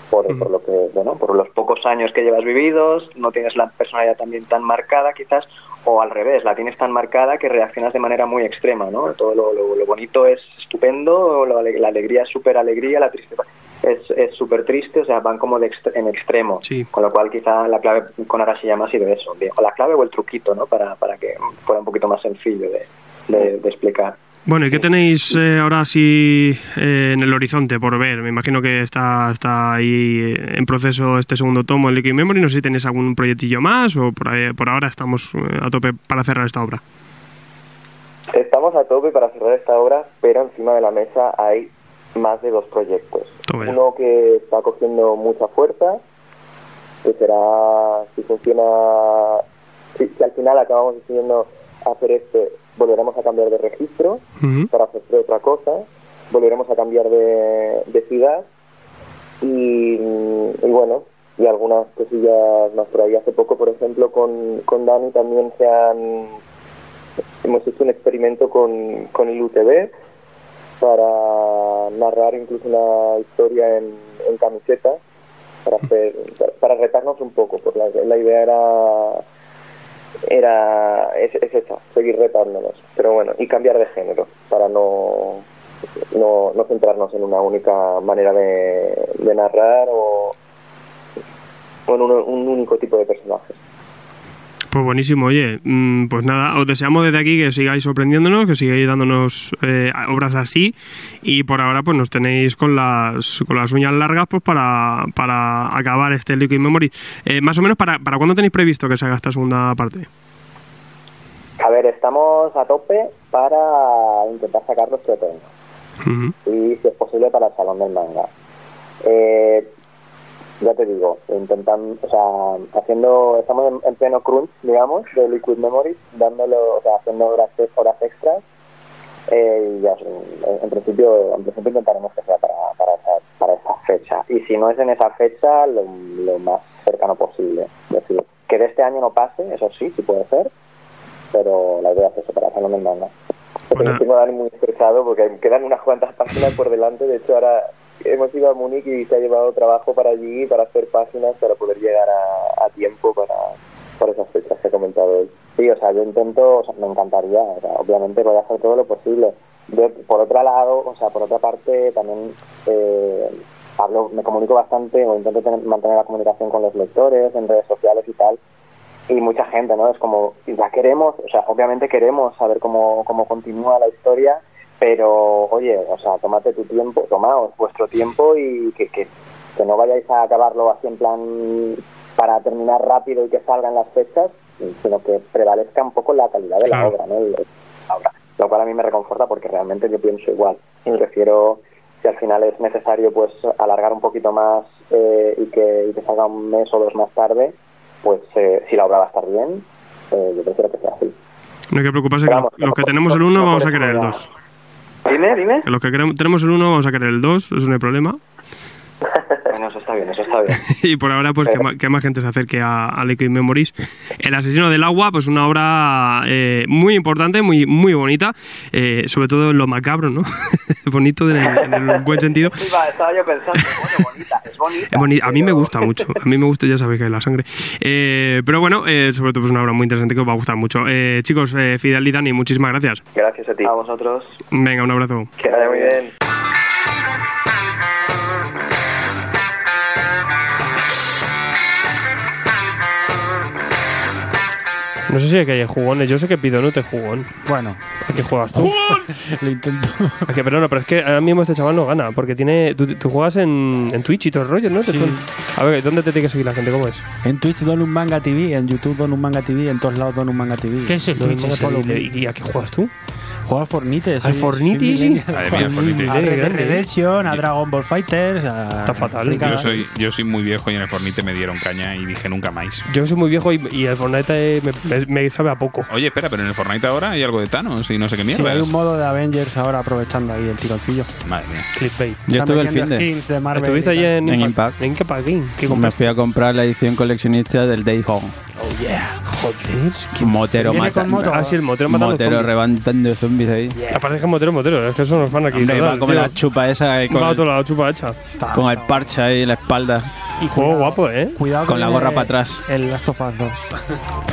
Por, por lo que, bueno, por los pocos años que llevas vividos, no tienes la personalidad también tan marcada quizás, o al revés, la tienes tan marcada que reaccionas de manera muy extrema, ¿no? Todo lo, lo- lo bonito es estupendo, lo la alegría es súper alegría, la tristeza es es súper triste, o sea, van como de extre- en extremo. Con lo cual quizá la clave con Arashiyama ha sido eso, o la clave o el truquito, ¿no? Para, para que fuera un poquito más sencillo de, de- de explicar. Bueno, ¿y qué tenéis eh, ahora así eh, en el horizonte por ver? Me imagino que está, está ahí eh, en proceso este segundo tomo en Liquid Memory. No sé si tenéis algún proyectillo más o por, ahí- por ahora estamos a tope para cerrar esta obra. Estamos a tope para cerrar esta obra, pero encima de la mesa hay más de dos proyectos. Toma ya. Uno que está cogiendo mucha fuerza, que será, si funciona, si, si al final acabamos decidiendo hacer este, volveremos a cambiar de registro para hacer otra cosa, volveremos a cambiar de, de ciudad y, y bueno, y algunas cosillas más por ahí. Hace poco, por ejemplo, con, con Dani también se han hemos hecho un experimento con, con el UTV para narrar incluso una historia en, en camiseta para hacer para, retarnos un poco porque la, la idea era era es, es esa seguir retándonos pero bueno y cambiar de género para no no, no centrarnos en una única manera de, de narrar o, o en un, un único tipo de personajes. Pues buenísimo, oye, mm, pues nada, os deseamos desde aquí que sigáis sorprendiéndonos, que sigáis dándonos eh, obras así y por ahora pues nos tenéis con las con las uñas largas pues para, para acabar este Liquid Memory. Eh, más o menos, ¿para, ¿para cuándo tenéis previsto que se haga esta segunda parte? A ver, estamos a tope para intentar sacarlo este otoño y si es posible para el Salón del Manga. Eh, ya te digo, intentan, o sea, haciendo, estamos en, en pleno crunch, digamos, de Liquid Memories, dándolo, o sea, haciendo horas, horas extras. Eh, y ya, en, en principio, en principio intentaremos que sea para, para, esa, para esa fecha. Y si no es en esa fecha, lo, lo más cercano posible. Es decir, que de este año no pase, eso sí, sí puede ser, pero la idea es eso, para hacerlo en el manga. Porque me tengo Dani muy estresado porque quedan unas cuantas páginas por delante. De hecho, ahora hemos ido a Múnich y se ha llevado trabajo para allí para hacer páginas para poder llegar a, tiempo para, para esas fechas que he comentado hoy. Sí, o sea, yo intento, o sea, me encantaría, o sea, obviamente voy a hacer todo lo posible. Yo, por otro lado, o sea, por otra parte, también eh, hablo, me comunico bastante o intento tener- mantener la comunicación con los lectores en redes sociales y tal. Y mucha gente, ¿no? Es como, ya queremos, o sea, obviamente queremos saber cómo, cómo continúa la historia, pero oye, o sea, tomate tu tiempo, tomaos vuestro tiempo y que, que, que no vayáis a acabarlo así en plan para terminar rápido y que salgan las fechas, sino que prevalezca un poco la calidad de la obra, ¿no? El- la obra. Lo cual a mí me reconforta porque realmente yo pienso igual. Y prefiero, si al final es necesario, pues alargar un poquito más eh, y, que, y que salga un mes o dos más tarde, pues eh, si la obra va a estar bien, eh, yo prefiero que sea así. No hay que preocuparse, que los, los que tenemos el 1 vamos a querer el 2. Dime, dime. Los que queremos- tenemos el 1 vamos a querer el 2, eso no hay problema. Bueno, eso está bien, eso está bien. y por ahora, pues que, que más gente se acerque a, a Liquid Memories. El asesino del agua, pues una obra eh, muy importante, muy, muy bonita, eh, sobre todo en lo macabro, ¿no? Bonito en el, en el buen sentido. Iba, estaba yo pensando, bueno, bonita, es bonita. Es boni- a mí me gusta mucho, a mí me gusta, ya sabéis que es la sangre. Eh, pero bueno, eh, sobre todo es una obra muy interesante que os va a gustar mucho. Eh, chicos, eh, Fidel y Dani, muchísimas gracias. Gracias a ti. A vosotros. Venga, un abrazo. Que vaya muy bien. No sé si hay que jugones, yo sé que pido no te jugón. Bueno, ¿A qué juegas tú? lo intento. ¿A qué? Pero no, pero es que ahora mismo este chaval no gana, porque tiene. Tú, tú juegas en, en Twitch y todo el rollo, ¿no? Sí. A ver, ¿dónde te tiene que seguir la gente? ¿Cómo es? En Twitch Don un Manga TV, en YouTube Don un Manga TV, en todos lados Don un Manga TV. ¿Qué es el Twitch ¿Y, a qué juegas tú? Juego al Fornite. ¿Al Fornite, sí? Fornite. A Red Dead. Redemption, a Dragon Ball Fighters. a- Está fatal. Yo soy, yo soy muy viejo y en el Fornite me dieron caña y dije nunca más. Yo soy muy viejo y, y el Fortnite me, me- me sabe a poco. Oye, espera, pero en el Fortnite ahora hay algo de Thanos y no sé qué Sí, mierda. hay un modo de Avengers ahora aprovechando ahí el tironcillo. Madre mía. Clickbait. Yo estuve el fin de. de Marvel ¿Estuviste allí en, En Impact. ¿En Impact Game? ¿Qué Me fui a comprar la edición coleccionista del Day Home. Oh, yeah. Joder. qué Motero Viene mata. con moto. Ah, sí, el motero matando Motero zombies. levantando zombies ahí. Aparte que es motero, motero. Es que son los fan aquí. Hombre, va como tío. la chupa esa ahí con, Va a el- otro lado, chupa hecha. Está- con el parche ahí en la espalda. Y juego guapo, ¿eh? Cuidado con que la gorra para atrás. El Last of Us 2.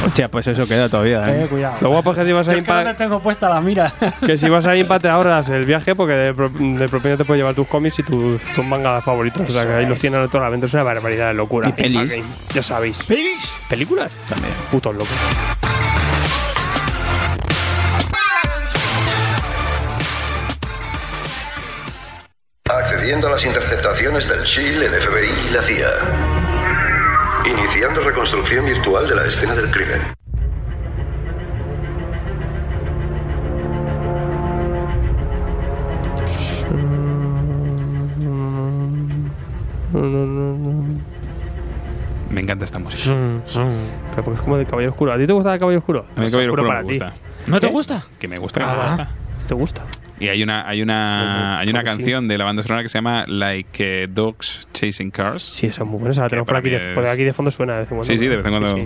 Hostia, pues eso queda todavía, Eh, ¿eh? cuidado. Lo guapo es que si vas a que no te tengo puesta la mira. que si vas a Impact te ahorras el viaje porque de, pro- de propina te puedes llevar tus cómics y tus, tus mangas favoritos. O sea que ahí los tienen a toda la venta. Es una barbaridad de locura. Y pelis. Ya sabéis. ¿Pelis? ¿Películas? También. Putos locos. Accediendo a las interceptaciones del SHIELD, el FBI y la CIA. Iniciando reconstrucción virtual de la escena del crimen. Me encanta esta música. Pero porque es como de Caballero Oscuro. ¿A ti te gusta el Caballero Oscuro? A mí Es Caballero Oscuro para me ti. gusta. ¿No te ¿Qué? gusta? Que me gusta, que Ah. me gusta. ¿Te gusta? Y hay una, hay una, hay una canción de la banda sonora que se llama Like eh, Dogs Chasing Cars. Sí, esa es muy buena. Esa la Que tenemos por para aquí, de, es- por aquí de fondo suena de vez en cuando. Sí, sí, de vez en cuando.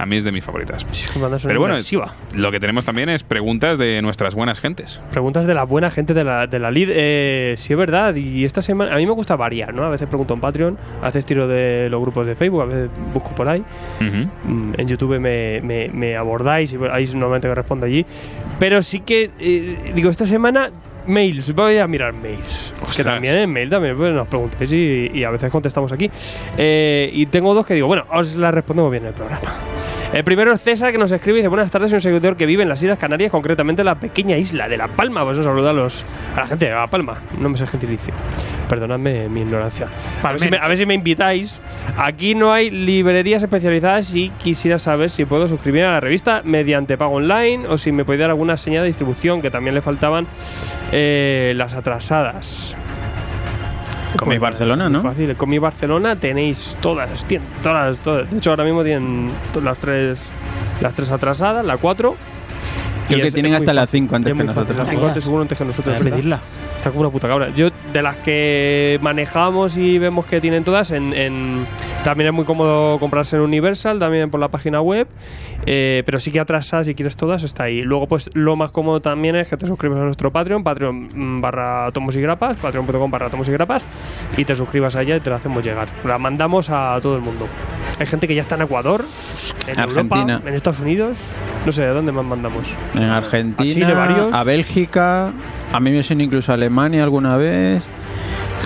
A mí es de mis favoritas. Pero bueno, inmersiva. lo que tenemos también es preguntas de nuestras buenas gentes. Preguntas de la buena gente de la, de la lead. Eh, sí, es verdad. Y esta semana. A mí me gusta variar, ¿no? A veces pregunto en Patreon, a veces tiro de los grupos de Facebook, a veces busco por ahí. Mm, En YouTube me, me- me abordáis y ahí normalmente que respondo allí. Pero sí que, eh, digo, esta semana mails, voy a mirar mails. Que también en mail también pues, nos preguntáis y, y a veces contestamos aquí. Eh, y tengo dos que digo, bueno, os las respondemos bien en el programa. El primero es César que nos escribe y dice: Buenas tardes, soy un seguidor que vive en las Islas Canarias, concretamente en la pequeña isla de La Palma. Pues un saludo a, los, a la gente de La Palma. No me sé gentilicio. Perdonadme mi ignorancia. A ver, si me, a ver si me invitáis. Aquí no hay librerías especializadas y quisiera saber si puedo suscribir a la revista mediante pago online o si me podéis dar alguna señal de distribución que también le faltaban eh, las atrasadas. Comic Barcelona, ¿no? Fácil. Comic Barcelona tenéis todas, tien- todas, todas. De hecho, ahora mismo tienen las tres, las tres atrasadas, la cuatro. Creo Y que es- tienen es hasta la fácil. 5 antes Es que nosotros. La 5 antes seguro antes que nosotros. Está como una puta cabra. Yo, de las que manejamos y vemos que tienen todas, en, en- también es muy cómodo comprarse en Universal, también por la página web. eh, pero sí que atrasas, si quieres todas, está ahí. Luego, pues lo más cómodo también es que te suscribas a nuestro Patreon, Patreon mm, barra tomos y grapas, patreon.com barra tomos y grapas, y te suscribas allá y te la hacemos llegar. La mandamos a todo el mundo. Hay gente que ya está en Ecuador, en Argentina. Europa, en Estados Unidos. No sé, ¿a dónde más mandamos? En A Argentina, Chile varios. a Bélgica, a mí me suena incluso a Alemania alguna vez.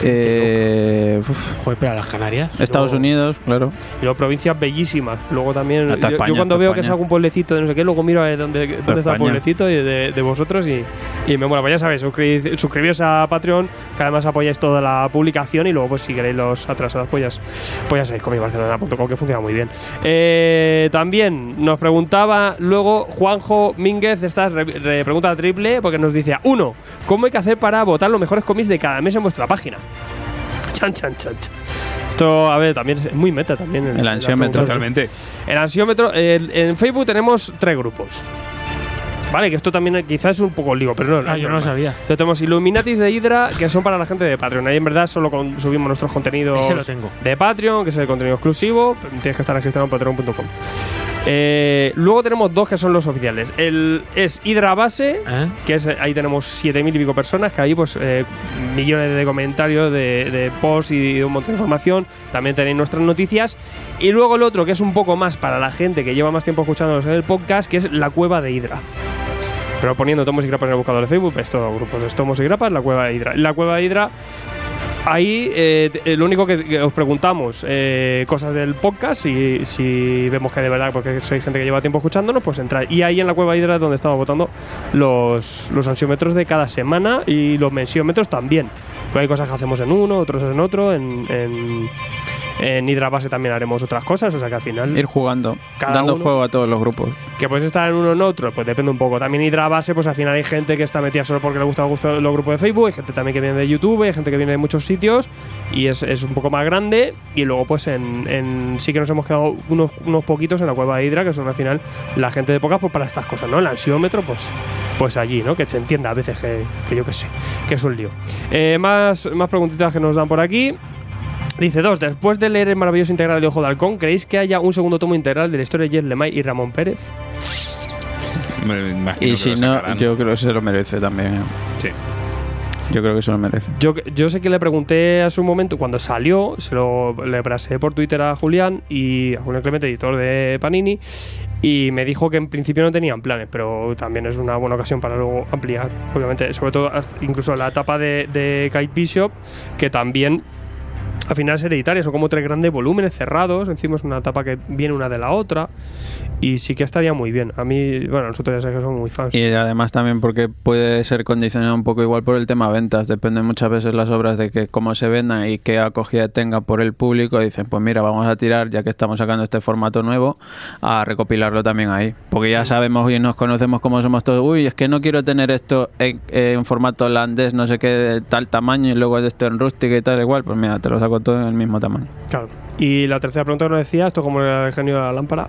Eh, Joder, pero a las Canarias. Estados Luego- Unidos, claro. Y luego provincias bellísimas. Luego también. Hasta yo, España, yo cuando veo que es algún pueblecito de no sé qué, luego miro a ver dónde, dónde está el pueblecito y de, de vosotros y, y me mola. Pues ya sabéis, suscri- suscribiros a Patreon, que además apoyáis toda la publicación y luego, pues si queréis los atrasados, pues ya, pues ya sabéis, comibarcelona.com, que funciona muy bien. Eh, también nos preguntaba luego Juanjo Mínguez, esta es re- re- pregunta triple, porque nos dice: uno, ¿cómo hay que hacer para votar los mejores cómics de cada mes en vuestra página? Chan, chan, chan, chan. Esto, a ver, también es muy meta también. El ansiómetro. Totalmente. El ansiómetro, el- en Facebook tenemos tres grupos. Vale, que esto también quizás es un poco lío, pero no. Ah, yo no lo sabía. Entonces tenemos Illuminatis de Hydra, que son para la gente de Patreon. Ahí en verdad solo con- subimos nuestros contenidos Ese lo tengo. de Patreon, que es el contenido exclusivo. Tienes que estar registrado en patreon.com. Eh, luego tenemos dos que son los oficiales. El es Hydra Base, ¿Eh? que es, ahí tenemos 7.000 y pico personas, que ahí pues eh, millones de comentarios, de, de posts y de un montón de información. También tenéis nuestras noticias. Y luego el otro, que es un poco más para la gente que lleva más tiempo escuchándonos en el podcast, que es la cueva de Hydra. Pero poniendo tomos y grapas en el buscador de Facebook, es todo grupos de tomos y grapas, la cueva de Hydra. La cueva de Hydra Ahí eh, eh, lo único que, os preguntamos, eh, cosas del podcast, si, si vemos que de verdad, porque soy gente que lleva tiempo escuchándonos, pues entrar. Y ahí en la cueva Hydra es donde estamos votando los, los ansiómetros de cada semana y los mensiómetros también. Pero hay cosas que hacemos en uno, otros en otro, en, en, en Hydra Base también haremos otras cosas, o sea que al final... Ir jugando, Cada dando uno- juego a todos los grupos. Que puedes estar en uno o en otro, pues depende un poco. También Hydra Base, pues al final hay gente que está metida solo porque le gusta gusto los grupos de Facebook, hay gente también que viene de YouTube, hay gente que viene de muchos sitios y es, es un poco más grande. Y luego, pues en, en- sí que nos hemos quedado unos, unos poquitos en la cueva de Hydra, que son al final la gente de pocas, pues para estas cosas, ¿no? El ansiómetro, pues, pues allí, ¿no? Que se entienda a veces que, que yo qué sé, que es un lío. Eh, más, más preguntitas que nos dan por aquí. Dice dos, después de leer el maravilloso integral de Ojo de Halcón, ¿creéis que haya un segundo tomo integral de la historia de Jess Lemay y Ramón Pérez? Me imagino Y que si lo no, yo creo que se lo merece también. Sí. Yo creo que se lo merece. Yo, yo sé que le pregunté a su momento, cuando salió, se lo le brasé por Twitter a Julián y a Julián Clemente, editor de Panini, y me dijo que en principio no tenían planes, pero también es una buena ocasión para luego ampliar, obviamente, sobre todo hasta- incluso la etapa de, de Kite Bishop, que también al final es hereditaria, son como tres grandes volúmenes cerrados, encima es una etapa que viene una de la otra, y sí que estaría muy bien. A mí, bueno, nosotros ya sé que somos muy fans. Y además también porque puede ser condicionado un poco igual por el tema ventas. Depende muchas veces las obras de que cómo se vendan y qué acogida tenga por el público. Dicen, pues mira, vamos a tirar, ya que estamos sacando este formato nuevo, a recopilarlo también ahí. Porque ya sabemos y nos conocemos cómo somos todos. Uy, es que no quiero tener esto en, en formato holandés, no sé qué, de tal tamaño, y luego esto en rústica y tal, igual. Pues mira, te lo saco todo en el mismo tamaño. Claro. Y la tercera pregunta que nos decía, esto como el genio de la lámpara.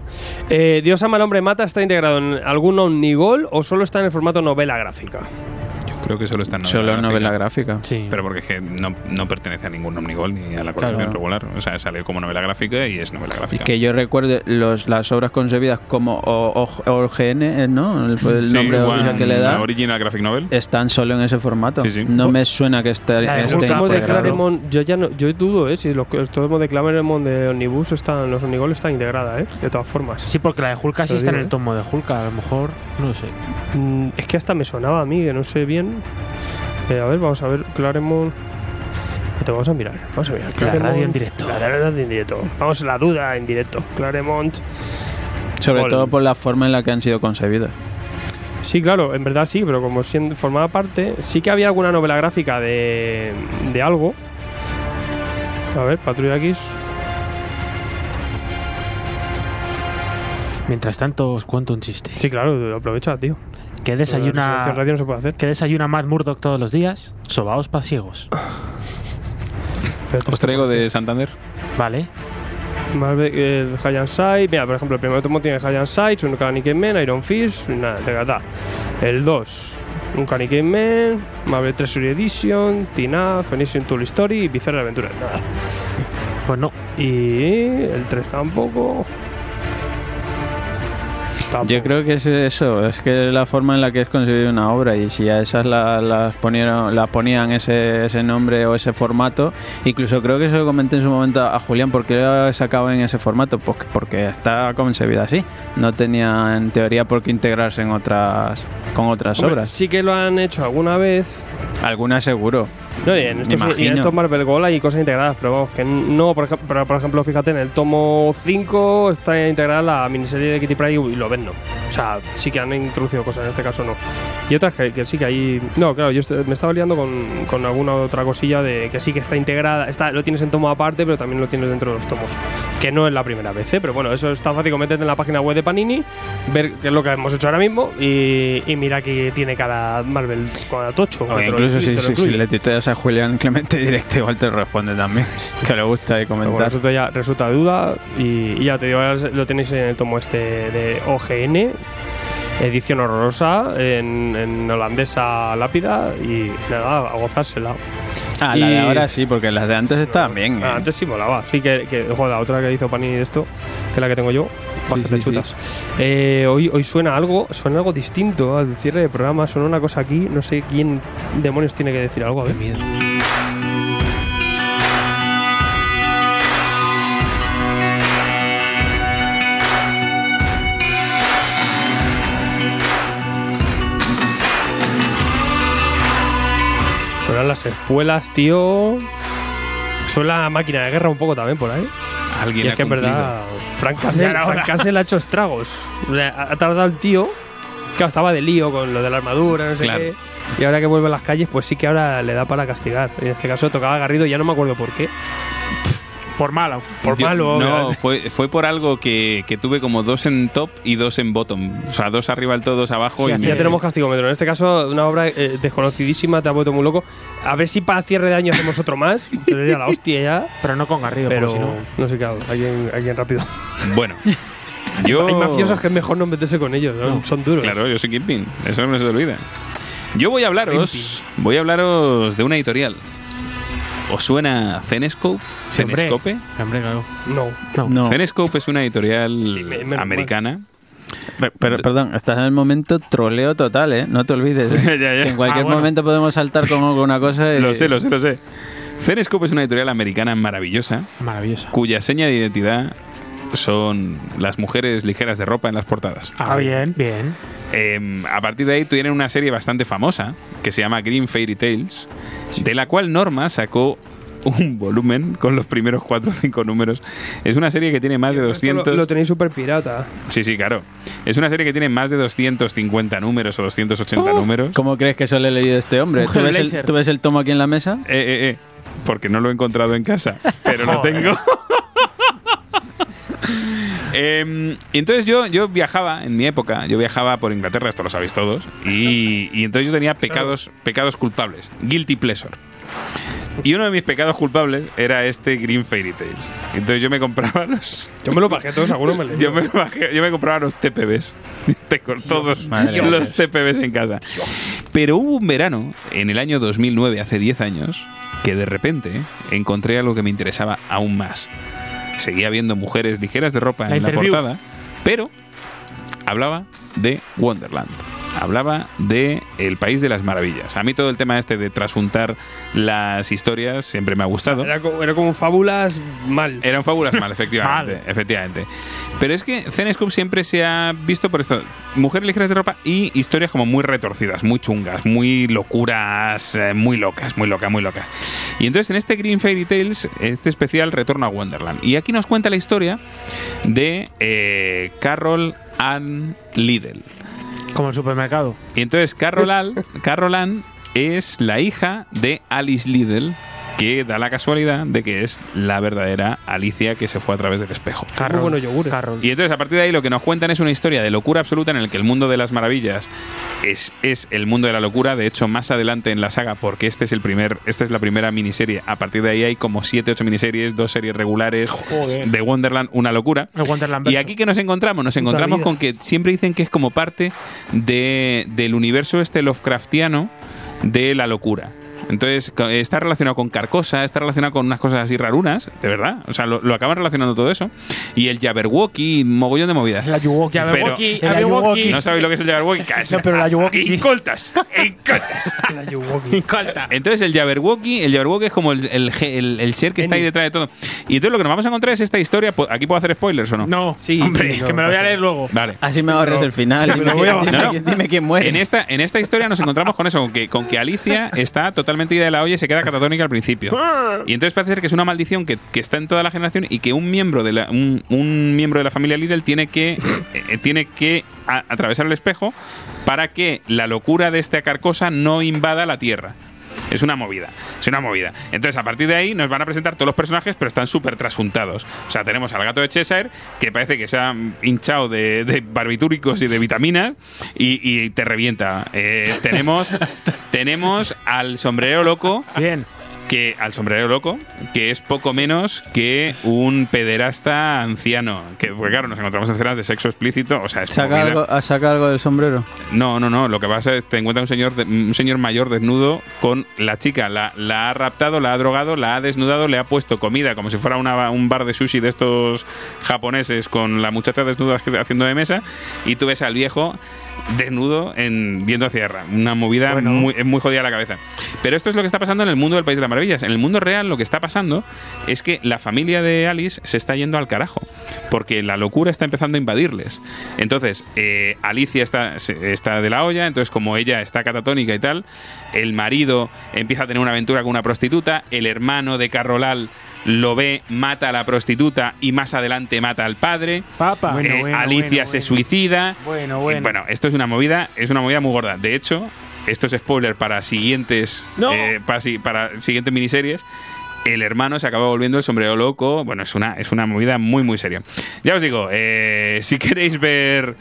Eh, ¿Dios ama al hombre mata está integrado en algún omnigol o solo está en el formato novela gráfica? Creo que solo está en novela Solo en novela gráfica. Sí. Pero porque es que no, no pertenece a ningún Omnigol ni a la colección Claro. regular. O sea, sale como novela gráfica y es novela Y gráfica. que yo recuerde los, las obras concebidas como O- O- OGN, ¿eh? ¿no? El, el Sí, nombre One- que le da. Original Graphic Novel. Están solo en ese formato. Sí, sí. No me suena que esté, La esté de. Claremont, yo ya no, yo dudo, eh, si los los tomos de Claremont de Omnibus están, los Omnigol están integrada, eh, de todas formas. Sí, porque la de Hulk Te sí está en el ¿eh? tomo de Hulk, a lo mejor, no lo sé. Mm, es que hasta me sonaba a mí, que no sé bien. Eh, a ver, vamos a ver, Claremont. Te vamos a mirar, vamos a mirar. La Claremont, radio en directo. La radio en directo. Vamos a la duda en directo. Claremont. Sobre Gol. todo por la forma en la que han sido concebidos. Sí, claro, en verdad sí, pero como siendo, formaba parte, sí que había alguna novela gráfica de, de algo. A ver, Patrulla X. Mientras tanto, os cuento un chiste. Sí, claro, aprovecha, tío. ¿Qué La desayuna, selección radio no se puede hacer. ¿Qué desayuna Matt Murdock todos los días? Sobaos para ciegos. Os traigo de Santander. Vale. Marvel, el Giant Sight, mira, por ejemplo, el primer tomo tiene Giant Sight, un Kanike Man, Iron Fist, nada, te gata. El 2, un Kanike Man, Marvel Treasury Edition, Tina, Phoenician Tool Story y Bizarre Aventuras, nada. Pues no. Y el 3 tampoco. Yo creo que es eso, es que es la forma en la que es concebido una obra y si a esas la- las ponieron, las ponían ese, ese nombre o ese formato, incluso creo que se lo comenté en su momento a Julián, ¿por qué lo sacaba en ese formato? Pues porque está concebida así, no tenía en teoría por qué integrarse en otras con otras Hombre, obras. Sí que lo han hecho alguna vez. Algunas seguro. No, y en estos, y en estos Marvel Gold hay cosas integradas, pero vamos, que no, por ejemplo, pero, por ejemplo, fíjate, en el tomo 5 está integrada la miniserie de Kitty Pryde y lo ven, no. O sea, sí que han introducido cosas, en este caso no. Y otras que, que sí que hay. No, claro, yo me estaba liando con, con alguna otra cosilla de que sí que está integrada, está, lo tienes en tomo aparte, pero también lo tienes dentro de los tomos. Que no es la primera vez, ¿eh? pero bueno, eso está fácil meterte en la página web de Panini, ver qué es lo que hemos hecho ahora mismo y, y mira que tiene cada Marvel, cada tocho. O que te lo incluso si, si- si le tuiteas a Julián Clemente directo, igual te responde también. Que le gusta y Pero bueno, comentar. resulta, ya, resulta duda y, y ya te digo, lo tenéis en el tomo este de OGN, edición horrorosa, en, en holandesa lápida y nada, a gozársela. Ah, la de ahora sí, porque las de antes estaban bien. Ah, ¿eh? antes sí molaba, sí que, que joder, la otra que hizo Panini de esto, que es la que tengo yo, bastante sí, sí. chutas. Eh, hoy, hoy suena algo, suena algo distinto al cierre de programa, suena una cosa aquí, no sé quién demonios tiene que decir algo, a ver. miedo. Las espuelas, tío. Suena la máquina de guerra un poco también por ahí. Alguien y ha es que en verdad, Frank Castle. Frank Castle ha hecho estragos. Ha ha tardado el tío. Claro, estaba de lío con lo de la armadura, no sé Claro. qué. Y ahora que vuelve a las calles, pues sí que ahora le da para castigar. En este caso tocaba Garrido, ya no me acuerdo por qué. Por malo. Por Yo- malo. No, fue, fue por algo que, que tuve como dos en top y dos en bottom. O sea, dos arriba del todo, dos abajo. Sí, y ya me- tenemos castigómetro. En este caso, una obra eh, desconocidísima, te ha vuelto muy loco. A ver si para cierre de año hacemos otro más. Sería la hostia ya. Pero no con Garrido, Pero porque si no. no sé qué hago. Alguien, alguien rápido. Bueno, yo. Hay mafiosos que es mejor no meterse con ellos. ¿no? Son duros. Claro, yo soy Kingpin. Eso no se te olvida. Yo voy a hablaros. Voy a hablaros de una editorial. ¿Os suena Zenescope? Sí, hombre. No. No. No. Zenescope es una editorial me- americana. Pe- Pero, perdón, estás en el momento troleo total, ¿eh? No te olvides. ¿eh? Ya, ya. Que en cualquier Ah, bueno. momento podemos saltar con alguna cosa. y- Lo sé, lo sé, lo sé. Zenescope es una editorial americana maravillosa Maravilloso. cuya seña de identidad son las mujeres ligeras de ropa en las portadas. Ah, bien, bien. Eh, a partir de ahí tienen una serie bastante famosa que se llama Green Fairy Tales, de la cual Norma sacó un volumen con los primeros 4 o 5 números. Es una serie que tiene más de Esto 200... Lo, lo tenéis súper pirata. Sí, sí, claro. Es una serie que tiene más de 250 números o 280 Oh. números. ¿Cómo crees que suele leído este hombre? ¿Tú ves, el, tú ves el tomo aquí en la mesa? Eh, eh, eh. Porque no lo he encontrado en casa, pero lo tengo. Em, y entonces yo, yo viajaba, en mi época, yo viajaba por Inglaterra, esto lo sabéis todos, y, y entonces yo tenía pecados, pecados culpables, guilty pleasure. Y uno de mis pecados culpables era este Green Fairy Tales. Entonces yo me compraba los... Yo me lo bajé todos, algunos me. Yo me, bajé- yo me compraba los TPBs. Tengo todos madre los. TPBs en casa. Pero hubo un verano, en el año 2009, hace 10 años, que de repente encontré algo que me interesaba aún más. Seguía viendo mujeres ligeras de ropa La en la portada, pero hablaba de Wonderland. Hablaba de El País de las Maravillas. A mí todo el tema este de trasuntar las historias siempre me ha gustado. Era como, era como fábulas mal. Eran fábulas mal, efectivamente, efectivamente. Pero es que Zenescope siempre se ha visto por esto, mujeres ligeras de ropa y historias como muy retorcidas, muy chungas, muy locuras, eh, muy locas, muy locas, muy locas. Y entonces en este Green Fairy Tales, este especial retorna a Wonderland. Y aquí nos cuenta la historia de eh, Carol Ann Liddell. Como el supermercado. Y entonces Carol, Al- es la hija de Alice Liddell, que da la casualidad de que es la verdadera Alicia que se fue a través del espejo. Muy buenos yogures. Y entonces a partir de ahí lo que nos cuentan es una historia de locura absoluta en el que el mundo de las maravillas es, es el mundo de la locura. De hecho, más adelante en la saga, porque este es el primer, esta es la primera miniserie, a partir de ahí hay como 7, 8 miniseries, dos series regulares Joder. de Wonderland, una locura. El Wonderland Y aquí que nos encontramos, nos Puta encontramos vida. con que siempre dicen que es como parte de, del universo este Lovecraftiano de la locura. Entonces, está relacionado con Carcosa, está relacionado con unas cosas así rarunas, de verdad. O sea, lo, lo acaban relacionando todo eso. Y el Jabberwocky, mogollón de movidas. La Yuwoki. Jabberwocky, Pero- el Jabberwocky. No sabéis lo que es el Jabberwocky. No, pero la Yuwoki sí. Incoltas. Incoltas. La Yuwoki. Incolta. Entonces el Jabberwocky, el Jabberwocky es como el, el, el- el ser que está ahí detrás de todo. Y entonces lo que nos vamos a encontrar es esta historia. ¿Aquí puedo hacer spoilers o no? No, Sí, hombre, sí, no, que me lo voy a leer luego. Vale. Así me ahorres el final. me Dime, voy a dime dime quién muere. En esta, en esta historia nos encontramos con eso, con que, con que Alicia está totalmente ida de la olla y se queda catatónica al principio. Y entonces parece ser que es una maldición que, que está en toda la generación y que un miembro de la, un, un miembro de la familia Lidl tiene que, eh, tiene que a- atravesar el espejo para que la locura de esta carcosa no invada la Tierra. Es una movida, es una movida. Entonces, a partir de ahí nos van a presentar todos los personajes, pero están súper trasuntados. O sea, tenemos al gato de Cheshire, que parece que se ha hinchado de, de barbitúricos y de vitaminas, y, y te revienta. Eh, tenemos, tenemos al sombrero loco. Bien. Que, al sombrero loco, que es poco menos que un pederasta anciano. Que, porque claro, nos encontramos en escenas de sexo explícito. O sea, es ¿Saca algo, ¿Has sacado algo del sombrero? No, no, no. Lo que pasa es que te encuentras un señor, de- un señor mayor desnudo con la chica. La, la ha raptado, la ha drogado, la ha desnudado, le ha puesto comida como si fuera una- un bar de sushi de estos japoneses con la muchacha desnuda haciendo de mesa. Y tú ves al viejo desnudo en viendo hacia tierra. Una movida Bueno. muy, jodida la cabeza. Pero esto es lo que está pasando en el mundo del País de las Maravillas. En el mundo real lo que está pasando es que la familia de Alice se está yendo al carajo. Porque la locura está empezando a invadirles. Entonces, eh, Alicia está, está de la olla. Entonces, como ella está catatónica y tal, el marido empieza a tener una aventura con una prostituta. El hermano de Carrolal lo ve, mata a la prostituta y más adelante mata al padre. Papa. Bueno, Eh, bueno, Alicia bueno, se suicida. Bueno, Y, bueno. bueno, esto es una movida, es una movida muy gorda. De hecho, esto es spoiler para siguientes, No. eh, para, para siguientes miniseries. El hermano se acaba volviendo el sombrero loco. Bueno, es una, es una movida muy, muy seria. Ya os digo, eh, si queréis ver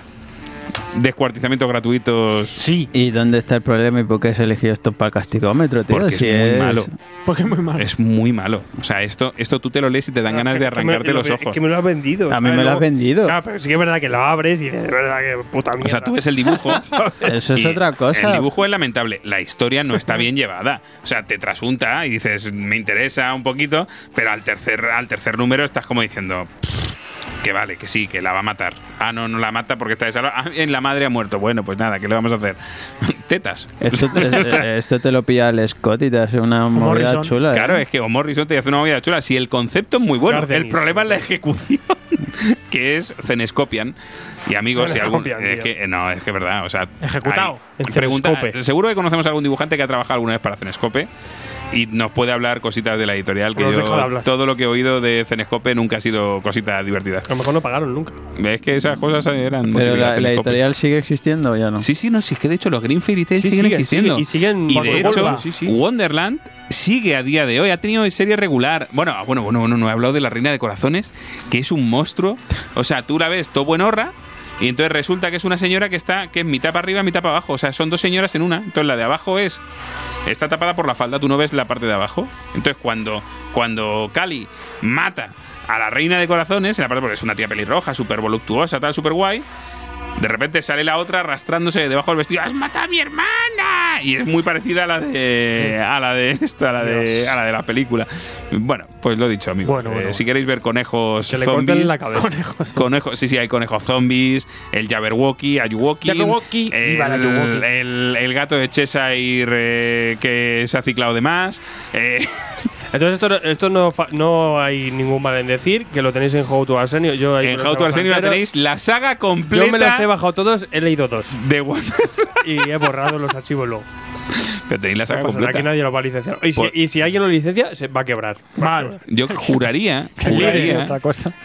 descuartizamientos gratuitos. Sí. ¿Y dónde está el problema y por qué has elegido esto para el castigómetro, tío? Porque Si es muy malo. Porque es muy malo. Es muy malo. O sea, esto, esto tú te lo lees y te dan ganas de arrancarte lo- los ojos. Que me lo has vendido. A mí me lo has vendido. Claro, pero sí que es verdad que lo abres y de verdad que puta mierda. O sea, tú ves el dibujo. Eso es otra cosa. El dibujo es lamentable. La historia no está bien llevada. O sea, te trasunta y dices, me interesa un poquito, pero al tercer, al tercer número estás como diciendo. "Pff, Que vale, que sí, que la va a matar. Ah, no, no la mata porque está desalojada. Ah, bien, la madre ha muerto. Bueno, pues nada, ¿qué le vamos a hacer? Tetas. Esto te, eh, esto te lo pilla el Scott y te hace una movida Morrison. chula. ¿eh? Claro, es que o Morrison te hace una movida chula. Si el concepto es muy bueno, Gardenis. el problema es la ejecución, que es Cenescopian. Y amigos, si algún. Cenescopian, Es que, no, es que es verdad. O sea, Ejecutado. hay- En pregunta, seguro que conocemos a algún dibujante que ha trabajado alguna vez para Cenescope y nos puede hablar cositas de la editorial. Que yo, todo lo que he oído de Cenescope nunca ha sido cosita divertida. A lo mejor no pagaron nunca. Es que esas cosas eran. muy Pero la, editorial sigue existiendo o ya no. Sí, sí, no, sí, es que de hecho los Green Fairy Tales Sí, siguen sigue, existiendo. sigue, y siguen Y de hecho, sí, sí. Wonderland sigue a día de hoy. Ha tenido serie regular. Bueno, ah, bueno, bueno, bueno, no he hablado de la Reina de Corazones, que es un monstruo. O sea, tú la ves todo buenorra. Y entonces resulta que es una señora que está, que es mitad para arriba, mitad para abajo. O sea, son dos señoras en una. Entonces la de abajo es. Está tapada por la falda, tú no ves la parte de abajo. Entonces cuando, cuando Cali mata a la reina de corazones, en la parte porque es una tía pelirroja, súper voluptuosa, tal, súper guay. De repente sale la otra arrastrándose debajo del vestido. ¡Has matado a mi hermana! Y es muy parecida a la de a la de esta, a la de, a la de la película. Bueno, pues lo he dicho, amigo. Bueno, bueno, Eh, si queréis ver conejos Que le zombies, la cabeza. Conejos, sí, sí, hay conejos zombies, el Jabberwocky, Ayuwoki, Jabberwocky, el, el gato de Cheshire eh, que se ha ciclado de más. eh, Entonces, esto, no- esto no, no hay ningún mal en decir, que lo tenéis en How to Arsenio. Yo ahí en How to Arsenio bajado tenéis la saga completa Yo me los he bajado todos, he leído dos. de Wonder Y he borrado los archivos luego. Pero tenéis la No saga pasa nada, completa. que nadie lo va a licenciar. Y si, Por- y si alguien lo licencia, se va a quebrar. Vale. Yo juraría, juraría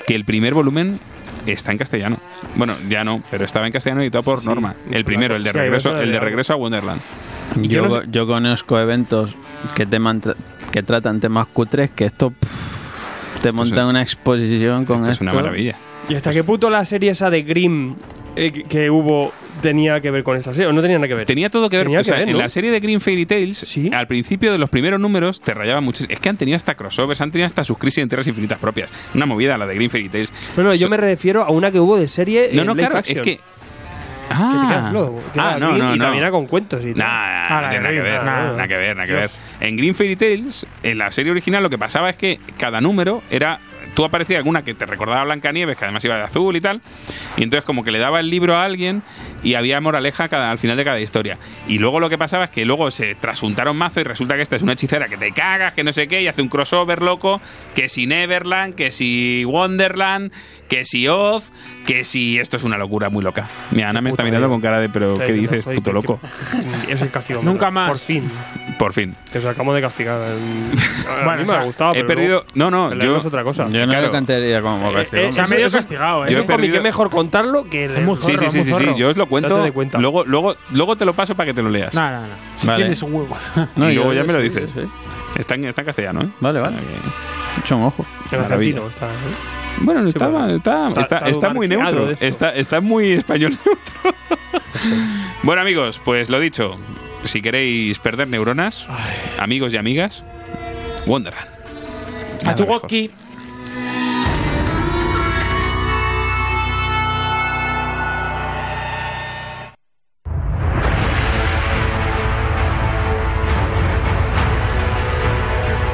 que el primer volumen está en castellano. Bueno, ya no, pero estaba en castellano editado por Norma. El primero, el de regreso, el de regreso a Wonderland. yo no conozco eventos que, teman- que tratan temas cutres que esto pff, te montan una exposición con Esto esto. es una maravilla. ¿Y hasta qué punto la serie esa de Grimm eh, que- hubo tenía que ver con esta serie? ¿O no tenía nada que ver? Tenía todo que ver, Tenía o sea, que ver, en la serie de Green Fairy Tales, Sí. al principio de los primeros números te rayaba mucho. Es que han tenido hasta crossovers, han tenido hasta sus crisis en tierras infinitas propias. Una movida la de Green Fairy Tales. No, no, yo So- me refiero a una que hubo de serie. No, en no, claro, action, es que. Que Ah, te quedas loco, que ah no, no, y no. también era con cuentos y tal. Nah, Ah, nada que ver, nada, nada, que ver, nada que ver. En Green Fairy Tales, en la serie original, lo que pasaba es que cada número era. Tú aparecía alguna que te recordaba a Blancanieves, que además iba de azul y tal, y entonces como que le daba el libro a alguien y había moraleja cada- al final de cada historia. Y luego lo que pasaba es que luego se trasuntaron mazo y resulta que esta es una hechicera que te cagas, que no sé qué, y hace un crossover loco, que si Neverland, que si Wonderland, que si Oz, que si esto es una locura muy loca. Mira, Ana me está mirando vida. con cara de, pero Sí, ¿qué dices, soy- puto loco? que- Es el castigo. Nunca más. Por fin. Por fin. Que os acabamos de castigar. Bueno, me ha gustado. he pero perdido- no, no, yo- es otra cosa. Yo no Claro. lo cantaría como castigo. Eh, Se ha medio castigado, ¿eh? Yo he Es un cómic perdido- que mejor contarlo que Es muy. Sí, sí, sí, sí, yo os lo cuento. Luego, luego, luego te lo paso para que te lo leas. No, no, no. Si Vale. tienes un huevo. No, y yo- luego ya me lo dices. sí, sí. Está, en, está en castellano, ¿eh? Vale, vale. O sea que- Echa un ojo. En Maravilla. argentino está. ¿eh? Bueno, está, bueno. está, Está- está, está está muy neutro. Está, está muy español neutro. bueno, amigos, pues lo dicho. Si queréis perder neuronas, amigos y amigas, Wonderland. A tu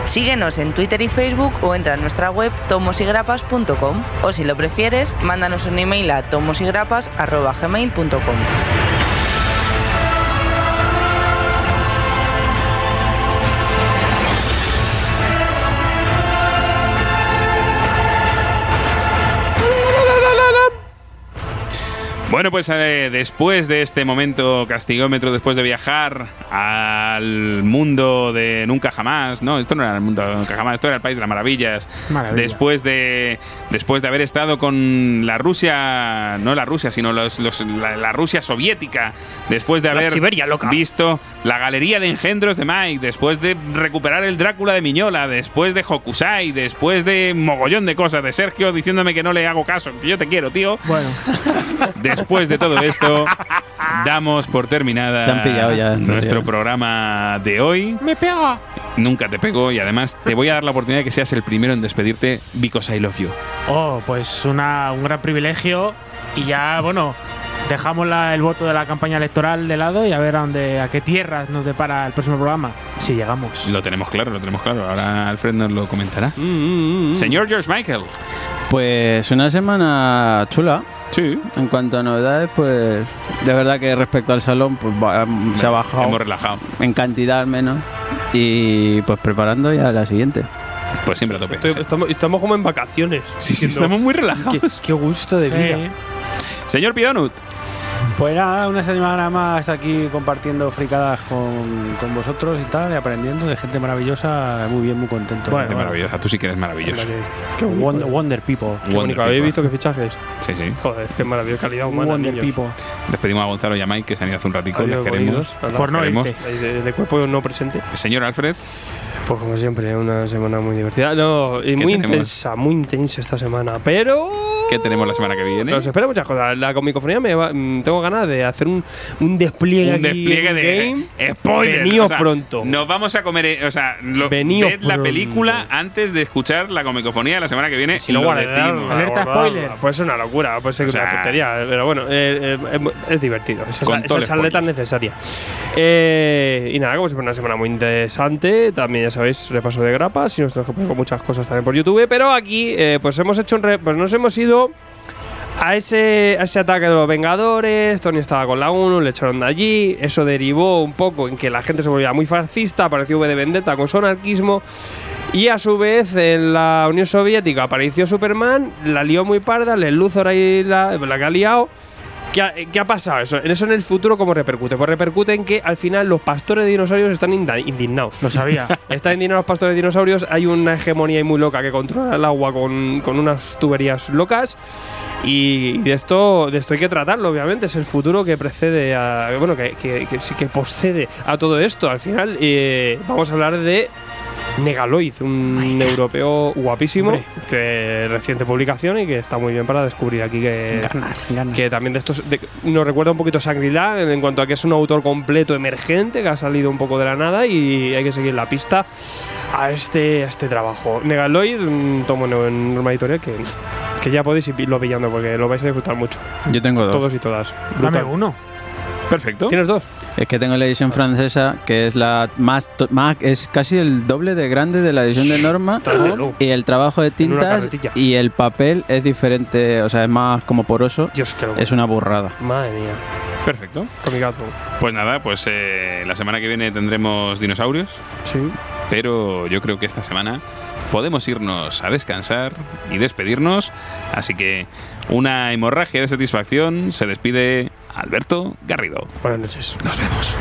Síguenos en Twitter y Facebook o entra en nuestra web tomosigrapas.com o si lo prefieres, mándanos un email a tomosigrapas.gmail.com. Bueno, pues eh, después de este momento castigómetro, después de viajar al mundo de Nunca Jamás, no, esto no era el mundo de Nunca Jamás, esto era el país de las maravillas. Maravilla. Después de después de haber estado con la Rusia, no la Rusia, sino los, los- la, la Rusia soviética, después de haber Siberia visto la galería de engendros de Mike, después de recuperar el Drácula de Miñola, después de Hokusai, después de mogollón de cosas, de Sergio diciéndome que no le hago caso, que yo te quiero, tío. Bueno, Después de todo esto, damos por terminada Te han pillado ya, en nuestro programa de hoy. me pega. Nunca te pego y además te voy a dar la oportunidad de que seas el primero en despedirte because I love you. Oh, pues una, un gran privilegio. Y ya, bueno, dejamos la- el voto de la campaña electoral de lado y a ver a, dónde, a qué tierras nos depara el próximo programa. Si llegamos. Lo tenemos claro, lo tenemos claro. Ahora Alfred nos lo comentará. Mm, Señor George Michael. Pues una semana chula. Sí. En cuanto a novedades, pues de verdad que respecto al salón, pues va- se ha bajado Hemos relajado. en cantidad al menos. Y pues preparando ya la siguiente. Pues siempre a tope. Estoy- Sí. estamos, estamos como en vacaciones. Sí, sí, estamos muy Qué, relajados. qué gusto de vida. Eh, Señor Pidonut. Pues nada, una semana más aquí compartiendo fricadas con, con vosotros y tal, y aprendiendo de gente maravillosa. Muy bien, muy contento. Bueno, Qué maravillosa. Tú sí que eres maravilloso. Qué bonito, Wonder, eh. Wonder People. Qué bonito. Wonder ¿Habéis people. visto qué fichajes? Sí, sí. Joder, qué maravillosa calidad humana. Wonder niños. People. Despedimos a Gonzalo y a Mike que se han ido hace un ratico. Les Adiós, queremos. bonitos. Hola. Por no Queremos. De, de- cuerpo no presente. Señor Alfred. Pues como siempre, una semana muy divertida. No, y muy tenemos? intensa, muy intensa esta semana. Pero ¿Qué tenemos la semana que viene? Nos espera muchas cosas. La comicofonía me va- mm, tengo ganas de hacer un, un despliegue un aquí despliegue de game. spoiler. Veníos o sea, pronto. Nos vamos a comer, eh, o sea, lo, ved la película antes de escuchar la comicofonía de la semana que viene. Si no lo guardas, decimos. guardarla, Puede ser una locura, puede ser O sea, una tontería, pero bueno, eh, eh, es, es divertido. Esa, esa charleta es necesaria. Eh, y nada, como siempre, una semana muy interesante. También, ya sabéis, repaso de grapas y nos tenemos que poner con muchas cosas también por YouTube. Pero aquí, eh, pues hemos hecho un. re- pues nos hemos ido. A ese, a ese ataque de los Vengadores, Tony estaba con la 1, le echaron de allí, eso derivó un poco en que la gente se volvía muy fascista, apareció V de Vendetta con su anarquismo, y a su vez en la Unión Soviética apareció Superman, la lió muy parda, el Luthor ahí la, la que ha liado. ¿Qué ha, qué ha pasado eso? En eso en el futuro cómo repercute? Pues repercute en que al final los pastores de dinosaurios están indignados. Lo sabía. Están indignados los pastores de dinosaurios, hay una hegemonía ahí muy loca que controla el agua con, con unas tuberías locas y de esto, de esto hay que tratarlo, obviamente. Es el futuro que precede a. Bueno, que, que, que, que poscede a todo esto. Al final, eh, vamos a hablar de Negaloid, un europeo guapísimo, Hombre. de reciente publicación y que está muy bien para descubrir aquí que, que también de estos de- nos recuerda un poquito a Shangri-La en cuanto a que es un autor completo emergente que ha salido un poco de la nada y hay que seguir la pista a este, a este trabajo. Negaloid, un tomo nuevo en Norma Editorial que, que ya podéis irlo pillando porque lo vais a disfrutar mucho. Yo tengo dos. Todos y todas. Dame uno. Perfecto. ¿Tienes dos? Es que tengo la edición francesa, que es la más, es casi el doble de grande de la edición de Norma. Y el trabajo de tintas y el papel es diferente, o sea, es más como poroso. Dios, qué locura. Es una burrada. Madre mía. Perfecto. Comicazo. Pues nada, pues eh, la semana que viene tendremos dinosaurios. Sí. Pero yo creo que esta semana podemos irnos a descansar y despedirnos. Así que una hemorragia de satisfacción se despide Alberto Garrido. Buenas noches. Nos vemos.